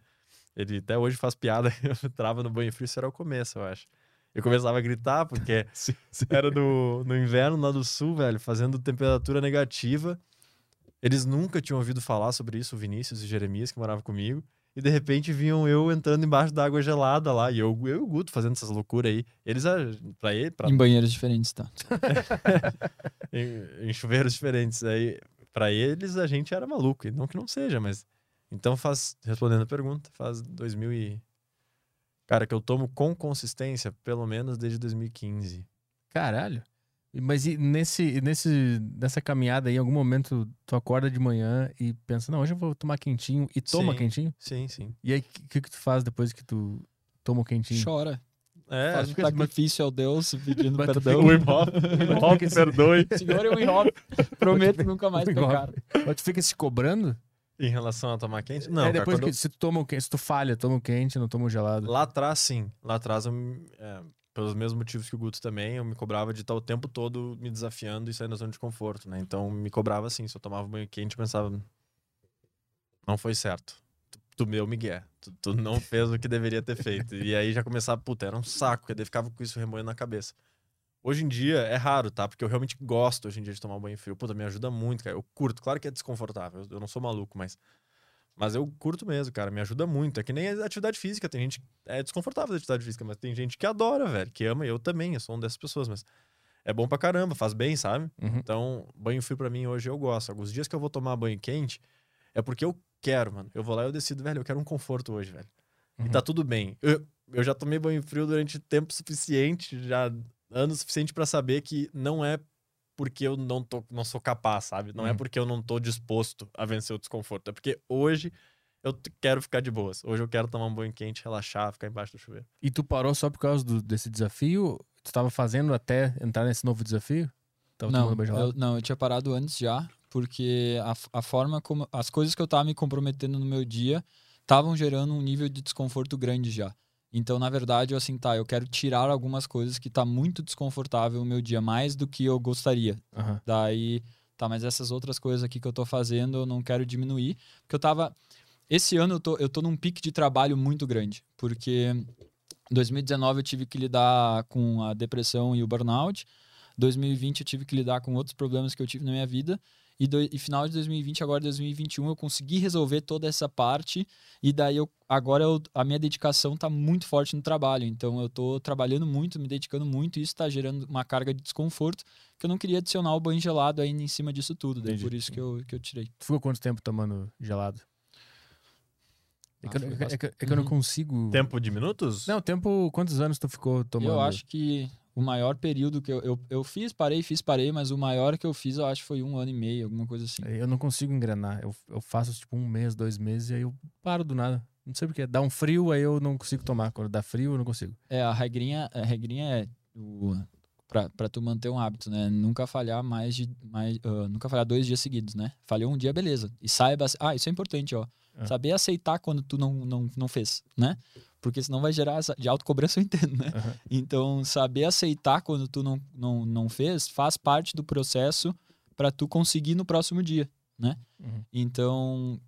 Ele até hoje faz piada, eu trava no banho frio, isso era o começo, eu acho. Eu começava a gritar, porque era no, no inverno lá do sul, velho, fazendo temperatura negativa. Eles nunca tinham ouvido falar sobre isso, o Vinícius e Jeremias, que moravam comigo. E de repente vinham eu entrando embaixo da água gelada lá. E eu, eu e o Guto fazendo essas loucuras aí. Eles, ah, pra ele, pra, em banheiros diferentes, tá? em, em chuveiros diferentes. Aí, pra eles, a gente era maluco. E não que não seja, mas. Então faz. Respondendo a pergunta, faz 2000 e. Cara, que eu tomo com consistência, pelo menos desde 2015. Caralho. Mas e nesse, nesse, nessa caminhada aí, em algum momento tu acorda de manhã e pensa, não, hoje eu vou tomar quentinho e toma Sim. quentinho? Sim, sim. E aí, o que, que tu faz depois que tu toma o quentinho? Chora. É, Faz um fica- sacrifício ao Deus pedindo perdão. fica- o hip hop, hip hop, perdoe. Senhor, eu enrolo. Prometo nunca mais pecar. Mas tu fica se cobrando? Em relação a tomar quente? Não, é depois que se tu toma o quente, se tu falha, toma o quente, não toma o gelado. Lá atrás, sim. Lá atrás, eu, é, pelos mesmos motivos que o Guto também, eu me cobrava de estar o tempo todo me desafiando e saindo da zona de conforto, né? Então, me cobrava assim. Se eu tomava banho quente, eu pensava... Não foi certo. Tu, tu meu Miguel. Tu, tu não fez o que deveria ter feito. E aí já começava... Puta, era um saco. daí ficava com isso remoendo na cabeça. Hoje em dia, é raro, tá? Porque eu realmente gosto hoje em dia de tomar banho frio. Puta, me ajuda muito, cara. Eu curto. Claro que é desconfortável. Eu, eu não sou maluco, mas... Mas eu curto mesmo, cara. Me ajuda muito. É que nem atividade física. Tem gente. É desconfortável a atividade física, mas tem gente que adora, velho. Que ama. Eu também. Eu sou uma dessas pessoas. Mas é bom pra caramba. Faz bem, sabe? Uhum. Então, banho frio pra mim hoje eu gosto. Alguns dias que eu vou tomar banho quente é porque eu quero, mano. Eu vou lá e eu decido, velho, eu quero um conforto hoje, velho. E Uhum. tá tudo bem. Eu, eu já tomei banho frio durante tempo suficiente, já anos suficiente pra saber que não é porque eu não, tô, não sou capaz, sabe? Não é Uhum. porque eu não tô disposto a vencer o desconforto. É porque hoje eu quero ficar de boas. Hoje eu quero tomar um banho quente, relaxar, ficar embaixo do chuveiro. E tu parou só por causa do- desse desafio? Tu tava fazendo até entrar nesse novo desafio? Tava não, eu, não, eu tinha parado antes já, porque a, a forma como. As coisas que eu tava me comprometendo no meu dia estavam gerando um nível de desconforto grande já. Então, na verdade, eu assim, tá, eu quero tirar algumas coisas que tá muito desconfortável o meu dia, mais do que eu gostaria. Aham. Daí, tá, mas essas outras coisas aqui que eu tô fazendo, eu não quero diminuir. Porque eu tava. Esse ano eu tô, eu tô num pique de trabalho muito grande. Porque em 2019 eu tive que lidar com a depressão e o burnout. 2020 eu tive que lidar com outros problemas que eu tive na minha vida. E, do, e final de 2020, agora 2021, eu consegui resolver toda essa parte. E daí eu, agora eu, a minha dedicação tá muito forte no trabalho. Então eu tô trabalhando muito, me dedicando muito. E isso tá gerando uma carga de desconforto que eu não queria adicionar o banho gelado ainda em cima disso tudo. Daí Entendi. por isso que eu, que eu tirei. Tu ficou quanto tempo tomando gelado? É que, eu- Ah, é que- é que- é que eu não Uhum. consigo. Tempo de minutos? Não, tempo. Quantos anos tu ficou tomando? Eu acho que o maior período que eu, eu, eu fiz, parei, fiz, parei, mas o maior que eu fiz eu acho foi um ano e meio, alguma coisa assim. Eu não consigo engrenar. Eu, eu faço tipo um mês, dois meses e aí eu paro do nada. Não sei porquê. Dá um frio, aí eu não consigo tomar. Quando dá frio, eu não consigo. É, a regrinha, a regrinha é o, pra, pra tu manter um hábito, né? Nunca falhar mais de. Mais, ah, nunca falhar dois dias seguidos, né? Falhou um dia, beleza. E saiba. Ah, isso é importante, ó. É. Saber aceitar quando tu não, não, não fez, né? Porque senão vai gerar essa, de autocobrança, eu entendo, né? Aham. Então, saber aceitar quando tu não, não, não fez faz parte do processo para tu conseguir no próximo dia, né? Uhum. Então,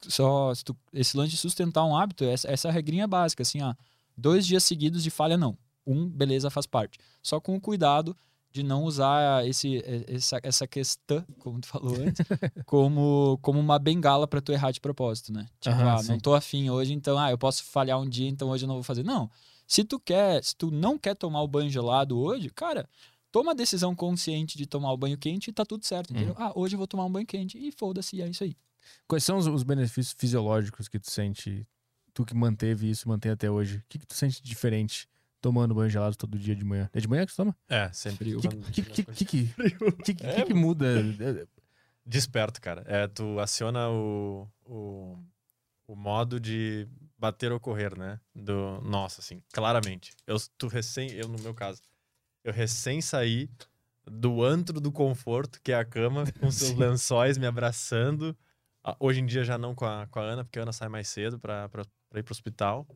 só tu- esse lance de sustentar um hábito, essa, essa regrinha básica, assim, ó, dois dias seguidos de falha não. Um, beleza, faz parte. Só com o cuidado de não usar esse, essa, essa questão, como tu falou antes, como, como uma bengala para tu errar de propósito, né? Tipo, Aham, ah, sim. não tô afim hoje, então, ah, eu posso falhar um dia, então hoje eu não vou fazer. Não. Se tu quer, se tu não quer tomar o banho gelado hoje, cara, toma a decisão consciente de tomar o banho quente e tá tudo certo, entendeu? Ah, hoje eu vou tomar um banho quente e foda-se, é isso aí. Quais são os, os benefícios fisiológicos que tu sente? Tu que manteve isso, mantém até hoje. O que, que tu sente diferente tomando banho gelado todo dia de manhã? É de manhã que tu toma? É, sempre. O Frio. que, que, que, que, que, que, que, É, que muda? Desperto, cara. É, tu aciona o, o, o modo de bater ou correr, né? Do, nossa, assim, claramente. Eu, tu recém, eu no meu caso, eu recém saí do antro do conforto, que é a cama, com seus Sim. lençóis me abraçando. Ah, Hoje em dia já não com a, com a Ana, porque a Ana sai mais cedo pra ir pro hospital.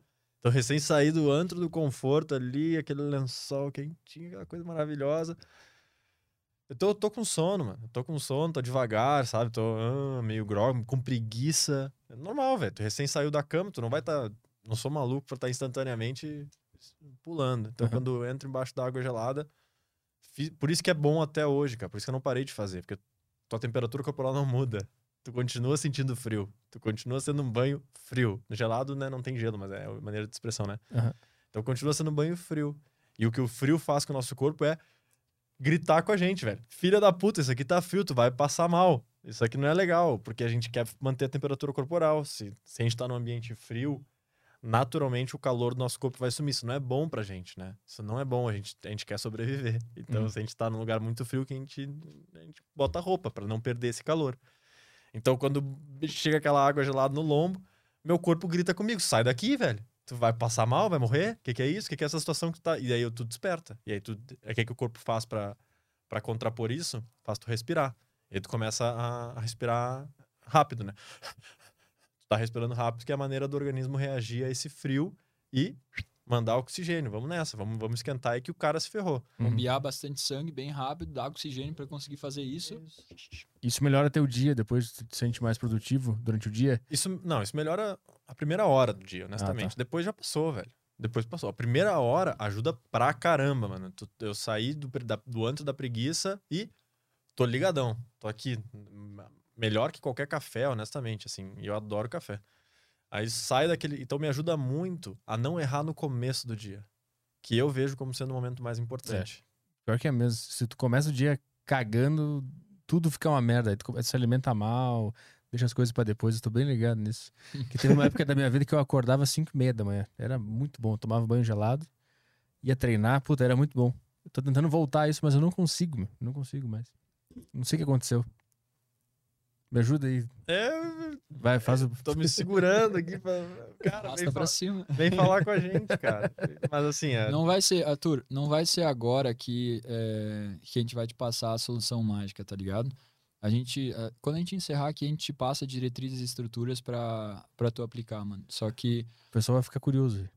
Então, recém saí do antro do conforto ali, aquele lençol quentinho, aquela coisa maravilhosa. Eu tô, tô com sono, mano. Eu tô com sono, tô devagar, sabe? Tô ah, meio grog, com preguiça. É normal, velho. Tu recém saiu da cama, tu não vai tá. Não sou maluco pra estar instantaneamente pulando. Então, Aham. quando eu entro embaixo da água gelada. fi- Por isso que é bom até hoje, cara. Por isso que eu não parei de fazer. Porque tua temperatura corporal não muda. Tu continua sentindo frio. Tu continua sendo um banho frio. No gelado, né? Não tem gelo, mas é a maneira de expressão, né? Aham. Então continua sendo um banho frio. E o que o frio faz com o nosso corpo é gritar com a gente, velho. Filha da puta, isso aqui tá frio, tu vai passar mal. Isso aqui não é legal, porque a gente quer manter a temperatura corporal. Se, se a gente tá num ambiente frio, naturalmente o calor do nosso corpo vai sumir. Isso não é bom pra gente, né? Isso não é bom, a gente, a gente quer sobreviver. Então, Uhum. se a gente tá num lugar muito frio, que a gente, a gente bota roupa pra não perder esse calor. Então, quando chega aquela água gelada no lombo, meu corpo grita comigo: sai daqui, velho. Tu vai passar mal, vai morrer? O que, que é isso? O que, que é essa situação que tu tá? E aí tu desperta. E aí tu. O que, que o corpo faz pra contrapor isso? Faz tu respirar. E aí tu começa a, a respirar rápido, né? tu tá respirando rápido, que é a maneira do organismo reagir a esse frio e mandar oxigênio. Vamos nessa, vamos, vamos esquentar aí que o cara se ferrou. Uhum. Bombear bastante sangue bem rápido, dar oxigênio para conseguir fazer isso. Isso melhora teu dia, depois tu te sente mais produtivo durante o dia? Isso, não, isso melhora a primeira hora do dia, honestamente. Depois já passou, velho. Depois passou. A primeira hora ajuda pra caramba, mano. Tu- Eu saí do, da- do antro da preguiça e tô ligadão. Tô aqui. melhor que qualquer café, honestamente, assim. E eu adoro café. Aí sai daquele. Então me ajuda muito a não errar no começo do dia. Que eu vejo como sendo o momento mais importante. Pior que é mesmo. Se tu começa o dia cagando, tudo fica uma merda. Aí tu começa a se alimenta mal, deixa as coisas pra depois. Eu tô bem ligado nisso. Que teve uma época da minha vida que eu acordava às 5 e meia da manhã. Era muito bom. Eu tomava banho gelado, ia treinar, puta, era muito bom. Eu tô tentando voltar a isso, mas eu não consigo, meu. Não consigo mais. Não sei o que aconteceu. Me ajuda aí. É, Vai, faz o. tô me segurando aqui pra. Cara, vem, pra fa- cima. vem falar com a gente, cara. Mas assim, é. Não vai ser, Arthur, não vai ser agora que, é, que a gente vai te passar a solução mágica, tá ligado? A gente, é, quando a gente encerrar aqui, a gente te passa diretrizes e estruturas pra, pra tu aplicar, mano. Só que, O pessoal vai ficar curioso.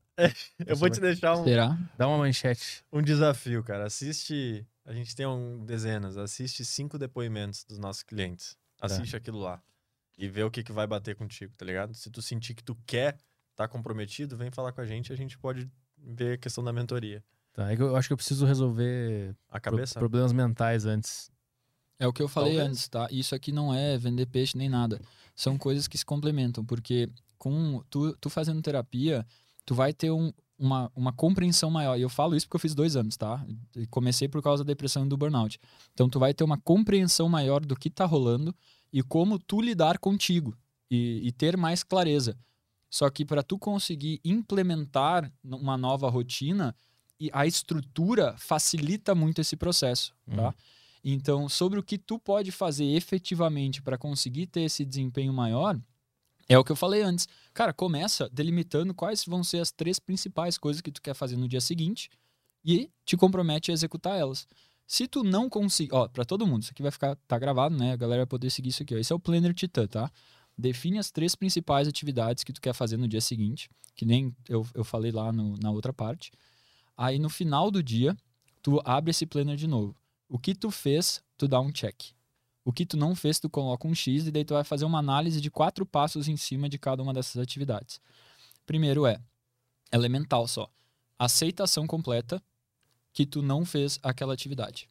eu vou te deixar um, será? Dá uma manchete. um desafio, cara. Assiste. A gente tem um, dezenas. Assiste cinco depoimentos dos nossos clientes. Assiste aquilo lá. E vê o que, que vai bater contigo, tá ligado? Se tu sentir que tu quer tá comprometido, vem falar com a gente. A gente pode ver a questão da mentoria. Tá, é que eu acho que eu preciso resolver A pro- cabeça. problemas mentais antes. É o que eu falei Talvez. antes, tá? Isso aqui não é vender peixe nem nada. São coisas que se complementam, porque com tu, tu fazendo terapia, tu vai ter um- uma, uma compreensão maior. E eu falo isso porque eu fiz dois anos, tá? E comecei por causa da depressão e do burnout. Então tu vai ter uma compreensão maior do que tá rolando e como tu lidar contigo e, e ter mais clareza. Só que para tu conseguir implementar uma nova rotina, e a estrutura facilita muito esse processo, tá? Uhum. Então, sobre o que tu pode fazer efetivamente para conseguir ter esse desempenho maior, é o que eu falei antes. Cara, começa delimitando quais vão ser as três principais coisas que tu quer fazer no dia seguinte e te compromete a executar elas. Se tu não conseguir, ó, para todo mundo, isso aqui vai ficar tá gravado, né? A galera vai poder seguir isso aqui, ó. Esse é o Planner Titã, tá? Define as três principais atividades que tu quer fazer no dia seguinte, que nem eu, eu falei lá no- na outra parte. Aí no final do dia, tu abre esse planner de novo. O que tu fez, tu dá um check. O que tu não fez, tu coloca um X e daí tu vai fazer uma análise de quatro passos em cima de cada uma dessas atividades. Primeiro é elemental só. Aceitação completa que tu não fez aquela atividade.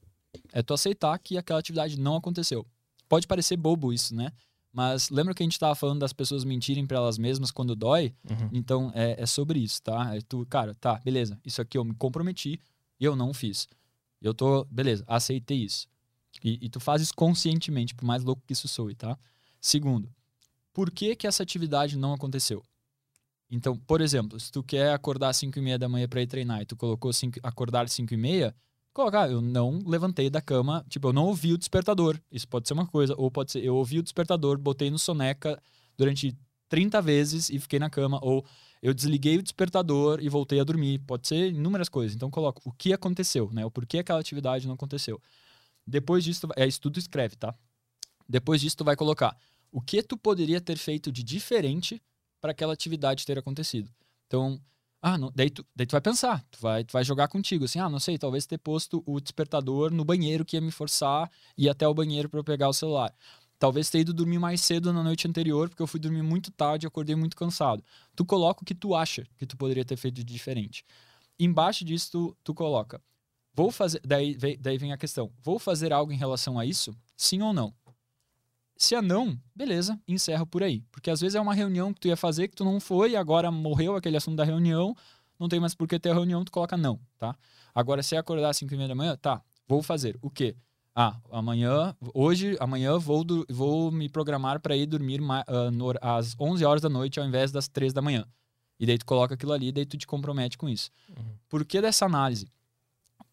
É tu aceitar que aquela atividade não aconteceu. Pode parecer bobo isso, né? Mas lembra que a gente estava falando das pessoas mentirem para elas mesmas quando dói? Uhum. Então é, é sobre isso, tá? É tu, cara, tá, beleza. Isso aqui eu me comprometi e eu não fiz. Eu tô, beleza, aceitei isso. E, e tu faz isso conscientemente, por mais louco que isso soe, tá? Segundo, por que que essa atividade não aconteceu? Então, por exemplo, se tu quer acordar às 5 e meia da manhã para ir treinar e tu colocou cinco, acordar às 5 e meia, coloca, ah, eu não levantei da cama, tipo, eu não ouvi o despertador. Isso pode ser uma coisa, ou pode ser, eu ouvi o despertador, botei no soneca durante 30 vezes e fiquei na cama, ou eu desliguei o despertador e voltei a dormir. Pode ser inúmeras coisas. Então coloca o que aconteceu, né? O porquê aquela atividade não aconteceu. Depois disso, é isso tudo escreve, tá? Depois disso tu vai colocar o que tu poderia ter feito de diferente para aquela atividade ter acontecido. Então, ah, não, daí, tu, daí tu vai pensar, tu vai, tu vai jogar contigo, assim, ah, não sei, talvez ter posto o despertador no banheiro que ia me forçar ir até o banheiro para eu pegar o celular. Talvez ter ido dormir mais cedo na noite anterior, porque eu fui dormir muito tarde e acordei muito cansado. Tu coloca o que tu acha que tu poderia ter feito de diferente. Embaixo disso, tu, tu coloca. Vou fazer. Daí, vem- daí vem a questão: vou fazer algo em relação a isso? Sim ou não? Se é não, beleza, encerra por aí. Porque às vezes é uma reunião que tu ia fazer que tu não foi, agora morreu aquele assunto da reunião, não tem mais por que ter a reunião, tu coloca não, tá? Agora, se acordar às 5 e meia da manhã, tá, vou fazer. O quê? Ah, amanhã, hoje, amanhã vou, vou me programar para ir dormir ah, no às 11 horas da noite ao invés das 3 da manhã. E daí tu coloca aquilo ali, daí tu te compromete com isso. Uhum. Por que dessa análise?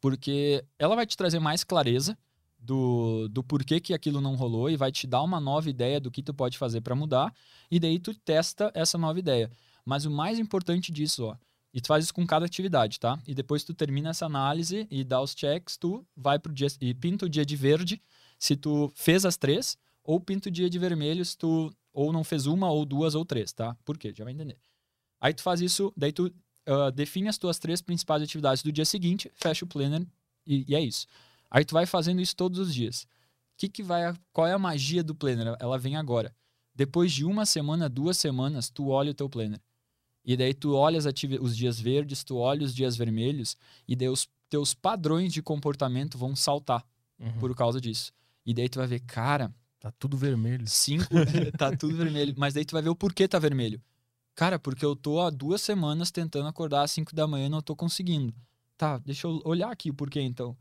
Porque ela vai te trazer mais clareza do, do porquê que aquilo não rolou e vai te dar uma nova ideia do que tu pode fazer para mudar. E daí tu testa essa nova ideia. Mas o mais importante disso, ó, e tu faz isso com cada atividade, tá? E depois tu termina essa análise e dá os checks, tu vai pro dia e pinta o dia de verde se tu fez as três, ou pinta o dia de vermelho se tu ou não fez uma, ou duas, ou três, tá? Por quê? Já vai entender. Aí tu faz isso, daí tu ah, define as tuas três principais atividades do dia seguinte, fecha o planner e, e é isso. Aí tu vai fazendo isso todos os dias. Que que vai, qual é a magia do planner? Ela vem agora. Depois de uma semana, duas semanas, tu olha o teu planner. E daí tu olha os dias verdes, tu olha os dias vermelhos, e daí os teus padrões de comportamento vão saltar Uhum. por causa disso. E daí tu vai ver, cara, Tá tudo vermelho. Cinco, tá tudo vermelho. Mas daí tu vai ver o porquê tá vermelho. Cara, porque eu tô há duas semanas tentando acordar às 5 da manhã e não tô conseguindo. Tá, deixa eu olhar aqui o porquê então.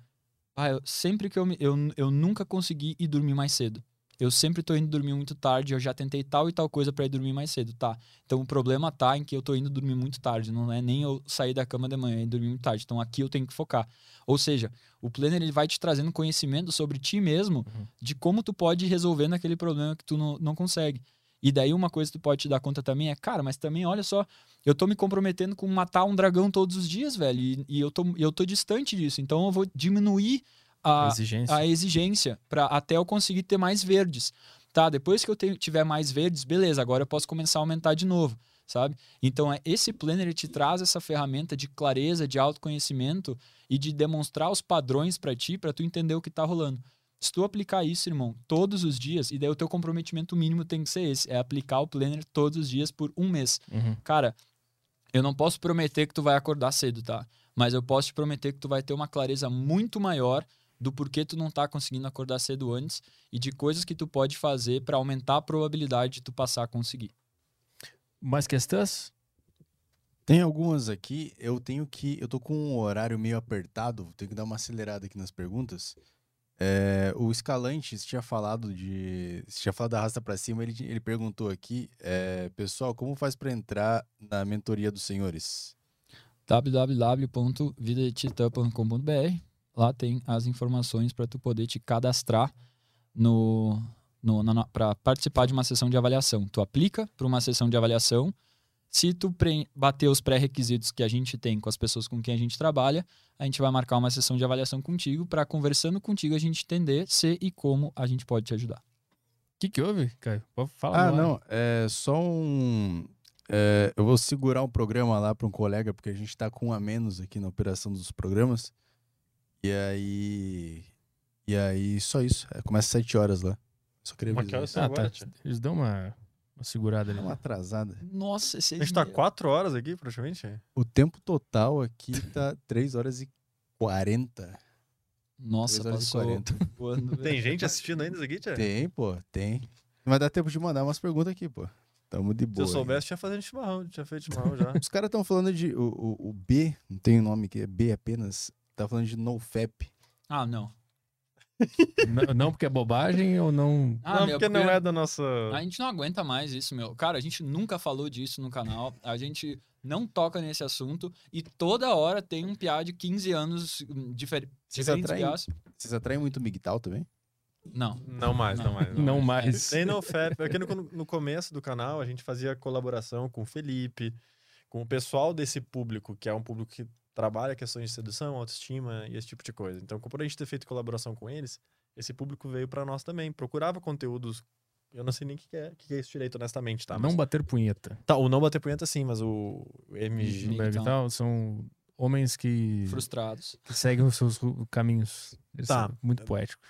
Ah, eu, sempre que eu, me, eu eu nunca consegui ir dormir mais cedo. Eu sempre tô indo dormir muito tarde, eu já tentei tal e tal coisa para ir dormir mais cedo, tá? Então o problema tá em que eu tô indo dormir muito tarde, não é nem eu sair da cama de manhã e dormir muito tarde. Então aqui eu tenho que focar. Ou seja, o planner ele vai te trazendo conhecimento sobre ti mesmo, Uhum. de como tu pode resolver naquele problema que tu não, não consegue. E daí uma coisa que tu pode te dar conta também é, cara, mas também olha só, eu tô me comprometendo com matar um dragão todos os dias, velho, e, e eu, tô, eu tô distante disso. Então eu vou diminuir a, Exigência. a exigência para até eu conseguir ter mais verdes. Tá, depois que eu tenho- tiver mais verdes, beleza, agora eu posso começar a aumentar de novo, sabe? Então, é, esse planner ele te traz essa ferramenta de clareza, de autoconhecimento e de demonstrar os padrões para ti, para tu entender o que tá rolando. Se tu aplicar isso, irmão, todos os dias, e daí o teu comprometimento mínimo tem que ser esse, é aplicar o planner todos os dias por um mês. Uhum. Cara, eu não posso prometer que tu vai acordar cedo, tá? Mas eu posso te prometer que tu vai ter uma clareza muito maior do porquê tu não tá conseguindo acordar cedo antes e de coisas que tu pode fazer para aumentar a probabilidade de tu passar a conseguir. Mais questões? Tem algumas aqui, eu tenho que. Eu tô com um horário meio apertado, tenho que dar uma acelerada aqui nas perguntas. É, o Escalante tinha falado de. Tinha falado da rasta pra cima, ele, ele perguntou aqui, é, pessoal, como faz pra entrar na mentoria dos senhores? www.vidadetitan.com.br Lá tem as informações para tu poder te cadastrar no, no, para participar de uma sessão de avaliação. Tu aplica para uma sessão de avaliação. Se tu bater os pré-requisitos que a gente tem com as pessoas com quem a gente trabalha, a gente vai marcar uma sessão de avaliação contigo para conversando contigo a gente entender se e como a gente pode te ajudar. O que, que houve, Caio? Pode falar. Ah, não, é só um. é, eu vou segurar um programa lá para um colega, porque a gente tá com um a menos aqui na operação dos programas. E aí. E aí, só isso. É, começa às 7 horas lá. Só queria Mas que avisar. horas Ah, tá. Eles dão uma, uma segurada É ali. uma atrasada. Nossa, esse A gente tá quatro horas aqui, praticamente. O tempo total aqui tá 3 horas e 40. Nossa, 3 horas e passou 40. voando, velho. Tem gente assistindo ainda isso aqui, tia? Tem, pô, tem. Vai dar tempo de mandar umas perguntas aqui, pô. Tamo de Se boa. eu aí. soubesse, tinha fazendo chimarrão. Tinha feito chimarrão já. Os caras estão falando de. O, o, o B, não tem o nome que é B apenas. Tá falando de NoFap. Ah, não. N- não porque é bobagem ou não. Ah, não, meu, porque não é da nossa... A gente não aguenta mais isso, meu. Cara, a gente nunca falou disso no canal. A gente não toca nesse assunto. E toda hora tem um piá de 15 anos hum, difer Vocês diferentes atraem- piás. Vocês atraem muito MGTOW também? Não. Não mais, não mais. Não mais. Nem no FAP. Porque no, no começo do canal a gente fazia colaboração com o Felipe, com o pessoal desse público, que é um público que trabalha questões de sedução, autoestima e esse tipo de coisa. Então, por a gente ter feito colaboração com eles, esse público veio pra nós também. Procurava conteúdos. Eu não sei nem o que que é, o que é isso direito, honestamente, tá? não Mas, bater punheta. tá, o não bater punheta sim, mas o MG. Então. Então, tal, são homens que, Frustrados. que seguem os seus caminhos. Eles Tá. muito poéticos.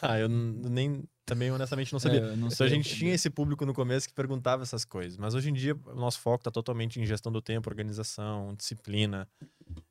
Tá, eu nem. Também honestamente não sabia. É, não Então a gente tinha esse público no começo que perguntava essas coisas, mas hoje em dia o nosso foco está totalmente em gestão do tempo, organização, disciplina.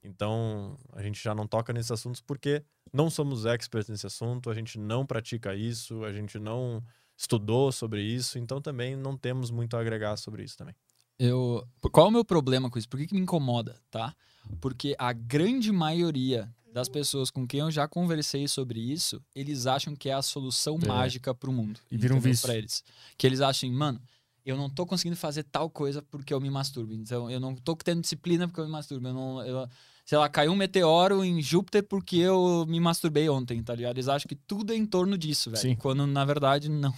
Então a gente já não toca nesses assuntos porque não somos experts nesse assunto, a gente não pratica isso, a gente não estudou sobre isso, então também não temos muito a agregar sobre isso também. Eu, qual é o meu problema com isso? Por que, que me incomoda, tá? Porque a grande maioria das pessoas com quem eu já conversei sobre isso, eles acham que é a solução É. mágica pro mundo. E vira um vício. Pra eles. Que eles acham, mano, eu não tô conseguindo fazer tal coisa porque eu me masturbo. Então, eu não tô tendo disciplina porque eu me masturbo. Eu não, eu- sei lá, caiu um meteoro em Júpiter porque eu me masturbei ontem, tá ligado? Eles acham que tudo é em torno disso, velho. Sim. Quando, na verdade, não.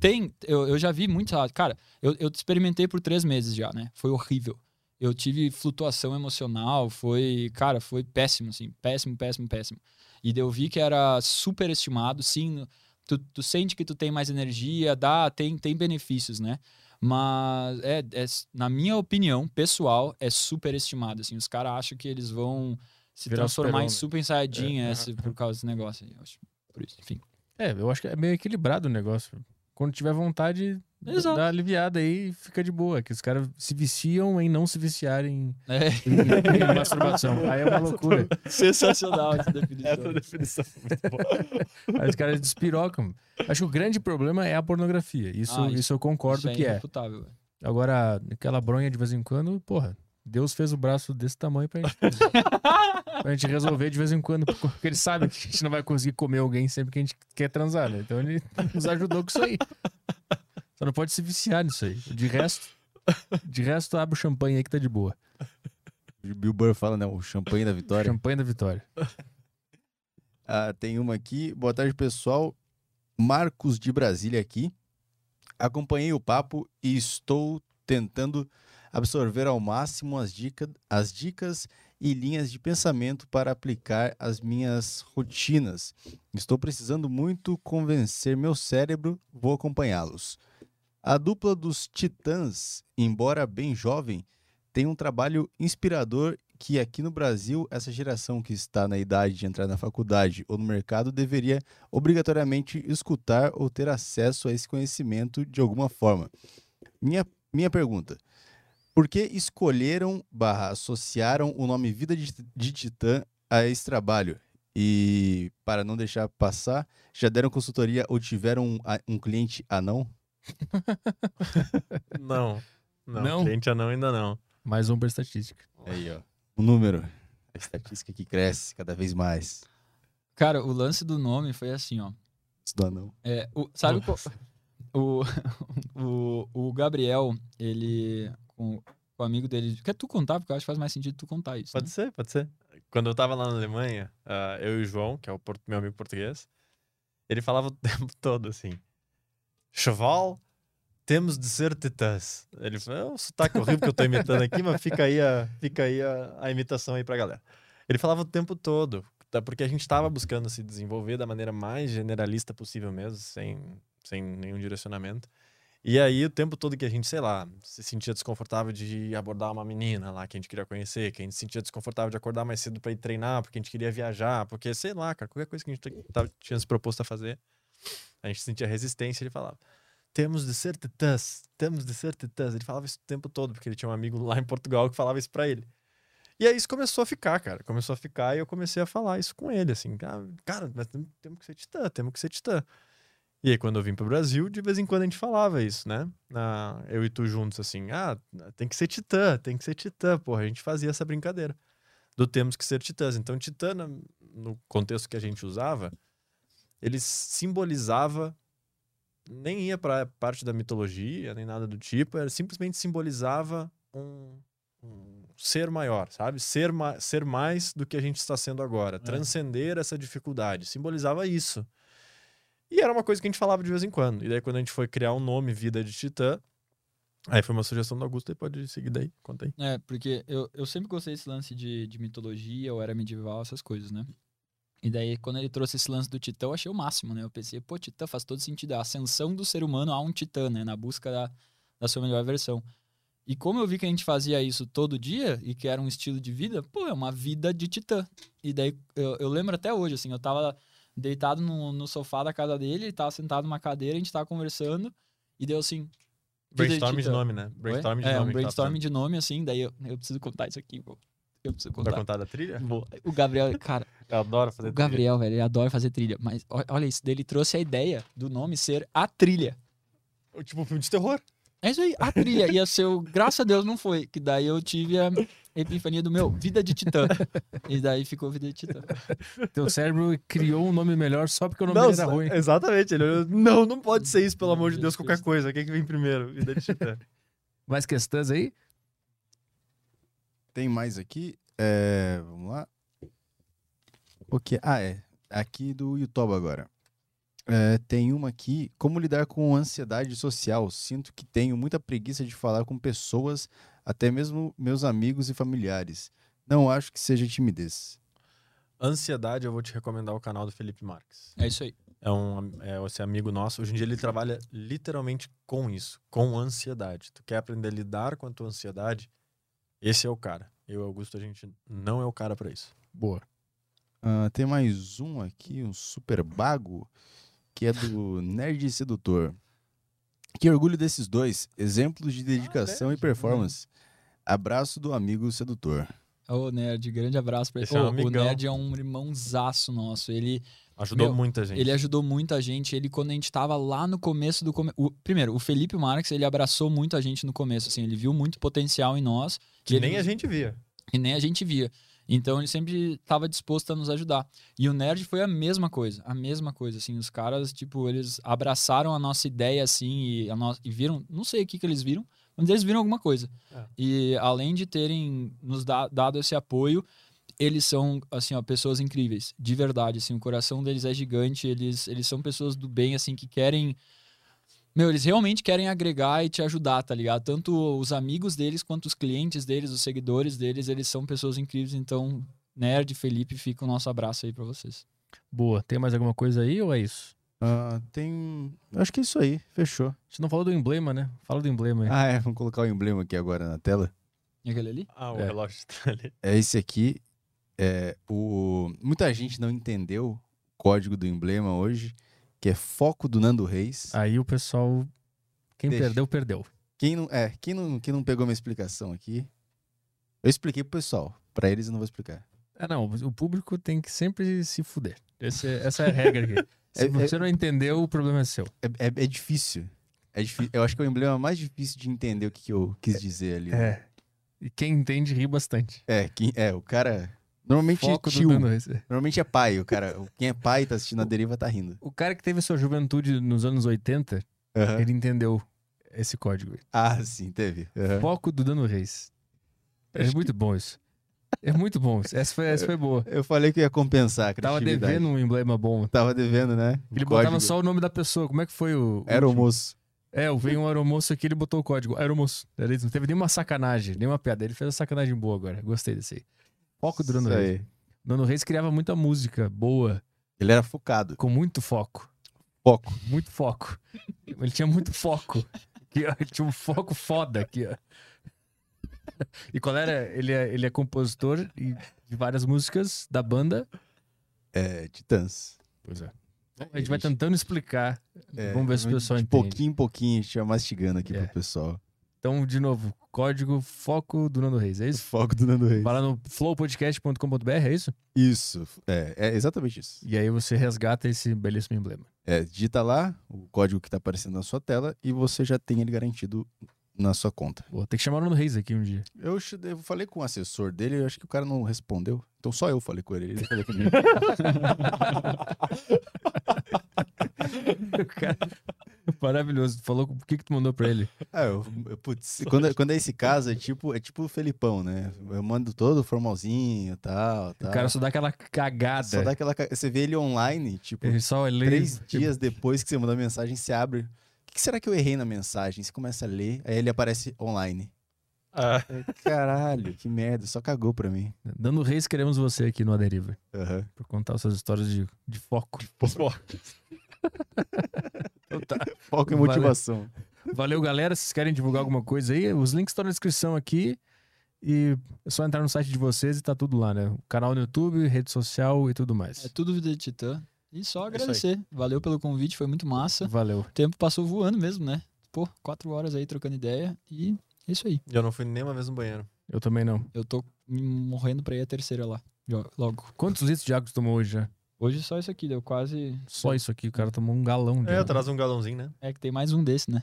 Tem, eu, eu já vi muito. Cara, eu, eu experimentei por três meses já, né? Foi horrível. Eu tive flutuação emocional, foi, cara, foi péssimo, assim, péssimo, péssimo, péssimo. E eu vi que era super estimado, sim, tu, tu sente que tu tem mais energia, dá, tem, tem benefícios, né? Mas, é, é, na minha opinião, pessoal, é super estimado, assim, os caras acham que eles vão se Virar transformar em super saiyajin É, esse, por causa desse negócio aí, eu acho. Por isso, enfim. É, eu acho que é meio equilibrado o negócio. Quando tiver vontade, Exato. Dá aliviada aí e fica de boa. Que os caras se viciam em não se viciarem É em, em masturbação. Aí é uma loucura. sensacional essa definição. Essa definição é muito boa. Aí os caras despirocam. Acho que o grande problema é a pornografia. Isso, Ah, isso, isso- eu concordo Isso que é. irrefutável, velho. Agora, aquela bronha de vez em quando, porra, Deus fez o braço desse tamanho pra gente, pra gente resolver de vez em quando, porque ele sabe que a gente não vai conseguir comer alguém sempre que a gente quer transar, né? Então ele nos ajudou com isso aí. Só não pode se viciar nisso aí. De resto, de resto, abre o champanhe aí que tá de boa. O Bill Burr fala, né? O champanhe da vitória. Champanhe da vitória. Ah, tem uma aqui. Boa tarde, pessoal. Marcos de Brasília aqui. Acompanhei o papo e estou tentando absorver ao máximo as, dica, as dicas e linhas de pensamento para aplicar às minhas rotinas. Estou precisando muito convencer meu cérebro, vou acompanhá-los. A dupla dos Titãs, embora bem jovem, tem um trabalho inspirador que aqui no Brasil, essa geração que está na idade de entrar na faculdade ou no mercado deveria obrigatoriamente escutar ou ter acesso a esse conhecimento de alguma forma. Minha, minha pergunta: por que escolheram barra associaram o nome Vida de, de Titã a esse trabalho? E para não deixar passar, já deram consultoria ou tiveram um, um cliente anão? Não. Não, Não? cliente anão ainda não. Mais um pra estatística. Aí, ó. O número. A estatística que cresce cada vez mais. Cara, o lance do nome foi assim, ó. Isso do anão. É, o, sabe qual- o, o, o Gabriel, ele. Com, com o amigo dele. Quer tu contar? Porque eu acho que faz mais sentido tu contar isso. Pode né? ser, pode ser. Quando eu tava lá na Alemanha, ah, eu e o João, que é o meu amigo português, ele falava o tempo todo assim: Cheval, temos de ser titãs. Ele falou: é um sotaque horrível que eu tô imitando aqui, mas fica aí a, fica aí a, a imitação aí pra galera. Ele falava o tempo todo, tá? porque a gente tava buscando se desenvolver da maneira mais generalista possível mesmo, sem, sem nenhum direcionamento. E aí, o tempo todo que a gente, sei lá, se sentia desconfortável de abordar uma menina lá que a gente queria conhecer, que a gente se sentia desconfortável de acordar mais cedo pra ir treinar, porque a gente queria viajar, porque, sei lá, cara, qualquer coisa que a gente tava- tinha se proposto a fazer, a gente sentia resistência. Ele falava: temos de ser titãs, temos de ser titãs. Ele falava isso o tempo todo, porque ele tinha um amigo lá em Portugal que falava isso pra ele. E aí isso começou a ficar, cara. Começou a ficar e eu comecei a falar isso com ele, assim, "Ah, cara, tem- temos que ser titã, temos que ser titã. E aí, quando eu vim pro Brasil, de vez em quando a gente falava isso, né? Na, eu e tu juntos, assim, ah, tem que ser titã, tem que ser titã. Porra, a gente fazia essa brincadeira do temos que ser titãs. Então, titã, no contexto que a gente usava, ele simbolizava, nem ia pra parte da mitologia, nem nada do tipo, era simplesmente simbolizava um, um ser maior, sabe? Ser, ma ser mais do que a gente está sendo agora, transcender essa dificuldade. Simbolizava isso. E era uma coisa que a gente falava de vez em quando. E daí, quando a gente foi criar um nome, Vida de Titã, aí foi uma sugestão do Augusto, e pode seguir daí, conta aí. É, porque eu, eu sempre gostei desse lance de, de mitologia, ou era medieval, essas coisas, né? E daí, quando ele trouxe esse lance do Titã, eu achei o máximo, né? Eu pensei, pô, Titã faz todo sentido. A ascensão do ser humano a um Titã, né? Na busca da, da sua melhor versão. E como eu vi que a gente fazia isso todo dia, e que era um estilo de vida, pô, é uma vida de Titã. E daí, eu, eu lembro até hoje, assim, eu tava deitado no, no sofá da casa dele, ele tava sentado numa cadeira, a gente tava conversando, e deu assim... Brainstorm de nome, né? Brainstorm de é, nome. um tá brainstorm fazendo. de nome, assim, daí eu, eu preciso contar isso aqui, pô. Eu preciso Vai contar. contar da trilha? Vou. O Gabriel, cara, Eu adoro fazer o Gabriel, velho, ele adora fazer trilha. Mas olha isso, ele trouxe a ideia do nome ser a trilha. trilha. Tipo um filme de terror. É isso aí, a trilha. Ia ser o. Graças a Deus não foi. Que daí eu tive a epifania do meu Vida de Titã. E daí ficou Vida de Titã. Teu cérebro criou um nome melhor só porque o nome dele era ruim. Exatamente. Ele, olhou, não, não pode ser isso, pelo amor de Deus, qualquer coisa. O que, é que vem primeiro? Vida de Titã. Mais questões aí? Tem mais aqui. É, vamos lá. O que? Ah, é. Aqui do YouTube agora. É, tem uma aqui. Como lidar com ansiedade social? Sinto que tenho muita preguiça de falar com pessoas, até mesmo meus amigos e familiares. Não acho que seja timidez. Ansiedade, eu vou te recomendar o canal do Felipe Marques. É isso aí. É um é esse amigo nosso. Hoje em dia ele trabalha literalmente com isso, com ansiedade. Tu quer aprender a lidar com a tua ansiedade? Esse é o cara. Eu, Augusto, a gente não é o cara pra isso. Boa. Ah, tem mais um aqui, um super bago, que é do Nerd Sedutor. Que orgulho desses dois. Exemplos de dedicação e Nerd. performance. Abraço do amigo sedutor. Ô, Nerd, grande abraço pra ele. Esse é um o. Nerd é um irmãozaço nosso. Ele, Ajudou Meu, muita gente. ele ajudou muita gente. Ele, quando a gente tava lá no começo do... Come... o- primeiro, o Felipe Marques, ele abraçou muito a gente no começo, assim. Ele viu muito potencial em nós. Que ele- nem a gente via. e nem a gente via. Então ele sempre estava disposto a nos ajudar. E o Nerd foi a mesma coisa, a mesma coisa, assim, os caras, tipo, eles abraçaram a nossa ideia, assim, e, a no... e viram, não sei o que que eles viram, mas eles viram alguma coisa. É. E além de terem nos da- dado esse apoio, eles são, assim, ó, pessoas incríveis, de verdade, assim, o coração deles é gigante, eles, eles são pessoas do bem, assim, que querem... Meu, eles realmente querem agregar e te ajudar, tá ligado? Tanto os amigos deles quanto os clientes deles, os seguidores deles, eles são pessoas incríveis. Então, Nerd, Felipe, fica o nosso abraço aí pra vocês. Boa. Tem mais alguma coisa aí ou é isso? Ah, tem. Acho que é isso aí. Fechou. A gente não falou do emblema, né? Fala do emblema aí. Ah, é. Vamos colocar o emblema aqui agora na tela. E aquele ali? Ah, o É. relógio tá ali. É esse aqui. É o... Muita gente não entendeu o código do emblema hoje, que é foco do Nando Reis. Aí o pessoal. Quem Deixa. perdeu, perdeu. Quem não, é, quem não, quem não pegou minha explicação aqui, eu expliquei pro pessoal. Pra eles eu não vou explicar. Ah, não. O público tem que sempre se fuder. Esse é- essa é a regra aqui. Se É- você não entendeu, o problema é seu. É, é- é difícil. É difí- Eu acho que é o emblema mais difícil de entender o que, que eu quis dizer ali. né? É. E quem entende ri bastante. É, quem, é o cara. Normalmente Foco é tio. Normalmente é pai. O cara, quem é pai e tá assistindo a deriva tá rindo. O cara que teve sua juventude nos anos 80, Aham. ele entendeu esse código. Ah, sim, teve. Aham. Foco do Dano Reis. É Acho muito bom isso. É muito bom isso. Essa foi, essa foi boa. Eu falei que ia compensar a Tava devendo um emblema bom. Tava devendo, né? Ele botava só o nome da pessoa. Como é que foi o. Era o moço. É, veio um aeromoço aqui, ele botou o código. Aeromoço. Isso, Não teve nenhuma sacanagem, nenhuma piada. Ele fez a sacanagem boa agora. Gostei desse aí. Foco do Nando Reis. Nando Reis criava muita música boa, Ele era focado. com muito foco. Foco. Muito foco. Ele tinha muito foco. Ele tinha um foco foda aqui, ó. E qual era? Ele é, ele é compositor de várias músicas da banda. É, Titãs. Pois é. A gente vai tentando explicar. É, Vamos ver se o pessoal de entende. pouquinho em pouquinho a gente vai mastigando aqui É. pro pessoal. Então, de novo, código foco do Nando Reis, é isso? Foco do Nando Reis. Vai lá no flowpodcast.com.br, é isso? Isso. É, é exatamente isso. E aí você resgata esse belíssimo emblema. É, digita lá o código que tá aparecendo na sua tela e você já tem ele garantido na sua conta. Vou ter que chamar o Nando Reis aqui um dia. Eu, eu falei com o assessor dele, eu acho que o cara não respondeu. Então só eu falei com ele. Ele falou comigo. O cara- Maravilhoso. Tu Falou o que, que tu mandou pra ele? Ah, eu, eu- putz, quando, quando é esse caso, é tipo, é tipo o Felipão, né? Eu mando todo formalzinho e tal, tal. O cara só dá aquela cagada. Só dá aquela. ca- Você vê ele online, tipo, Ele só lê. três tipo, dias depois que você mandou a mensagem, você abre. O que, que será que eu errei na mensagem? Você começa a ler, aí ele aparece online. Ah, Caralho, que merda, só cagou pra mim. Dando Reis, queremos você aqui no Aderiva. Aham. Pra contar essas histórias de, de foco. pô, Então tá. Foco e Valeu. motivação. Valeu, galera. Se vocês querem divulgar alguma coisa aí, os links estão na descrição aqui. E é só entrar no site de vocês e tá tudo lá, né? O canal no YouTube, rede social e tudo mais. É tudo Vida de Titã. E só aí. agradecer. Valeu pelo convite, foi muito massa. Valeu. O tempo passou voando mesmo, né? Pô, quatro horas aí trocando ideia e é isso aí. eu não fui nem uma vez no banheiro. Eu também não. Eu tô morrendo pra ir a terceira lá, logo. Quantos litros de água tu tomou hoje já? Hoje só isso aqui, deu quase... Só isso aqui. O cara tomou um galão de É, água. traz um galãozinho, né? É que tem mais um desse, né?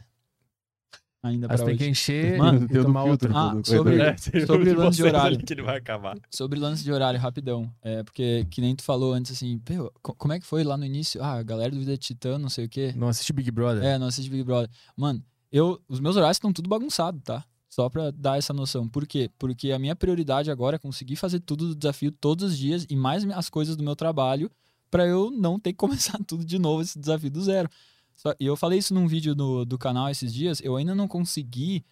Ainda Mas pra tem hoje. que encher Mano, e o tomar outra. Ah, sobre, É, sobre um lance de horário. que ele vai acabar. Sobre lance de horário, rapidão. É, porque que nem tu falou antes, assim, "Pô, co- como é que foi lá no início? Ah, a galera do Vida Titã, não sei o quê. Não assiste Big Brother. É, não assiste Big Brother. Mano, eu, os meus horários estão tudo bagunçado, tá? Só pra dar essa noção. Por quê? Porque a minha prioridade agora é conseguir fazer tudo do desafio todos os dias e mais as coisas do meu trabalho pra eu não ter que começar tudo de novo, esse desafio do zero. E eu falei isso num vídeo do, do canal esses dias, eu ainda não consegui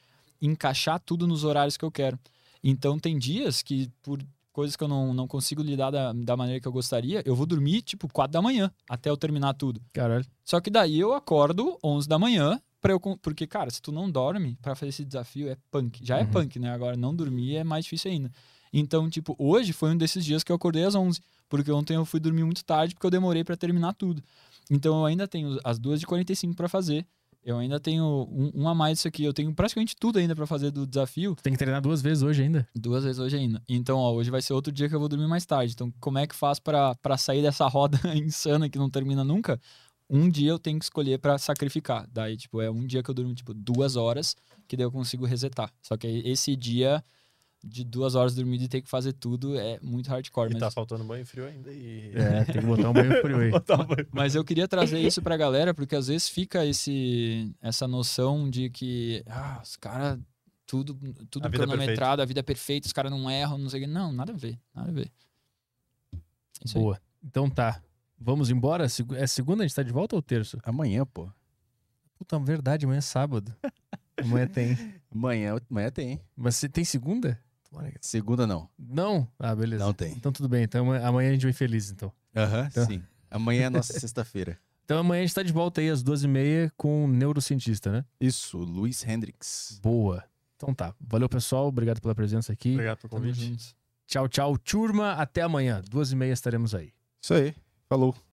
encaixar tudo nos horários que eu quero. Então tem dias que, por coisas que eu não, não consigo lidar da, da maneira que eu gostaria, eu vou dormir tipo 4 da manhã até eu terminar tudo. Caralho. Só que daí eu acordo 11 da manhã para eu porque cara, se tu não dorme pra fazer esse desafio é punk. Já é Uhum. punk, né? Agora não dormir é mais difícil ainda. Então, tipo, hoje foi um desses dias que eu acordei às 11, porque ontem eu fui dormir muito tarde porque eu demorei pra terminar tudo. Então eu ainda tenho as duas de 45 pra fazer Eu ainda tenho um, um a mais disso aqui. Eu tenho praticamente tudo ainda pra fazer do desafio. Tem que treinar duas vezes hoje ainda. Duas vezes hoje ainda. Então, ó, hoje vai ser outro dia que eu vou dormir mais tarde. Então, como é que faz pra sair dessa roda insana que não termina nunca? Um dia eu tenho que escolher pra sacrificar. Daí, tipo, é um dia que eu durmo, tipo, duas horas, que daí eu consigo resetar. Só que esse dia de duas horas dormindo e ter que fazer tudo é muito hardcore. E Mas, tá faltando banho frio ainda e. É, tem que botar um banho frio aí. Um banho- mas eu queria trazer isso pra galera, porque às vezes fica esse, essa noção de que, ah, os caras, tudo, tudo A é cronometrado, a vida é perfeita, os caras não erram, não sei o quê. Não, nada a ver, nada a ver. Isso aí. Boa. Então tá. Vamos embora? É segunda? A gente tá de volta ou terço? Amanhã, pô. Puta, verdade, amanhã é sábado. Amanhã tem. Amanhã, amanhã tem. Mas se tem segunda? Segunda não. Não? Ah, beleza. Não tem. Então tudo bem. Então amanhã- a gente vai feliz, então. Aham, Então- sim. Amanhã é nossa sexta-feira. Então amanhã a gente tá de volta aí às duas e meia com o neurocientista, né? Isso, Luiz Hendrix. Boa. Então tá. Valeu, pessoal. Obrigado pela presença aqui. Obrigado pelo convite. Tchau, tchau, turma. Até amanhã. Duas e meia estaremos aí. Isso aí. Falou.